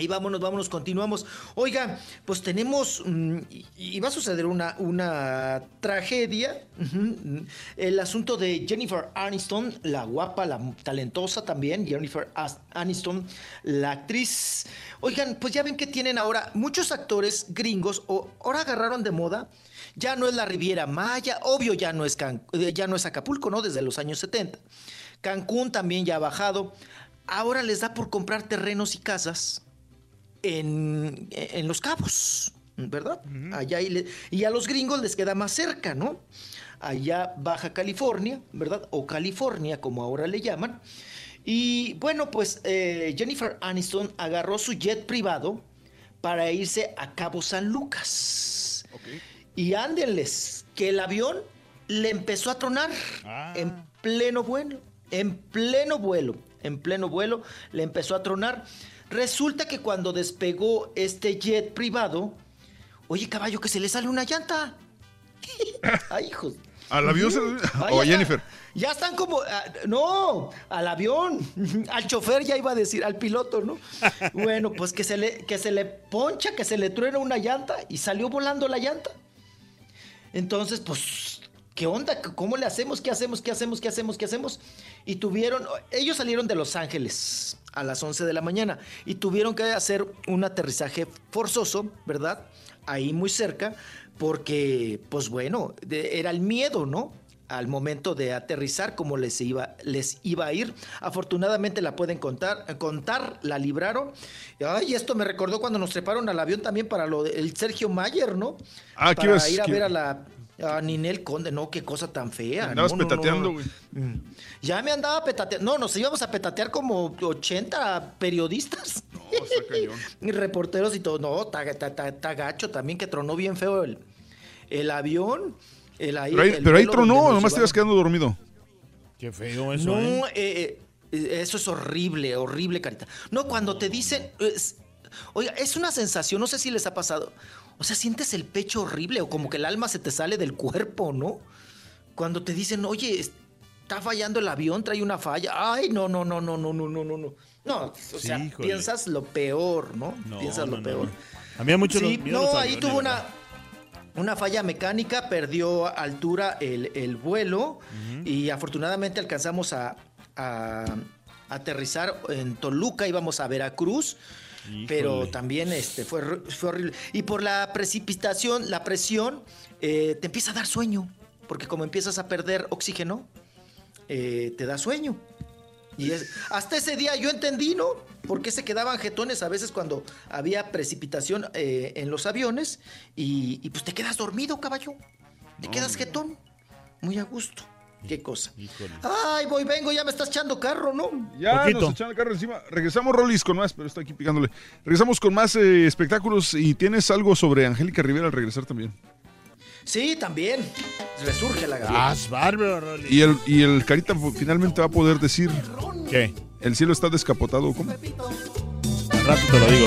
Y vámonos, vámonos, continuamos. Oiga, pues tenemos, mm, y, va a suceder una, una tragedia. Ujú. El asunto de Jennifer Aniston, la guapa, la talentosa también, Jennifer Aniston, la actriz. Oigan, pues ya ven que tienen ahora muchos actores gringos, o ahora agarraron de moda. Ya no es la Riviera Maya, obvio ya no es, Can- eh, ya no es Acapulco, ¿no? Desde los años 70. Cancún también ya ha bajado. Ahora les da por comprar terrenos y casas en, en Los Cabos, ¿verdad? Allá y, le- y a los gringos les queda más cerca, ¿no? Allá Baja California, ¿verdad? O California, como ahora le llaman. Y bueno, pues eh, Jennifer Aniston agarró su jet privado para irse a Cabo San Lucas. Y ándenles, que el avión le empezó a tronar en pleno vuelo, en pleno vuelo, en pleno vuelo, le empezó a tronar. Resulta que cuando despegó este jet privado, oye caballo, que se le sale una llanta. [LAUGHS] Ay, hijos. ¿Al avión se- Ay, o a Jennifer? Ya están como. ah, no, al avión. [LAUGHS] Al chofer ya iba a decir, al piloto, ¿no? [LAUGHS] Bueno, pues que se le, que se le poncha, que se le truena una llanta y salió volando la llanta. Entonces, pues, ¿qué onda? ¿Cómo le hacemos? ¿Qué hacemos? ¿Qué hacemos? ¿Qué hacemos? ¿Qué hacemos? Y tuvieron, ellos salieron de Los Ángeles a las 11 de la mañana y tuvieron que hacer un aterrizaje forzoso, ¿verdad? Ahí muy cerca, porque, pues bueno, de- era el miedo, ¿no? Al momento de aterrizar, como les iba, les iba a ir. Afortunadamente la pueden contar, contar, la libraron. Ay, esto me recordó cuando nos treparon al avión también para lo del Sergio Mayer, ¿no? Ah, ¿qué para ibas- ir a ver a la a Ninel Conde, no, qué cosa tan fea. Andabas no, no, no, petateando, no. güey. Ya me andaba petateando. No, nos íbamos a petatear como 80 periodistas. [LAUGHS] y reporteros y todo. No, está, está- está- está gacho también, que tronó bien feo el, el avión. El ahí, Pero ahí, el pero ahí tronó, nomás te ibas quedando dormido. Qué feo eso, No, ¿eh? eh, eh, eso es horrible, horrible, Carita. No, cuando te dicen, es- oiga, es una sensación, no sé si les ha pasado. O sea, sientes el pecho horrible o como que el alma se te sale del cuerpo, ¿no? Cuando te dicen, oye, está fallando el avión, trae una falla. Ay, no, no, no, no, no, no, no, no, no. No, o sea, híjole. piensas lo peor, ¿no? No, piensas lo no, peor. no. A mí mucho Sí, no, los ahí tuvo una, una falla mecánica, perdió altura el, el vuelo y afortunadamente alcanzamos a, a aterrizar en Toluca, íbamos a Veracruz. Pero también este, fue, fue horrible. Y por la precipitación, la presión, eh, te empieza a dar sueño. Porque como empiezas a perder oxígeno, eh, te da sueño. Y es, hasta ese día yo entendí, ¿no? Por qué se quedaban jetones a veces cuando había precipitación eh, en los aviones y, y pues te quedas dormido, caballo. Te quedas jetón. Muy a gusto. Qué cosa. Ay, voy, vengo, ya me estás echando carro, ¿no? Ya nos echan el carro encima. Regresamos, Rolis, con más, pero está aquí picándole. Regresamos con más eh, espectáculos y tienes algo sobre Angélica Rivera al regresar también. Sí, también. Resurge la. Haz bárbaro. Y el, y el Carita finalmente va a poder decir... ¿Qué? El cielo está descapotado. ¿Cómo? Al rato te lo digo.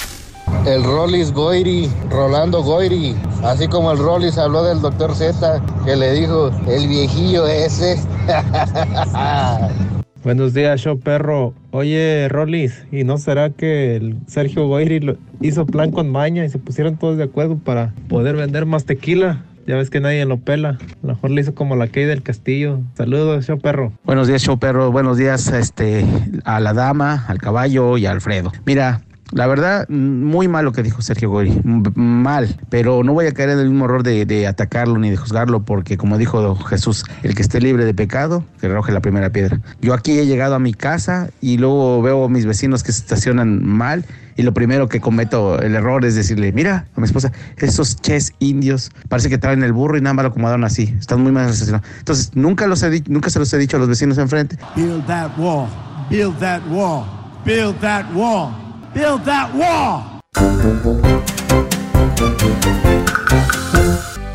El Rollis Goiri, Rolando Goiri, así como el Rollis habló del doctor Z, que le dijo, el viejillo ese. [LAUGHS] Buenos días, show perro. Oye, Rolis, ¿y no será que el Sergio Goyri lo- hizo plan con Maña y se pusieron todos de acuerdo para poder vender más tequila? Ya ves que nadie lo pela. A lo mejor le hizo como la Key del Castillo. Saludos, show perro. Buenos días, show perro. Buenos días este, a la dama, al caballo y a Alfredo. Mira, la verdad, muy mal lo que dijo Sergio Gori. Mal. Pero no voy a caer en el mismo error de, de atacarlo ni de juzgarlo, porque como dijo Jesús, el que esté libre de pecado, que arroje la primera piedra. Yo aquí he llegado a mi casa y luego veo a mis vecinos que se estacionan mal. Y lo primero que cometo el error es decirle, mira, a mi esposa, esos ches indios, parece que traen el burro y nada más lo acomodaron así. Están muy mal estacionados. Entonces, nunca, los he nunca se los he dicho a los vecinos enfrente. Build that wall. Build that wall. Build that wall. Build that wall.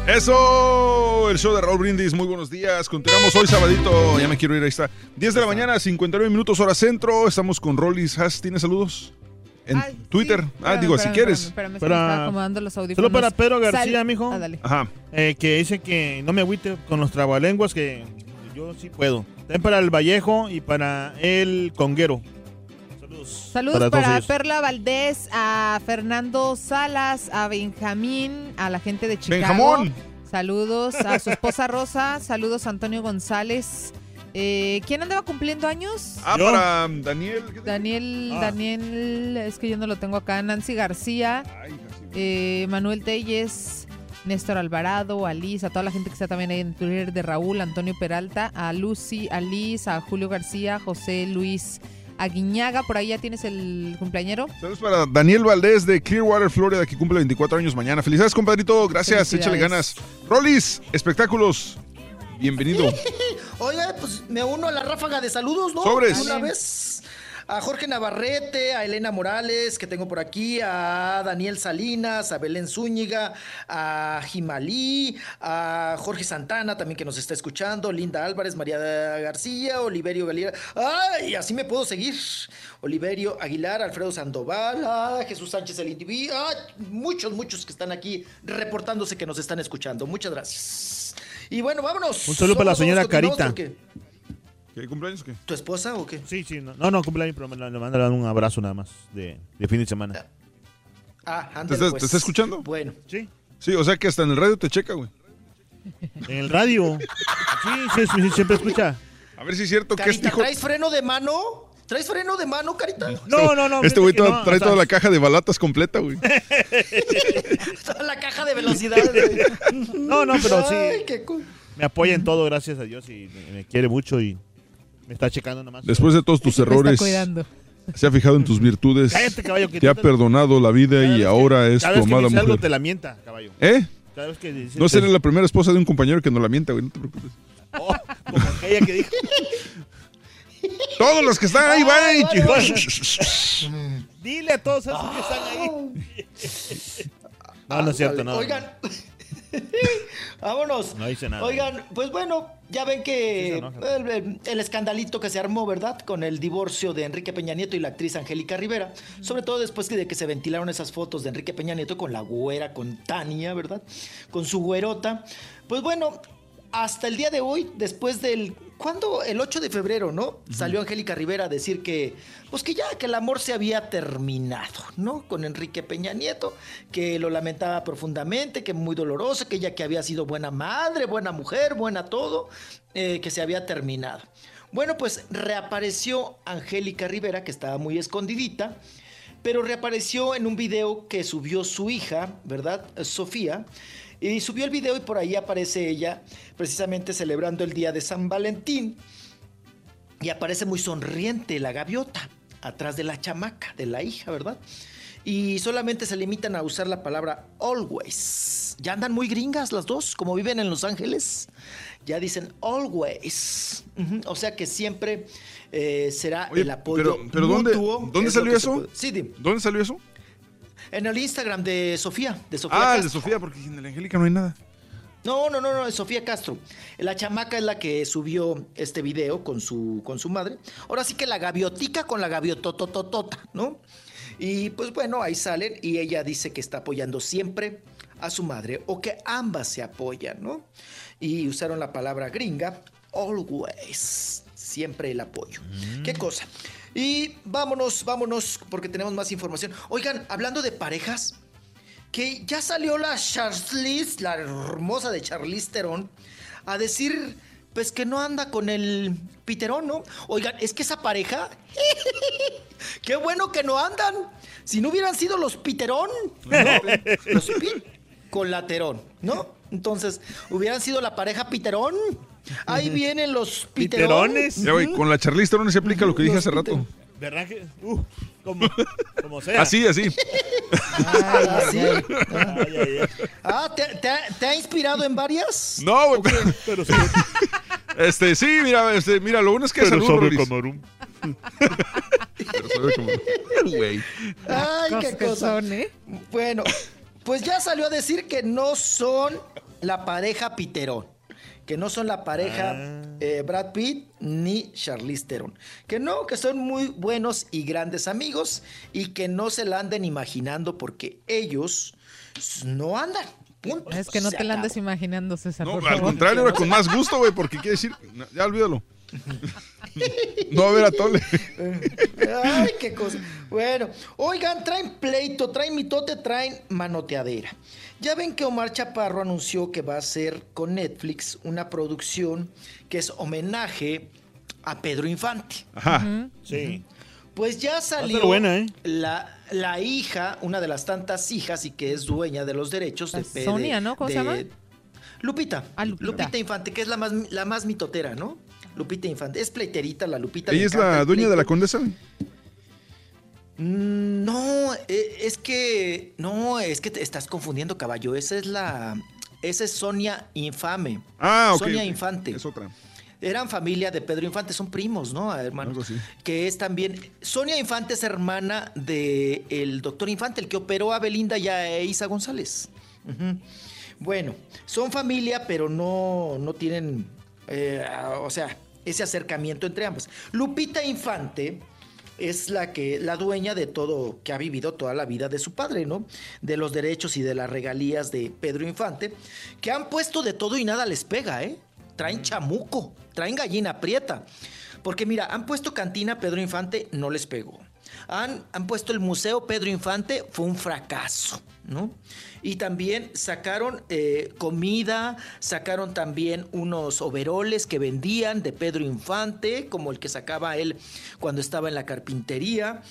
Eso, el show de Raúl Brindis, muy buenos días. Continuamos hoy sabadito, ya me quiero ir, ahí está. 10 de la mañana, 59 minutos hora centro. Estamos con Rollis Haas. ¿Tienes saludos? En Twitter. ah, Espérame, digo, espérame, si quieres. espérame, estaba acomodando los audífonos. Solo para Pedro García, Sal- mijo. Ah, dale. Ajá. Eh, que dice que no me agüite con los trabalenguas, que yo sí puedo. También para el Vallejo y para el Conguero. Saludos Para. Perla Valdés, a Fernando Salas, a Benjamín, a la gente de Chicago. Benjamón. Saludos a su esposa Rosa, saludos a Antonio González. Eh, ¿Quién andaba cumpliendo años? Ah, para um, Daniel. Daniel, Ah. Daniel, es que yo no lo tengo acá. Nancy García, eh, Manuel Telles, Néstor Alvarado, a Liz, a toda la gente que está también ahí en Twitter de Raúl, Antonio Peralta, a Lucy, a Liz, a Julio García, José Luis Aguiñaga, por ahí ya tienes el cumpleañero. Saludos para Daniel Valdés de Clearwater, Florida, que cumple 24 años mañana. Felicidades, compadrito. Gracias, échale ganas. Rollis, espectáculos. Bienvenido. [LAUGHS] Oye, pues me uno a la ráfaga de saludos, ¿no? Sobres. Una vez. A Jorge Navarrete, a Elena Morales, que tengo por aquí, a Daniel Salinas, a Belén Zúñiga, a Jimalí, a Jorge Santana, también que nos está escuchando, Linda Álvarez, María García, Oliverio Galera. ¡Ay! Así me puedo seguir. Oliverio Aguilar, Alfredo Sandoval, ah, Jesús Sánchez el ah, muchos, muchos que están aquí reportándose que nos están escuchando. Muchas gracias. Y bueno, vámonos. Un saludo para la señora Carita. ¿Qué cumpleaños o qué? ¿Tu esposa o qué? Sí, sí. No, no, no cumpleaños, pero le mandan un abrazo nada más de, de fin de semana. Ah, ¿Te ándale, está, pues. te está escuchando? Bueno. Sí. Sí, o sea que hasta en el radio te checa, güey. En el radio. Sí, sí, sí, sí, siempre escucha. A ver si es cierto que es Carita, hijo. ¿traes freno de mano? ¿Traes freno de mano, carita? No, no, no. Este güey fíjate que toda- no, trae toda la caja de balatas completa, güey. [LAUGHS] Toda la caja de velocidades. güey. No, no, pero sí. Ay, qué cool. Me apoya en todo, gracias a Dios, y me, me quiere mucho y me está checando nomás. Después de todos tus errores, se ha fijado en tus virtudes, Cállate, caballo, que te ha tú te- perdonado la vida y ahora es Cada tu vez que amada dice algo mujer. te la mienta, caballo. ¿Eh? Cada vez que dice- No seré la primera esposa de un compañero que no la mienta, güey, no te preocupes. Oh, como aquella que dijo. [LAUGHS] Todos los que están ahí van Ay, y... vale, Dile a todos esos que están ahí. No, no es cierto, no. Oigan. [LAUGHS] Vámonos. No hice nada. Oigan, pues bueno, ya ven que el- el escandalito que se armó, ¿verdad? Con el divorcio de Enrique Peña Nieto y la actriz Angélica Rivera. Sobre todo después de que se ventilaron esas fotos de Enrique Peña Nieto con la güera, con Tania, ¿verdad? Con su güerota. Pues bueno, hasta el día de hoy, después del. ¿Cuándo? El 8 de febrero, ¿no? Salió Angélica Rivera a decir que. Pues que ya, que el amor se había terminado, ¿no? Con Enrique Peña Nieto, que lo lamentaba profundamente, que muy doloroso, que ella que había sido buena madre, buena mujer, buena todo, eh, que se había terminado. Bueno, pues reapareció Angélica Rivera, que estaba muy escondidita, pero reapareció en un video que subió su hija, ¿verdad? Sofía. Y subió el video y por ahí aparece ella precisamente celebrando el día de San Valentín. Y aparece muy sonriente la gaviota atrás de la chamaca, de la hija, ¿verdad? Y solamente se limitan a usar la palabra always. Ya andan muy gringas las dos, como viven en Los Ángeles. Ya dicen always. O sea que siempre eh, será Oye, el apoyo pero, pero ¿dónde, mutuo, ¿dónde salió eso? Sí, dime. ¿Dónde salió eso? En el Instagram de Sofía, de Sofía Ah, el de. Sofía, porque en la Angélica no hay nada. No, no, no, no, es Sofía Castro. La chamaca es la que subió este video con su, con su madre. Ahora sí que la gaviotica con la gaviotototota, ¿no? Y pues bueno, ahí salen y ella dice que está apoyando siempre a su madre o que ambas se apoyan, ¿no? Y usaron la palabra gringa, always, siempre el apoyo. ¿Qué cosa? Y vámonos, vámonos, porque tenemos más información. Oigan, hablando de parejas, que ya salió la Charlize, la hermosa de Charlize Theron, a decir, pues que no anda con el Piterón, ¿no? Oigan, es que esa pareja, [LAUGHS] qué bueno que no andan. Si no hubieran sido los Piterón, ¿no? [LAUGHS] los Pi con la Terón, ¿no? Entonces, hubieran sido la pareja Piterón. Ahí vienen los Piterón. Ya, güey, con la Charlize Theron se aplica lo que dije hace rato. ¿Verdad que? Uh, como, como sea. Así, así. Ah, ¿sí? Ay, ay, ay. Ah, ¿te, te ha, te ha inspirado en varias? No, güey, pero, Pero sí. este, sí, mira, este, mira, lo bueno es que Pero salud, sobre camarón. Pero como- Güey. Ay, qué cosa. son, ¿eh? Bueno, pues ya salió a decir que no son la pareja Piterón. Que no son la pareja Ah. eh, Brad Pitt ni Charlize Theron. Que no, que son muy buenos y grandes amigos y que no se la anden imaginando porque ellos no andan. Punto. Es que no Se te la acabó. andes imaginando, César, No, por al favor. contrario, era con más gusto, güey, porque quiere decir, no, ya olvídalo. No va a ver a Tole. Ay, qué cosa. Bueno, oigan, traen pleito, traen mitote, traen manoteadera. Ya ven que Omar Chaparro anunció que va a hacer con Netflix una producción que es homenaje a Pedro Infante. Ajá. Sí. Pues ya salió buena, ¿eh? la, la hija, una de las tantas hijas y que es dueña de los derechos de La Pe- Sonia, ¿no? ¿Cómo se llama? Lupita. Ah, Lupita. Infante, que es la más, la más mitotera, ¿no? Lupita Infante. Es pleiterita la Lupita. Ella es la dueña de la condesa. No, eh, es que. No, es que te estás confundiendo, caballo. Esa es la. Esa es Sonia Infame. Ah, ok. Sonia. Infante. Es otra. Eran familia de Pedro Infante, son primos, ¿no? Hermanos. Algo así. Que es también. Sonia Infante es hermana del el doctor Infante, el que operó a Belinda y a Isa González. Bueno, son familia, pero no, no tienen. eh, o sea, ese acercamiento entre ambos. Lupita Infante es la que la dueña de todo que ha vivido toda la vida de su padre, ¿no? De los derechos y de las regalías de Pedro Infante, que han puesto de todo y nada les pega, ¿eh? Traen chamuco, traen gallina prieta. Porque mira, han puesto cantina Pedro Infante, no les pegó. Han, han puesto el Museo Pedro Infante, fue un fracaso, ¿no? Y también sacaron eh, comida, sacaron también unos overoles que vendían de Pedro Infante, como el que sacaba él cuando estaba en la carpintería,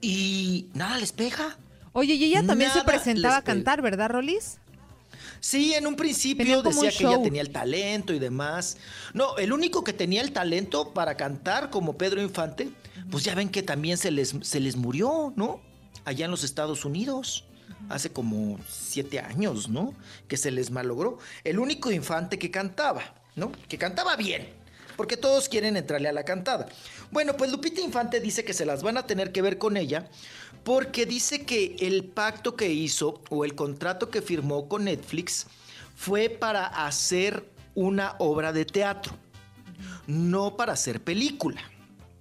y nada les pega. Oye, y ella también se presentaba a cantar, ¿verdad, Rolis? Sí, en un principio un decía que ella tenía el talento y demás. No, el único que tenía el talento para cantar como Pedro Infante, pues ya ven que también se les, se les murió, ¿no? Allá en los Estados Unidos. Hace como siete años, ¿no? Que se les malogró. El único infante que cantaba, ¿no? Que cantaba bien. Porque todos quieren entrarle a la cantada. Bueno, pues Lupita Infante dice que se las van a tener que ver con ella porque dice que el pacto que hizo o el contrato que firmó con Netflix fue para hacer una obra de teatro, no para hacer película,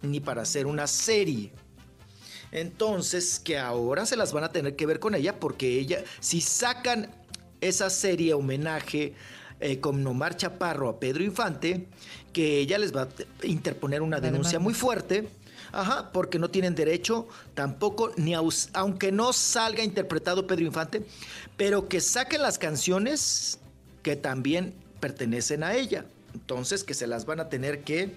ni para hacer una serie. Entonces, que ahora se las van a tener que ver con ella porque ella, si sacan esa serie homenaje eh, con Omar Chaparro a Pedro Infante, que ella les va a te- interponer una denuncia muy fuerte. Ajá, porque no tienen derecho tampoco, ni a aunque no salga interpretado Pedro Infante, pero que saquen las canciones que también pertenecen a ella. Entonces, que se las van a tener que,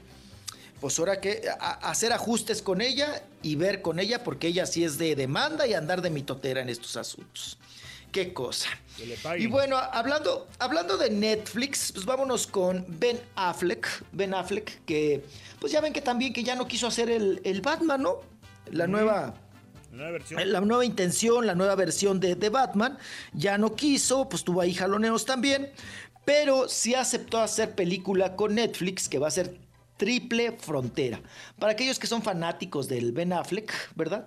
pues ahora que, hacer ajustes con ella y ver con ella, porque ella sí es de demanda y andar de mitotera en estos asuntos. Qué cosa. Y bueno, hablando, hablando de Netflix, pues vámonos con Ben Affleck. Ben Affleck, que pues ya ven que también que ya no quiso hacer el, el Batman, ¿no? La nueva... La nueva intención, la nueva versión de, de Batman, ya no quiso, pues tuvo ahí jaloneos también, pero sí aceptó hacer película con Netflix, que va a ser Triple Frontera. Para aquellos que son fanáticos del Ben Affleck, ¿verdad?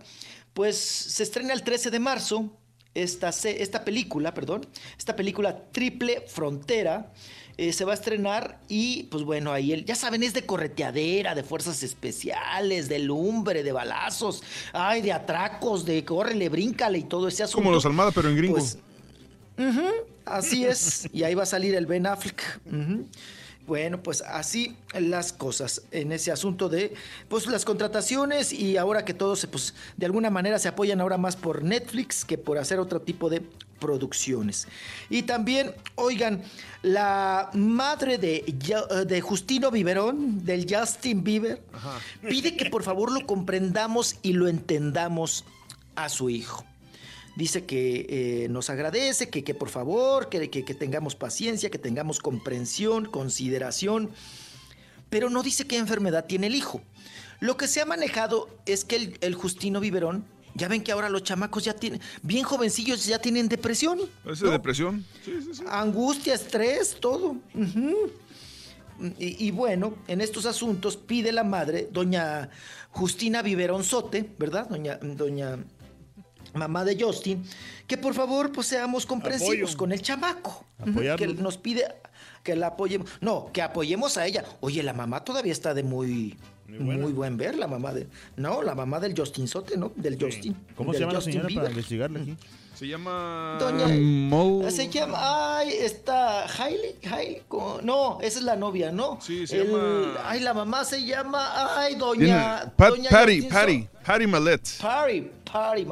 Pues se estrena el 13 de marzo esta, esta película, perdón, esta película Triple Frontera. eh, se va a estrenar y pues bueno, ahí él, ya saben, es de correteadera, de fuerzas especiales, de lumbre, de balazos, ay, de atracos, de córrele, bríncale y todo ese asunto. Como los Almada, pero en gringo. Pues, así es. Y ahí va a salir el Ben Affleck. Bueno, pues así las cosas en ese asunto de pues las contrataciones y ahora que todos se, pues de alguna manera se apoyan ahora más por Netflix que por hacer otro tipo de producciones. Y también, oigan, la madre de, de Justino Biberón, del Justin Bieber, pide que por favor lo comprendamos y lo entendamos a su hijo. Dice que eh, nos agradece, que, que por favor, que, que- que tengamos paciencia, que tengamos comprensión, consideración, pero no dice qué enfermedad tiene el hijo. Lo que se ha manejado es que el, el Justino Biberón, ya ven que ahora los chamacos ya tienen, bien jovencillos, ya tienen depresión. ¿Esa depresión? Angustia, estrés, todo. Y, y bueno, en estos asuntos pide la madre, doña Justina Viverón Sote, ¿verdad? Doña, doña mamá de Justin, que por favor pues seamos comprensivos Apoyo. con el chamaco. Apoyarlo. Que nos pide que la apoyemos. No, que apoyemos a ella. Oye, la mamá todavía está de muy... Muy, buen ver, la mamá de... No, la mamá del Justin Sote, ¿no? Del Justin. ¿Cómo se llama la Justin señora para investigarle aquí? Se llama... Doña... Mo- Se llama... Ay, está... Hailey, Hailey... No, esa es la novia, ¿no? Sí, se El- llama- Ay, la mamá se llama... Ay, doña... Pat- doña Patty, Patty, Patty Mallet. Patty, Patty,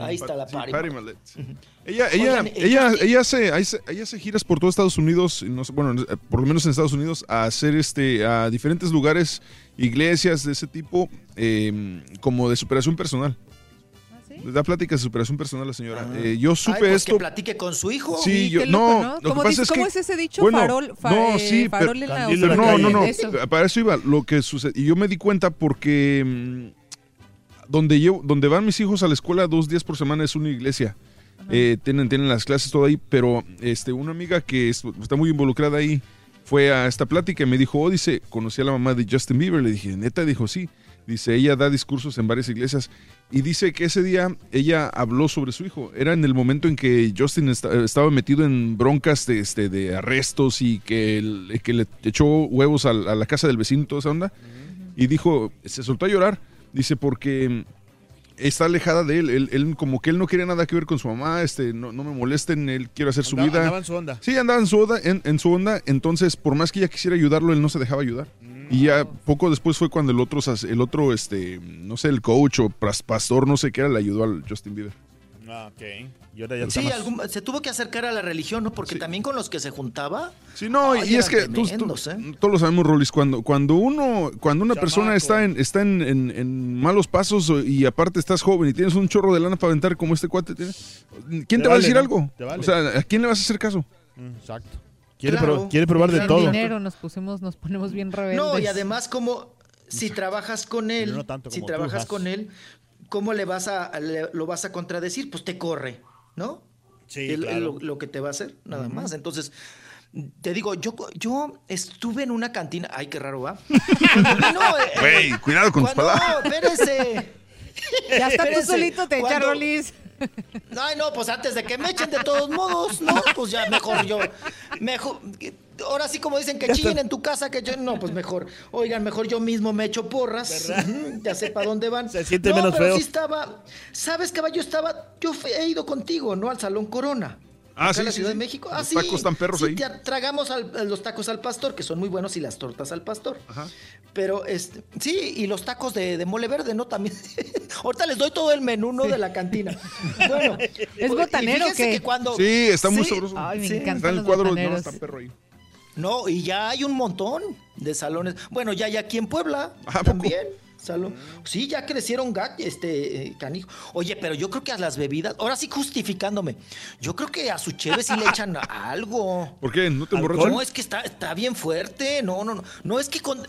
Ahí está la Sí. Patty Mallet. Ella, ella, Oigan, eh, ella, ella, hace, ella hace giras por todo Estados Unidos, y no sé, bueno, eh, por lo menos en Estados Unidos, a hacer este, a diferentes lugares, iglesias de ese tipo, eh, como de superación personal. Da pláticas de superación personal la señora. Eh, yo supe Ah. Ay, pues esto. que platique con su hijo. Sí, yo, no, loco, ¿no? lo que ¿Cómo pasa es cómo que- es ese dicho? bueno, Farol- fa- no, eh, sí, farol pero, en la pero no, no, no, Eso. para eso iba, lo que sucede, y yo me di cuenta porque mm, donde llevo, donde van mis hijos a la escuela dos días por semana es una iglesia, Eh, tienen, tienen las clases todo ahí, pero este, una amiga que es- está muy involucrada ahí fue a esta plática y me dijo, oh, dice, conocí a la mamá de Justin Bieber, le dije, neta, dijo, sí, dice, ella da discursos en varias iglesias y dice que ese día ella habló sobre su hijo, era en el momento en que Justin esta- estaba metido en broncas de, este, de arrestos y que, el- que le echó huevos a, la- a la casa del vecino y toda esa onda, y dijo, se soltó a llorar, dice, porque está alejada de él. él. él como que él no quería nada que ver con su mamá, este, no, no me molesten, él quiere hacer su vida. andaba en su onda. Sí, andaba en su onda, en, en su onda, entonces por más que ella quisiera ayudarlo, él no se dejaba ayudar. Y ya poco después fue cuando el otro, el otro, este, no sé, el coach o pas- pastor, no sé qué era, le ayudó al Justin Bieber. Ah, ok. Y ahora ya Sí, más- algún- se tuvo que acercar a la religión, ¿no? Porque también con los que se juntaba. Sí, no, y es que tú- tú- ¿eh? todos lo sabemos, Rolis, cuando, cuando uno, cuando una persona está en, está en, en- en malos pasos y aparte estás joven y tienes un chorro de lana para aventar como este cuate tiene, ¿quién te, Te va a decir ¿no? algo? Vale. O sea, ¿a quién le vas a hacer caso? Mm, Exacto. Quiere, Claro. pro- quiere probar de todo. dinero nos pusimos, nos ponemos bien rebeldes. No, y además como si trabajas con él, no tanto si como trabajas con él, ¿cómo le vas a le- lo vas a contradecir? Pues te corre, ¿no? Sí, Es claro. lo, lo que te va a hacer, nada más. Entonces, te digo, yo, yo estuve en una cantina. Ay, qué raro, ¿va? [LAUGHS] No, eh, Güey, cuidado con tus palabras. No, espérese. Ya está tú solito, te echa cuando- Rolis. Ay, no, pues antes de que me echen de todos modos, no, pues ya mejor yo. Mejor. Ahora sí, como dicen que chillen en tu casa, que yo. No, pues mejor. Oigan, mejor yo mismo me echo porras. [LAUGHS] Ya sé para dónde van. Se siente no, menos pero feo. sí estaba. ¿Sabes, caballo? Estaba. Yo fui- he ido contigo, ¿no? Al Salón Corona. Ah, sí, en la sí, Ciudad sí. de México. Ah, Los sí. tacos tan perros Sí, ahí. te tragamos al- los tacos al pastor, que son muy buenos, y las tortas al pastor. Pero, este, sí, y los tacos de, de mole verde, ¿no? También. [LAUGHS] Ahorita les doy todo el menú, ¿no? De la cantina. [LAUGHS] Bueno. ¿Es botanero qué? que cuando... Sí, está muy Sí, sabroso. Ay, me Sí. Está el cuadro, no, botaneros. está perro ahí. No, y ya hay un montón de salones. Bueno, ya hay aquí en Puebla ¿A poco? también. Salón. Sí, ya crecieron este eh, canijo. Oye, pero yo creo que a las bebidas, ahora sí justificándome, yo creo que a su cheve sí le echan algo. ¿Por qué? ¿No te emborrachas? No, es que está, está bien fuerte. No, no, no. No es que con.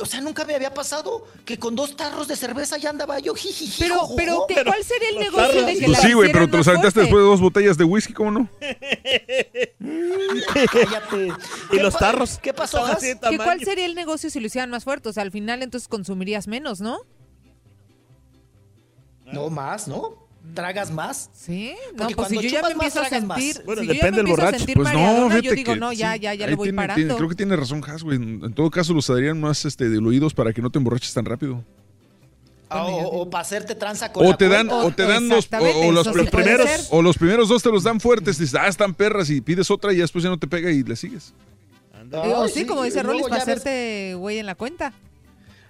O sea, nunca me había pasado que con dos tarros de cerveza ya andaba yo. jijiji, Pero, pero, ¿qué- ¿cuál sería el negocio de que Pues la sí, güey, pero te los aventaste fuerte? después de dos botellas de whisky, ¿cómo no? [LAUGHS] Cállate. Y ¿Qué los tarros. ¿Qué pasó, ¿Que. ¿Cuál sería el negocio si lo hicieran más fuerte? O sea, al final entonces consumirías menos, ¿no? No, más, ¿no? ¿Tragas más? Sí, no, Porque pues si cuando yo ya me más, empiezo a tragas más. sentir, Bueno, si yo ya depende me del borracho. sentir Pues no, mareadona, yo digo, que no, ya, sí, ya, ya le voy tiene- parando. tiene- creo que tiene razón, Has, güey. En todo caso, los darían más este, diluidos para que no te emborraches tan rápido. Ah, o, para hacerte tranza con O la te dan, o te dan los, o, los primeros, o los primeros dos te los dan fuertes, dices, ah, están perras, y pides otra y después ya no te pega y le sigues. Eh, o sí, sí, como dice Rolis, para hacerte güey en la cuenta.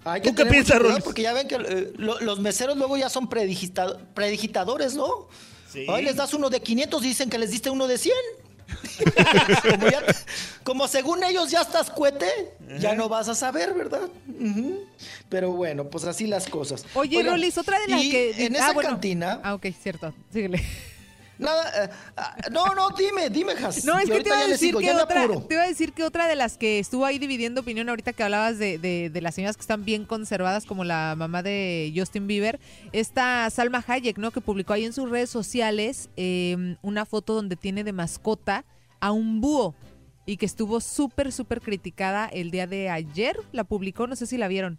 Hay que ¿Tú qué piensas, Rolis? Porque ya ven que eh, lo- los meseros luego ya son predigita- predigitadores, ¿no? Sí. Ahí les das uno de 500 y dicen que les diste uno de 100. [LAUGHS] como, ya- como según ellos ya estás cuete, ya no vas a saber, ¿verdad? Pero bueno, pues así las cosas. Oye, Oigan, Rolis, otra de las que... En ah, esa bueno. cantina. Ah, ok, cierto. Síguele. Nada, eh, ah, no, no, dime, dime, Has. No, es que te iba, a decir sigo, que otra, te iba a decir que otra de las que estuvo ahí dividiendo opinión ahorita que hablabas de, de, de las señoras que están bien conservadas, como la mamá de Justin Bieber, esta Salma Hayek, ¿no? Que publicó ahí en sus redes sociales eh, una foto donde tiene de mascota a un búho y que estuvo súper, súper criticada el día de ayer. La publicó, no sé si la vieron.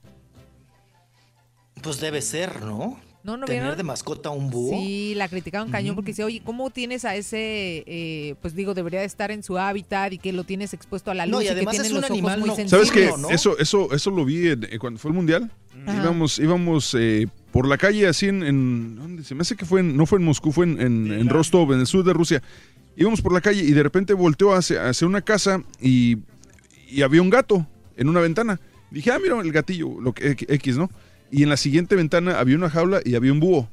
Pues debe ser, ¿no? No, ¿no Tener vieron? de mascota un búho. Sí, la criticaron cañón porque dice, oye, ¿cómo tienes a ese, eh, pues digo, debería de estar en su hábitat y que lo tienes expuesto a la luz No, y y, que además tiene es un animal muy no- sensibles? ¿Sabes qué? ¿no? Eso, eso, eso lo vi en- eh, cuando fue el mundial. Ajá. Íbamos, íbamos eh, por la calle así en, en- ¿dónde? Se me hace que fue en, no fue en Moscú, fue en, en- en Rostov, en el sur de Rusia. Íbamos por la calle y de repente volteó hacia, hacia una casa y, y había un gato en una ventana. Dije, ah, mira el gatillo, lo que X, ¿no? Y en la siguiente ventana había una jaula y había un búho.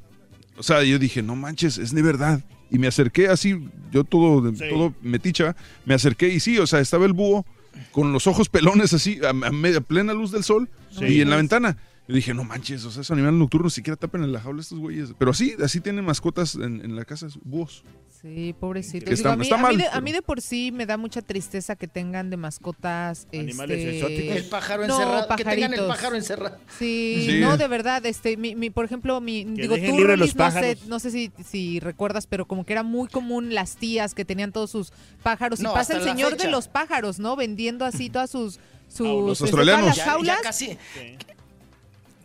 O sea, yo dije, no manches, es de verdad. Y me acerqué así, yo todo, Sí. todo meticha, me acerqué y sí, o sea, estaba el búho con los ojos pelones así, a, a media- plena luz del sol, Sí. y en la ventana. Yo dije, no manches, o sea, esos animales nocturnos siquiera tapan en la jaula estos güeyes. Pero así, así tienen mascotas en, en la casa, búhos. Sí, pobrecito. Que está- a, mí, está a mí mal, de, a mí de por sí me da mucha tristeza que tengan de mascotas Animales este, exóticos. El pájaro No, encerrado. Que tengan el pajaritos. pájaro encerrado. Sí, Sí. no, de verdad, este, mi, mi- por ejemplo, mi, digo, dejen tú, Rolis, los no sé, pájaros. no sé si, si recuerdas, pero como que era muy común las tías que tenían todos sus pájaros. No, y pasa el señor de los pájaros, ¿no? Vendiendo así todas sus, sus Los este, australianos. todas las Ya, ya jaulas. casi.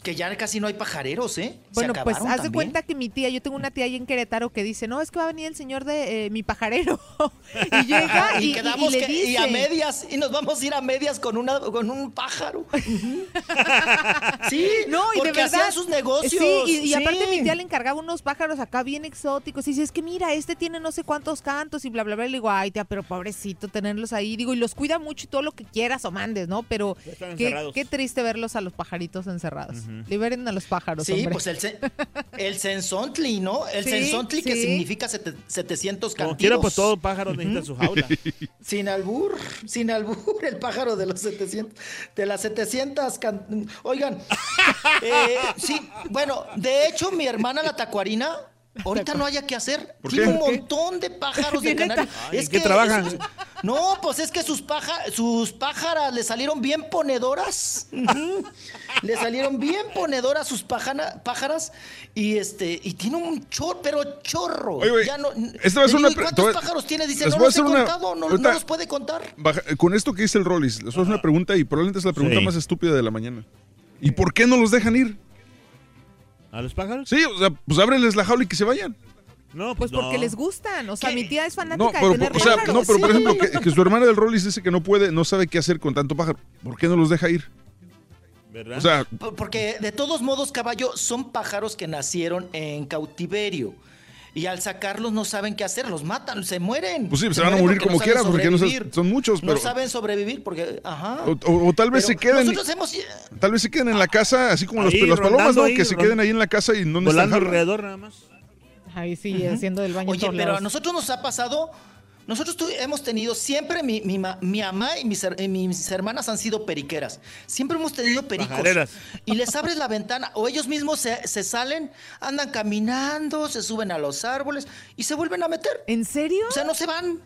Que ya casi no hay pajareros, ¿eh? Bueno, pues haz de cuenta que mi tía, yo tengo una tía ahí en Querétaro que dice, no, es que va a venir el señor de eh, mi pajarero. [LAUGHS] y llega y, y y- quedamos y le que- dice. y a medias y nos vamos a ir a medias con una con un pájaro. [LAUGHS] sí, No, y de porque verdad. hacían sus negocios. Sí, y, y sí. aparte mi tía le encargaba unos pájaros acá bien exóticos. Y dice, es que mira, este tiene no sé cuántos cantos y bla, bla, bla. Y le digo, ay, tía, pero pobrecito tenerlos ahí. Digo, y los cuida mucho y todo lo que quieras o mandes, ¿no? Pero qué triste verlos a los pajaritos encerrados. Liberen a los pájaros, Sí, hombre. pues el, [LAUGHS] el sensontli, ¿no? El Sí, sensontli que significa sete- 700 Como cantidos. quiera, pues todo pájaro necesita su jaula. [LAUGHS] Sin albur, sin albur, el pájaro de los 700, de las 700 can- Oigan, [LAUGHS] eh, sí, bueno, de hecho mi hermana la tacuarina, [LAUGHS] ahorita no haya que hacer, ¿Por tiene qué? un montón de pájaros [LAUGHS] de ¿Neta? canario. Ay, ¿en qué trabajan? no, pues es que sus, paja, sus pájaras le salieron bien ponedoras. Le salieron bien ponedoras sus pájana- pájaras y este y tiene un chorro, pero chorro. Oye, Ya no, esta va a ser una ¿Cuántos pájaros tiene? Dice, no los he una- contado, no, ahorita- no los puede contar. Baja- con esto que dice el Rollis, les voy a hacer una pregunta y probablemente es la pregunta Sí. más estúpida de la mañana. ¿Y por qué no los dejan ir? ¿A los pájaros? Sí, o sea, pues ábreles la jaula y que se vayan. No, Pues porque les gustan. O sea, mi tía es fanática No, de pero, tener o sea, pájaros. no, pero por Sí. ejemplo, que, que su hermana del Rollis dice que no puede, no sabe qué hacer con tanto pájaro. ¿Por qué no los deja ir? ¿Verdad? O sea, Por- Porque de todos modos, caballo, son pájaros que nacieron en cautiverio. Y al sacarlos no saben qué hacer, los matan, se mueren. pues sí, se van a morir como no quieran, porque no son muchos, No pero... saben sobrevivir porque, ajá. O, o- o tal vez se queden... Nosotros hemos... Tal vez se queden en la casa, así como los, Ahí, las palomas, ¿no? ahí, que se queden ahí en la casa y no necesitan Volando alrededor nada más. Ahí sí, haciendo del baño. Oye, pero a nosotros nos ha pasado, nosotros tu- hemos tenido, siempre mi, mi, ma- mi mamá y mis, her- y mis hermanas han sido periqueras. Siempre hemos tenido pericos. Y les abres la ventana, o ellos mismos se, se salen, andan caminando, se suben a los árboles y se vuelven a meter. ¿En serio? O sea, no se van.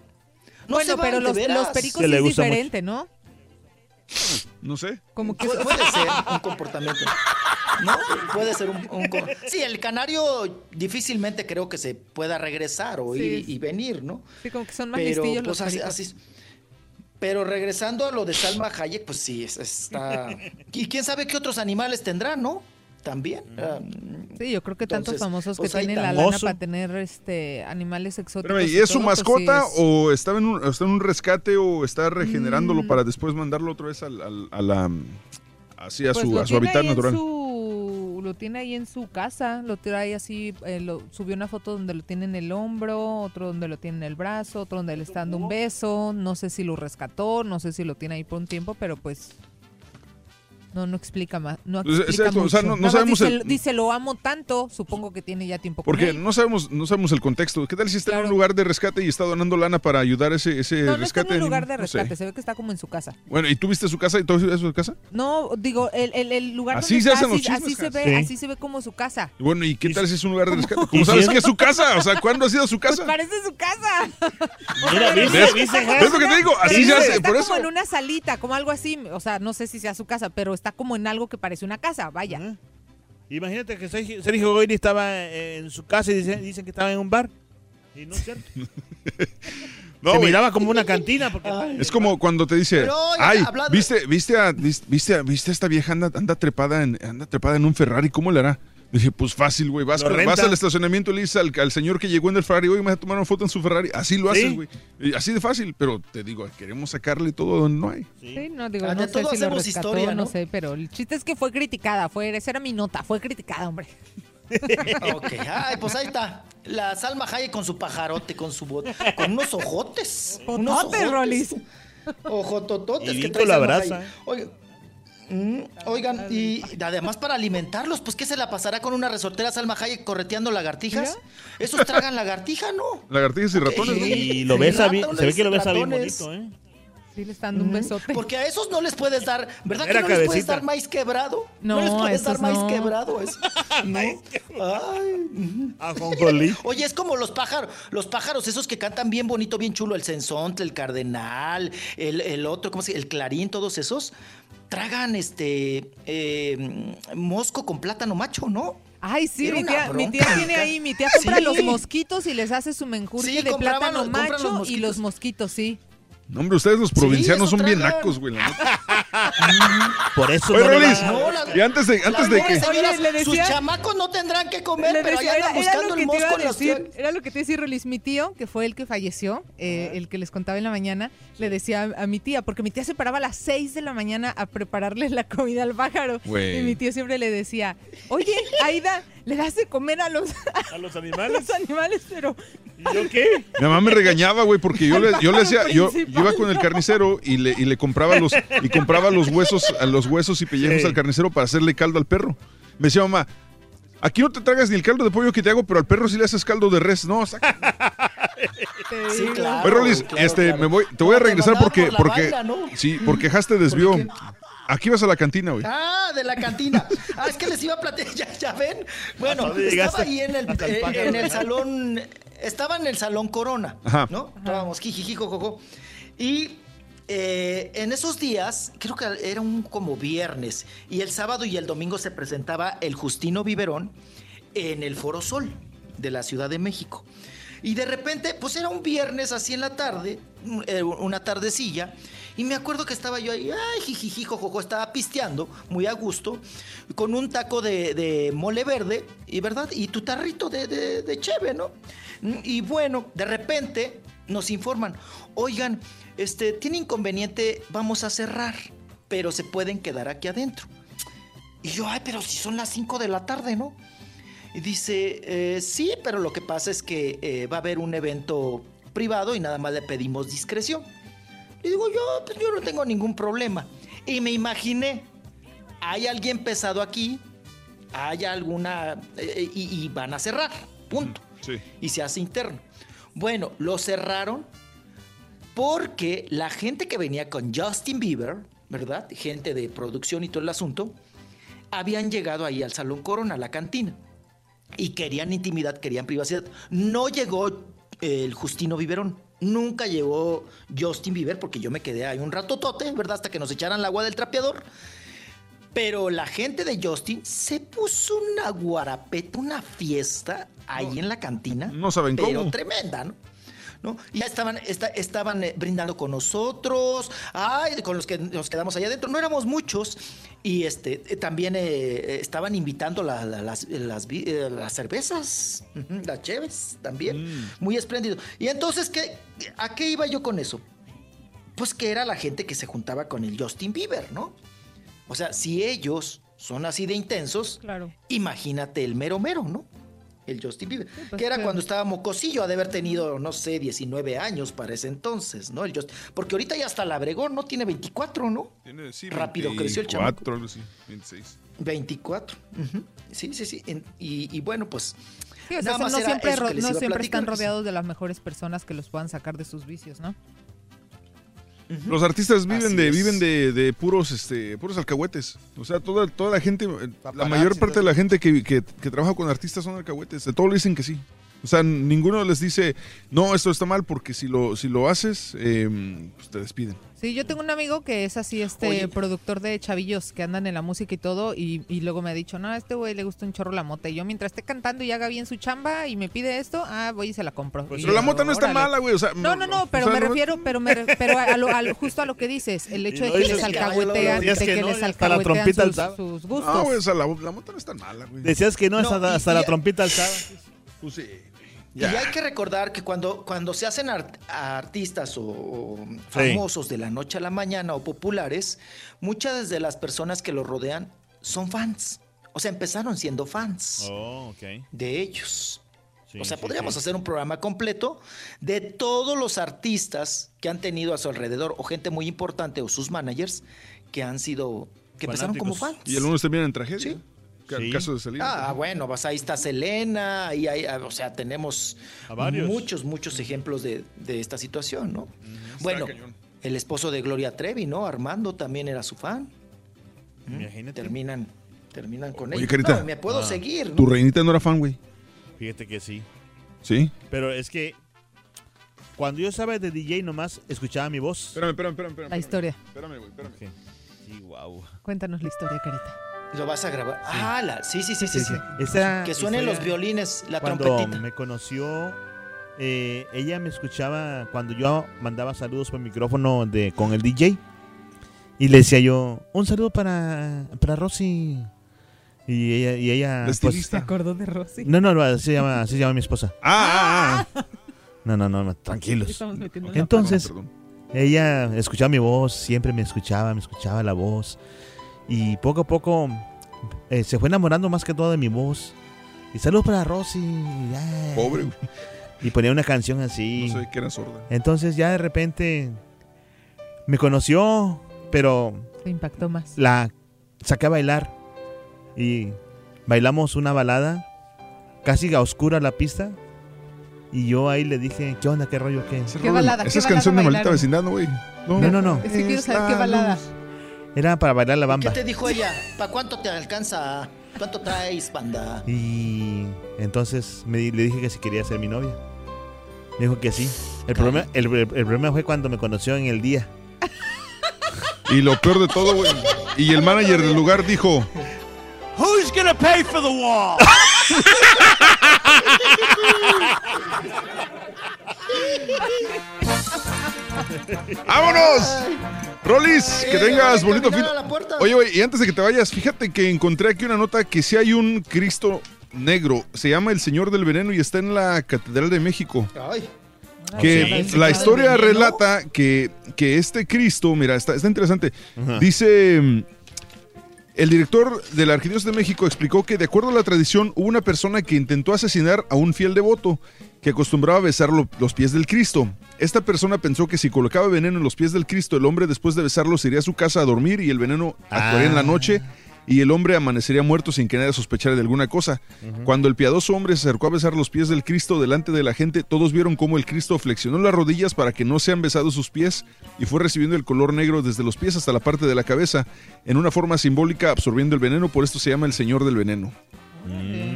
No bueno, se van, pero los, pericos es mucho. diferente, ¿no? No sé. Como que Pu- puede ser un comportamiento. ¿No? Puede ser un, un Sí, el canario difícilmente creo que se pueda regresar o ir y venir, ¿no? Sí, como que son más Pero, listillos pues, los así- pericos. así- pero regresando a lo de Salma Hayek, pues sí, es- está... [LAUGHS] Y quién sabe qué otros animales tendrán, ¿no? También. Ah, Sí, yo creo que tantos famosos pues que ahí tienen la lana Oso. para tener este animales exóticos. ¿y y es su pues, mascota sí es- o estaba en un, está en un rescate o está regenerándolo Mm. para después mandarlo otra vez al, al- a la... Así a Pues su, a su hábitat natural. su- lo tiene ahí en su casa, lo tiene ahí así, eh, lo, subió una foto donde lo tiene en el hombro, otro donde lo tiene en el brazo, otro donde le está dando un beso, no sé si lo rescató, no sé si lo tiene ahí por un tiempo, pero pues no no explica más, no Pues, explica exacto, o sea, mucho. no- no Nada más sabemos dice, el- dice, lo amo tanto, supongo que tiene ya tiempo con Porque él. no sabemos, no sabemos el contexto. ¿Qué tal si está en un lugar de rescate y está donando lana para ayudar a ese, ese No, no está rescate? en un lugar de No sé. rescate, se ve que está como en su casa. Bueno, ¿y tú viste su casa y todo eso es su casa? No, digo, el, el, el lugar Así donde se está, hacen los así, chismes, así se ve, Sí. así se ve como su casa. Y Bueno, ¿y qué tal si es un lugar de rescate? ¿Y ¿Cómo sabes si que es- su casa? O sea, ¿cuándo ha sido su Pues casa? parece su casa. Mira. ¿Viste, Jas? ¿Ves lo que te digo? Así Sí, se hace, está por como eso. en una salita, como algo así. O sea, no sé si sea su casa, pero está como en algo que parece una casa, vaya. Imagínate que Sergio Goyri estaba en su casa y dicen, dicen que estaba en un bar. Y no es cierto. [LAUGHS] No, Se miraba como una cantina. Porque Es como cuando te dice, ay, hablando- viste, viste a, vis- viste a, viste a esta vieja anda, anda trepada en, anda trepada en un Ferrari, ¿cómo le hará? Dije, pues fácil, güey, vas, vas al estacionamiento le dices al, al señor que llegó en el Ferrari, oye, me vas a tomar una foto en su Ferrari. Así lo Sí. haces, güey. Así de fácil, pero te digo, queremos sacarle todo donde no hay. Sí, no digo, Ah, no sé si lo rescató, historia, no ¿no? sé, pero el chiste es que fue criticada, fue, esa era mi nota, fue criticada, hombre. [LAUGHS] Ok, ay, pues ahí está. La Salma Hayek con su pajarote, con su bot, con unos ojotes. unos Ojotes, Rolis. Ojotototes Y que la abraza. Hayek. Oigan, mm, oigan, y además para alimentarlos, pues ¿qué se la pasará con una resortera Salma Hayek correteando lagartijas? Esos tragan lagartija, ¿no? Lagartijas y ratones, ¿no? Y lo besa bien, Ratones, se ve que lo besa bien ratones. bonito, ¿eh? Sí, le están dando un besote. Porque a esos no les puedes dar, ¿verdad que Era no les puedes cabecita. dar maíz quebrado? No, les puedes esos dar maíz no. quebrado. [LAUGHS] eso. No. Ay. Ajonjolí. [LAUGHS] Oye, es como los pájaros, los pájaros esos que cantan bien bonito, bien chulo, el censontle, el cardenal, el, el otro, ¿cómo se llama? El clarín, todos esos, tragan este eh, mosco con plátano macho, ¿no? Ay, sí, Era mi una tía, mi tía bronca. tiene ahí, mi tía compra Sí. los mosquitos y les hace su menjurje Sí, de compraban plátano los- compran los macho y mosquitos. los mosquitos, sí. No, hombre, ustedes los provincianos son bien nacos, güey. Por eso Oye, no Rolis, y antes de, antes de que... Señoras, Oye, le sus decía- chamacos no tendrán que comer, pero decía, allá andan buscando lo el que te iba mosco decir, era lo que te iba a decir, Rolis. Mi tío, que fue el que falleció, eh, el que les contaba en la mañana, le decía a, a mi tía, porque mi tía se paraba a las 6 de la mañana a prepararle la comida al pájaro. Güey. Y mi tío siempre le decía, oye, Aida, le das de comer a los, a los [LAUGHS] a animales. los animales, pero... ¿Y yo qué? Mi mamá me regañaba, güey, porque yo le, yo le hacía, yo, iba con el carnicero y le, y le compraba los y compraba los huesos, a los huesos y pellejos Sí. al carnicero para hacerle caldo al perro. Me decía mamá, aquí no te tragas ni el caldo de pollo que te hago, pero al perro sí le haces caldo de res. No, saca. [LAUGHS] Sí, claro. Oye, Rolis, claro, este, claro. me voy, te voy a regresar porque, por porque, banda, ¿no? sí, porque Has te desvió. qué? Aquí vas a la cantina, güey. Ah, de la cantina. Ah, es que les iba a platicar, [LAUGHS] ya, ya ven. Bueno, ¿Hasta dónde estaba ahí en el, [LAUGHS] eh, en el salón, estaba en el salón Corona, Ajá. ¿no? Estábamos jijijijojojo. Y eh, en esos días, creo que era un como viernes, y el sábado y el domingo se presentaba el Justino Viverón en el Foro Sol de la Ciudad de México. Y de repente, pues era un viernes así en la tarde, eh, una tardecilla, y me acuerdo que estaba yo ahí, ay, jijiji, jojojo, estaba pisteando, muy a gusto, con un taco de, mole verde, y verdad, y tu tarrito de, de, ¿no? Y bueno, de repente nos informan, oigan, este, tiene inconveniente, vamos a cerrar, pero se pueden quedar aquí adentro. Y yo, ay, pero si son las 5 de la tarde, ¿no? Y dice, eh, sí, pero lo que pasa es que eh, va a haber un evento privado y nada más le pedimos discreción. Le digo, yo, pues yo no tengo ningún problema. Y me imaginé, hay alguien pesado aquí, hay alguna... eh, y, y van a cerrar, punto. Sí. Y se hace interno. Bueno, lo cerraron porque la gente que venía con Justin Bieber, ¿verdad? Gente de producción y todo el asunto, habían llegado ahí al Salón Corona, a la cantina. Y querían intimidad, querían privacidad. No llegó eh, el Justino Biberón. Nunca llegó Justin Bieber porque yo me quedé ahí un ratotote, ¿verdad? Hasta que nos echaran el agua del trapeador. Pero la gente de Justin se puso una guarapeta, una fiesta ahí en la cantina. No saben pero cómo. tremenda, ¿no? ¿No? Y ya estaban, esta- estaban eh, brindando con nosotros, ay, con los que nos quedamos allá adentro. No éramos muchos. Y este eh, también eh, estaban invitando la- la- las, las eh, las cervezas, las cheves también. Muy espléndido. Y entonces, ¿qué, ¿a qué iba yo con eso? Pues que era la gente que se juntaba con el Justin Bieber, ¿no? O sea, si ellos son así de intensos, Claro. imagínate el mero mero, ¿no? El Justin Bieber. pues, que era cuando estaba mocosillo, ha de haber tenido, no sé, 19 años para ese entonces, ¿no? El Justin- porque ahorita ya hasta la Abregón, ¿no? Tiene 24, ¿no? Tiene, sí, Rápido creció el chamaco. 24, algo así, 26. 24. ujú. Sí, sí, sí. En- y, y bueno, pues. Sí, o sea, nada más no era siempre, eso ro- que les no iba siempre están rodeados de las mejores personas que los puedan sacar de sus vicios, ¿no? Los artistas viven Así de es. viven de, de puros este puros alcahuetes. O sea, toda, toda la gente, eh, la mayor parte todo. de la gente que, que- que trabaja con artistas son alcahuetes. De todos le dicen que sí. O sea, ninguno les dice, no, esto está mal, porque si lo, si lo haces, eh, pues te despiden. Sí, yo tengo un amigo que es así, este Oye. productor de chavillos que andan en la música y todo, y, y luego me ha dicho, no, a este güey le gusta un chorro la mota. Y yo mientras esté cantando y haga bien su chamba y me pide esto, ah, voy y se la compro. Pues, pero la mota no está "Órale". mala, güey. O sea, No, no, no, pero o sea, me no- refiero, pero me re- pero a lo, a lo- justo a lo que dices, el hecho de que les alcahuetean, decías de que que no, les alcahuetean sus, gustos. No, güey, o sea, la, la mota no es tan mala, güey. Decías que no, No, hasta, y- hasta y- la trompita alzada. Pues sí. Y hay que recordar que cuando, cuando se hacen art- artistas o, o Sí. famosos de la noche a la mañana o populares, muchas de las personas que los rodean son fans. O sea, empezaron siendo fans Oh, de ellos. Sí, o sea, sí, podríamos sí. hacer un programa completo de todos los artistas que han tenido a su alrededor o gente muy importante o sus managers que han sido, que empezaron como Fanáticos. fans. Y algunos terminan en tragedia. Sí. Que El Sí. caso de Selena. Ah, bueno, pues ahí está Selena, y ahí, ah, o sea, tenemos muchos, muchos ejemplos de, de esta situación, ¿no? Bueno, cañón. el esposo de Gloria Trevi, ¿no? Armando también era su fan. Imagínate. Terminan, terminan con Oye, ella. Carita. No, me puedo Ah. seguir, ¿no? Tu reinita no era fan, güey. Fíjate que sí. ¿Sí? Pero es que cuando yo estaba de DJ nomás escuchaba mi voz. Espérame, espérame, espérame. espérame. La historia. Espérame, güey, espérame. Sí, wow. Cuéntanos la historia, Carita. Lo vas a grabar. Ah, la- sí, sí, sí, sí, sí. Esa Que suenen los violines, la Cuando trompetita. me conoció, eh, ella me escuchaba cuando yo mandaba saludos por micrófono de, con el DJ. Y le decía yo, un saludo para, para Rosy. Y ella, y ella ¿La pues? ¿Se acordó de Rosy? no, no, no, así se llama, así se llama mi esposa. Ah, ah, ah. [LAUGHS] No, no, no, no, tranquilos. Entonces, Perdón, ella escuchaba mi voz, siempre me escuchaba, me escuchaba la voz. Y poco a poco eh, se fue enamorando más que todo de mi voz. Y saludos para Rosy. y, ay. Pobre, güey. [LAUGHS] Y ponía una canción así. No sabía que era sorda. Entonces ya de repente me conoció, pero Te impactó más. la saqué a bailar. Y bailamos una balada, casi a oscura la pista. Y yo ahí le dije, ¿qué onda? ¿Qué rollo? ¿Qué? ¿Qué balada? Esa ¿Qué es balada canción de maldita vecindad, ¿no, güey? No, no, no. Es que quiero saber qué balada. Era para bailar la ¿Qué bamba. te dijo ella? ¿Para cuánto te alcanza? ¿Cuánto traes, banda? Y entonces me di- le dije que si quería ser mi novia. Me dijo que sí. El problema, el, el- el problema fue cuando me conoció en el día. Y lo peor de todo, güey. Y el manager del lugar dijo: Who's gonna pay for the wall? [LAUGHS] ¡Vámonos! Rolis, que tengas bonito fin. vinieron a la puerta. Oye, güey, y antes de que te vayas, fíjate que encontré aquí una nota que si hay un Cristo negro. Se llama el Señor del Veneno y está en la Catedral de México. Ay. Que Sí. la ¿El historia relata que, que este Cristo, mira, está, está interesante. Dice. mm, El director de la Arquidiócesis de México explicó que, de acuerdo a la tradición, hubo una persona que intentó asesinar a un fiel devoto que acostumbraba a besar lo- los pies del Cristo. Esta persona pensó que si colocaba veneno en los pies del Cristo, el hombre después de besarlo se iría a su casa a dormir y el veneno actuaría en la noche y el hombre amanecería muerto sin que nadie sospechara de alguna cosa. Cuando el piadoso hombre se acercó a besar los pies del Cristo delante de la gente, todos vieron cómo el Cristo flexionó las rodillas para que no sean besados sus pies y fue recibiendo el color negro desde los pies hasta la parte de la cabeza, en una forma simbólica absorbiendo el veneno, por esto se llama el Señor del Veneno.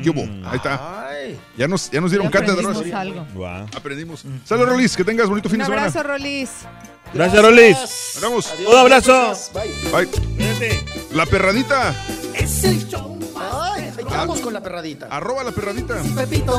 ¿Qué hubo? Ahí está. Ya nos, ya nos dieron Ya cátedra. aprendimos algo. Aprendimos. Salud, Rolis, que tengas bonito fin Un de semana. abrazo, Rolis. Gracias, Rolis. Nos vemos. Un abrazo. Bye. La perradita. Es el show. Ay, vamos con la perradita. Arroba la perradita. Pepito.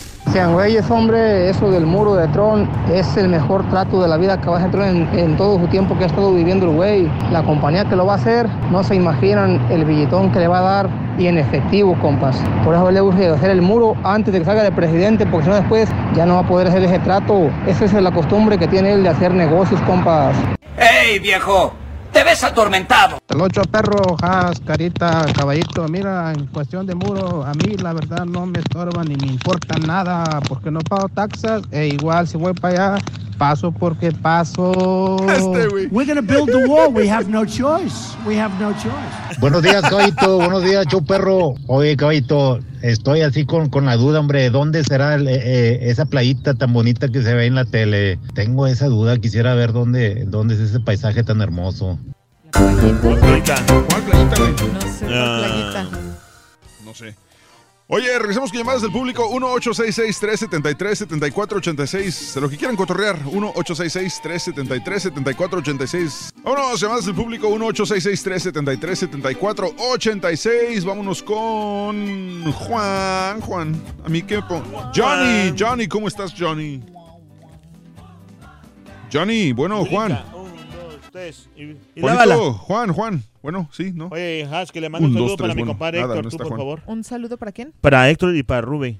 Sean güeyes, hombre, eso del muro de Tron es el mejor trato de la vida que va a hacer Tron en, todo su tiempo que ha estado viviendo el güey. La compañía que lo va a hacer, no se imaginan el billetón que le va a dar y en efectivo, compas. Por eso le urge hacer el muro antes de que salga de presidente, porque si no después ya no va a poder hacer ese trato. Esa es la costumbre que tiene él de hacer negocios, compas. ¡Ey, viejo! ¡Te ves atormentado! El ocho perro, Has, Carita, Caballito, mira, en cuestión de muro, a mí la verdad no me estorba ni me importa nada, porque no pago taxas, e igual si voy para allá, paso porque paso. We're gonna build the wall. We have no choice. We have no choice. Buenos días, caballito. [LAUGHS] Buenos días, show perro. Oye, caballito, estoy así con, con la duda, hombre. ¿Dónde será el- eh, eh, esa playita tan bonita que se ve en la tele? Tengo esa duda. Quisiera ver dónde, dónde es ese paisaje tan hermoso. Playita. ¿Cuál playita, güey? No sé, Ah. playita. No sé. Oye, regresamos con llamadas del público 1-866-373-7486. De lo que quieran cotorrear, 1-866-373-7486. Vámonos, llamadas del público 1-866-373-7486. Vámonos con Juan. Juan, a mí qué pon- Johnny, Johnny, ¿cómo estás, Johnny? Johnny, bueno, Juan. Un, dos, tres. Y, y Juanito. Juan, Juan. Bueno, sí, ¿no? Oye, Has, que le mando un, Un, saludo dos, para mi compadre nada, Héctor, no tú, por Juan. favor. ¿Un saludo para quién? Para Héctor y para Rube.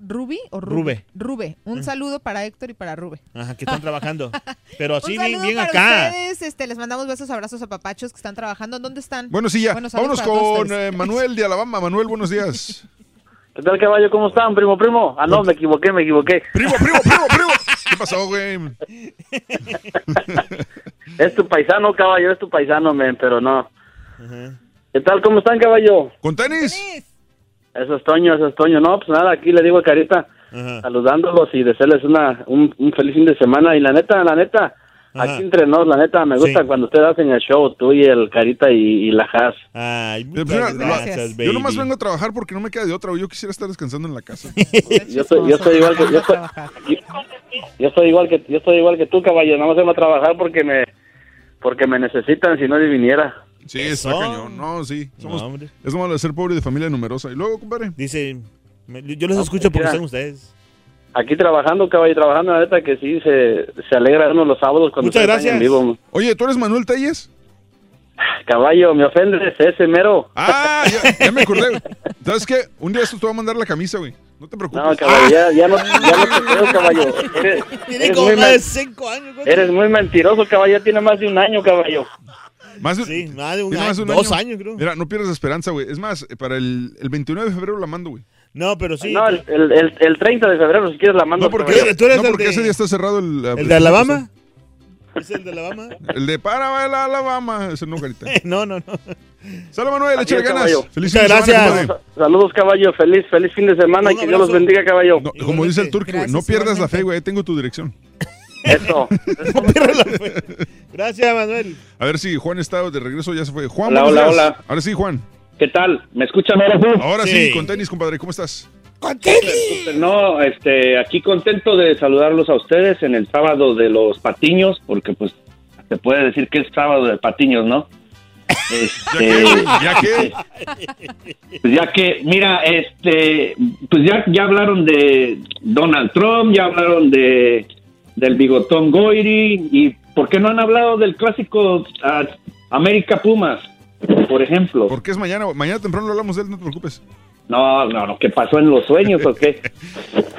¿Ruby o Rube? Rube. Rube. Un saludo para Héctor y para Rube. Ajá, que están trabajando. [LAUGHS] Pero así Un bien, saludo bien para acá. ustedes. Este, les mandamos besos, abrazos a papachos que están trabajando. ¿Dónde están? Bueno, sí, ya. Vámonos con eh, Manuel de Alabama. Manuel, buenos días. [LAUGHS] ¿Qué tal, caballo? ¿Cómo están, primo, primo? Ah, no, me equivoqué, me equivoqué. Primo, primo, primo, primo. ¿Qué pasó, güey? [LAUGHS] Es tu paisano, caballo, es tu paisano, men, pero no. ¿Qué tal, cómo están, caballo? ¿Con tenis? Eso es Toño, eso es Toño. No, pues nada, aquí le digo a Carita, saludándolos y desearles una, un, un feliz fin de semana. Y la neta, la neta, aquí entre nos, la neta, me gusta Sí. cuando ustedes hacen el show, tú y el Carita y, y la Has. Ay, Pero, mira, lo- yo nomás vengo a trabajar porque no me queda de otra. Yo quisiera estar descansando en la casa. [LAUGHS] Yo soy, yo soy igual que yo soy, yo, yo soy igual que yo soy igual que tú, caballo. Nada más vengo a trabajar porque me porque me necesitan, si no ni viniera. Sí, está cañón. No, sí. Somos, es lo malo de ser pobre y de familia numerosa. Y luego, compadre. Dice, me- yo los escucho porque están ustedes. Aquí trabajando, caballo, trabajando, la neta que sí se, se alegra uno los sábados cuando Muchas en gracias. vivo. Oye, ¿tú eres Manuel Telles? Caballo, me ofendes, ese mero. Ah, ya, ya me acordé. ¿Sabes qué? Un día esto te voy a mandar la camisa, güey. No te preocupes. No, caballo, ya, ya no, ya no te creo, caballo. Eres, Tiene eres como más de cinco años. güey. eres muy mentiroso, caballo. Ya tiene más de un año, caballo. Más de, Sí, más de un año, más de un dos año. años, creo. Mira, no pierdas esperanza, güey. Es más, para el, el 29 de febrero la mando, güey. No, pero sí. No, el, el, el, el 30 de febrero, si quieres, la mando. No, porque, caballo. no, porque ese día está cerrado el... ¿El de Alabama? ¿Es el de Alabama? El de para bailar Alabama. Ese no, carita. [LAUGHS] no, no, no. Sale, Manuel, échale ganas. caballo. Feliz Muchas fin de semana, gracias. Saludos, caballo. Feliz, feliz fin de semana y que Dios los bendiga, caballo. No, como dice el turco, güey, no Gracias, pierdas la fe, güey. ahí Tengo tu dirección. Eso. [LAUGHS] Gracias, Manuel. A ver si Juan está de regreso, ya se fue. Juan, Hola, hola, días. hola. Ahora sí, Juan. ¿Qué tal? ¿Me escuchan ahora sí? Ahora sí, con tenis, compadre. ¿Cómo estás? No, este, aquí contento de saludarlos a ustedes en el sábado de los patiños, porque pues se puede decir que es sábado de patiños, ¿no? Este, ¿Ya qué? pues ya que, mira, este, pues ya, ya hablaron de Donald Trump, ya hablaron de del bigotón Goiri, y ¿por qué no han hablado del clásico ah, América Pumas, por ejemplo? Porque es mañana. Mañana temprano lo hablamos de él, no te preocupes. No, no, no, ¿qué pasó en los sueños o qué? [LAUGHS]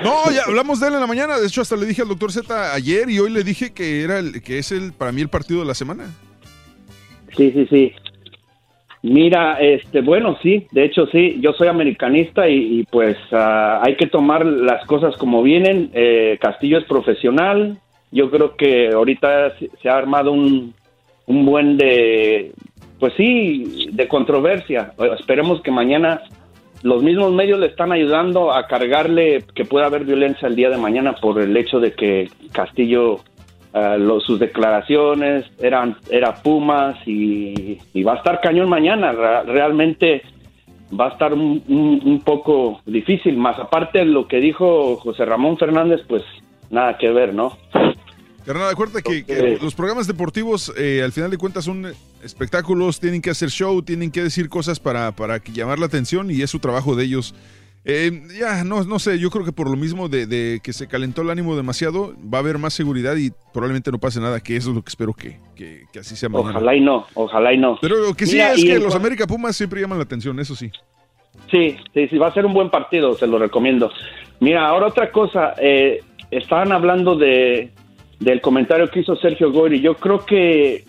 No, ya hablamos de él en la mañana. De hecho, hasta le dije al doctor Z ayer y hoy le dije que era el, que es el para mí el partido de la semana. Sí, sí, sí. Mira, este, bueno, sí, de hecho sí, yo soy americanista y, pues ah, hay que tomar las cosas como vienen. Eh, Castillo es profesional, yo creo que ahorita se, ha armado un, un buen de, pues sí, de controversia. Esperemos que mañana los mismos medios le están ayudando a cargarle que pueda haber violencia el día de mañana por el hecho de que Castillo ah, lo- sus declaraciones eran era Pumas y, y va a estar cañón mañana. Realmente va a estar un, un- un poco difícil. Más aparte lo que dijo José Ramón Fernández pues nada que ver no Carnal, acuérdate que, que los programas deportivos, eh, al final de cuentas, son espectáculos, tienen que hacer show, tienen que decir cosas para, para llamar la atención y es su trabajo de ellos. Eh, ya, no, no sé, yo creo que por lo mismo de, de que se calentó el ánimo demasiado, va a haber más seguridad y probablemente no pase nada, que eso es lo que espero que, que, que así sea mañana. ojalá y no ojalá y no Pero lo que sí Mira, es que los América Pumas siempre llaman la atención, eso sí. Sí, sí, sí, va a ser un buen partido, se lo recomiendo. Mira, ahora otra cosa, eh, estaban hablando de del comentario que hizo Sergio Goyri. Yo creo que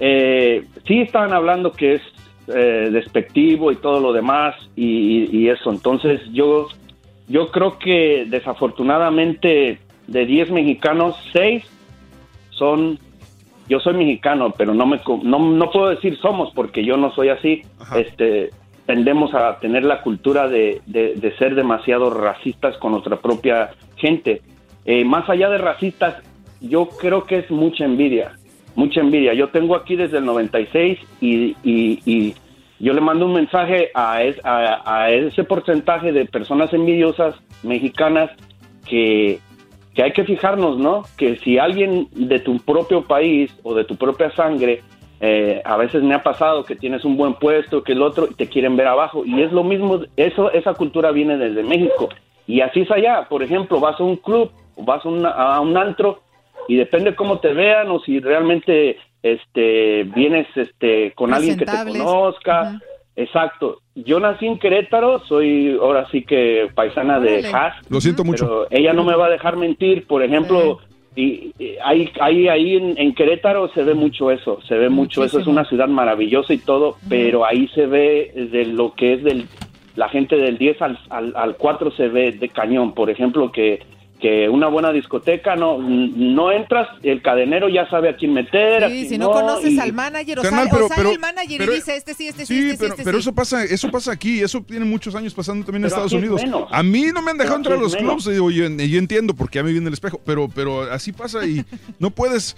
eh, sí estaban hablando que es eh, despectivo y todo lo demás y, y eso. Entonces yo yo creo que desafortunadamente de 10 mexicanos, 6 son yo soy mexicano, pero no me no, no puedo decir somos porque yo no soy así. Este tendemos a tener la cultura de, de- de ser demasiado racistas con nuestra propia gente. Eh, más allá de racistas, yo creo que es mucha envidia, mucha envidia. Yo tengo aquí desde el 96 y, y- y yo le mando un mensaje a, es- ese porcentaje de personas envidiosas mexicanas que, que hay que fijarnos, ¿no? Que si alguien de tu propio país o de tu propia sangre, eh, a veces me ha pasado que tienes un buen puesto, que el otro y te quieren ver abajo. Y es lo mismo, eso, esa cultura viene desde México. Y así es allá. Por ejemplo, vas a un club, vas a, una- a un antro y depende cómo te vean o si realmente este vienes este con alguien que te conozca. Exacto. Yo nací en Querétaro, soy ahora sí que paisana de. Haas. Lo siento mucho. Pero ella no me va a dejar mentir. Por ejemplo, y, y ahí, ahí, ahí en, en Querétaro se ve mucho eso, se ve mucho eso. Es una ciudad maravillosa y todo, pero ahí se ve de lo que es del la gente del 10 al, al, al 4 se ve de cañón. Por ejemplo, que, que una buena discoteca no no entras, el cadenero ya sabe a quién meter. a quién si no conoces y- al manager o Carnal, sale, pero- o sale pero- el manager pero- y dice este sí, este sí, Sí, este sí, pero, este pero sí. eso pasa, eso pasa aquí, eso tiene muchos años pasando también en Estados es Unidos. menos. A mí no me han dejado Pero entrar a los clubs, y digo, yo, yo entiendo porque ya me viene el espejo, pero, pero así pasa y [LAUGHS] no puedes,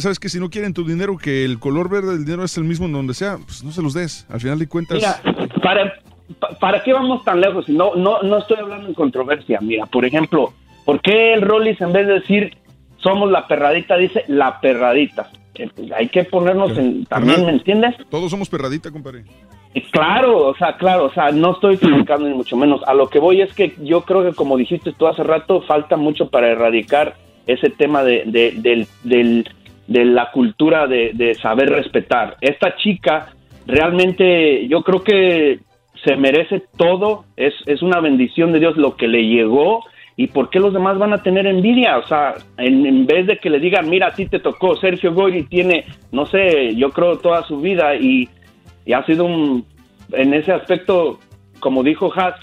Sabes que si no quieren tu dinero, que el color verde del dinero es el mismo en donde sea, pues no se los des. Al final de cuentas. Mira, para, pa- ¿para qué vamos tan lejos? No, no, no estoy hablando en controversia. Mira, por ejemplo, ¿por qué el Rollis en vez de decir somos la perradita dice la perradita? Eh, pues, Hay que ponernos en, también, ¿me entiendes? Todos somos perradita, compadre. Y Claro, o sea, claro, o sea, no estoy criticando ni mucho menos. A lo que voy es que yo creo que, como dijiste tú hace rato, falta mucho para erradicar ese tema de, de, del- del- de la cultura de, de saber respetar. Esta chica realmente, yo creo que se merece todo, es, es una bendición de Dios lo que le llegó. ¿Y por qué los demás van a tener envidia? O sea, en, en vez de que le digan, mira, a ti te tocó, Sergio Goyri tiene, no sé, yo creo toda su vida y, y ha sido un, en ese aspecto, como dijo Haas,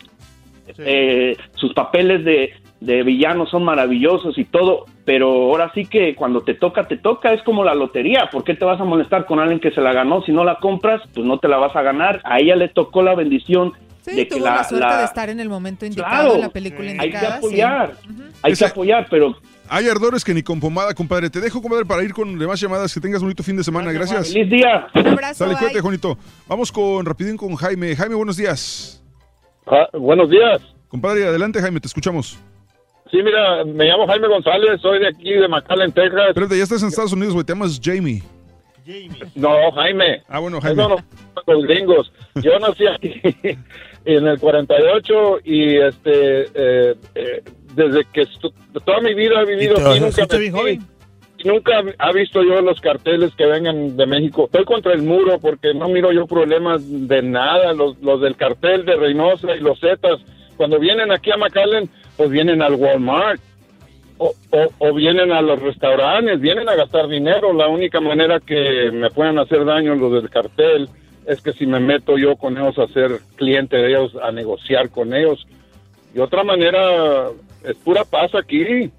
eh, sus papeles de, de villano son maravillosos y todo, pero ahora sí que cuando te toca, te toca, es como la lotería, ¿por qué te vas a molestar con alguien que se la ganó? Si no la compras, pues no te la vas a ganar, a ella le tocó la bendición Sí, de que tuvo la, la, suerte la- de estar en el momento indicado, Claro, en la película hay que indicada. sí. apoyar, hay que apoyar, pero Hay ardores que ni con pomada, compadre. Te dejo, compadre, para ir con demás llamadas. Que tengas un bonito fin de semana. Gracias. Feliz día. Un abrazo, Sale, cuídate, Juanito. Vamos con rapidín con Jaime. Jaime, buenos días. buenos días. Compadre, adelante, Jaime, te escuchamos. Sí, mira, me llamo Jaime González, soy de aquí, de McAllen, Texas. Espérate, ya estás en Estados Unidos, güey. Te llamas Jamie. No, Jaime. Ah, bueno, Jaime. Eso no, los gringos. Yo nací aquí [LAUGHS] en el 48 y este, eh, eh, desde que toda mi vida he vivido ¿Y te aquí, nunca, me joven? nunca ha visto yo los carteles que vengan de México. Estoy contra el muro porque no miro yo problemas de nada. Los, los del cartel de Reynosa y los Zetas, cuando vienen aquí a McAllen, pues vienen al Walmart. O, o- o vienen a los restaurantes, vienen a gastar dinero. La única manera que me puedan hacer daño los del cartel es que si me meto yo con ellos a ser cliente de ellos, a negociar con ellos. De otra manera, es pura paz aquí.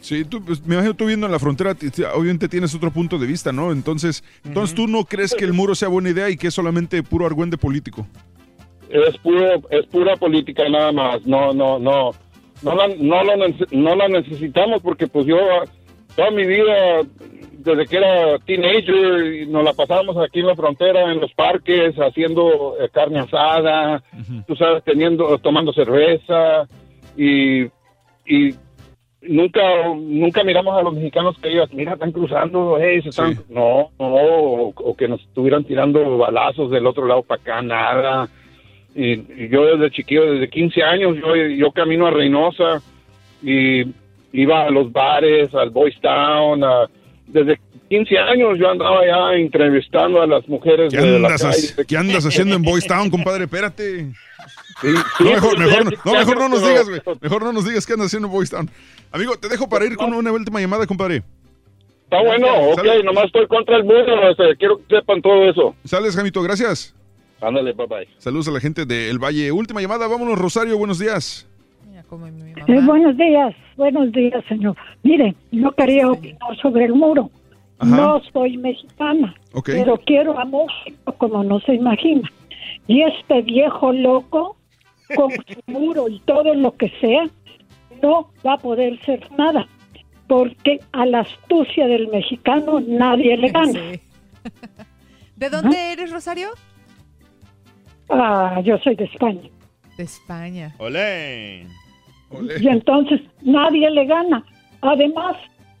Sí, tú, pues, me imagino tú viendo en la frontera, obviamente tienes otro punto de vista, ¿no? Entonces, entonces tú no crees que el muro sea buena idea y que es solamente puro argüende político. es puro es pura política nada más no no no no la, no, lo no la necesitamos porque pues yo toda mi vida desde que era teenager nos la pasábamos aquí en la frontera en los parques haciendo eh, carne asada tú sabes teniendo tomando cerveza y y nunca nunca miramos a los mexicanos que ellos mira están cruzando hey, se están no no o, o que nos estuvieran tirando balazos del otro lado para acá nada y, y yo desde chiquillo, desde 15 años, yo, yo camino a Reynosa y iba a los bares, al Boys Town. a- desde 15 años yo andaba ya entrevistando a las mujeres ¿Qué de la andas, calle. hac- qué andas haciendo en Boys Town, compadre? Espérate. sí, No, mejor, mejor, no, mejor no nos digas, güey. Mejor no nos digas qué andas haciendo en Boys Town. Amigo, te dejo para ir con una última llamada, compadre. Está bueno, ok, nomás estoy contra el muro, este, quiero que sepan todo eso. Sales, Jamito, gracias. Ándale, bye bye. Saludos a la gente del Valle. Última llamada, vámonos, Rosario, buenos días. Eh, buenos días, buenos días, señor. Mire, yo quería opinar sobre el muro. No soy mexicana, pero quiero a México como no se imagina. Y este viejo loco, con [LAUGHS] su muro y todo lo que sea, no va a poder ser nada, porque a la astucia del mexicano nadie le gana. [LAUGHS] ¿De dónde eres, Rosario? Ah, yo soy de España. De España. Olé. Y entonces nadie le gana. Además,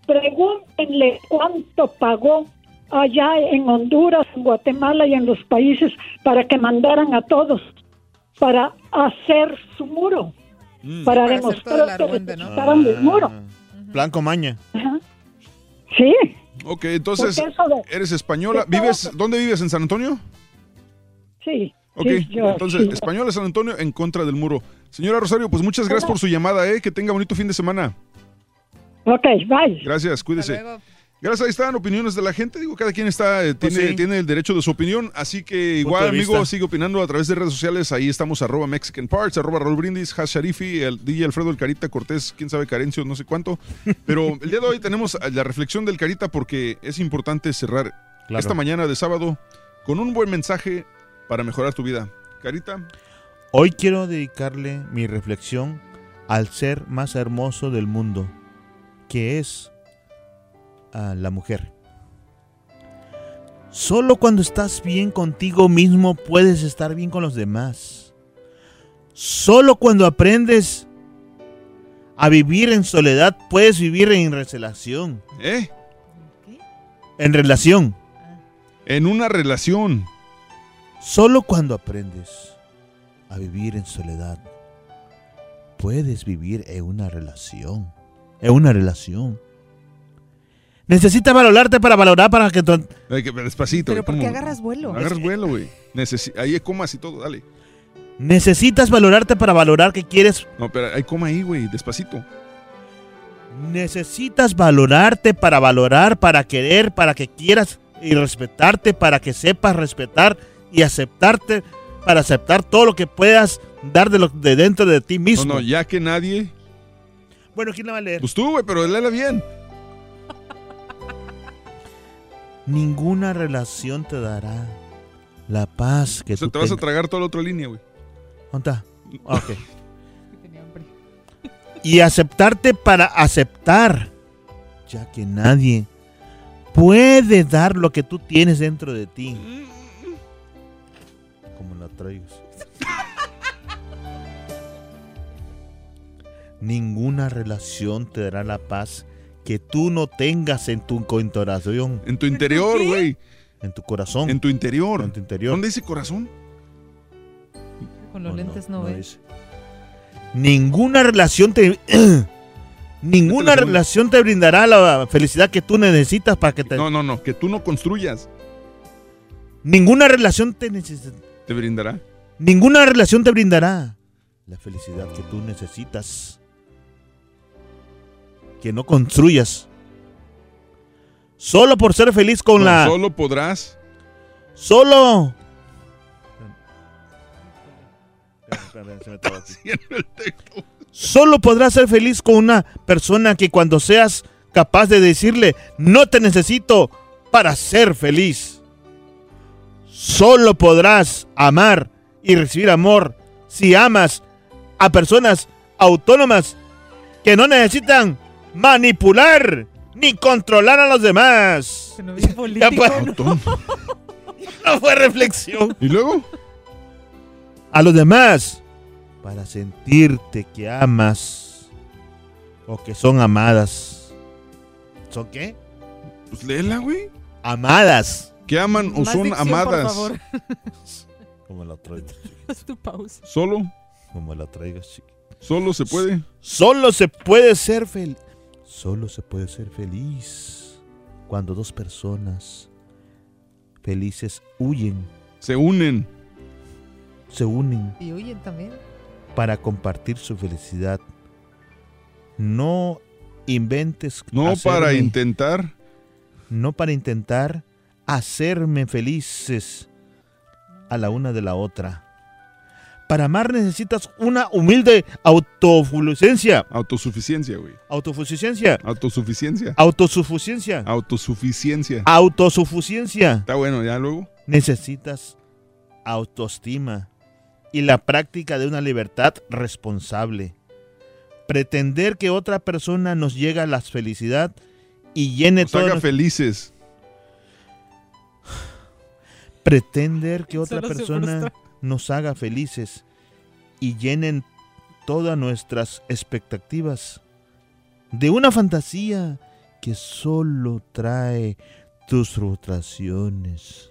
pregúntenle cuánto pagó allá en Honduras, en Guatemala y en los países para que mandaran a todos para hacer su muro, para, Para demostrar que argüende, ¿no? el muro. Blanco Maña. Ajá. Sí, Ok, entonces, de- eres española. ¿Vives, ¿Dónde vives? ¿En San Antonio? sí. Ok, sí, yo- entonces, sí. española San Antonio en contra del muro. Señora Rosario, pues muchas gracias por su llamada, ¿eh? Que tenga bonito fin de semana. Ok, bye. Gracias, cuídese. Gracias, ahí están opiniones de la gente. Digo, cada quien está, eh, Pues tiene, sí. tiene el derecho de su opinión. Así que igual, amigo, sigue opinando a través de redes sociales. Ahí estamos, arroba Mexican Parts, arroba Raúl Brindis, Hash Sharifi, el DJ Alfredo El Carita Cortés, quién sabe, Carencio, no sé cuánto. Pero [LAUGHS] el día de hoy tenemos la reflexión del Carita porque es importante cerrar Claro. esta mañana de sábado con un buen mensaje para mejorar tu vida. Carita, Hoy quiero dedicarle mi reflexión al ser más hermoso del mundo, que es a la mujer. Solo cuando estás bien contigo mismo puedes estar bien con los demás. Solo cuando aprendes a vivir en soledad puedes vivir en relación. ¿Eh? En relación. En una relación. Solo cuando aprendes a vivir en soledad puedes vivir en una relación. En una relación. Necesitas valorarte para valorar para que que- Despacito. Pero ¿por agarras vuelo? Agarras vuelo, güey. Necesi- ahí hay comas y todo, dale. necesitas valorarte para valorar que quieres. No, pero hay coma ahí, güey, despacito. Necesitas valorarte para valorar, para querer, para que quieras y respetarte, para que sepas respetar y aceptarte, para aceptar todo lo que puedas dar de, lo, de dentro de ti mismo. No, no, ya que nadie. Bueno, ¿quién la va a leer? Pues tú, güey, pero léela bien. [LAUGHS] Ninguna relación te dará la paz que O sea, tú te vas a tragar toda la otra línea, güey. ¿Dónde está? [LAUGHS] Ah, Ok. Y aceptarte para aceptar, ya que nadie puede dar lo que tú tienes dentro de ti. Traigas. Ninguna relación te dará la paz que tú no tengas en tu corazón. En tu interior, güey. En tu corazón. En tu interior. En tu interior. ¿Dónde dice corazón? Con los lentes no, ves. dice. Ninguna relación te [CLEARS THROAT] ninguna relación te brindará la felicidad que tú necesitas para que te No, no, no, que tú no construyas. ninguna relación te necesita Te brindará. ninguna relación te brindará la felicidad que tú necesitas que no construyas solo por ser feliz con No, la Solo podrás. solo Solo podrás ser feliz con una persona que cuando seas capaz de decirle, no te necesito para ser feliz. Solo podrás amar y recibir amor si amas a personas autónomas que no necesitan manipular ni controlar a los demás. [LAUGHS] Ya fue- [LAUGHS] no fue reflexión. ¿Y luego? A los demás para sentirte que amas o que son amadas. ¿Son qué? Pues léela, güey. Amadas. Que aman o Más son dicción, por amadas. favor. [LAUGHS] Como la traigas. [LAUGHS] Haz tu pausa. Solo. Como la traigas, chiqui. Solo se puede. Solo se puede ser feliz. Solo se puede ser feliz cuando dos personas felices huyen, Se unen. se unen Y huyen también. para compartir su felicidad. No inventes No para hacerme- intentar. no para intentar hacerme felices a la una de la otra. Para amar necesitas una humilde autosuficiencia. Autosuficiencia, güey. Autosuficiencia. Autosuficiencia. Autosuficiencia. Autosuficiencia. Autosuficiencia. Está bueno, ya luego. Necesitas autoestima y la práctica de una libertad responsable. Pretender que otra persona nos llegue a la felicidad y llene Nos todo haga nuestro- felices. Pretender que [LAUGHS] otra persona nos haga felices y llenen todas nuestras expectativas de una fantasía que solo trae tus frustraciones.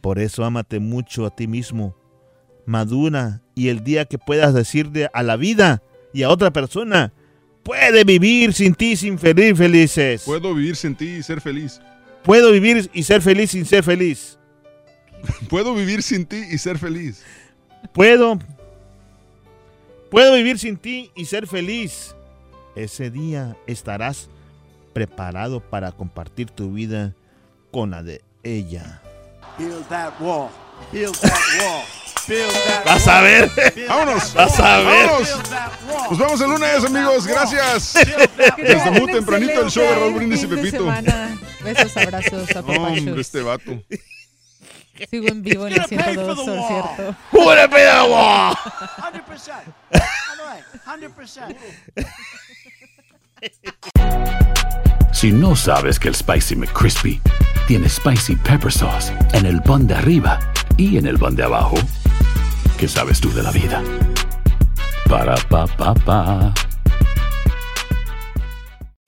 Por eso ámate mucho a ti mismo, madura y el día que puedas decirle a la vida y a otra persona, puede vivir sin ti sin feliz felices. Puedo vivir sin ti y ser feliz. Puedo vivir y ser feliz sin ser feliz. [LAUGHS] Puedo vivir sin ti y ser feliz. Puedo. Puedo vivir sin ti y ser feliz. Ese día estarás preparado para compartir tu vida con la de ella. Build that wall. Build [LAUGHS] that wall. Build that Vas wall. a ver. Vámonos. Vas a ver. Nos vemos el lunes, amigos. Gracias. [LAUGHS] Desde muy tempranito el show de Raúl Brindis y Pepito. semana. Besos, abrazos, No, hombre, apapachos. este vato. Sigo en vivo en [LAUGHS] el It's gonna pay for 102, the por wall. cierto. ¡Pura pedagua! 100%. By the way, 100%. Si no sabes que el Spicy McCrispy tiene spicy pepper sauce en el pan de arriba y en el pan de abajo. ¿Qué sabes tú de la vida? Para pa pa pa.